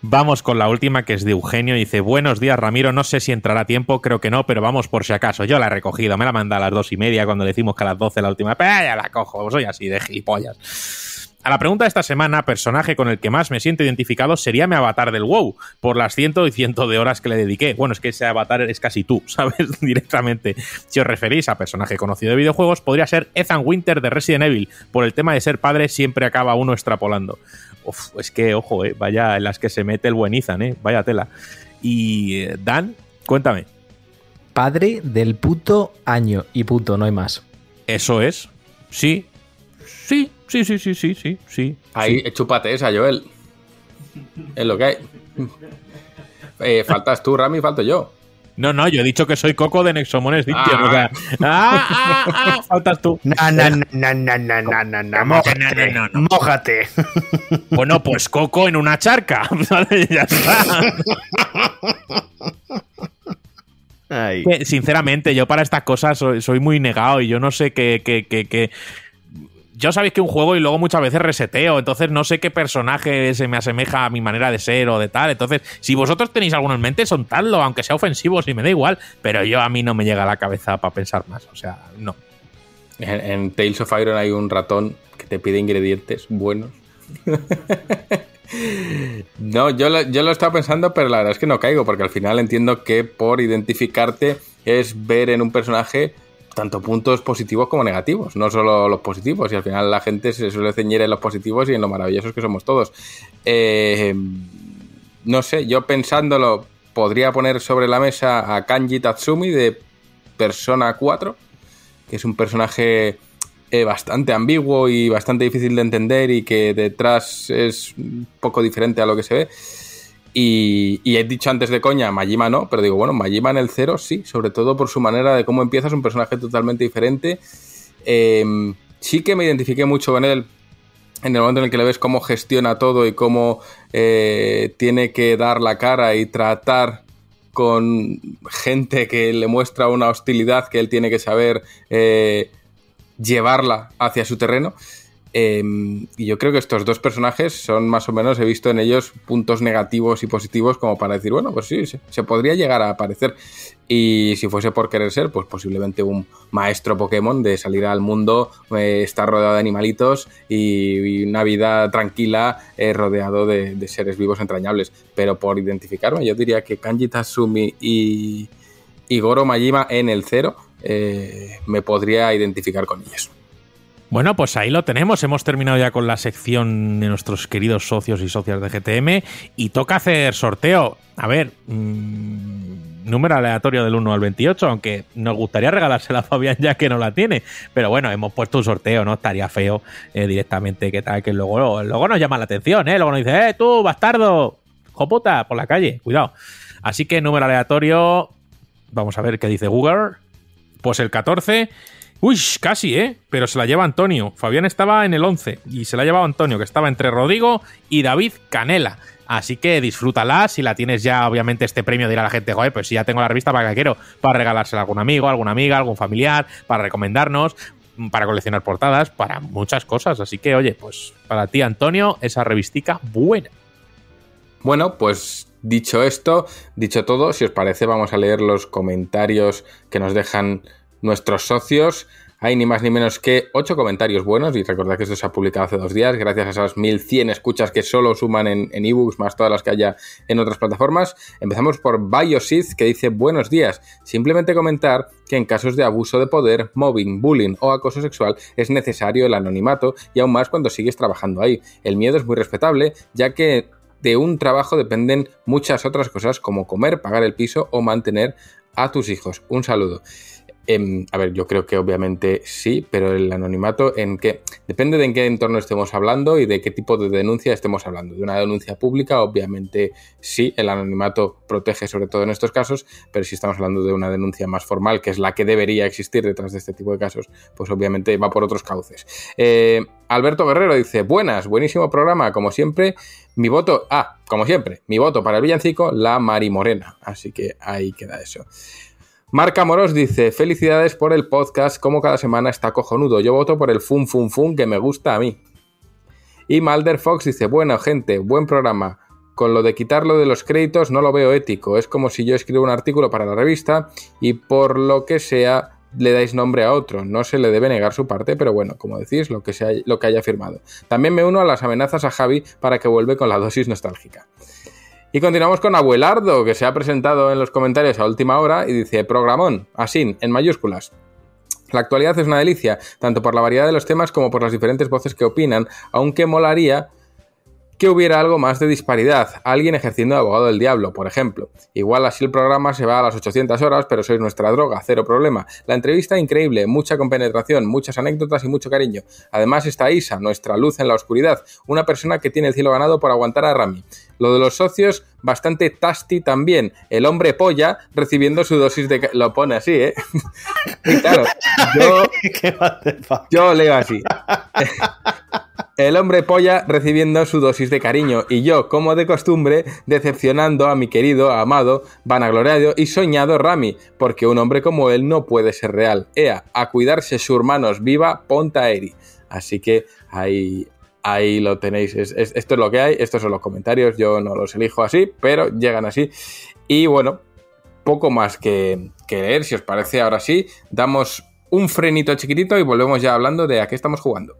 Vamos con la última que es de Eugenio. Dice: Buenos días, Ramiro. No sé si entrará a tiempo, creo que no, pero vamos por si acaso. Yo la he recogido, me la manda a las dos y media cuando decimos que a las doce la última. Pero ya la cojo, soy así de gilipollas. A la pregunta de esta semana, personaje con el que más me siento identificado sería mi avatar del WoW, por las ciento y ciento de horas que le dediqué. Bueno, es que ese avatar es casi tú, (laughs) ¿sabes? Directamente. Si os referís a personaje conocido de videojuegos, podría ser Ethan Winter de Resident Evil. Por el tema de ser padre, siempre acaba uno extrapolando. Uf, es que, ojo, eh, vaya en las que se mete el buen Ethan, eh, vaya tela. Y eh, Dan, cuéntame. Padre del puto año y puto, no hay más. Eso es. Sí, sí, Sí, sí, sí, sí, sí, sí. Ahí, sí. chúpate esa, Joel. Es lo que hay. Eh, faltas tú, Rami, falto yo. No, no, yo he dicho que soy Coco de Nexomones ah. O sea, (laughs) ¡Ah, ah, ah, faltas tú. Na, na, na, na, na, na, na, mójate. No, no, no. mójate. Bueno, pues Coco en una charca. (laughs) ya está. Ay. Sinceramente, yo para estas cosas soy, soy muy negado y yo no sé qué, qué, qué, qué yo sabéis que un juego y luego muchas veces reseteo, entonces no sé qué personaje se me asemeja a mi manera de ser o de tal. Entonces, si vosotros tenéis alguno en mente, soltadlo, aunque sea ofensivo, si me da igual. Pero yo a mí no me llega a la cabeza para pensar más. O sea, no. En, Tales of Iron hay un ratón que te pide ingredientes buenos. (laughs) no, yo lo, yo lo estaba pensando, pero la verdad es que no caigo, porque al final entiendo que por identificarte es ver en un personaje tanto puntos positivos como negativos, no solo los positivos, y al final la gente se suele ceñir en los positivos y en lo maravillosos que somos todos. Eh, no sé, yo pensándolo, podría poner sobre la mesa a Kanji Tatsumi de Persona 4, que es un personaje eh, bastante ambiguo y bastante difícil de entender y que detrás es un poco diferente a lo que se ve. Y, y he dicho antes de coña, Majima no, pero digo, bueno, Majima en el cero sí, sobre todo por su manera de cómo empieza, es un personaje totalmente diferente. Eh, sí que me identifiqué mucho con él en el momento en el que le ves cómo gestiona todo y cómo eh, tiene que dar la cara y tratar con gente que le muestra una hostilidad que él tiene que saber eh, llevarla hacia su terreno. Eh, y yo creo que estos dos personajes son más o menos, he visto en ellos puntos negativos y positivos como para decir, bueno, pues sí, se, podría llegar a aparecer. Y si fuese por querer ser, pues posiblemente un maestro Pokémon de salir al mundo, eh, estar rodeado de animalitos y, una vida tranquila eh, rodeado de, seres vivos entrañables. Pero por identificarme, yo diría que Kanji Tatsumi y, y Goro Majima en el cero eh, me podría identificar con ellos. Bueno, pues ahí lo tenemos. Hemos terminado ya con la sección de nuestros queridos socios y socias de GTM y toca hacer sorteo. A ver, mmm, número aleatorio del 1 al 28, aunque nos gustaría regalársela a Fabián ya que no la tiene. Pero bueno, hemos puesto un sorteo, ¿no? Estaría feo eh, directamente que tal, que luego, luego nos llama la atención, ¿eh? Luego nos dice, ¡eh, tú, bastardo! ¡Joputa! Por la calle, cuidado. Así que número aleatorio, vamos a ver qué dice Google. Pues el 14. Uy, casi, ¿eh? Pero se la lleva Antonio. Fabián estaba en el 11 y se la ha llevado Antonio, que estaba entre Rodrigo y David Canela. Así que disfrútala. Si la tienes ya, obviamente, este premio dirá la gente, joder, pues si ya tengo la revista, ¿para qué quiero? Para regalársela a algún amigo, alguna amiga, algún familiar, para recomendarnos, para coleccionar portadas, para muchas cosas. Así que, oye, pues para ti, Antonio, esa revistica buena. Bueno, pues dicho esto, dicho todo, si os parece, vamos a leer los comentarios que nos dejan nuestros socios. Hay ni más ni menos que 8 comentarios buenos y recordad que esto se ha publicado hace dos días gracias a esas 1100 escuchas que solo suman en, ebooks más todas las que haya en otras plataformas. Empezamos por Biosith que dice buenos días. Simplemente comentar que en casos de abuso de poder, mobbing, bullying o acoso sexual es necesario el anonimato y aún más cuando sigues trabajando ahí. El miedo es muy respetable ya que de un trabajo dependen muchas otras cosas como comer, pagar el piso o mantener a tus hijos. Un saludo. Eh, a ver, yo creo que obviamente sí, pero el anonimato en qué depende de en qué entorno estemos hablando y de qué tipo de denuncia estemos hablando. De una denuncia pública, obviamente sí, el anonimato protege sobre todo en estos casos, pero si estamos hablando de una denuncia más formal, que es la que debería existir detrás de este tipo de casos, pues obviamente va por otros cauces. Eh, Alberto Guerrero dice, buenas, buenísimo programa, como siempre, mi voto, ah, como siempre, mi voto para el villancico, la Mari Morena, así que ahí queda eso. Marca Moros dice, felicidades por el podcast, como cada semana está cojonudo. Yo voto por el fun fun fun que me gusta a mí. Y Malder Fox dice, bueno gente, buen programa. Con lo de quitarlo de los créditos no lo veo ético. Es como si yo escribo un artículo para la revista y por lo que sea le dais nombre a otro. No se le debe negar su parte, pero bueno, como decís, lo que, sea, lo que haya firmado. También me uno a las amenazas a Javi para que vuelva con la dosis nostálgica. Y continuamos con Abuelardo, que se ha presentado en los comentarios a última hora y dice, programón, así, en mayúsculas. La actualidad es una delicia, tanto por la variedad de los temas como por las diferentes voces que opinan, aunque molaría que hubiera algo más de disparidad, alguien ejerciendo de abogado del diablo, por ejemplo. Igual así el programa se va a las 800 horas, pero sois nuestra droga, cero problema. La entrevista increíble, mucha compenetración, muchas anécdotas y mucho cariño. Además está Isa, nuestra luz en la oscuridad, una persona que tiene el cielo ganado por aguantar a Rami. Lo de los socios, bastante tasty también. El hombre polla recibiendo su dosis de... Lo pone así, ¿eh? (laughs) y claro, yo, (laughs) yo leo así. (laughs) El hombre polla recibiendo su dosis de cariño y yo, como de costumbre, decepcionando a mi querido, amado, vanagloriado y soñado Rami, porque un hombre como él no puede ser real. Ea, a cuidarse su hermanos, viva Ponta Eri. Así que ahí, ahí lo tenéis. Es- es- esto es lo que hay, estos son los comentarios, yo no los elijo así, pero llegan así. Y bueno, poco más que, que leer, si os parece ahora sí, damos un frenito chiquitito y volvemos ya hablando de a qué estamos jugando.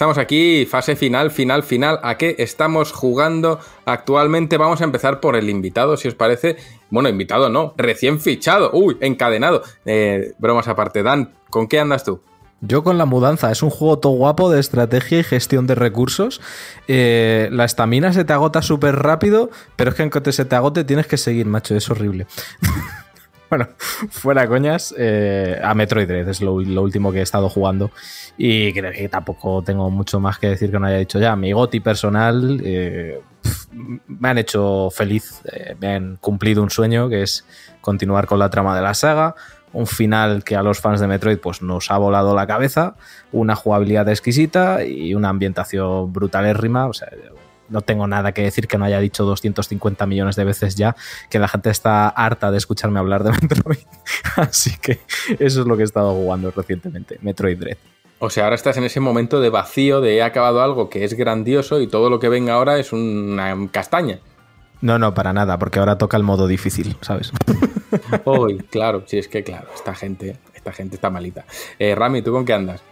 Estamos aquí, fase final, final, final. ¿A qué estamos jugando actualmente? Vamos a empezar por el invitado, si os parece. Bueno, invitado no, recién fichado. Uy, encadenado. Eh, bromas aparte, Dan, ¿con qué andas tú? Yo con la mudanza, es un juego todo guapo de estrategia y gestión de recursos. Eh, la estamina se te agota súper rápido, pero es que cuanto se te agote tienes que seguir, macho, es horrible. (laughs) bueno, (laughs) fuera coñas, eh, a Metroid Dread es lo, último que he estado jugando. Y creo que tampoco tengo mucho más que decir que no haya dicho ya. Mi goti personal eh, me han hecho feliz, eh, me han cumplido un sueño que es continuar con la trama de la saga. Un final que a los fans de Metroid pues nos ha volado la cabeza, una jugabilidad exquisita y una ambientación brutalérrima, o sea, no tengo nada que decir que no haya dicho 250 millones de veces ya, que la gente está harta de escucharme hablar de Metroid, (laughs) así que eso es lo que he estado jugando recientemente, Metroid Dread. O sea, ahora estás en ese momento de vacío, de he acabado algo que es grandioso y todo lo que venga ahora es una castaña. No, no, para nada, porque ahora toca el modo difícil, ¿sabes? (laughs) Uy, claro, sí, es que claro, esta gente, esta gente está malita. Eh, Rami, ¿tú con qué andas?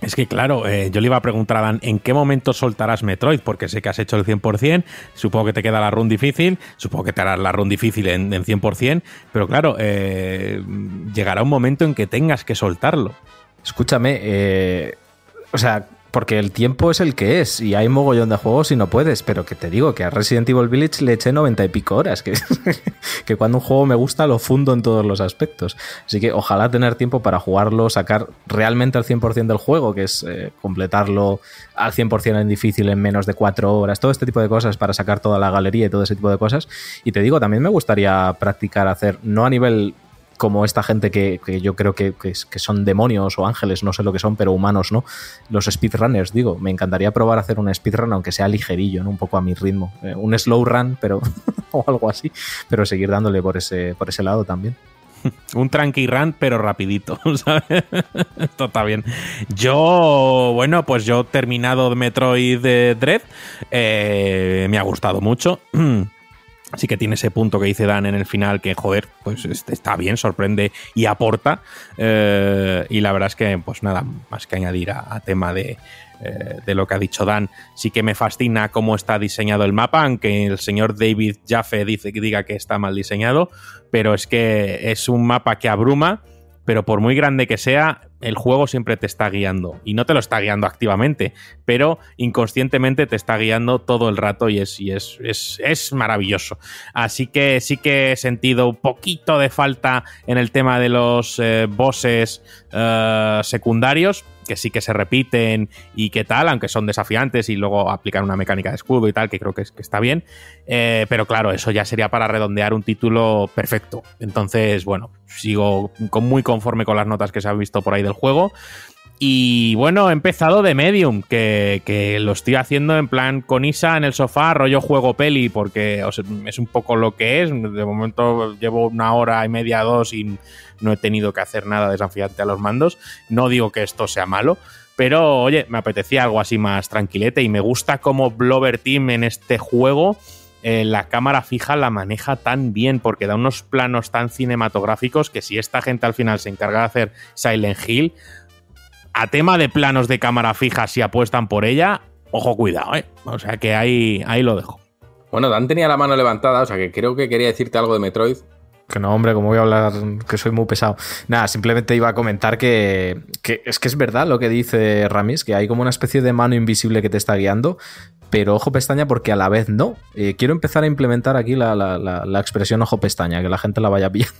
Es que claro, eh, yo le iba a preguntar a Dan, ¿en qué momento soltarás Metroid? Porque sé que has hecho el 100%, supongo que te queda la run difícil, supongo que te harás la run difícil en, en 100%, pero claro, eh, llegará un momento en que tengas que soltarlo. Escúchame, eh, o sea, porque el tiempo es el que es y hay mogollón de juegos y no puedes, pero que te digo que a Resident Evil Village le eché 90 y pico horas, que, (laughs) que cuando un juego me gusta lo fundo en todos los aspectos. Así que ojalá tener tiempo para jugarlo, sacar realmente al 100% del juego, que es eh, completarlo al 100% en difícil en menos de 4 horas, todo este tipo de cosas para sacar toda la galería y todo ese tipo de cosas. Y te digo, también me gustaría practicar hacer, no a nivel como esta gente que, que yo creo que, que, que, son demonios o ángeles, no sé lo que son, pero humanos, ¿no? Los speedrunners, digo, me encantaría probar a hacer un speedrun, aunque sea ligerillo, ¿no? Un poco a mi ritmo. Eh, un slow run, pero. (laughs) o algo así. Pero seguir dándole por ese, por ese lado también. (laughs) Un tranqui run, pero rapidito, (laughs) ¿sabes? Esto está bien. Yo, bueno, pues yo he terminado Metroid Dread. Eh, me ha gustado mucho. (clears throat) Sí que tiene ese punto que dice Dan en el final que, joder, pues está bien, sorprende y aporta. Eh, y la verdad es que, pues nada, más que añadir a, a tema de, eh, de lo que ha dicho Dan. Sí que me fascina cómo está diseñado el mapa, aunque el señor David Jaffe dice, diga que está mal diseñado, pero es que es un mapa que abruma, pero por muy grande que sea, el juego siempre te está guiando. Y no te lo está guiando activamente, pero inconscientemente te está guiando todo el rato y es, y es, es, es maravilloso. Así que sí que he sentido un poquito de falta en el tema de los eh, bosses eh, secundarios, que sí que se repiten y qué tal, aunque son desafiantes y luego aplican una mecánica de escudo y tal, que creo que, es, que está bien. Eh, pero claro, eso ya sería para redondear un título perfecto. Entonces, bueno, sigo con, muy conforme con las notas que se han visto por ahí del juego. Y bueno, he empezado de Medium, que, que, lo estoy haciendo en plan con Isa en el sofá, rollo juego peli, porque es un poco lo que es. De momento llevo una hora y media, dos y no he tenido que hacer nada desafiante a los mandos. No digo que esto sea malo, Pero, oye, me apetecía algo así más tranquilete y me gusta cómo Blover Team en este juego eh, la cámara fija la maneja tan bien porque da unos planos tan cinematográficos que si esta gente al final se encarga de hacer Silent Hill, a tema de planos de cámara fija, si apuestan por ella, ojo, cuidado, ¿eh? O sea que ahí, ahí lo dejo. Bueno, Dan tenía la mano levantada, o sea que creo que quería decirte algo de Metroid. Que no, hombre, como voy a hablar, que soy muy pesado. Nada, simplemente iba a comentar que, que, es que es verdad lo que dice Ramis, que hay como una especie de mano invisible que te está guiando, pero ojo pestaña porque a la vez no. Eh, quiero empezar a implementar aquí la, la, la, la, expresión ojo pestaña, que la gente la vaya (laughs) viendo.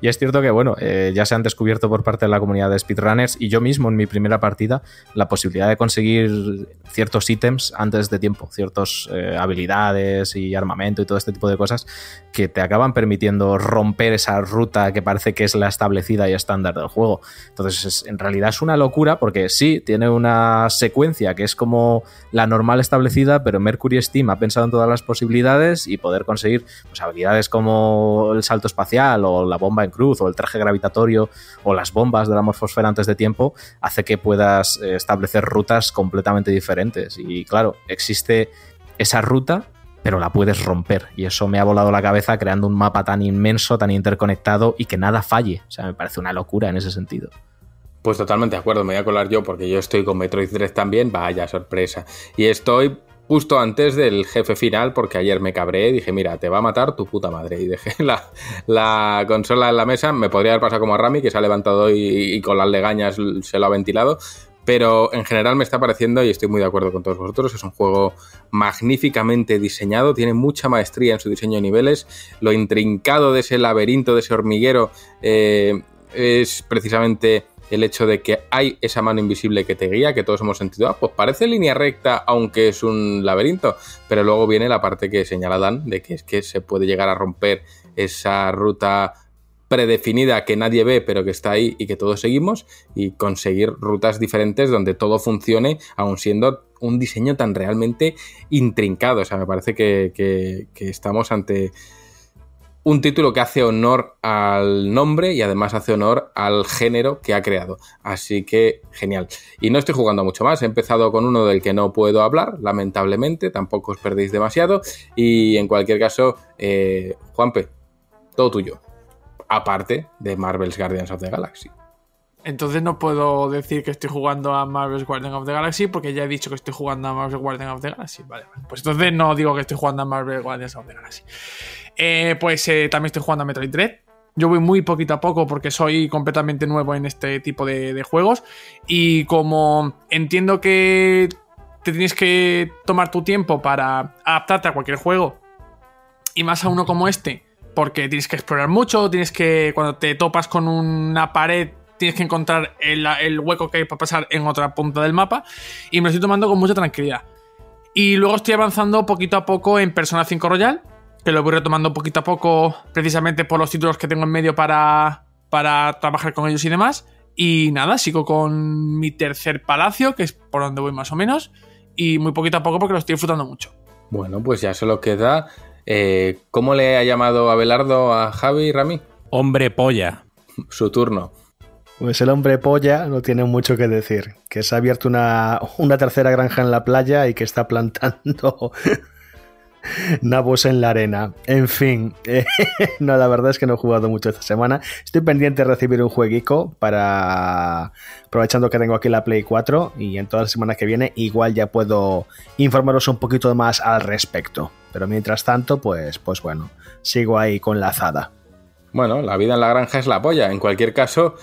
y es cierto que, bueno, eh, ya se han descubierto por parte de la comunidad de speedrunners y yo mismo en mi primera partida la posibilidad de conseguir ciertos ítems antes de tiempo, ciertas eh, habilidades y armamento y todo este tipo de cosas que te acaban permitiendo romper esa ruta que parece que es la establecida y estándar del juego. Entonces, es, en realidad es una locura porque sí, tiene una secuencia que es como la normal establecida, pero Mercury Steam ha pensado en todas las posibilidades y poder conseguir pues, habilidades como el salto espacial o la bomba en cruz o el traje gravitatorio o las bombas de la morfosfera antes de tiempo hace que puedas eh, establecer rutas completamente diferentes. Y claro, existe esa ruta pero la puedes romper. Y eso me ha volado la cabeza creando un mapa tan inmenso, tan interconectado y que nada falle. O sea, me parece una locura en ese sentido. Pues totalmente de acuerdo, me voy a colar yo porque yo estoy con Metroid 3 también, vaya sorpresa. Y estoy justo antes del jefe final porque ayer me cabré y dije, mira, te va a matar tu puta madre. Y dejé (laughs) la, la consola en la mesa, me podría haber pasado como a Rami, que se ha levantado y, y con las legañas se lo ha ventilado, pero en general me está pareciendo, y estoy muy de acuerdo con todos vosotros, es un juego magníficamente diseñado, tiene mucha maestría en su diseño de niveles, lo intrincado de ese laberinto, de ese hormiguero, eh, es precisamente el hecho de que hay esa mano invisible que te guía, que todos hemos sentido, ah, pues parece línea recta, aunque es un laberinto, pero luego viene la parte que señala Dan, de que es que se puede llegar a romper esa ruta predefinida que nadie ve pero que está ahí y que todos seguimos y conseguir rutas diferentes donde todo funcione aun siendo un diseño tan realmente intrincado. O sea, me parece que, que, que estamos ante un título que hace honor al nombre y además hace honor al género que ha creado. Así que genial. Y no estoy jugando mucho más. He empezado con uno del que no puedo hablar, lamentablemente. Tampoco os perdéis demasiado. Y en cualquier caso, eh, Juanpe, todo tuyo aparte de Marvel's Guardians of the Galaxy. Entonces no puedo decir que estoy jugando a Marvel's Guardians of the Galaxy porque ya he dicho que estoy jugando a Marvel's Guardians of the Galaxy. Vale, vale. Pues entonces no digo que estoy jugando a Marvel's Guardians of the Galaxy. Eh, pues eh, también estoy jugando a Metroid Dread. Yo voy muy poquito a poco porque soy completamente nuevo en este tipo de, juegos. Y como entiendo que te tienes que tomar tu tiempo para adaptarte a cualquier juego, y más a uno como este, porque tienes que explorar mucho, tienes que, cuando te topas con una pared, tienes que encontrar el, el, hueco que hay para pasar en otra punta del mapa, y me lo estoy tomando con mucha tranquilidad. Y luego estoy avanzando poquito a poco en Persona 5 Royal, que lo voy retomando poquito a poco, precisamente por los títulos que tengo en medio para, para trabajar con ellos y demás. Y nada, sigo con mi tercer palacio, que es por donde voy más o menos, y muy poquito a poco porque lo estoy disfrutando mucho. Bueno, pues ya solo queda eh, ¿Cómo le ha llamado Abelardo a Javi Rami? Hombre polla. Su turno. Pues el hombre polla no tiene mucho que decir. Que se ha abierto una, una tercera granja en la playa y que está plantando nabos en la arena. En fin, eh, (laughs) no, la verdad es que no he jugado mucho esta semana. Estoy pendiente de recibir un jueguico para. Aprovechando que tengo aquí la Play 4 y en todas las semanas que viene, igual ya puedo informaros un poquito más al respecto. Pero mientras tanto, pues, pues bueno, sigo ahí con la azada. Bueno, la vida en la granja es la polla. En cualquier caso,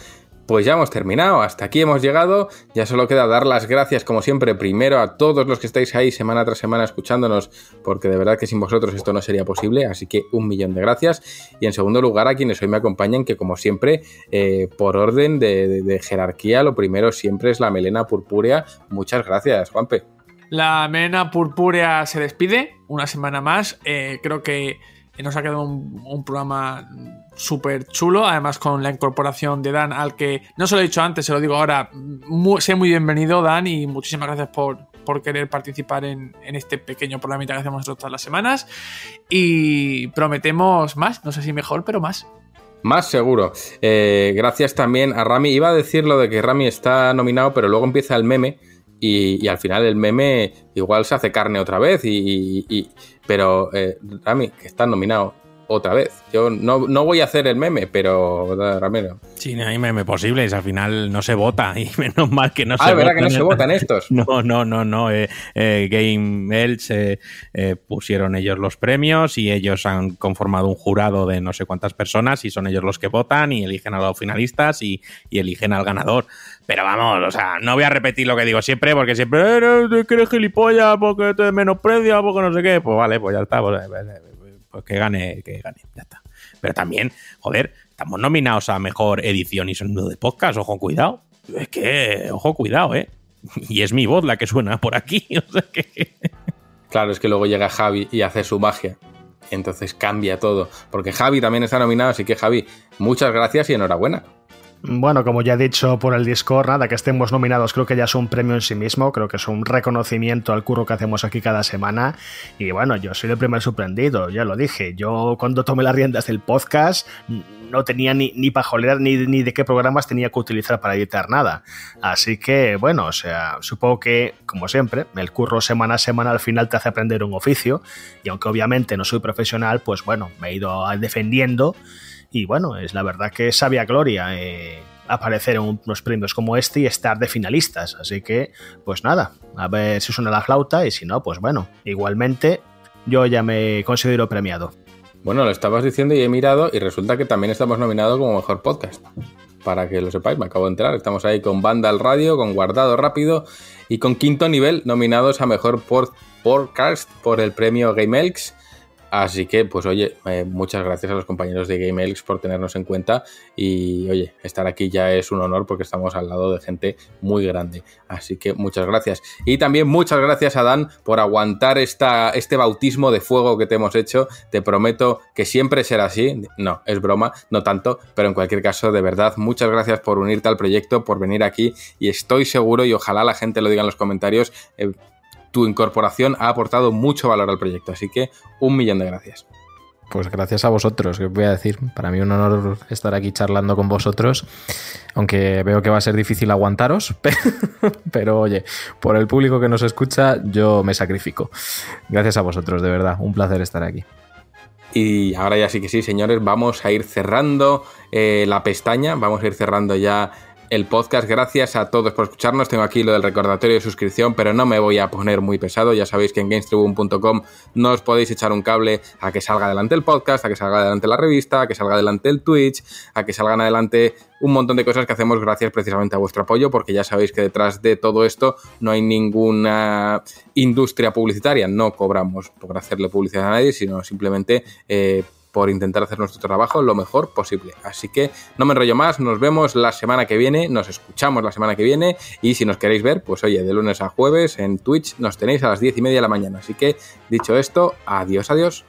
pues ya hemos terminado, hasta aquí hemos llegado, ya solo queda dar las gracias como siempre primero a todos los que estáis ahí semana tras semana escuchándonos, porque de verdad que sin vosotros esto no sería posible, así que un millón de gracias. Y en segundo lugar a quienes hoy me acompañan, que como siempre, eh, por orden de, jerarquía, lo primero siempre es la melena purpúrea. Muchas gracias, Juanpe. La melena purpúrea se despide una semana más, eh, creo que nos ha quedado un, programa súper chulo, además con la incorporación de Dan, al que no se lo he dicho antes, se lo digo ahora, muy, sé muy bienvenido Dan y muchísimas gracias por, por querer participar en, en, este pequeño programita que hacemos todas las semanas y prometemos más, no sé si mejor, pero más. Más seguro. Eh, gracias también a Rami. Iba a decir lo de que Rami está nominado, pero luego empieza el meme y, y al final el meme igual se hace carne otra vez. Y, y- pero eh, Rami, que está nominado otra vez. Yo no, no voy a hacer el meme, pero Ramiro. Sí, no hay meme posibles. Al final no se vota y (laughs) menos mal que no Ah, se verdad que no se votan estos. (laughs) No, no, no, no. eh, eh, Game Elch eh, eh, pusieron ellos los premios y ellos han conformado un jurado de no sé cuántas personas y son ellos los que votan y eligen a los finalistas y, y eligen al ganador. Pero vamos, o sea, no voy a repetir lo que digo siempre porque siempre "Eh, eres gilipollas porque te menosprecia, porque no sé qué. Pues vale, pues ya está. Pues, eh, pues que gane, que gane, ya está. Pero también, joder, estamos nominados a mejor edición y sonido de podcast, ojo, cuidado. Es que, ojo, cuidado, ¿eh? Y es mi voz la que suena por aquí. (laughs) O sea que... Claro, es que luego llega Javi y hace su magia. Entonces cambia todo. Porque Javi también está nominado, así que Javi, muchas gracias y enhorabuena. Bueno, como ya he dicho por el Discord, nada, que estemos nominados creo que ya es un premio en sí mismo, creo que es un reconocimiento al curro que hacemos aquí cada semana. Y bueno, yo soy el primer sorprendido, ya lo dije. Yo cuando tomé las riendas del podcast no tenía ni, ni pajolera ni, ni de qué programas tenía que utilizar para editar nada. Así que bueno, o sea, supongo que, como siempre, el curro semana a semana al final te hace aprender un oficio. Y aunque obviamente no soy profesional, pues bueno, me he ido defendiendo. Y bueno, es la verdad que sabía gloria eh, aparecer en unos premios como este y estar de finalistas. Así que, pues nada, a ver si suena la flauta y si no, pues bueno, igualmente yo ya me considero premiado. Bueno, lo estabas diciendo y he mirado y resulta que también estamos nominados como mejor podcast. Para que lo sepáis, me acabo de entrar. Estamos ahí con Banda al Radio, con Guardado Rápido y con Quinto Nivel nominados a mejor podcast por el premio Game Elks. Así que, pues oye, eh, muchas gracias a los compañeros de Game Elks por tenernos en cuenta y oye, estar aquí ya es un honor porque estamos al lado de gente muy grande. Así que muchas gracias. Y también muchas gracias a Dan por aguantar esta, este bautismo de fuego que te hemos hecho. Te prometo que siempre será así. No, es broma, no tanto, pero en cualquier caso, de verdad, muchas gracias por unirte al proyecto, por venir aquí y estoy seguro y ojalá la gente lo diga en los comentarios. eh, tu incorporación ha aportado mucho valor al proyecto, así que un millón de gracias. Pues gracias a vosotros, que os voy a decir. Para mí un honor estar aquí charlando con vosotros, aunque veo que va a ser difícil aguantaros, (laughs) pero, pero oye, por el público que nos escucha, yo me sacrifico. Gracias a vosotros, de verdad, un placer estar aquí. Y ahora ya sí que sí, señores, vamos a ir cerrando eh, la pestaña, vamos a ir cerrando ya el podcast. Gracias a todos por escucharnos. Tengo aquí lo del recordatorio de suscripción, pero no me voy a poner muy pesado. Ya sabéis que en gamestribune.com no os podéis echar un cable a que salga adelante el podcast, a que salga adelante la revista, a que salga adelante el Twitch, a que salgan adelante un montón de cosas que hacemos gracias precisamente a vuestro apoyo, porque ya sabéis que detrás de todo esto no hay ninguna industria publicitaria. No cobramos por hacerle publicidad a nadie, sino simplemente... eh, por intentar hacer nuestro trabajo lo mejor posible. Así que no me enrollo más, nos vemos la semana que viene, nos escuchamos la semana que viene y si nos queréis ver, pues oye, de lunes a jueves en Twitch nos tenéis a las diez y media de la mañana. Así que dicho esto, adiós, adiós.